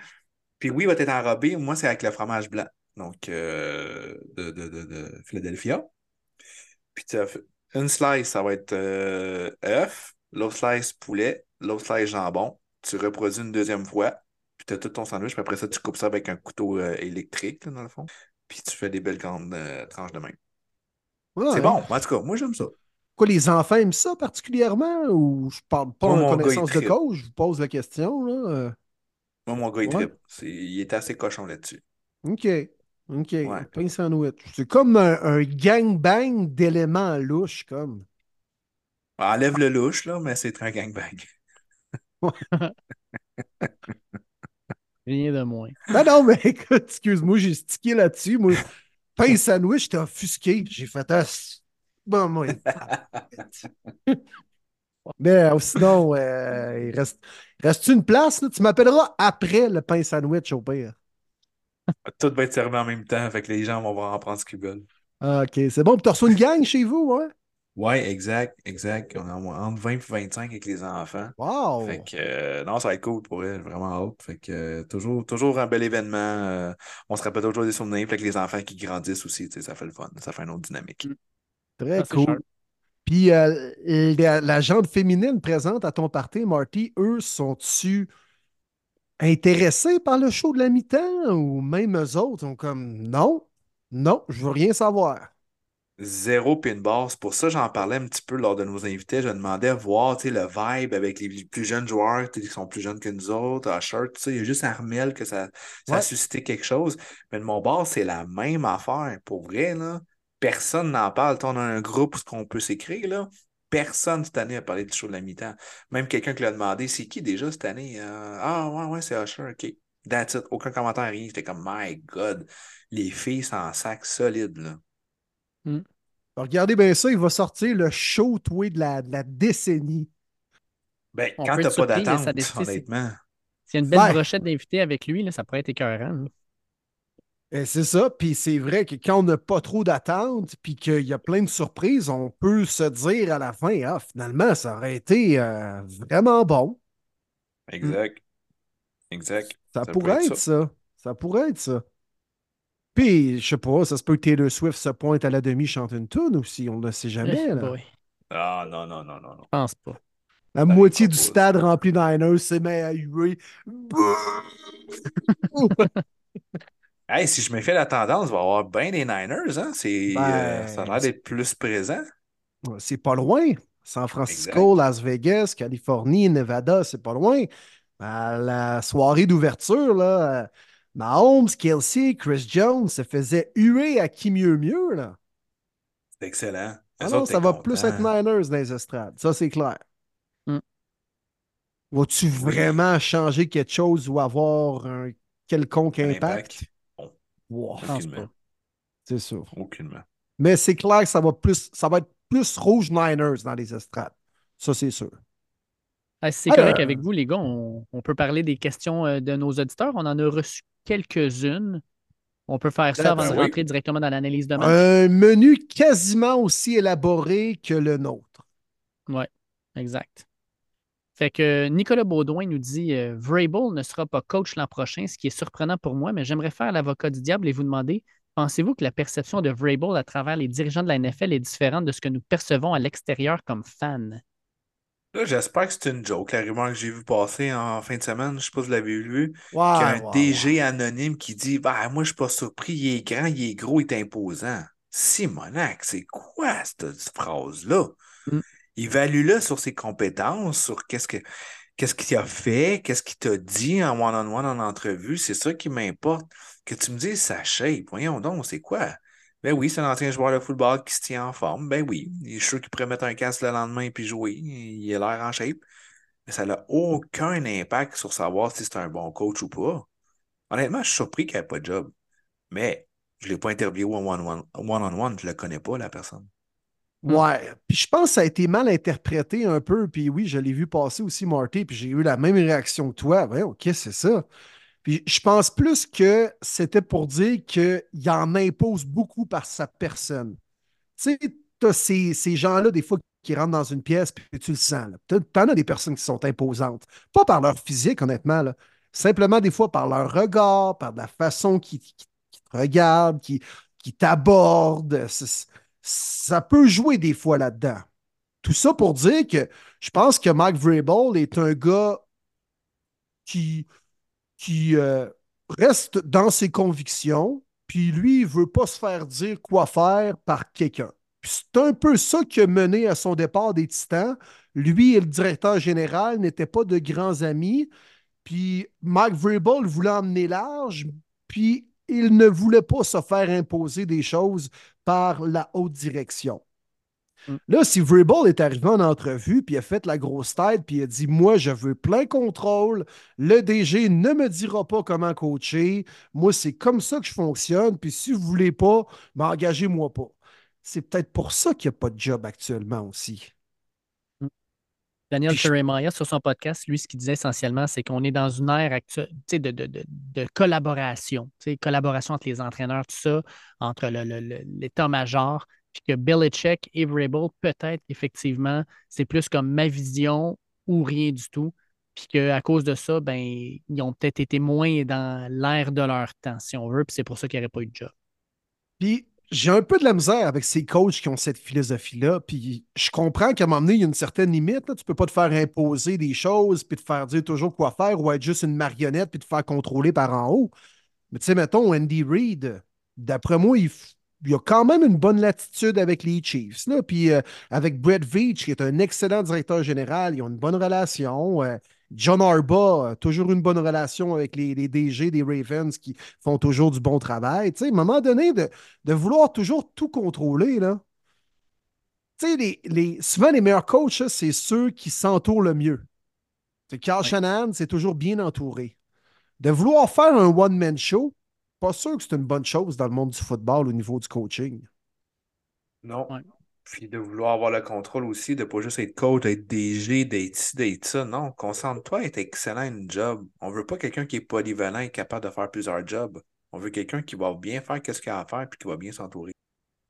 Puis oui, il va être enrobé. Moi, c'est avec le fromage blanc. Donc, euh, de, de, de, de Philadelphia. Puis tu as fait- une slice, ça va être euh, œuf, l'autre slice poulet, l'autre slice jambon. Tu reproduis une deuxième fois, puis tu as tout ton sandwich, puis après ça, tu coupes ça avec un couteau euh, électrique, là, dans le fond. Puis tu fais des belles grandes euh, tranches de main. Ouais. C'est bon, en tout cas, moi j'aime ça. Quoi, les enfants aiment ça particulièrement ou je parle pas Moi, en connaissance de cause, je vous pose la question, là. Moi, mon gars, il Ouais. C'est- Il est assez cochon là-dessus. OK. OK. Pain sandwich. C'est comme un, un gangbang d'éléments louches, comme. Enlève le louche, là, mais c'est un gangbang. Rien de moins. Non, non, mais écoute, excuse-moi, j'ai stické là-dessus. Moi, pain sandwich, j'étais offusqué. J'ai fait un. Bon, moi. Mais euh, sinon, euh, il reste, reste une place? là? Tu m'appelleras après le pain sandwich, au pire. Tout va être servi en même temps, fait que les gens vont en prendre ce qu'ils veulent. Ah, OK, c'est bon. Puis tu reçois une gang chez vous, ouais? Ouais, exact, exact. On est entre 20 et 25 avec les enfants. Wow! Fait que, euh, non, ça va être cool pour elle, vraiment hâte. Fait que, euh, toujours, toujours un bel événement. euh, on se rappelle toujours des souvenirs. Fait que les enfants qui grandissent aussi, tu sais, ça fait le fun. Ça fait une autre dynamique. Très Ça, c'est cool. Puis euh, la, la jante féminine présente à ton party, Marty, eux, sont-tu intéressés par le show de la mi-temps ou même eux autres sont comme non, non, je veux rien savoir. Zéro pin bar. C'est pour ça j'en parlais un petit peu lors de nos invités. Je demandais à voir le vibe avec les plus jeunes joueurs qui sont plus jeunes que nous autres. Shirt, tu sais, il y a juste Armel que ça, ça a suscité quelque chose. Mais de mon bar, c'est la même affaire. Pour vrai, là, personne n'en parle. On a un groupe où qu'on peut s'écrire. Là. Personne cette année a parlé du show de la mi-temps. Même quelqu'un qui l'a demandé, c'est qui déjà cette année? Euh, ah ouais, ouais, c'est Usher, ok. That's it. Aucun commentaire, rien. J'étais comme My God, les filles sont en sac solide, là. Alors, regardez bien ça, il va sortir le show toué de la, de la décennie. Ben, On quand t'as pas d'attente, honnêtement. S'il y a une belle Ouais. brochette d'invités avec lui, là, ça pourrait être écœurant. là. Et c'est ça, puis c'est vrai que quand on n'a pas trop d'attente, puis qu'il y a plein de surprises, on peut se dire à la fin, ah, finalement, ça aurait été euh, vraiment bon. Exact. Exact. Ça, pourrait être ça. ça. pourrait être ça. Puis, je sais pas, ça se peut que Taylor Swift se pointe à la demi chante une tune aussi, on ne sait jamais. Eh là. Ah, non, non, non, non, non. je pense pas. La moitié du stade rempli d'Niners s'est mis à huer. Hey, si je me fais la tendance, il va y avoir bien des Niners, hein? C'est, euh, Ben, ça a l'air d'être plus présent. C'est pas loin. San Francisco, Las Vegas, Californie, Nevada, c'est pas loin. À la soirée d'ouverture, là, euh, Mahomes, Kelsey, Chris Jones se faisaient huer à qui mieux mieux. Là. C'est excellent. Ah non, ça va content. plus être Niners dans les estrades. Ça, c'est clair. Mm. Vas-tu vraiment changer quelque chose ou avoir un quelconque Un impact? impact? Wow, aucunement. c'est sûr. Aucunement. Mais c'est clair que ça va plus, ça va être plus rouge Niners dans les estrades. Ça, c'est sûr. Ah, si c'est Alors- correct avec vous, les gars, on, on peut parler des questions euh, de nos auditeurs. On en a reçu quelques-unes. On peut faire ça Ben avant de oui. rentrer directement dans l'analyse de match. Un menu quasiment aussi élaboré que le nôtre. Oui, exact. Fait que Nicolas Baudouin nous dit euh, Vrabel ne sera pas coach l'an prochain, ce qui est surprenant pour moi, mais j'aimerais faire l'avocat du diable et vous demander Pensez-vous que la perception de Vrabel à travers les dirigeants de la NFL est différente de ce que nous percevons à l'extérieur comme fans? Là, j'espère que c'est une joke, la rumeur que j'ai vue passer en fin de semaine. Je sais pas si vous l'avez vu. Ouais, qu'il y a un ouais, DG anonyme qui dit bah, Moi, je suis pas surpris, il est grand, il est gros, il est imposant. Simonac, c'est quoi cette phrase-là? Mm. Évalue-le sur ses compétences, sur qu'est-ce que qu'est-ce qu'il a fait, qu'est-ce qu'il t'a dit en one-on-one en entrevue. C'est ça qui m'importe. Que tu me dises sa shape. Voyons donc, c'est quoi? Ben oui, c'est un ancien joueur de football qui se tient en forme. Ben oui, je suis sûr qu'il pourrait mettre un casque le lendemain et puis jouer. Il a l'air en shape. Mais ça n'a aucun impact sur savoir si c'est un bon coach ou pas. Honnêtement, je suis surpris qu'il n'ait pas de job. Mais je ne l'ai pas interviewé one-on-one. One-on-one, je ne le connais pas, la personne. Ouais. Puis je pense que ça a été mal interprété un peu. Puis oui, je l'ai vu passer aussi, Marty, puis j'ai eu la même réaction que toi. Ouais, OK, c'est ça? Puis je pense plus que c'était pour dire qu'il en impose beaucoup par sa personne. Tu sais, tu as ces, ces gens-là, des fois, qui rentrent dans une pièce, puis tu le sens. Tu en as des personnes qui sont imposantes. Pas par leur physique, honnêtement. Là. Simplement, des fois, par leur regard, par la façon qu'ils qui, qui te regardent, qui, qui t'abordent. Ça peut jouer des fois là-dedans. Tout ça pour dire que je pense que Mike Vrabel est un gars qui, qui euh, reste dans ses convictions, puis lui, il veut pas se faire dire quoi faire par quelqu'un. C'est un peu ça qui a mené à son départ des Titans. Lui et le directeur général n'étaient pas de grands amis. Puis Mike Vrabel voulait emmener large, puis il ne voulait pas se faire imposer des choses par la haute direction. Mm. Là, si Vrabel est arrivé en entrevue, puis il a fait la grosse tête, puis il a dit Moi, je veux plein contrôle, le DG ne me dira pas comment coacher, moi, c'est comme ça que je fonctionne, puis si vous ne voulez pas, ben, engagez-moi pas. C'est peut-être pour ça qu'il n'y a pas de job actuellement aussi. Daniel Jeremiah, sur son podcast, lui, ce qu'il disait essentiellement, c'est qu'on est dans une ère actuelle de, de, de, de collaboration, collaboration entre les entraîneurs, tout ça, entre l'état-major, puis que Belichick et Vrabel, peut-être effectivement, c'est plus comme ma vision ou rien du tout, puis qu'à cause de ça, ben, ils ont peut-être été moins dans l'ère de leur temps, si on veut, puis c'est pour ça qu'il n'y aurait pas eu de job. Puis j'ai un peu de la misère avec ces coachs qui ont cette philosophie-là. Puis je comprends qu'à un moment donné, il y a une certaine limite. là. Tu peux pas te faire imposer des choses, puis te faire dire toujours quoi faire, ou être juste une marionnette, puis te faire contrôler par en haut. Mais tu sais, mettons, Andy Reid, d'après moi, il a quand même une bonne latitude avec les Chiefs. Là. Puis euh, avec Brett Veach, qui est un excellent directeur général, ils ont une bonne relation. Euh, John Harbaugh, a toujours une bonne relation avec les, les DG des Ravens qui font toujours du bon travail. Tu sais, à un moment donné, de, de vouloir toujours tout contrôler, là. Tu sais, les, les- souvent, les meilleurs coachs, c'est ceux qui s'entourent le mieux. Sais, Carl Shanahan, c'est toujours bien entouré. De vouloir faire un one-man show, pas sûr que c'est une bonne chose dans le monde du football au niveau du coaching. Non. Ouais. Puis de vouloir avoir le contrôle aussi, de pas juste être coach, d'être DG, d'être ci, d'être ça. Non, concentre-toi à être excellent à une job. On veut pas quelqu'un qui est polyvalent et capable de faire plusieurs jobs. On veut quelqu'un qui va bien faire ce qu'il a à faire puis qui va bien s'entourer.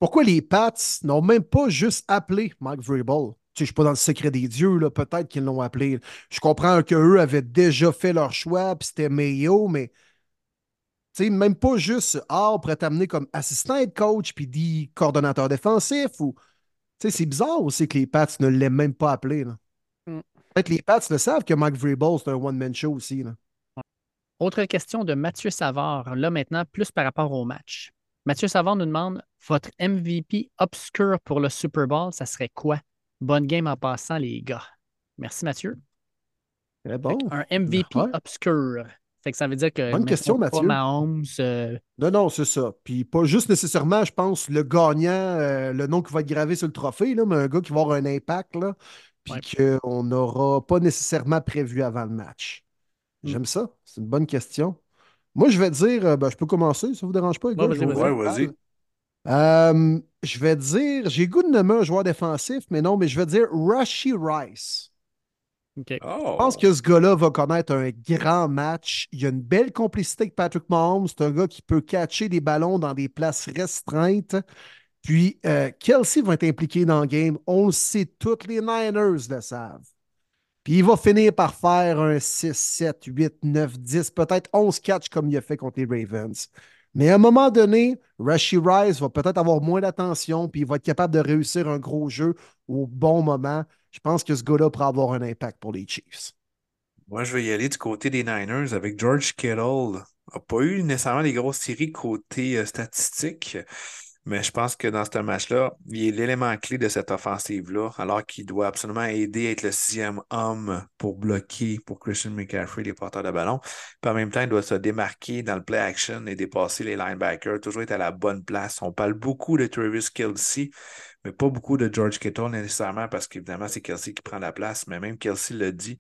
Pourquoi les Pats n'ont même pas juste appelé Mike Vrabel? Tu sais, je ne suis pas dans le secret des dieux, là, peut-être qu'ils l'ont appelé. Je comprends qu'eux avaient déjà fait leur choix, puis c'était Mayo, mais tu sais, même pas juste Ah, on pourrait t'amener comme assistant head coach, puis dit coordonnateur défensif. ou C'est bizarre aussi que les Pats ne l'aient même pas appelé. là. Mm. Peut-être les Pats le savent que Mike Vrabel, c'est un one-man show aussi. Là. Autre question de Mathieu Savard, là maintenant, plus par rapport au match. Mathieu Savard nous demande votre MVP obscur pour le Super Bowl, ça serait quoi? Bonne game en passant, les gars. Merci, Mathieu. Très bon. Un MVP Ouais. obscur. Fait que ça veut dire que. Bonne question, pas Mathieu. Mahomes, euh, Non, non, c'est ça. Puis pas juste nécessairement, je pense, le gagnant, euh, le nom qui va être gravé sur le trophée, là, mais un gars qui va avoir un impact, là, puis Ouais. qu'on n'aura pas nécessairement prévu avant le match. Mm. J'aime ça. C'est une bonne question. Moi, je vais dire, euh, ben, je peux commencer, ça ne vous dérange pas, les Ouais, gars? vas-y, Je vais Ouais, dire. vas-y. Euh, je vais dire, j'ai le goût de nommer un joueur défensif, mais non, mais je vais dire Rashi Rice. OK. Je Oh! pense que ce gars-là va connaître un grand match. Il a une belle complicité avec Patrick Mahomes. C'est un gars qui peut catcher des ballons dans des places restreintes. Puis, euh, Kelsey va être impliqué dans le game. On le sait, toutes les Niners le savent. Puis, il va finir par faire un 6, 7, 8, 9, 10, peut-être 11 catchs comme il a fait contre les Ravens. Mais à un moment donné, Rashi Rice va peut-être avoir moins d'attention, puis il va être capable de réussir un gros jeu au bon moment. Je pense que ce gars-là pourra avoir un impact pour les Chiefs. Moi, je vais y aller du côté des Niners avec George Kittle. n'a pas eu nécessairement des grosses séries côté euh, statistique, mais je pense que dans ce match-là, il est l'élément clé de cette offensive-là, alors qu'il doit absolument aider à être le sixième homme pour bloquer pour Christian McCaffrey, les porteurs de ballon. Puis en même temps, il doit se démarquer dans le play action et dépasser les linebackers, toujours être à la bonne place. On parle beaucoup de Travis Kelsey, mais pas beaucoup de George Kittle nécessairement, parce qu'évidemment, c'est Kelsey qui prend la place, mais même Kelsey l'a dit,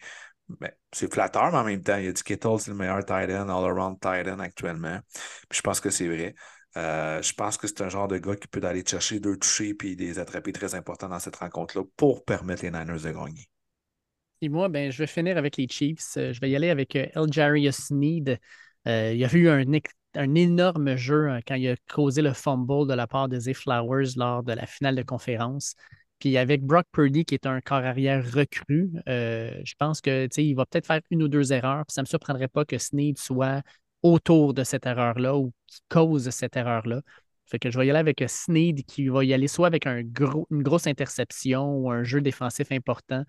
ben, c'est flatteur, mais en même temps, il a dit Kittle, c'est le meilleur tight end, all-around tight end actuellement. Puis je pense que c'est vrai. Euh, je pense que c'est un genre de gars qui peut aller chercher deux touchés et des attrapés très importants dans cette rencontre-là pour permettre les Niners de gagner. Et moi, ben, je vais finir avec les Chiefs. Euh, Je vais y aller avec euh, Eljarius Sneed. Euh, il y a eu un, un énorme jeu hein, quand il a causé le fumble de la part de Zay Flowers lors de la finale de conférence. Puis avec Brock Purdy, qui est un corps arrière recru, euh, je pense que il va peut-être faire une ou deux erreurs. Puis ça ne me surprendrait pas que Sneed soit autour de cette erreur-là ou qui cause cette erreur-là. Fait que je vais y aller avec Sneed qui va y aller soit avec une grosse interception ou un jeu défensif important.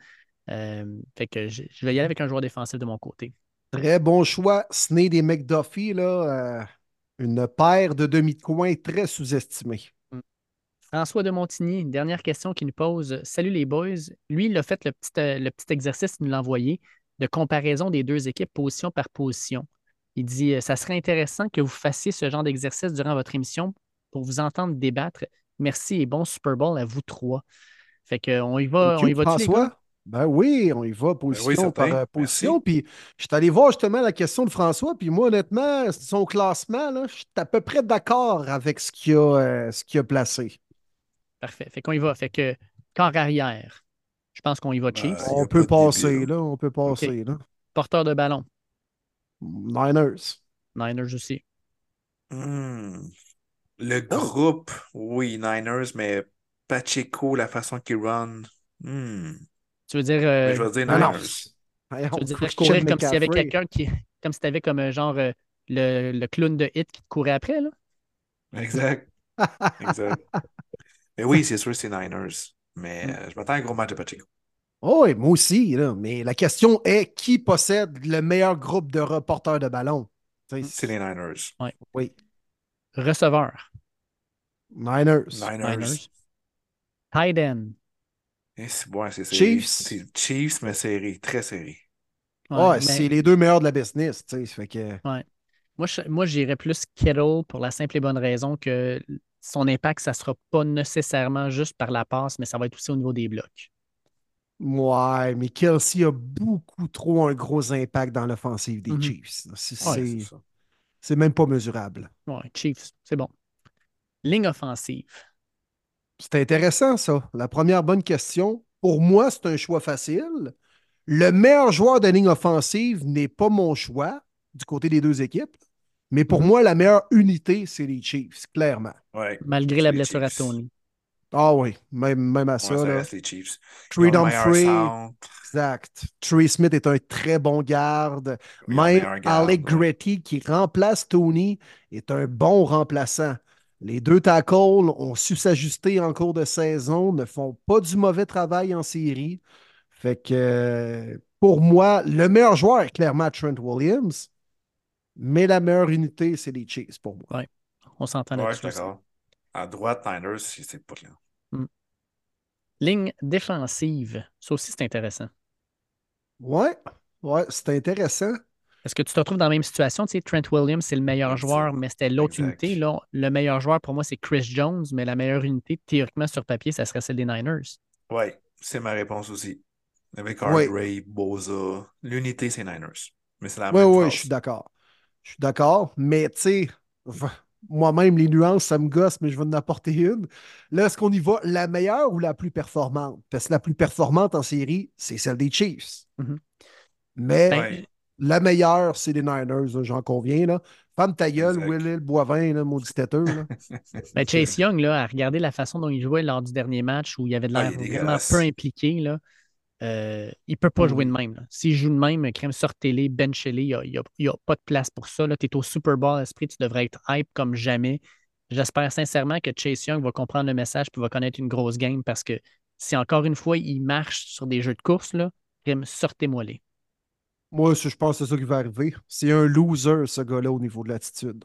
Euh, fait que je vais y aller avec un joueur défensif de mon côté. Très bon choix. Snead et McDuffie, là, euh, une paire de demi de coin très sous-estimée. François de Montigny, une dernière question qu'il nous pose. Salut les boys. Lui, il a fait le petit, euh, le petit exercice qu'il nous l'a envoyé de comparaison des deux équipes position par position. Il dit euh, Ça serait intéressant que vous fassiez ce genre d'exercice durant votre émission pour vous entendre débattre. Merci et bon Super Bowl à vous trois. Fait que, on y va, on y va? François? Ben oui, on y va position certain. par euh, position. Puis je suis allé voir justement la question de François. Puis moi, honnêtement, son classement, là, je suis à peu près d'accord avec ce qu'il a, euh, ce qu'il a placé. Parfait. Fait qu'on y va. Fait que corps arrière. Je pense qu'on y va Chiefs. y a On peut passer, là. On peut passer, là. Porteur de ballon. Niners. Niners aussi. Hmm. Le Oh. groupe, oui, Niners, mais Pacheco, la façon qu'il run. hmm. Tu veux dire, euh, je vais dire non. Niners. Voyons, tu veux dire courir comme s'il y avait quelqu'un qui. Comme si tu avais comme un genre euh, le, le clown de hit qui te courait après, là? Exact. Exact. Mais oui, c'est sûr, c'est Niners. Mais Mm. euh, je m'attends à un gros match de Pacheco. Oh, oui, moi aussi, là. Mais la question est qui possède le meilleur groupe de reporters de ballon? C'est les Niners. Oui, Receveur. Niners. Niners. Niners. Tight end. C'est ouais. Chiefs? C'est Chiefs, mais serré. Très serré. Ouais, Ouais, mais- c'est les deux meilleurs de la business, tu sais. ça Fait que... Moi, je- moi, j'irais plus Kittle pour la simple et bonne raison que son impact, ça ne sera pas nécessairement juste par la passe, mais ça va être aussi au niveau des blocs. Ouais, mais Kelsey a beaucoup trop un gros impact dans l'offensive des Mhm. Chiefs. Ouais, c'est même pas mesurable. Ouais, Chiefs, c'est bon. Ligne offensive. C'est intéressant, ça. La première bonne question. Pour moi, c'est un choix facile. Le meilleur joueur de ligne offensive n'est pas mon choix du côté des deux équipes. Mais pour Mhm. moi, la meilleure unité, c'est les Chiefs, clairement. Ouais. Malgré la les blessure à. Tony. Ah oui, même, même à Ouais, ça. reste les Chiefs. Trey centre. exact. Trey Smith est un très bon garde. Le Même garde, Alec ouais. Gretty, qui remplace Tony, est un bon remplaçant. Les deux tackles ont su s'ajuster en cours de saison, ne font pas du mauvais travail en série. Fait que pour moi, le meilleur joueur est clairement Trent Williams, mais la meilleure unité, c'est les Chiefs pour moi. On s'entend Ouais, je là-dessus. suis d'accord. À droite, Niners, c'est c'est pas clair. Ligne défensive. Ça aussi, c'est intéressant. Ouais, ouais, c'est intéressant. Est-ce que tu te retrouves dans la même situation? Tu sais, Trent Williams, c'est le meilleur Exact. joueur, mais c'était l'autre unité. Là, le meilleur joueur, pour moi, c'est Chris Jones, mais la meilleure unité, théoriquement, sur papier, ça serait celle des Niners. Ouais, c'est ma réponse aussi. Avec Ouais. Hargrave, Boza, l'unité, c'est Niners. Mais c'est la Oui, même oui, phrase. je suis d'accord. Je suis d'accord, mais tu sais, moi-même, les nuances, ça me gosse, mais je vais en apporter une. Là, est-ce qu'on y va la meilleure ou la plus performante? Parce que la plus performante en série, c'est celle des Chiefs. Mhm. Mais Ben, Ouais. La meilleure, c'est les Niners, j'en conviens. Là. Femme ta gueule. Will Boivin, là, maudit têteux. Ben, Chase Young, là, à regarder la façon dont il jouait lors du dernier match où il avait de Ah, l'air vraiment peu impliqué, là, euh, il ne peut pas jouer de Mm. même. S'il joue de même, crème sortez-les, benchez-les, il n'y a, pas de place pour ça. Tu es au Super Bowl, esprit, tu devrais être hype comme jamais. J'espère sincèrement que Chase Young va comprendre le message et va connaître une grosse game parce que si encore une fois il marche sur des jeux de course, là, crème, sortez-moi-les. Moi, je je pense que c'est ça qui va arriver. C'est un loser, ce gars-là, au niveau de l'attitude.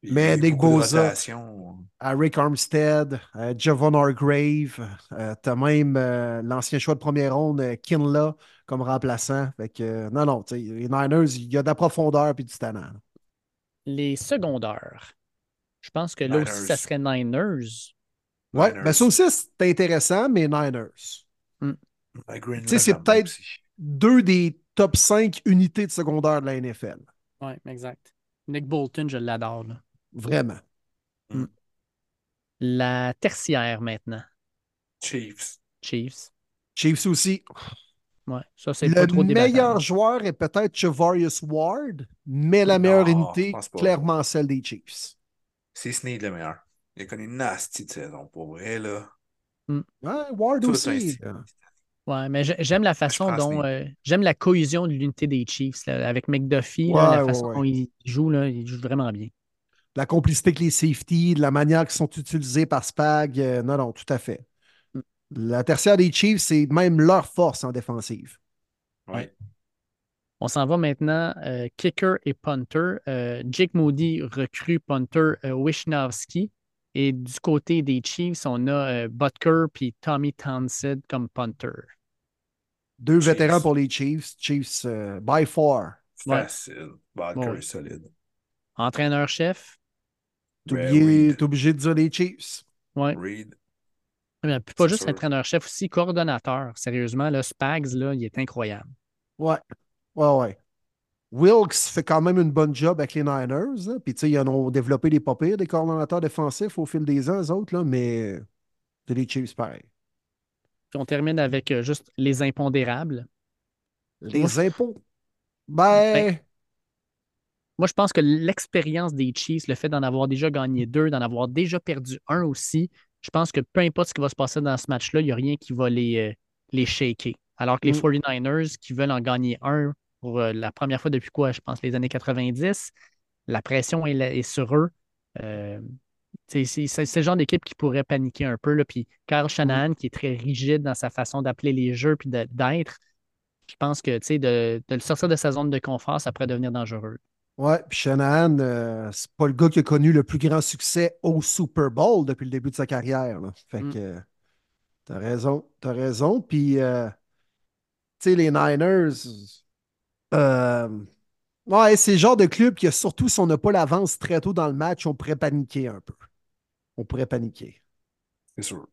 Puis Mais Nick de Bosa, rotation. Rick Armstead, euh, Javon Hargrave, euh, t'as même euh, l'ancien choix de première ronde, euh, Kinla, comme remplaçant. Fait que, euh, non, non, tu sais, les Niners, il y a de la profondeur et du talent. Les secondaires. Je pense que là aussi, ça serait Niners. Ouais, ben ça aussi, c'est intéressant, mais Niners. Tu sais, c'est peut-être. Deux des top 5 unités de secondaire de la NFL. Oui, exact. Nick Bolton, je l'adore. Vraiment. La tertiaire maintenant. Chiefs. Chiefs. Chiefs aussi. Ouais, ça, c'est Le pas trop débattable. meilleur joueur est peut-être Chavarius Ward, mais la Non, meilleure unité, clairement celle des Chiefs. C'est Snead le meilleur. Il a connu une nasty de saison, pour vrai, là. Ouais, Ward Tout aussi. Ouais, mais j'ai- j'aime la façon dont. Euh, j'aime la cohésion de l'unité des Chiefs là, avec McDuffie. là, la ouais, façon ouais. dont il joue, là, il joue vraiment bien. La complicité avec les safeties, de la manière qu'ils sont utilisés par Spag. euh, non, non, tout à fait. Mm. La tertiaire des Chiefs, c'est même leur force en défensive. Ouais. On s'en va maintenant, euh, kicker et punter. Euh, Jake Moody recrue punter euh, Wishnowski. Et du côté des Chiefs, on a euh, Butker puis Tommy Townsend comme punter. Deux Chiefs. vétérans pour les Chiefs. Chiefs, euh, by far. Ouais. Facile. Ouais. est solide. Entraîneur-chef? T'es Ben, obligé, t'es obligé de dire les Chiefs. Ouais. Reed. Mais puis pas juste entraîneur-chef, aussi coordonnateur. Sérieusement, là, Spags, là, il est incroyable. Ouais. Ouais, ouais. Wilkes fait quand même une bonne job avec les Niners. là. Puis, tu sais, ils en ont développé des pas pires, des coordonnateurs défensifs au fil des ans, eux autres, là, mais c'est les Chiefs pareil. Puis on termine avec euh, juste les impondérables. Les impôts. Ben, Ben, Moi, je pense que l'expérience des Chiefs, le fait d'en avoir déjà gagné deux, d'en avoir déjà perdu un aussi, je pense que peu importe ce qui va se passer dans ce match-là, il n'y a rien qui va les, euh, les shaker. Alors que les Mm. 49ers qui veulent en gagner un pour euh, la première fois depuis quoi, je pense, les années 90, la pression est, là- est sur eux. Euh, c'est le genre d'équipe qui pourrait paniquer un peu. Là. Puis Kyle Shanahan, qui est très rigide dans sa façon d'appeler les jeux puis d'être, je pense que de, de le sortir de sa zone de confort, ça pourrait devenir dangereux. ouais. Puis Shanahan, euh, c'est pas le gars qui a connu le plus grand succès au Super Bowl depuis le début de sa carrière. là. Fait Mm. que, t'as raison. T'as raison. Puis, euh, tu sais, les Niners, euh, ouais, c'est le genre de club qui, surtout si on n'a pas l'avance très tôt dans le match, on pourrait paniquer un peu. On pourrait paniquer. C'est sûr.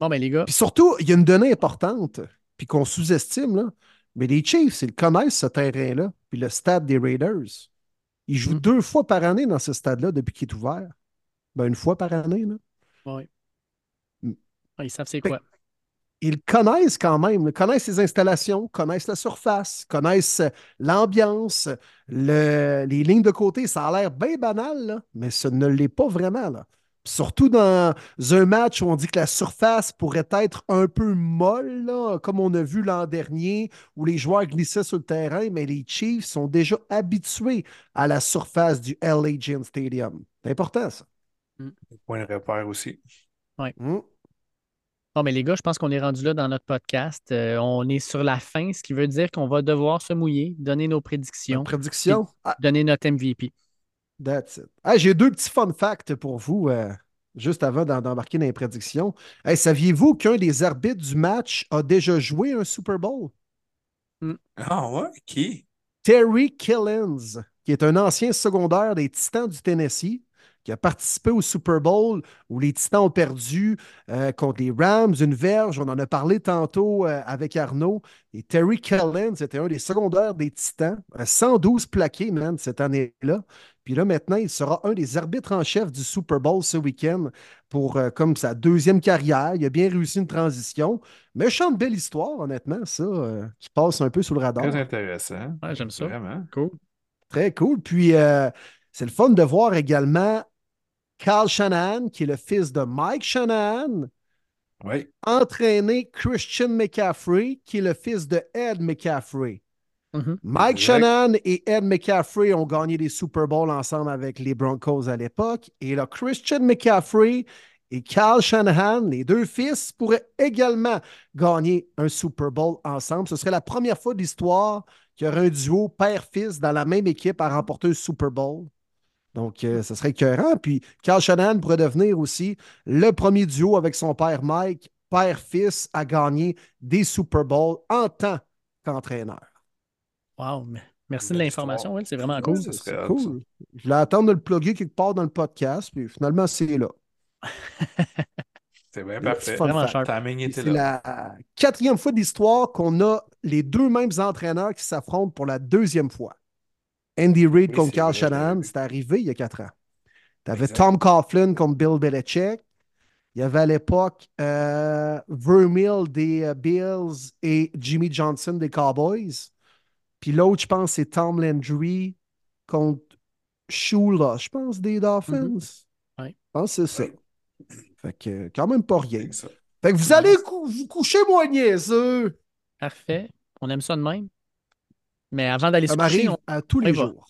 Bon, ben les gars, Puis surtout, il y a une donnée importante, puis qu'on sous-estime, là. Mais les Chiefs, ils connaissent ce terrain-là, puis le stade des Raiders. Ils jouent Mm. deux fois par année dans ce stade-là depuis qu'il est ouvert. Ben, une fois par année, là. ouais. Mm. Ils savent c'est quoi. Ils connaissent quand même, connaissent les installations, connaissent la surface, connaissent euh, l'ambiance, le- les lignes de côté. Ça a l'air bien banal, là, mais ce ne l'est pas vraiment. Là. Surtout dans un match où on dit que la surface pourrait être un peu molle, là, comme on a vu l'an dernier, où les joueurs glissaient sur le terrain, mais les Chiefs sont déjà habitués à la surface du LA Gym Stadium. C'est important, ça. Point de repère aussi. Mm. Bon, mais les gars, je pense qu'on est rendu là dans notre podcast. Euh, on est sur la fin, ce qui veut dire qu'on va devoir se mouiller, donner nos prédictions, Prédiction? Ah, donner notre MVP. That's it. Ah, J'ai deux petits fun facts pour vous, euh, juste avant d'embarquer dans les prédictions. Hey, Saviez-vous qu'un des arbitres du match a déjà joué un Super Bowl? Ah ouais? Qui? Terry Killens, qui est un ancien secondaire des Titans du Tennessee, qui a participé au Super Bowl où les Titans ont perdu euh, contre les Rams, une verge. On en a parlé tantôt euh, avec Arnaud. Et Terry Killens était un des secondaires des Titans, à 112 plaqués, man, cette année-là. Puis là, maintenant, il sera un des arbitres en chef du Super Bowl ce week-end pour euh, comme sa deuxième carrière. Il a bien réussi une transition. Méchante belle histoire, honnêtement, ça, euh, qui passe un peu sous le radar. Très intéressant. Ouais, j'aime ça. Vraiment. Cool. Très cool. Puis, euh, c'est le fun de voir également Carl Shanahan, qui est le fils de Mike Shanahan, Oui. entraîner Christian McCaffrey, qui est le fils de Ed McCaffrey. Mhm. Mike Exact. Shannon et Ed McCaffrey ont gagné des Super Bowls ensemble avec les Broncos à l'époque. Et là, Christian McCaffrey et Kyle Shanahan, les deux fils, pourraient également gagner un Super Bowl ensemble. Ce serait la première fois de l'histoire qu'il y aurait un duo père-fils dans la même équipe à remporter un Super Bowl. Donc, euh, ce serait écœurant. Puis, Kyle Shanahan pourrait devenir aussi le premier duo avec son père Mike, père-fils, à gagner des Super Bowls en tant qu'entraîneur. Wow, mais- merci de l'information. Will, c'est vraiment cool. ça serait C'est cool. Je attendre de le plugger quelque part dans le podcast, puis finalement, c'est là. C'est bien parfait. C'est la quatrième fois de l'histoire qu'on a les deux mêmes entraîneurs qui s'affrontent pour la deuxième fois. Andy Reid Oui, contre Shanahan, vu. c'est arrivé il y a quatre ans. Tu avais. Tom Coughlin contre Bill Belichick. Il y avait à l'époque euh, Vermeil des euh, Bills et Jimmy Johnson des Cowboys. Puis l'autre, je pense, c'est Tom Landry contre Shula, je pense, des Dolphins. Mm-hmm. Ouais. Je pense que c'est ça. Fait que, quand même pas rien. Fait que vous allez cou- vous coucher moins niaiseux. Parfait. On aime ça de même. Mais avant d'aller se coucher, on, à tous on les jours.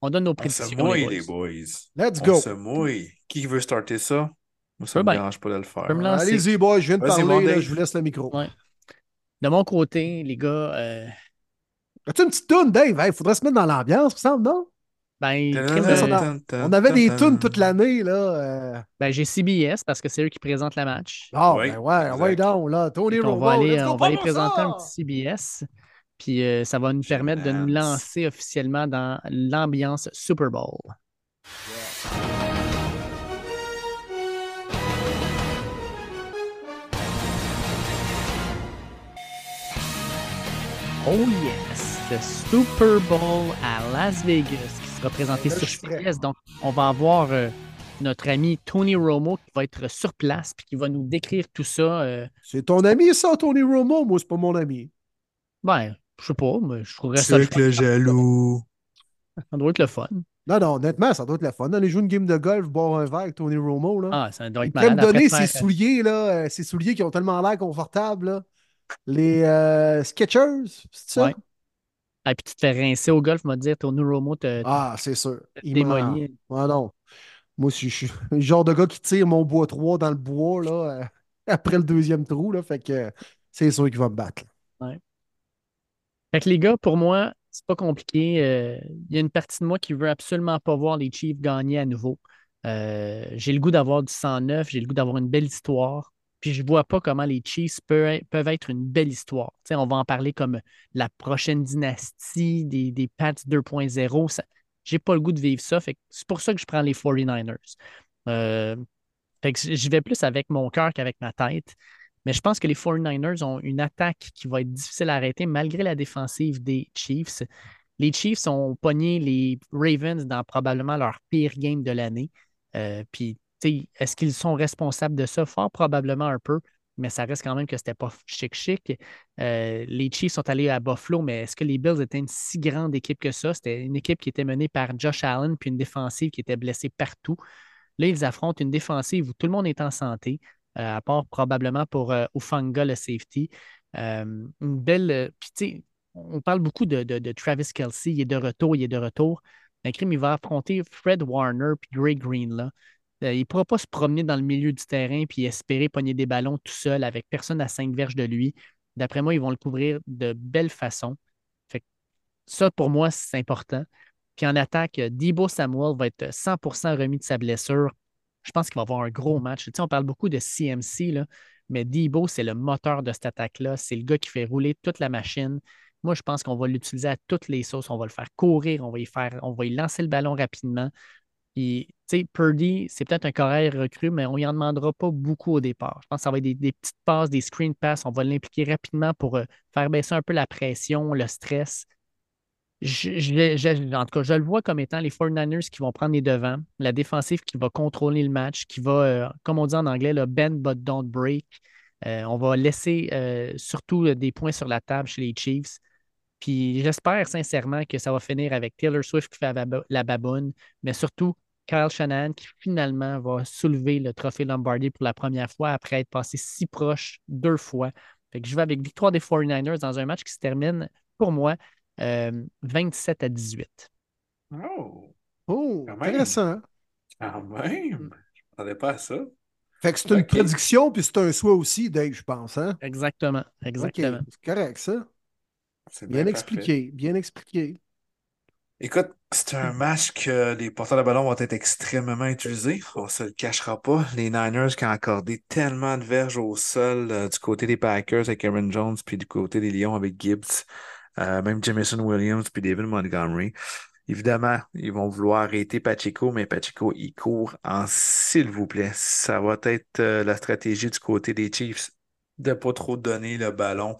on donne nos On se prédictions. mouille, les les boys. Let's On go. se mouille. Qui veut starter ça? Moi, ça Peux me bien. dérange pas de le faire. Allez-y, boys, je viens de parler, là, je vous laisse le micro. Ouais. De mon côté, les gars, euh, As-tu une petite toune, Dave? Il faudrait se mettre dans l'ambiance, il me semble, non? ben, euh, on On avait des tunes toute l'année, là. euh. ben, j'ai CBS parce que c'est eux qui présentent la match. Ah, Oui, ben ouais, exact. ouais, donc, là. Tony Fait qu'on Romo, va aller, on va aller présenter ça! un petit CBS. Puis euh, ça va nous permettre de nous lancer officiellement dans l'ambiance Super Bowl. Oh yes! Le Super Bowl à Las Vegas qui sera présenté Là, sur. CBS. Donc, on va avoir euh, notre ami Tony Romo qui va être sur place puis qui va nous décrire tout ça. euh, C'est ton ami, ça, Tony Romo? Moi, c'est pas mon ami. ben, je sais pas, mais je trouverais ça Truc le jaloux. Ça doit être le fun. Non, non, honnêtement, ça doit être le fun. Aller jouer une game de golf, boire un verre avec Tony Romo, là. Ah, ça doit Il être pourrait me malade. donner ses faire- souliers, là, euh, ses souliers qui ont tellement l'air confortables, là. Les euh, Skechers, c'est ça? Ouais. Ah, puis tu te fais rincer au golf, m'a dire, Tony Romo te Ah, c'est sûr. M'en- Ah non. Moi, je suis le genre de gars qui tire mon bois 3 dans le bois, là, euh, après le deuxième trou, là. Fait que euh, c'est sûr qu'il va me battre. là. Fait que les gars, pour moi, c'est pas compliqué. Euh, Il y a une partie de moi qui veut absolument pas voir les Chiefs gagner à nouveau. Euh, j'ai le goût d'avoir du 109, j'ai le goût d'avoir une belle histoire. Puis je vois pas comment les Chiefs peuvent, être une belle histoire. On va en parler comme la prochaine dynastie des, des Pats 2.0. Ça- J'ai pas le goût de vivre ça. C'est pour ça que je prends les 49ers. Euh, fait que j'y vais plus avec mon cœur qu'avec ma tête. Mais je pense que les 49ers ont une attaque qui va être difficile à arrêter malgré la défensive des Chiefs. Les Chiefs ont pogné les Ravens dans probablement leur pire game de l'année. Euh, Puis, est-ce qu'ils sont responsables de ça? Fort probablement un peu, mais ça reste quand même que c'était pas chic-chic. Euh, les Chiefs sont allés à Buffalo, mais est-ce que les Bills étaient une si grande équipe que ça? C'était une équipe qui était menée par Josh Allen, puis une défensive qui était blessée partout. Là, ils affrontent une défensive où tout le monde est en santé, à part probablement pour euh, Ufanga, le safety. Euh, une belle. euh, Puis, on parle beaucoup de, Travis Kelsey. Il est de retour, il est de retour. Mais crime, il va affronter Fred Warner puis Gray Green. Euh, il ne pourra pas se promener dans le milieu du terrain puis espérer pogner des ballons tout seul avec personne à cinq verges de lui. D'après moi, ils vont le couvrir de belle façon. Fait que ça, pour moi, c'est important. Puis en attaque, euh, Debo Samuel va être 100% remis de sa blessure. Je pense qu'il va avoir un gros match. Tu sais, on parle beaucoup de CMC, mais Debo, c'est le moteur de cette attaque-là. C'est le gars qui fait rouler toute la machine. Moi, je pense qu'on va l'utiliser à toutes les sauces. On va le faire courir, on va y lancer le ballon rapidement. Sais, Purdy, c'est peut-être un carrière recru, mais on n'y en demandera pas beaucoup au départ. Je pense que ça va être des, des petites passes, des screen passes. On va l'impliquer rapidement pour euh, faire baisser un peu la pression, le stress. En tout cas, je le vois comme étant les 49ers qui vont prendre les devants, la défensive qui va contrôler le match, qui va, euh, comme on dit en anglais, le bend but don't break. Euh, on va laisser euh, surtout des points sur la table chez les Chiefs. Puis j'espère sincèrement que ça va finir avec Taylor Swift qui fait la baboune, mais surtout Kyle Shanahan qui finalement va soulever le trophée Lombardi pour la première fois après être passé si proche deux fois. Fait que je vais avec victoire des 49ers dans un match qui se termine, pour moi, euh, 27 à 18. Oh, Oh, Quand même. intéressant. quand même. Je ne m'attendais pas à ça. Fait que c'est une prédiction, puis c'est un souhait aussi, Dave, je pense. Hein? Exactement, exactement. c'est correct, ça. C'est Bien bien parfait. expliqué, bien expliqué. Écoute, c'est un match que les porteurs de ballon vont être extrêmement utilisés. On se le cachera pas. Les Niners qui ont accordé tellement de verges au sol euh, du côté des Packers avec Aaron Jones, puis du côté des Lions avec Gibbs, euh, même Jamison Williams, puis David Montgomery. Évidemment, ils vont vouloir arrêter Pacheco, mais Pacheco, il court en s'il vous plaît. Ça va être euh, la stratégie du côté des Chiefs de pas trop donner le ballon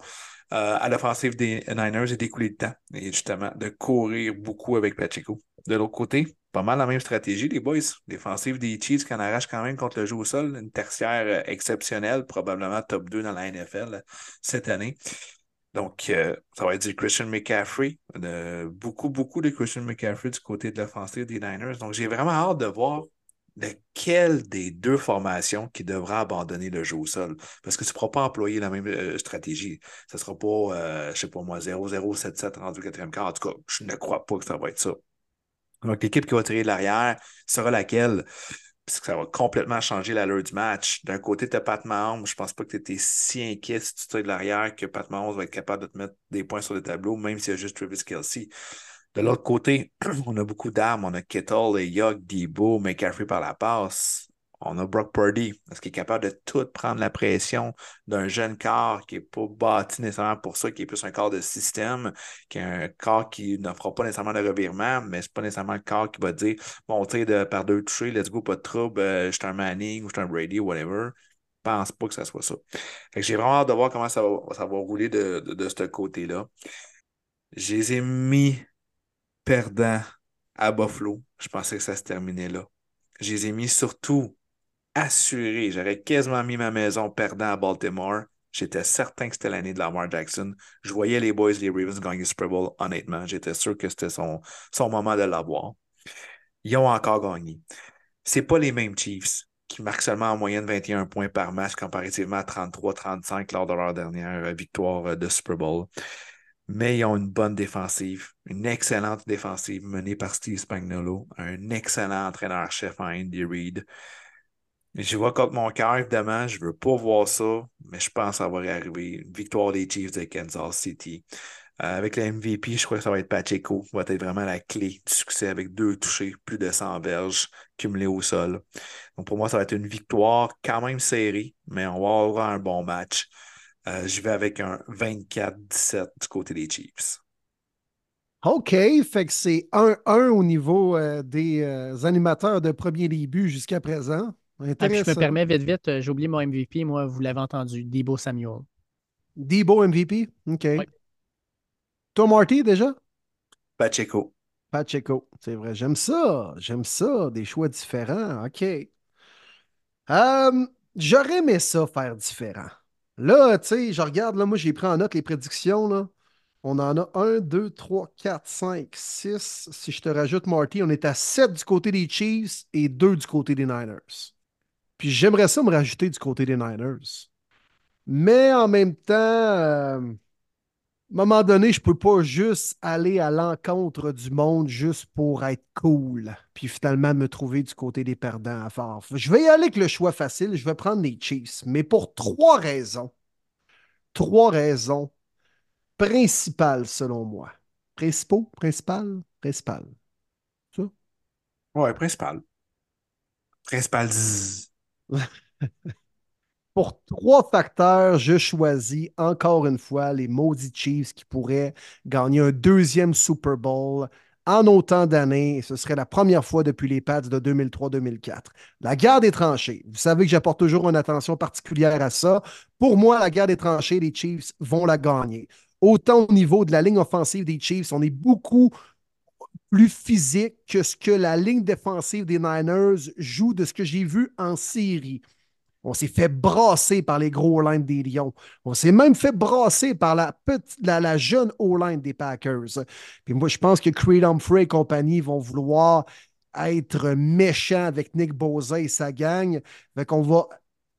euh, à l'offensive des Niners et d'écouler le temps. Et justement, de courir beaucoup avec Pacheco. De l'autre côté, pas mal la même stratégie, les boys. Défensive des Chiefs qui en arrache quand même contre le jeu au sol. Une tertiaire exceptionnelle, probablement top 2 dans la NFL cette année. Donc, euh, ça va être du Christian McCaffrey. beaucoup, beaucoup de Christian McCaffrey du côté de l'offensive des Niners. Donc, j'ai vraiment hâte de voir lequel des deux formations qui devra abandonner le jeu au sol. Parce que tu ne pourras pas employer la même euh, stratégie. Ça ne sera pas, euh, je ne sais pas moi, 0-0-7-7 rendu quatrième quart. En tout cas, je ne crois pas que ça va être ça. Donc, l'équipe qui va tirer de l'arrière sera laquelle? Parce que ça va complètement changer l'allure du match. D'un côté, tu as Pat Mahomes. Je pense pas que tu étais si inquiet si tu tires de l'arrière que Pat Mahomes va être capable de te mettre des points sur le tableau, même s'il y a juste Travis Kelsey. De l'autre côté, on a beaucoup d'armes. On a Kittle, et Young, Debo, McCaffrey par la passe. On a Brock Purdy, parce qu'il est capable de tout prendre la pression d'un jeune corps qui n'est pas bâti nécessairement pour ça, qui est plus un corps de système, qui est un corps qui ne fera pas nécessairement de revirement, mais c'est pas nécessairement le corps qui va dire Bon, on tire de, par deux touchés, let's go, pas de trouble, euh, je suis un Manning ou je suis un Brady ou whatever. Je pense pas que ça soit ça. J'ai vraiment hâte de voir comment ça va, ça va rouler de ce côté-là. Je les ai mis perdants à Buffalo. Je pensais que ça se terminait là. Je les ai mis surtout assurés. J'aurais quasiment mis ma maison perdant à Baltimore. J'étais certain que c'était l'année de Lamar Jackson. Je voyais les boys, les Ravens gagner le Super Bowl, honnêtement. J'étais sûr que c'était son, son moment de l'avoir. Ils ont encore gagné. C'est pas les mêmes Chiefs qui marquent seulement en moyenne 21 points par match comparativement à 33-35 lors de leur dernière euh, victoire euh, de Super Bowl. Mais ils ont une bonne défensive, une excellente défensive menée par Steve Spagnuolo, un excellent entraîneur-chef en Andy Reid. Je vois contre mon cœur, évidemment, je veux pas voir ça, mais je pense que ça va arriver. Une victoire des Chiefs de Kansas City. Euh, avec le MVP, je crois que ça va être Pacheco, va être vraiment la clé du succès avec deux touchés, plus de 100 verges cumulées au sol. Donc pour moi, ça va être une victoire quand même serrée, mais on va avoir un bon match. Euh, je vais avec un 24-17 du côté des Chiefs. OK, fait que c'est 1-1 au niveau euh, des animateurs de premier début jusqu'à présent. Ah, puis je me permets vite, vite, euh, j'ai oublié mon MVP, moi, vous l'avez entendu, Debo Samuel. Debo MVP? OK. Toi, Marty, déjà? Pacheco. Pacheco, c'est vrai. J'aime ça. J'aime ça. Des choix différents. OK. Euh, J'aurais aimé ça faire différent. Là, tu sais, je regarde, là, moi, j'ai pris en note les prédictions, là. On en a 1, 2, 3, 4, 5, 6. Si je te rajoute Marty, on est à 7 du côté des Chiefs et 2 du côté des Niners. Puis j'aimerais ça me rajouter du côté des Niners. Mais en même temps, euh, à un moment donné, je peux pas juste aller à l'encontre du monde juste pour être cool, puis finalement me trouver du côté des perdants à faire. Je vais y aller avec le choix facile, je vais prendre les Chiefs, mais pour trois raisons. Trois raisons principales selon moi. Principaux, principal, principal. Ça? Ouais, principal. Principal. Pour trois facteurs, je choisis encore une fois les maudits Chiefs qui pourraient gagner un deuxième Super Bowl en autant d'années. Ce serait la première fois depuis les Pats de 2003-2004. La guerre des tranchées. Vous savez que j'apporte toujours une attention particulière à ça. Pour moi, la guerre des tranchées, les Chiefs vont la gagner. Autant au niveau de la ligne offensive des Chiefs, on est beaucoup plus physique que ce que la ligne défensive des Niners joue de ce que j'ai vu en série. On s'est fait brasser par les gros O-line des Lions. On s'est même fait brasser par la, petite, la, jeune O-line des Packers. Puis moi, je pense que Creed Humphrey et compagnie vont vouloir être méchant avec Nick Bosa et sa gang. Fait qu'on va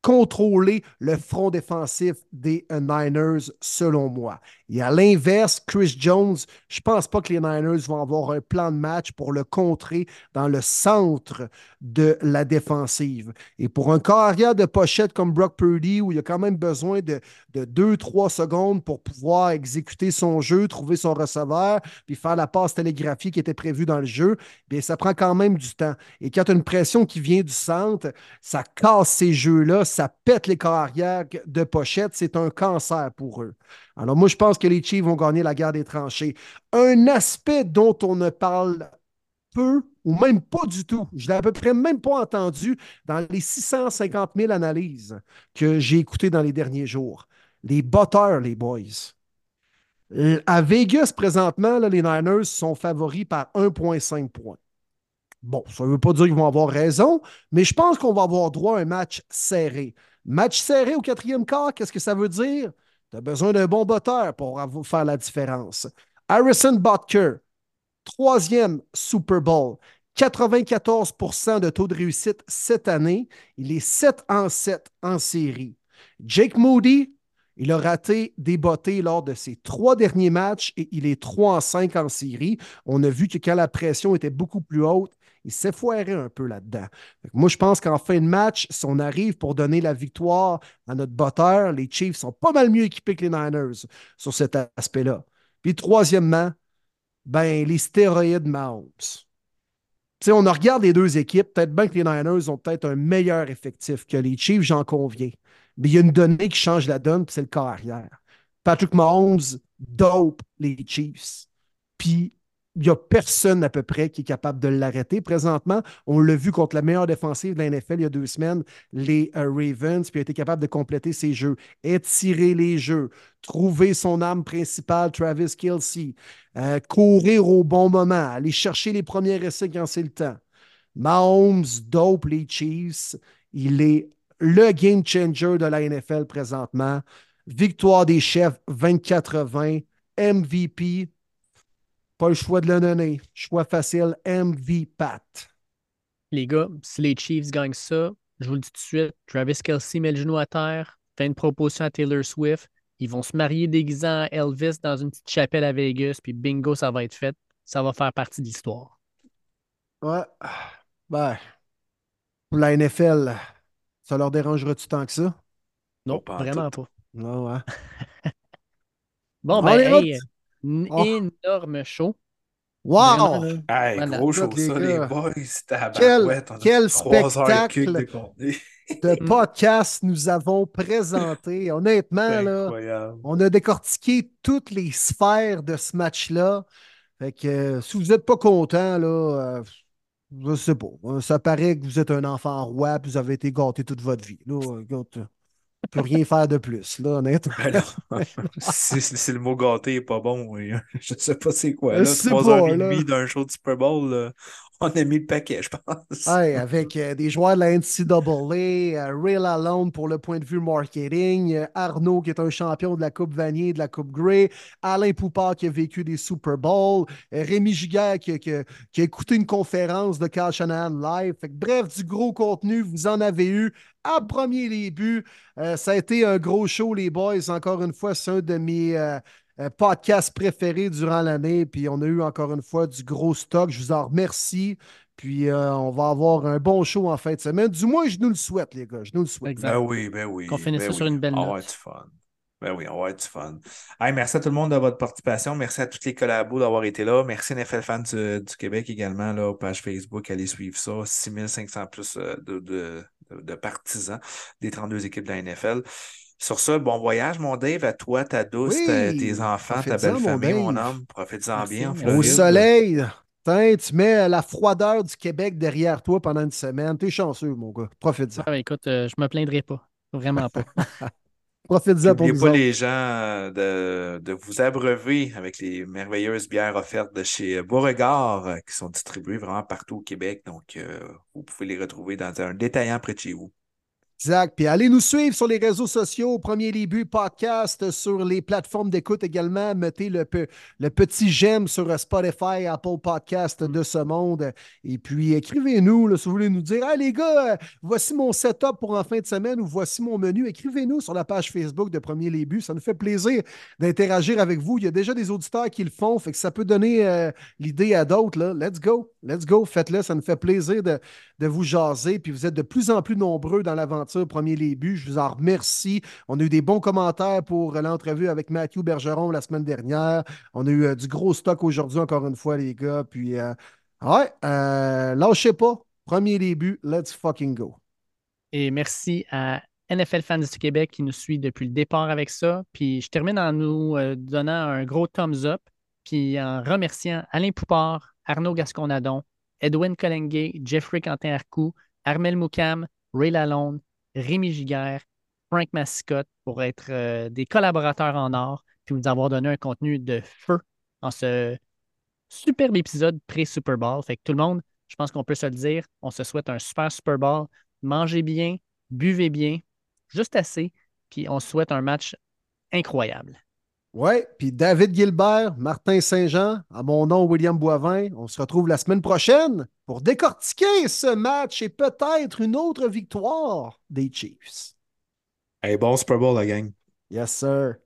contrôler le front défensif des Niners, selon moi. Et à l'inverse, Chris Jones, je ne pense pas que les Niners vont avoir un plan de match pour le contrer dans le centre de la défensive. Et pour un carrière de pochette comme Brock Purdy, où il a quand même besoin de, de 2-3 secondes pour pouvoir exécuter son jeu, trouver son receveur, puis faire la passe télégraphique qui était prévue dans le jeu, bien, ça prend quand même du temps. Et quand tu as une pression qui vient du centre, ça casse ces jeux-là, ça pète les carrières de pochette, c'est un cancer pour eux. Alors moi, je pense que les Chiefs vont gagner la guerre des tranchées. Un aspect dont on ne parle peu ou même pas du tout, je l'ai à peu près même pas entendu dans les 650 000 analyses que j'ai écoutées dans les derniers jours. Les butters, les boys. Euh, À Vegas, présentement, les Niners sont favoris par 1,5 points. Bon, ça ne veut pas dire qu'ils vont avoir raison, mais je pense qu'on va avoir droit à un match serré. Match serré au quatrième quart, qu'est-ce que ça veut dire? Tu as besoin d'un bon botteur pour faire la différence. Harrison Butker, troisième Super Bowl, 94% de taux de réussite cette année. Il est 7 en 7 en série. Jake Moody, il a raté des bottées lors de ses trois derniers matchs et il est 3 en 5 en série. On a vu que quand la pression était beaucoup plus haute, il s'est foiré un peu là-dedans. Moi, je pense qu'en fin de match, si on arrive pour donner la victoire à notre botteur, les Chiefs sont pas mal mieux équipés que les Niners sur cet aspect-là. Puis troisièmement, ben, les stéroïdes Mahomes. Tu sais, on regarde les deux équipes. Peut-être bien que les Niners ont peut-être un meilleur effectif que les Chiefs, j'en conviens. Mais il y a une donnée qui change la donne, c'est le carrière. Patrick Mahomes dope les Chiefs. Puis il n'y a personne à peu près qui est capable de l'arrêter présentement. On l'a vu contre la meilleure défensive de la NFL il y a deux semaines, les euh, Ravens, puis a été capable de compléter ses jeux, étirer les jeux, trouver son arme principale, Travis Kelsey, euh, courir au bon moment, aller chercher les premiers essais quand c'est le temps. Mahomes dope les Chiefs. Il est le game changer de la NFL présentement. Victoire des chefs 24-20. MVP. Pas le choix de le donner. Choix facile. MVP Pat. Les gars, si les Chiefs gagnent ça, je vous le dis tout de suite, Travis Kelsey met le genou à terre, fait une proposition à Taylor Swift. Ils vont se marier déguisant à Elvis dans une petite chapelle à Vegas, puis bingo, ça va être fait. Ça va faire partie de l'histoire. Ouais. Ben, pour la NFL, ça leur dérangera-tu tant que ça? Non, pas en vraiment tout. pas. Non, ouais. Bon, On ben, hey, Oh. énorme show. Wow! Vraiment. Hey, Voilà. gros show les ça, les boys. Quel, spectacle de podcast nous avons présenté. Honnêtement, là, on a décortiqué toutes les sphères de ce match-là. Fait que euh, si vous n'êtes pas content, là, euh, je sais pas. Euh, Ça paraît que vous êtes un enfant roi et vous avez été gâté toute votre vie. Là, peut rien faire de plus, là, honnêtement. Ben si, le mot gâté est pas bon, oui, je sais pas c'est quoi. Là, sais trois pas, heures et là. demie d'un show de Super Bowl, là, on a mis le paquet, je pense. Avec euh, des joueurs de la NCAA, euh, Ray Lalonde pour le point de vue marketing, euh, Arnaud qui est un champion de la Coupe Vanier, de la Coupe Grey, Alain Poupard qui a vécu des Super Bowls, Rémi Giguère qui, a- écouté une conférence de Carl Shanahan live. Fait que, bref, du gros contenu, vous en avez eu à premier début. Ça a été un gros show, les boys. Encore une fois, c'est un de mes euh, podcasts préférés durant l'année. Puis on a eu encore une fois du gros stock. Je vous en remercie. Puis euh, on va avoir un bon show en fin de semaine. Du moins, je nous le souhaite, les gars. Je nous le souhaite. Exact. Ben oui, ben oui. Qu'on finisse ben ça sur oui. une belle On va note. fun. Ben oui, on va du fun. Hey, merci à tout le monde de votre participation. Merci à tous les collabos d'avoir été là. Merci NFL Fans du, du Québec également, là, page Facebook. Allez suivre ça. 6500 plus euh, de, de- de- de partisans des 32 équipes de la NFL. Sur ça, bon voyage, mon Dave, à toi, ta douce, Oui, ta- tes enfants, ta belle famille, mon homme. Profites-en Merci, bien en. Au soleil. Tiens, tu mets la froideur du Québec derrière toi pendant une semaine. T'es chanceux, mon gars. Profite-en. Ah, ben, écoute, euh, je me plaindrai pas. Vraiment pas. Profite-en pour N'oubliez pas autres. les gens euh, de, de vous abreuver avec les merveilleuses bières offertes de chez Beauregard euh, qui sont distribuées vraiment partout au Québec. Donc, euh, vous pouvez les retrouver dans un détaillant près de chez vous. Exact. Puis allez nous suivre sur les réseaux sociaux, Premier Début Podcast, sur les plateformes d'écoute également. Mettez le, le petit j'aime sur Spotify, Apple Podcast de ce monde. Et puis écrivez-nous si vous voulez nous dire Hey les gars, euh, voici mon setup pour en fin de semaine ou voici mon menu. Écrivez-nous sur la page Facebook de Premier Début. Ça nous fait plaisir d'interagir avec vous. Il y a déjà des auditeurs qui le font, fait que ça peut donner euh, l'idée à d'autres. Let's go. Let's go. Faites-le. Ça nous fait plaisir de, de vous jaser. Puis vous êtes de plus en plus nombreux dans l'aventure Premier Début. Je vous en remercie. On a eu des bons commentaires pour l'entrevue avec Mathieu Bergeron la semaine dernière. On a eu euh, du gros stock aujourd'hui, encore une fois, les gars. Puis, euh, ouais, euh, lâchez pas. Premier début, let's fucking go. Et merci à NFL Fans du Québec qui nous suit depuis le départ avec ça. Puis je termine en nous euh, donnant un gros thumbs up, puis en remerciant Alain Poupard, Arnaud Gasconadon, Edwin Collenguet, Jeffrey Quentin-Arcou, Armel Moukam, Ray Lalonde, Rémi Giguère, Frank Massicotte pour être euh, des collaborateurs en or, puis nous avoir donné un contenu de feu en ce superbe épisode pré-Super Bowl. Fait que tout le monde, je pense qu'on peut se le dire, on se souhaite un super Super Bowl. Mangez bien, buvez bien, juste assez, puis on se souhaite un match incroyable. Ouais, puis David Gilbert, Martin Saint-Jean, à mon nom, William Boivin. On se retrouve la semaine prochaine pour décortiquer ce match et peut-être une autre victoire des Chiefs. Hey, bon Super Bowl, la gang. Yes, sir.